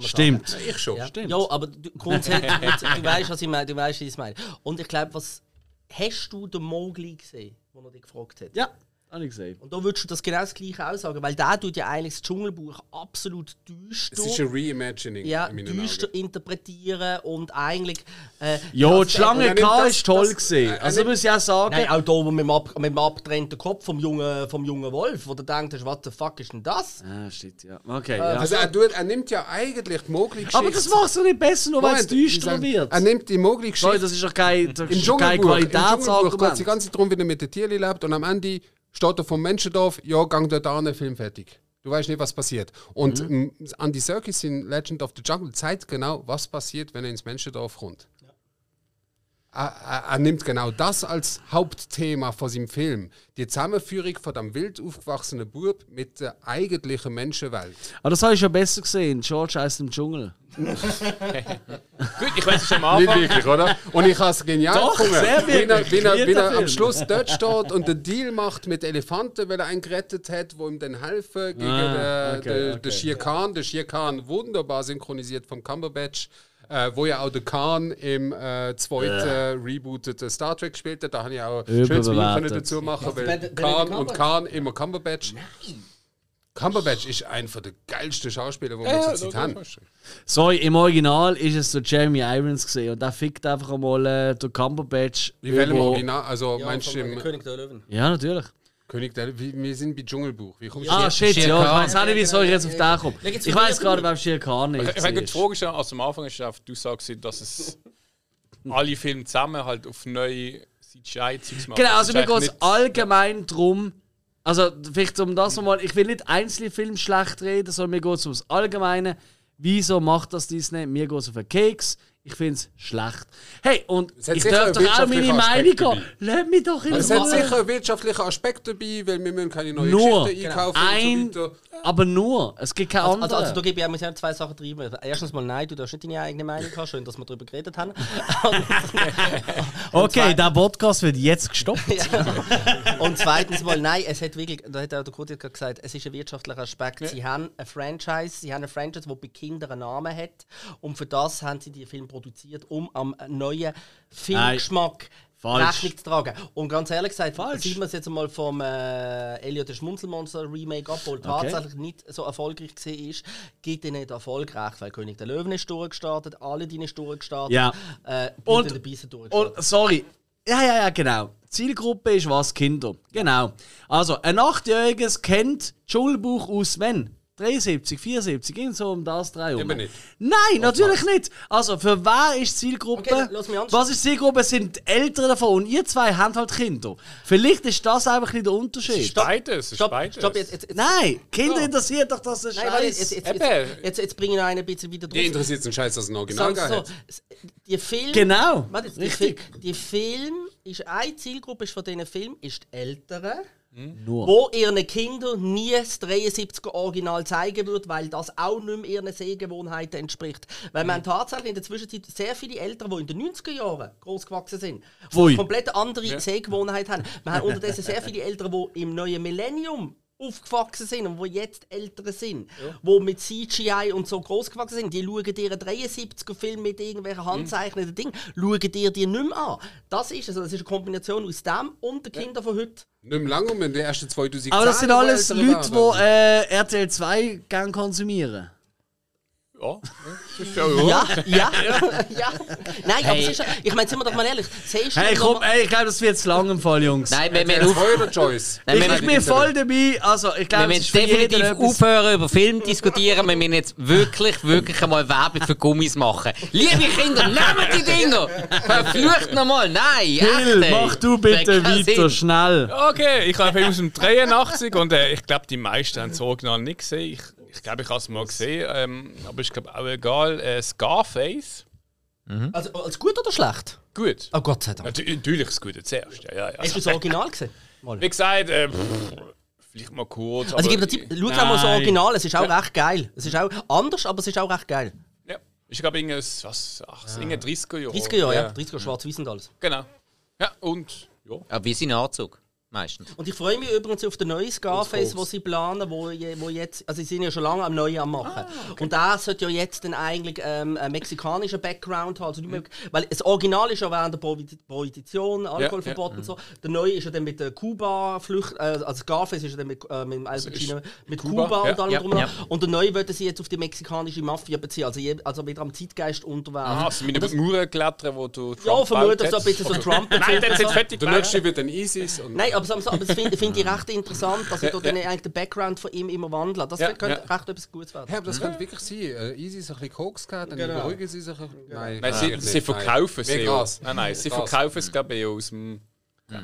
Stimmt. Sagen. Ich schon. Ja, Stimmt. ja aber du, grundsätzlich, <laughs> du weißt, was ich meine. Du weißt, wie ich es meine. Und ich glaube, was hast du den Mowgli gesehen, wo er dich gefragt hat? Ja. Habe ich gesehen. Und da würdest du das genau das Gleiche auch sagen, weil der tut ja eigentlich das Dschungelbuch absolut düster. Es ist ein Reimagining ja, in düster Augen. interpretieren und eigentlich. Äh, Ja, das- die Schlange K ist toll das- gesehen. Also muss ich auch sagen. Nein, auch da wo mit dem, ab, mit dem abgetrennten Kopf vom jungen, vom jungen Wolf, wo du denkst, was the fuck ist denn das? Ah, shit, ja. Okay, ja. Also er, tut, er nimmt ja eigentlich die Mogli-Geschichte... Aber das macht es nicht besser, nur weil es düsterer sag, wird. Er nimmt die Mogli-Geschichte... das ist doch kein, das Im doch kein Dschungelbuch, im Dschungelbuch geht es die Qualitätsargument. ganze Zeit darum, wie er mit den Tieren lebt und am Ende steht er vom Menschendorf, ja, gang dort an, Film fertig. Du weißt nicht, was passiert. Und Mhm. mhm. Andy Serkis in Legend of the Jungle zeigt genau, was passiert, wenn er ins Menschendorf kommt. Er, er, er nimmt genau das als Hauptthema von seinem Film. Die Zusammenführung von dem wild aufgewachsenen Bub mit der eigentlichen Menschenwelt. Aber das habe ich schon besser gesehen. George heißt im Dschungel. <laughs> Gut, ich weiß es am Nicht Anfang. wirklich, oder? Und ich habe es genial Doch, gefunden. sehr Wie er, wirklich. wie er, wie er am. Schluss dort steht und den Deal macht mit Elefanten, weil er einen gerettet hat, wo ihm dann helfen gegen Ah, den, okay, den, okay. den Khan. Der Shere Khan wunderbar synchronisiert vom Cumberbatch. Äh, wo ja auch der Khan im äh, zweiten rebooteten Star Trek spielte. Da habe ich auch ein schönes Video dazu machen, Was, weil Khan und? Khan immer Cumberbatch. Cumberbatch ist einer der geilsten Schauspieler, die wir Ja, zurzeit haben. Sorry, im Original ist es so Jeremy Irons gesehen und der fickt einfach einmal äh, der Cumberbatch. Wie welchem Original? Also Ja, meinst du im König der Löwen. Ja, natürlich. König der Wir sind bei Dschungelbuch. Wie kommst du Ah, shit, ja. Ich weiß auch nicht, wie soll ich jetzt auf den jetzt Ich weiß gerade beim Shere Khan nicht. Ich, habe die. Frage gestellt, also am Anfang ist auf Aussage, gewesen, dass es <laughs> alle Filme zusammen halt auf neue CGI-Zeugs machen. Genau, also mir ist geht es allgemein darum, also vielleicht um das nochmal, ich will nicht einzelne Filme schlecht reden, sondern mir geht es ums Allgemeine. Wieso macht das Disney? Mir geht es auf den Keks. Ich finde es schlecht. Hey, und ich darf doch auch meine Meinung gehen. Lass mich doch in Es hat sicher einen wirtschaftlichen Aspekt dabei, weil wir müssen keine neuen Nur. Geschichten einkaufen Ein, und so weiter. aber nur. Es gibt keine Also, andere. also, also da gebe ich auch zwei Sachen treiben. Erstens mal nein, du darfst nicht deine eigene Meinung haben. Schön, dass wir darüber geredet haben. <laughs> <laughs> okay, der Podcast wird jetzt gestoppt. <laughs> Ja. Und zweitens mal, nein, es hat wirklich, da hat auch der Kurt gerade gesagt, es ist ein wirtschaftlicher Aspekt. Sie haben ein Franchise, sie haben ein Franchise, das bei Kindern einen Namen hat. Und für das haben sie die Film produziert, um am neuen Filmgeschmack Falsch. Rechnung zu tragen. Und ganz ehrlich gesagt, Falsch. sieht man es jetzt mal vom äh, Elliot der Schmunzelmonster Remake ab, wo tatsächlich nicht so erfolgreich war, gibt ihnen den Erfolg recht, weil König der Löwen ist durchgestartet, Aladdin ist durchgestartet, Ja. äh, Und- Beast ist durchgestartet. Und sorry. Ja, ja, ja, genau. Zielgruppe ist was? Kinder. Genau. Also, ein Achtjähriges kennt Dschungelbuch aus wenn? 73, 74, irgend so um das drei nicht. Nein, natürlich nicht. Also, für wer ist die Zielgruppe? Okay, lass mich anschauen. was ist Zielgruppe? Sind die Eltern davon und ihr zwei habt halt Kinder. Vielleicht ist das einfach ein der Unterschied. Beides, es ist Stopp, beides. stopp, jetzt, jetzt, jetzt, Nein, Kinder interessiert doch das ein Nein, warte, jetzt, Scheiß. jetzt, jetzt, jetzt, jetzt, jetzt bringe ich noch einen bisschen wieder drauf. Die interessiert es einen Scheiß, dass es ein wir hat. so, es- die Film, Genau, Warte, jetzt, die, richtig. Fi- die Film ist eine Zielgruppe ist von diesen Filmen ist die Eltern, Nur. wo ihren Kindern nie das 73er Original zeigen wird, weil das auch nicht mehr ihren Sehgewohnheiten entspricht. Weil man tatsächlich in der Zwischenzeit sehr viele Eltern, die in den 90er Jahren groß gewachsen sind, die komplett andere Sehgewohnheiten haben. Wir haben <laughs> unterdessen sehr viele Eltern, die im neuen Millennium aufgewachsen sind und wo jetzt ältere sind, wo mit CGI und so groß gewachsen sind, die schauen dir einen 73er Film mit irgendwelchen handzeichneten Dingen, schauen dir die nicht mehr an. Das ist also, das ist eine Kombination aus dem und den Kindern von heute. Nicht mehr lange, um in den ersten 2010 Aber das sind alles Leute, die äh, RTL 2 gern konsumieren. Ja, ja, ja. Ja, ja, <laughs> ja. Nein, aber es ist, ich meine, sind wir doch mal ehrlich, siehst Hey, komm, ey, ich glaube, das wird zu lang im Fall, Jungs. Nein, wir, wir, Jetzt auf, Feuer Choice. Nein, ich, wir- ich bin voll dabei. Also, ich wir glaube, es müssen definitiv aufhören, über Film zu diskutieren. Wir müssen jetzt wirklich, wirklich einmal Werbung für Gummis machen. Liebe Kinder, nehmt die Dinger! Verflucht nochmal! Nein! Hill, echt, ey. mach du bitte weiter, Sinn. schnell. Okay, ich habe aus dem 83 und äh, ich glaube, die meisten haben das Original nicht gesehen. Ich, ich glaube, ich habe es mal gesehen, ähm, aber ist glaube auch egal. Äh, Scarface, Also, als gut oder schlecht? gut. Oh Gott sei Dank. Natür natürlich das Gute zuerst. Ja, ja, ja. Hast du das Original gesehen? Mal. Wie gesagt, äh, pff, vielleicht mal kurz. Also ich gebe dir Tipp, schau mal das. Original, es ist auch recht geil. Es ist auch anders, aber es ist auch recht geil. Ja, ich glaube, irgendein, was, ach, irgendein 30er Jahre. 30er Jahre, ja. 30er schwarz-weiß und alles. Genau. Ja, und ja. Aber wie sein Anzug. Meistens. Und ich freue mich übrigens auf den neuen Scarface, wo sie planen, wo, je- wo jetzt, also sie sind ja schon lange am Neuen am machen. Und der sollte ja jetzt dann eigentlich ähm, einen mexikanischen Background haben. Also nicht mehr, weil das Original ist ja während der Prohi- Prohibition, Alkoholverbot und so. Der neue ist ja dann mit der Kuba-Flucht, äh, also Scarface ist ja dann mit, äh, mit dem Al Pacino mit Kuba, Kuba, ja. und allem Ja, drum und ja. Und der neue wird sie jetzt auf die mexikanische Mafia beziehen, also, je, also wieder am Zeitgeist unterwerfen. Ah, also meine Mauern klettern, wo du Trump ja, vermutlich so ein bisschen so. Trump. Nein, dann sind fertig Der nächste wird dann ISIS. Und Nein, aber, aber, aber das finde <laughs> find ich recht interessant, dass ich Ja, da dann eigentlich den Background von ihm immer wandle. Das Ja, könnte ja. recht etwas Gutes werden. Hey, aber das könnte wirklich sein. Äh, ISIS ein bisschen Koks gehabt, dann Genau. beruhigen sie sich. ein- Nein, Nein, nein, sie, sie verkaufen Nein. sie. Wie ja. Nein, nein, sie verkaufen es, glaube ich, aus dem. Ja.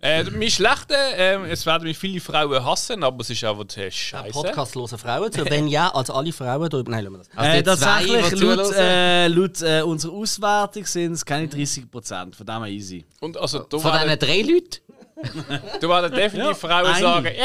Äh, mein Schlechte, ähm, es werden mich viele Frauen hassen, aber es ist einfach der Der Scheiße. Podcast hören Frauen zu. Wenn ja, also alle Frauen drüber. Nein, lassen wir das. Also Äh, tatsächlich, laut, äh, laut äh, unserer Auswertung sind es keine 30%. Von dem her easy. Und also, da Von diesen drei Leuten? Da werden definitiv Ja, Frauen eine. sagen, äh!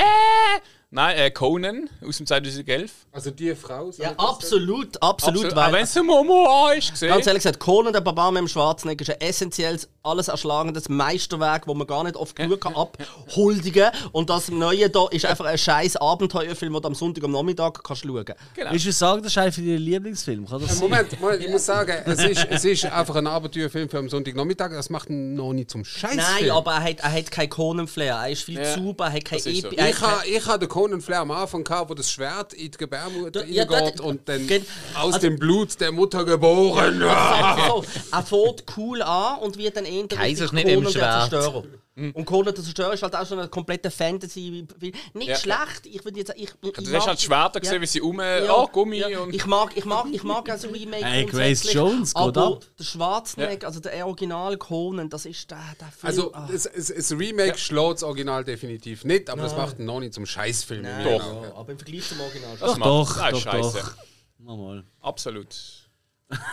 Nein, äh, Conan aus dem 2011. Also die Frau. Ja, absolut, absolut. Aber weil, wenn es ein Momo ist, gesehen. ganz ehrlich gesagt, Conan der Barbar mit dem Schwarzenegger ist ein essentielles, alles erschlagendes Meisterwerk, das man gar nicht oft genug kann abhuldigen Und das Neue da ist einfach ein scheiß Abenteuerfilm, den du am Sonntag am Nachmittag kannst schauen kannst. Genau. Willst du sagen, das ist einer das Äh, sein? Moment, Moment, ich muss sagen, es ist, es ist einfach ein Abenteuerfilm für am Sonntagnachmittag. Das macht ihn noch nicht zum Scheiß. Nein, aber er hat, er hat keinen Conan-Flair. Er ist viel Ja, zu er hat keine so. Epi- hat Ich habe ha den Conan Flair am Anfang gehabt, wo das Schwert in die Gebärmutter Ja, reingeht da- und dann Gen- aus also- dem Blut der Mutter geboren. <laughs> so, er fängt cool an und wird dann eher Kaiserschnitt im Conan der Schwert. Zerstörer. Und Conan der Zerstörer ist halt auch so eine komplette Fantasy. Nicht Ja. schlecht, ich würde jetzt ich, ich, Du hast halt Schwerter gesehen, wie sie um, oh, Gummi ja. und. Ich mag, ich mag, ich mag also Remake Hey, Grace Jones, aber ab. der Schwarzenegger, also der Original Conan, das ist der, der Film. Also, ah. das, das, das Remake schlägt das Original definitiv nicht, aber das macht ihn noch nicht zum Scheißfilm. Nein, Doch. ja, aber im Vergleich zum Original. Das macht- Doch, ist doch, scheiße. doch. Mal. Absolut.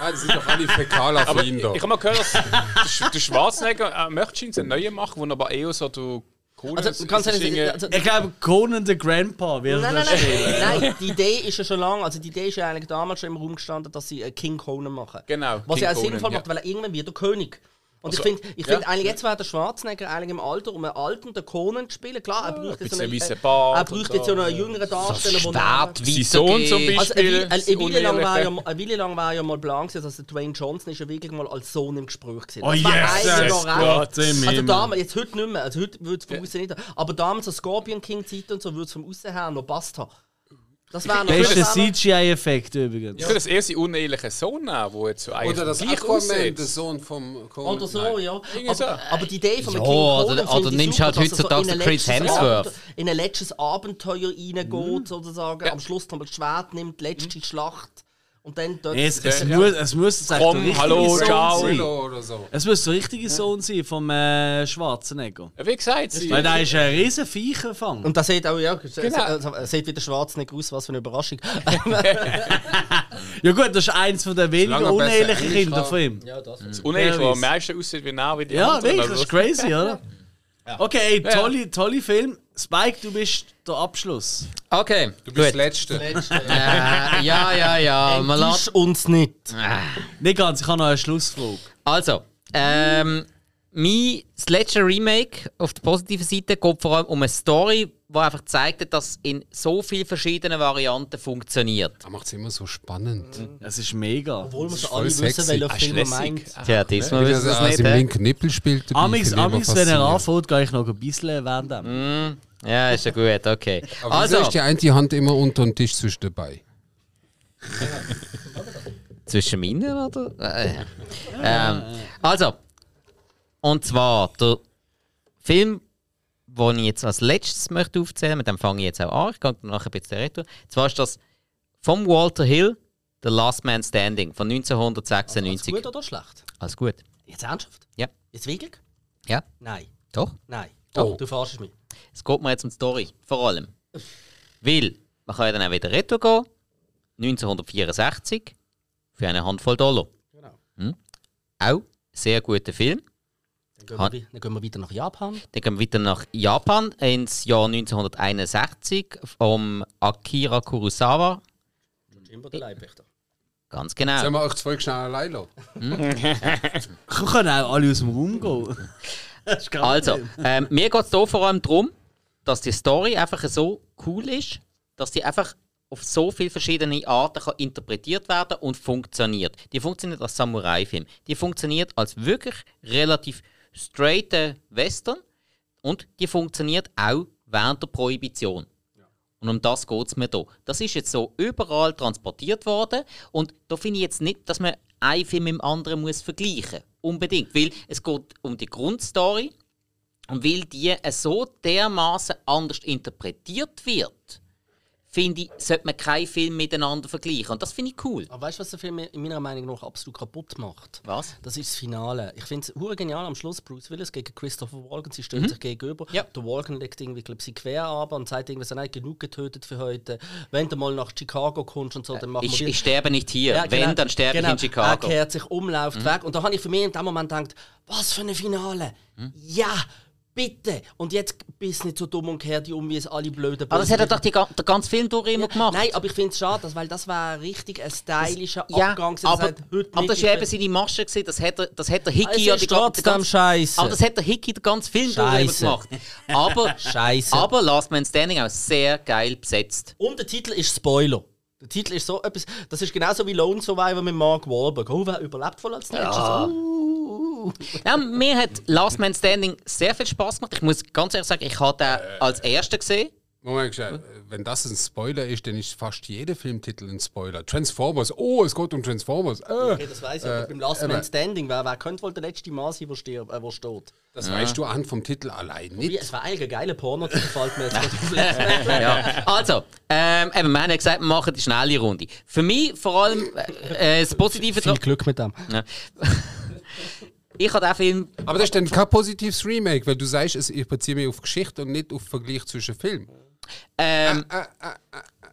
Ah, das sind doch alle fäkaler Aber für ich, ihn da. ich habe mal gehört, dass der, Sch- der Schwarzenegger äh, möchte einen neuen machen, wo er aber eher so du Conan Also, ganz ehrlich, also, Ich glaube, Conan the Grandpa wird Nein, nein, das nein, nein, die Idee ist ja schon lange, also die Idee ist ja eigentlich damals schon im Raum gestanden, dass sie äh, King Conan machen. Genau, Was King ja auch Conan, sinnvoll ja. macht, weil er irgendwann wird der König. Und Also, ich finde, ich ja. find eigentlich jetzt wäre der Schwarzenegger eigentlich im Alter, um einen alten den Conan zu spielen. Klar, er bräuchte jetzt so einen, äh, Bart er bräuchte und jetzt so einen jüngeren Darsteller, der Spät Sein Sohn zum weitergehen. also eine, Beispiel. Weile- eine, eine, Weile lang war ja, Unehrliche. eine Weile lang war ja mal gewesen, dass der Dwayne Johnson ist ja wirklich mal als Sohn im Gespräch gewesen. Oh yes, yes, Gott Also damals, jetzt heute nicht mehr, also heute würde es funktionieren. Aber damals, so Scorpion King Zeit und so, würde es vom Aussen her noch passt haben. Das wäre noch... Bester CGI-Effekt übrigens. Ich würde das eher seinen unehelichen Sohn nehmen, der jetzt so eigentlich Oder das Aquaman, der Sohn vom Conan. Oder so, ja. Aber, so. aber die Idee von Ja, King Conan oder- finde oder nimmst super, halt dass er heutzutage in ein den Chris letztes Hemsworth. Abenteuer- In ein letztes Abenteuer reingeht, sozusagen. Ja. Am Schluss nochmal das Schwert nimmt, die letzte Schlacht. Und dann dort... Es, es, Ja. muss, es muss jetzt Komm, der hallo, Sohn ciao. sein. Oder so. Es muss der richtige Sohn sein vom äh, Schwarzenegger. Ja, Wie gesagt, sie, Weil der ist ein riesen Viecherfang. und da sieht auch, ja, Genau. genau. sieht wieder Schwarzenegger aus, was für eine Überraschung. <laughs> Ja gut, das ist eins von den wenigen unehelichen Kinder von ihm. ja, das das der weiss. am meisten aussieht wie nah wie die Ja, anderen. wirklich, das ist crazy, oder? <laughs> Okay, Ja. tolle, tolle Film. Spike, du bist der Abschluss. Okay, Du bist gut. das Letzte. Äh, ja, ja, ja. Man lässt, uns nicht. Nicht ganz, ich habe noch eine Schlussfrage. also, ähm, mein das letzte Remake auf der positiven Seite geht vor allem um eine Story, die einfach zeigt, dass es in so vielen verschiedenen Varianten funktioniert. Das macht es immer so spannend. Es ist mega. Obwohl wir voll alle wissen, sexy. welcher Ah, Film er meint. Tja, diesmal Wie wissen das sie es aus nicht. dem hä? linken Nippel spielt. dabei, Amix, Amix, wenn er anfängt, gehe ich noch ein bisschen während dem. Mm, Ja, ist ja gut, okay. Aber Also, also, ist die eine Hand immer unter dem Tisch zwischen dabei. <laughs> zwischen meinen oder? Äh, ähm, also, und zwar der Film, den ich jetzt als letztes möchte aufzählen, mit dem fange ich jetzt auch an, ich gehe nachher ein bisschen retro. Zwar ist das vom Walter Hill, The Last Man Standing von Ist 1996. gut oder schlecht? Alles gut. Jetzt ernsthaft? Ja. Jetzt wirklich? Ja, Nein. doch. Nein. Doch. Oh. Du verarschst mich. Es geht mir jetzt um die Story, vor allem. Weil, man kann ja dann auch wieder retro gehen. 1964 für eine Handvoll Dollar. Genau. Hm? Auch sehr guter Film. Dann gehen, wir, wi- dann gehen wir weiter nach Japan. Dann gehen wir weiter nach Japan ins Jahr 1961 vom Akira Kurosawa. Jimbo der Leibwächter. Ganz genau. Sollen wir euch zwei schnell allein lassen? <laughs> Wir können auch alle aus dem Raum gehen. <laughs> Also, ähm, mir geht es hier vor allem darum, dass die Story einfach so cool ist, dass die einfach auf so viele verschiedene Arten kann interpretiert werden und funktioniert. Die funktioniert als Samurai-Film. Die funktioniert als wirklich relativ straighter Western und die funktioniert auch während der Prohibition. Und um das geht es mir hier. Das ist jetzt so überall transportiert worden. Und da finde ich jetzt nicht, dass man einen Film mit dem anderen muss vergleichen muss. Unbedingt. Weil es geht um die Grundstory. Und weil die so dermaßen anders interpretiert wird, finde ich, sollte man keinen Film miteinander vergleichen. Und das finde ich cool. Aber weißt du, was der Film in meiner Meinung nach absolut kaputt macht? Was? Das ist das Finale. Ich finde es genial am Schluss. Bruce Willis gegen Christopher Walken. Sie stehen sich gegenüber. Ja. Der Walken legt irgendwie, glaub, sie quer ab und sagt irgendwie, er hat genug getötet für heute. Wenn du mal nach Chicago kommst und so, dann machen Ich, wir ich sterbe nicht hier. Ja, genau. Wenn, dann sterbe Genau. ich in Chicago. Mhm. Er kehrt sich um, läuft weg. Und da habe ich für mich in dem Moment gedacht, was für ein Finale. Mhm. Ja, bitte. Und jetzt bist du nicht so dumm und kehrt um, wie es alle blöden Aber das hat er doch die, den ganzen Film durch immer gemacht. Nein, aber ich finde es schade, weil das war richtig ein stylischer ja, Abgang. gewesen. aber, Das aber das ja eben seine Masche gewesen. Das hat er, das hat der Hickey Es ja die ganze- scheisse. Aber das hat der Hickey den ganzen Film durch immer gemacht. Aber, <laughs> Scheisse. aber Last Man Standing auch sehr geil besetzt. Und der Titel ist Spoiler. Der Titel ist so etwas, das ist genauso wie Lone Survivor mit Mark Wahlberg. Oh, wer überlebt voll als nächstes? Uh. <laughs> Ja, mir hat Last Man Standing sehr viel Spaß gemacht. Ich muss ganz ehrlich sagen, ich habe den als erster gesehen. Moment, äh, wenn das ein Spoiler ist, dann ist fast jeder Filmtitel ein Spoiler. Transformers, oh, es geht um Transformers. Äh, Okay, das weiß ich, aber beim Last äh, Man äh, Standing, wer, wer könnte wohl der letzte Mann sein, der stirbt, äh, wo steht? das weißt du anhand vom Titel allein nicht. es war eigentlich ein geiler Porno, das gefällt mir jetzt <laughs> Ja. Also, ähm, eben, wir haben ja gesagt, wir machen die schnelle Runde. Für mich vor allem äh, das Positive Viel. Glück mit dem. Ja. <laughs> Ich habe den Film. Aber das ist dann kein positives Remake, weil du sagst, ich beziehe mich auf Geschichte und nicht auf Vergleich zwischen Filmen. Ähm, Äh,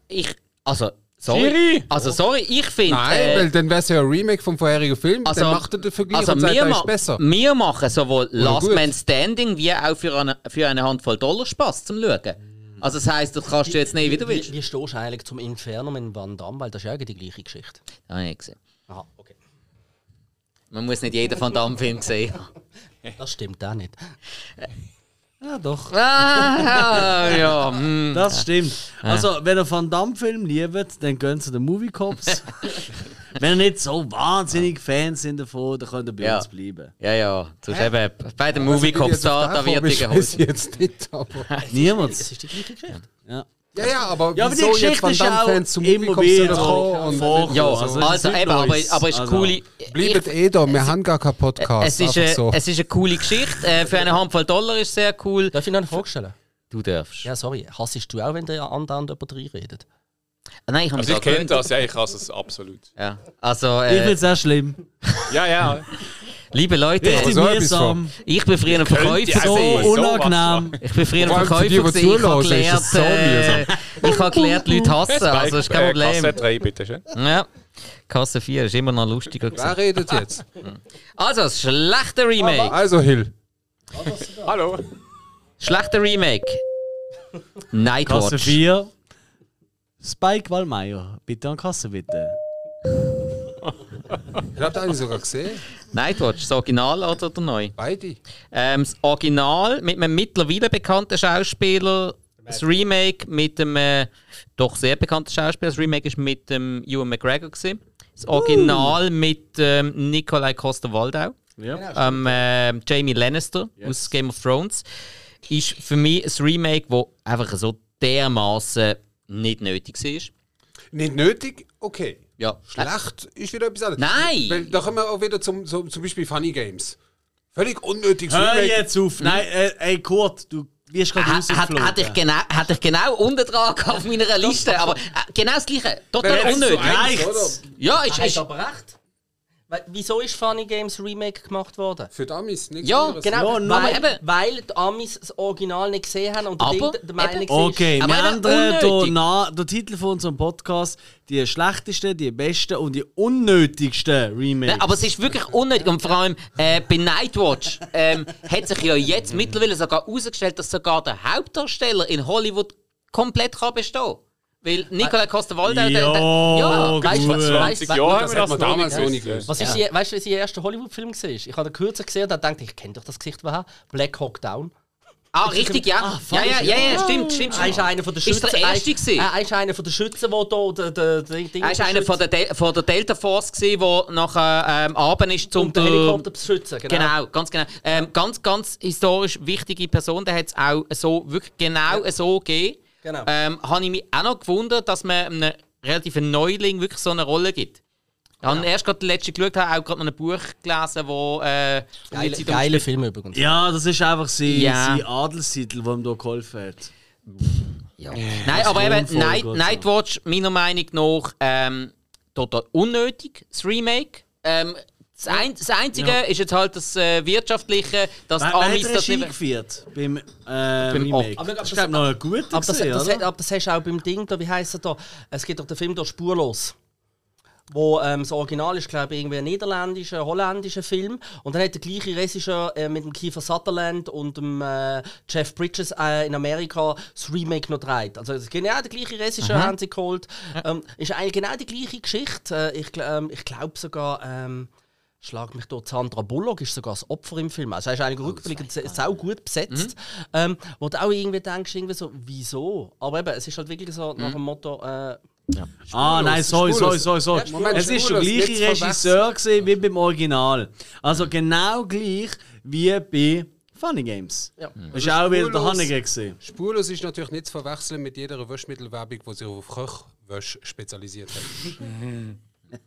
ich. Also, sorry. Schiri! Also, sorry, ich finde. Nein, äh, weil dann wäre es ja ein Remake vom vorherigen Film, Also, dann macht er den Vergleich also und sagt, ist besser. wir machen sowohl Last gut. Man Standing wie auch für eine, für eine Handvoll Dollar Spaß zum Schauen. Also, das heisst, das kannst du jetzt nicht, wie du willst. Wie, wie stehst du eigentlich zum Inferno mit Van Damme? Weil das ist ja eigentlich die gleiche Geschichte. Ah, ich gesehen. Aha. Man muss nicht jeden Van Damme-Film sehen. Das stimmt auch nicht. Ja, doch. ah, ja, hm. Das stimmt. Also, wenn ihr Van Damme-Film liebt, dann gehen zu den Movie Cops. <laughs> wenn ihr nicht so wahnsinnig Fans sind davon, dann könnt ihr bei Ja. uns bleiben. Ja, ja. Sonst eben bei den Movie Cops da, da wird die geholt. jetzt nicht, aber. Niemand. Es ist die gleiche Geschichte. Ja. Ja, ja, aber, Ja, aber die wieso jetzt Geschichte Van ist auch Damme-Fans zum immer Movie kommen und. Ja, Also, also, es eben, aber, aber es ist eine Also, coole. Bleibt eh da, wir haben gar keinen Podcast. Es ist, eine, so. es ist eine coole Geschichte. Äh, für eine Handvoll Dollar ist sehr cool. Darf ich noch eine Frage stellen? Du darfst. Ja, sorry. Hassest du auch, wenn der andauernd jemand reinredet? Ah, Nein, ich habe mich Also ich kenne das, ja, ich hasse es absolut. Ja. Also, Ich finde äh, es sehr schlimm. Ja, ja. <laughs> liebe Leute, Richtig so mühsam. ich bin früher ein Verkäufer. So unangenehm. Ich bin früher ein Verkäufer. die, die. Ich habe gelernt, so äh, <laughs> ich habe gelernt, Leute hassen. Also, ist kein Problem. Kasse 3, bitte schön. Ja. Kasse 4 ist immer noch lustiger. Gewesen. Wer redet jetzt? <laughs> Also, das schlechte Remake. Also, Hill. Hallo. Schlechter Remake. Kasse Nightwatch. 4. Spike Wallmeier. Bitte an Kasse, bitte. Ich habe einen sogar gesehen. Nightwatch, das Original oder der neu? Beide. Ähm, das Original mit einem mittlerweile bekannten Schauspieler. Das Remake mit dem äh, doch sehr bekannten Schauspieler. Das Remake ist mit dem Ewan McGregor. Gewesen. Das Original mit ähm, Nikolai Coster-Waldau. Ja. ähm, äh, Jamie Lannister aus Game of Thrones. Ist für mich ein Remake, das einfach so dermaßen nicht nötig war. Nicht nötig? Okay. Ja. Schlecht ist wieder etwas anderes. Nein! Weil, da kommen wir auch wieder zum, zum, zum Beispiel Funny Games. Völlig unnötiges Hör Remake. jetzt auf. Nein, äh, ey, Kurt, du wirst gerade Hat, hat, rausgeflogen. hat, ich genau, hat ich genau unten dran auf meiner Liste, aber äh, genau das gleiche. Total Wer hat's unnötig. so ein- Reicht's? Ja, ist, Hast ist, aber recht. Wieso ist Funny Games Remake gemacht worden? Für die Amis, nichts Ja, anderes. Genau, Ja, nur weil, eben. weil die Amis das Original nicht gesehen haben und Aber der Meinung Okay, Aber wir ändern den, Titel von unserem Podcast. Die schlechtesten, die besten und die unnötigsten Remakes. Nein, aber es ist wirklich unnötig. Und vor allem äh, bei Nightwatch ähm, hat sich ja jetzt mittlerweile sogar herausgestellt, dass sogar der Hauptdarsteller in Hollywood komplett kann bestehen Weil Nicola Costa-Waldau... der- der- Ja, ja, Weißt du, weißt, 20 weißt, Jahre das haben wir man noch damals nicht auch nicht gewusst. was ist, die- weißt du, wie sein erster Hollywood-Film war? Ich habe den kürzer gesehen und dann dachte ich, ich kenne doch das Gesicht woher. Black Hawk Down. Ah, richtig, ja. ja, ja, ja, ja, stimmt, stimmt. Er ist einer von der Ist Schützen. der Erste er- gewesen? Er ist einer von der Schützen, der hier der, der, der Ding Er war einer von der, Del von der Delta Force, der nachher ähm, Abend ist, zum um den Helikopter zu schützen. Genau. Genau, ganz genau. Ähm, ganz, ganz historisch wichtige Person, der hat es auch so, wirklich genau so gegeben. Genau. Ähm, habe ich mich auch noch gewundert, dass man einem relativen Neuling wirklich so eine Rolle gibt. Ich habe erst gerade den letzten geschaut, habe auch gerade noch ein Buch gelesen, wo äh, um Geile, Zeit geile Film übrigens. Ja, das ist einfach sein, Ja. sein Adelstitel, der ihm hier geholfen hat. Ja. Nein, aber eben Night. Nightwatch, meiner Meinung nach, ähm, total unnötig, das Remake. Ähm, das, ein, das Einzige ist jetzt halt das äh, Wirtschaftliche, dass die Wer, Amis hat das nicht... geführt beim, äh, Remake? Aber- aber das das- ist noch ein guter Aber das, gewesen, das, oder? hat- aber das hast du auch beim Ding da, wie heisst er da? Es gibt doch den Film da Spurlos. Wo ähm, das Original ist, glaube ich, irgendwie ein niederländischer, holländischer Film. Und dann hat der gleiche Regisseur äh, mit dem Kiefer Sutherland und dem äh, Jeff Bridges äh, in Amerika das Remake noch gedreht. Also das ist genau der gleiche Regisseur haben sie geholt. Ähm, ist eigentlich genau die gleiche Geschichte. Äh, ich ähm, ich glaube sogar. Ähm, Schlag mich dort, Sandra Bullock ist sogar das Opfer im Film. Also er ist eigentlich rückblickend sehr, sehr gut besetzt. Ähm, wo du auch irgendwie denkst, irgendwie so, wieso? Aber eben, es ist halt wirklich so nach dem Motto, äh, Ah, nein, sorry, sorry, sorry, sorry. Ja, Moment, es ist der gleiche Regisseur gewesen wie beim Original. Also genau gleich wie bei Funny Games. Ja. Das war auch wieder der. Hanniger. gewesen. Spurlos ist natürlich nicht zu verwechseln mit jeder Waschmittelwerbung, die sich auf Köchwäsche spezialisiert hat. <laughs>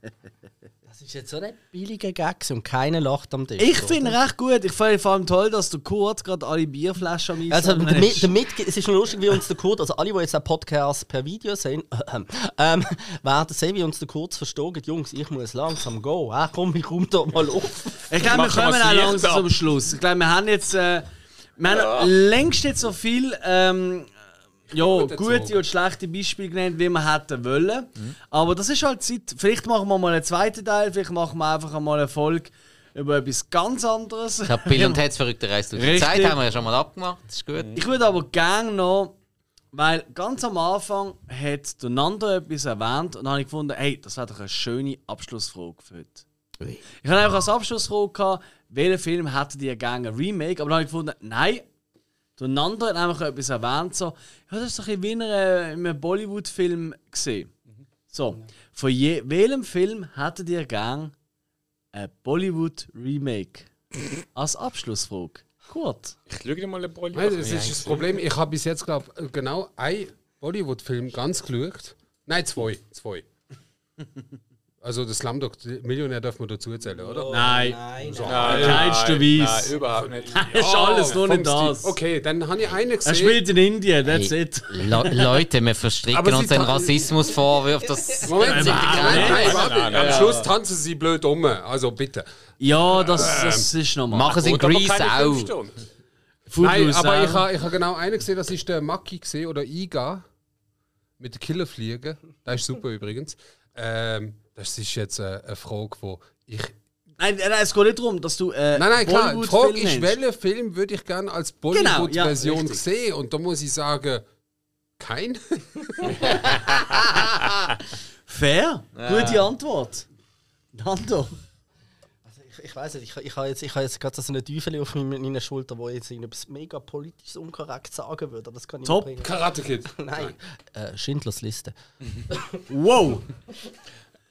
das ist jetzt so ein billiger Gag gewesen und keiner lacht am Tisch. Ich finde recht gut. Ich finde vor allem toll, dass der Kurt gerade alle Bierflaschen am Also, damit, damit, es ist noch lustig, wie uns der Kurt, also alle, die jetzt den Podcast per Video sehen, ähm, werden sehen, wie uns der Kurt verstogen. Jungs, ich muss langsam gehen. Ah, komm, ich komme da mal auf. Ich glaube, wir schon kommen auch langsam ab. zum Schluss. Ich glaube, wir haben jetzt äh, wir haben längst nicht so viel ähm, ja, Gut gute und schlechte Beispiele genannt, wie wir hätten wollen. Aber das ist halt Zeit. Vielleicht machen wir mal einen zweiten Teil, vielleicht machen wir einfach mal eine Folge über etwas ganz anderes. Ich habe Bill und <laughs> Ted's verrückte Reise durch die Richtig. Zeit, haben wir ja schon mal abgemacht, das ist gut. Ich würde aber gerne noch, weil ganz am Anfang hat der Nando etwas erwähnt und dann habe ich gefunden, hey, das wäre doch eine schöne Abschlussfrage für heute. Ich habe einfach als Abschlussfrage gehabt, welchen Film hättet ihr gerne ein Remake? Aber dann habe ich gefunden, nein, der Nando hat einfach etwas erwähnt, so, ja, das ist doch ein wie in einem- in einem Bollywood-Film gesehen. So, von je, welchem Film hättet ihr gerne ein Bollywood-Remake? <laughs> Als Abschlussfrage. Gut. Ich schaue dir mal eine Bollywood. Nein, das ist das Problem. Ich habe bis jetzt, glaube ich, genau einen Bollywood-Film ganz geschaut. Nein, zwei. zwei. <laughs> Also das Slumdog Millionär darf man dazu erzählen, oder? Nein. Nein, Nein, Keinster nein, Weiss. Nein, überhaupt nicht. <laughs> ist alles nur nicht das. Okay, dann habe ich einen Er gesehen. spielt in Indien, that's it. Le Leute, wir verstricken uns sie den Rassismusvorwürfen. Das Moment, Nein, nein, nein, nein, nein, Am. Schluss tanzen sie blöd um. Also bitte. Ja, das, das ist normal. machen sie in Grease auch. Nein, aber ich habe ich ha genau einen gesehen, das ist der Maki gesehen oder Iga mit der Killerfliege. Das ist super übrigens. Ähm, das ist jetzt eine, Frage, wo ich. Nein, nein, es geht nicht darum, dass du. Äh, Nein, nein, klar. Die Frage Bollywood-Film ist, welchen Film würde ich gerne als Genau, ja, Bollywood-Version sehen? Und da muss ich sagen, kein. <laughs> Fair. Gute Antwort. Nando. Ich, ich weiß nicht, ich, ich habe jetzt, ich habe jetzt gerade so eine Teufel auf meiner Schulter, wo jetzt etwas mega politisch unkorrekt sagen würde. aber Das kann ich Top. nicht bringen. Karate Kid. <laughs> Nein, äh, Schindlers Liste. Wow.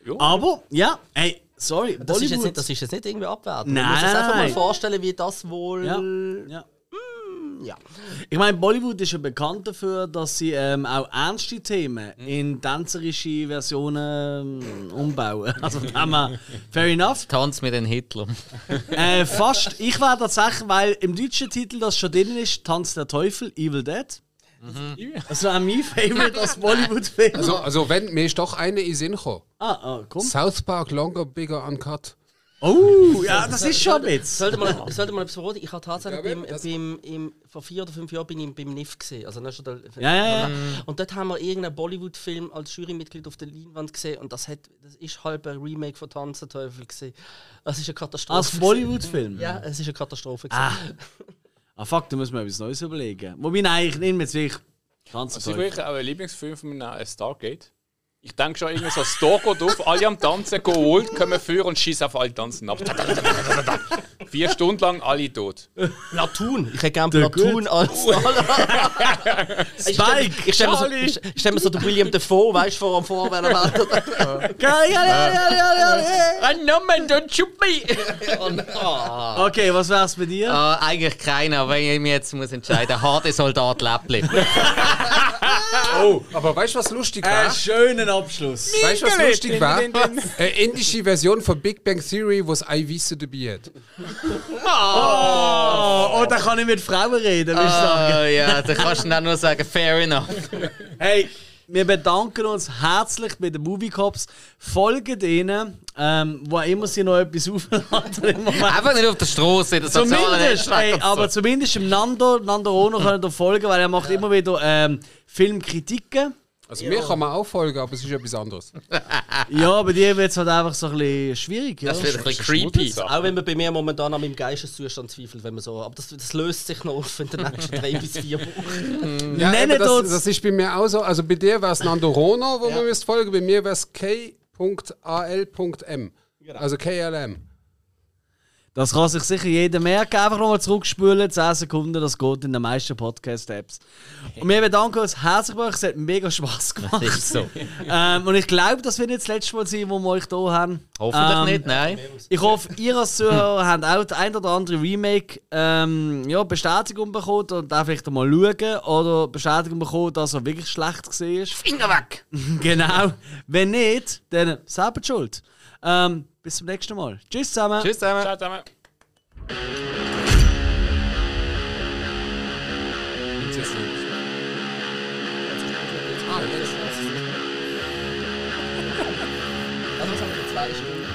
Ja. Aber, ja, ey, sorry. Das ist, jetzt Bollywood. nicht, das ist jetzt nicht irgendwie abwertend. Nein, Man muss sich einfach mal vorstellen, wie das wohl. ja, ja. ja. Ich meine, Bollywood ist ja bekannt dafür, dass sie ähm, auch ernste Themen Mhm. in tänzerische Versionen ähm, umbauen. <laughs> Also, dem her, fair enough. Tanz mit den Hitler. <laughs> Äh, fast. Ich war tatsächlich, weil im deutschen Titel das schon drin ist, Tanz der Teufel, Evil Dead. Das war mein Favorite als <laughs> Bollywood-Film. Also, also wenn, mir ist doch eine in Sinn gekommen. ah, ah, komm. South Park Longer, Bigger, Uncut. Oh, ja, das ist schon ein. Sollte mal, sollte mal etwas verraten. Ich habe tatsächlich Ja, beim, beim, im, vor vier oder fünf Jahren bin ich beim NIF gesehen. Also ist schon der, Ja, ja, ja. Und dort haben wir irgendeinen Bollywood-Film als Jurymitglied auf der Leinwand gesehen und das, hat, das ist halb ein Remake von Tanz der Teufel gesehen. Das ist eine Katastrophe. Als Bollywood-Film? Ja, es ist eine Katastrophe. Ah. Ah, fuck, da müssen wir etwas Neues überlegen. Wobei, nein, ich nehme jetzt wirklich Ganz Also ich wirklich auch ein Lieblingsfilm von mir äh, Stargate. Ich denke schon irgendwie so, das geht auf, alle am Tanzen, go old, kommen für und schießen auf alle tanzen ab. Vier Stunden lang alle tot. Platoon. Ich hätte gerne Platoon als. <laughs> Spike! Ich stelle mir, so, ich, ich stell mir so den William Defoe, weißt du, vor <laughs> geil, geil, geil. Nomen, don't shoot me! <laughs> Okay, was wär's bei dir? Ah, eigentlich keiner, wenn ich mich jetzt muss entscheiden Harte Soldat Läppli. Oh, aber weißt du, was lustig war? Einen schönen Abschluss. Weißt du, was lustig war? Eine indische Version von Big Bang Theory, wo es I Wissen dabei hat. Oh, oh, da kann ich mit Frauen reden, würde ich sagen. Ah, ja, da kannst du dann nur sagen, fair enough. Hey, wir bedanken uns herzlich bei den Movie Cops. Folgen denen, ähm, wo immer sie noch etwas aufladen. Einfach nicht auf der Straße, in der Zumindest, ey, aber zumindest im Nando, Nando Rono könnt ihr folgen, weil er macht immer wieder ähm, Filmkritiken. Also mir kann man auch folgen, aber es ist etwas anderes. <laughs> Ja, bei dir wird es halt einfach so ein bisschen schwierig. Ja? Das wird ein bisschen creepy. Auch wenn man bei mir momentan an meinem Geisteszustand zweifelt, wenn man so. Aber das, das löst sich noch auf in den nächsten drei <laughs> bis vier Wochen. Ja, Nennt das, uns- das ist bei mir auch so. Also bei dir wäre es Nando Rono, wo man müsst folgen. Bei mir wäre es k.al.m. Also KLM. Das kann sich sicher jeder merken. Einfach nochmal zurückspülen, 10 Sekunden, das geht in den meisten Podcast-Apps. Und wir bedanken uns herzlich bei euch, es hat mega Spass gemacht. Das ist so. <laughs> Ähm, und ich glaube, das wird nicht das letzte Mal sein, wo wir euch hier haben. Hoffentlich Ähm, nicht, nein. Ich hoffe, ihr als Zuhörer habt auch das ein oder andere Remake ähm, ja, Bestätigung bekommen und auch vielleicht mal schauen oder Bestätigung bekommen, dass er wirklich schlecht war. Finger weg! <laughs> genau. Wenn nicht, dann selber die schuld. Ähm, bis zum nächsten Mal. Tschüss zusammen. Tschüss zusammen. Ciao zusammen. <laughs> Also, was haben wir zwei Stunden?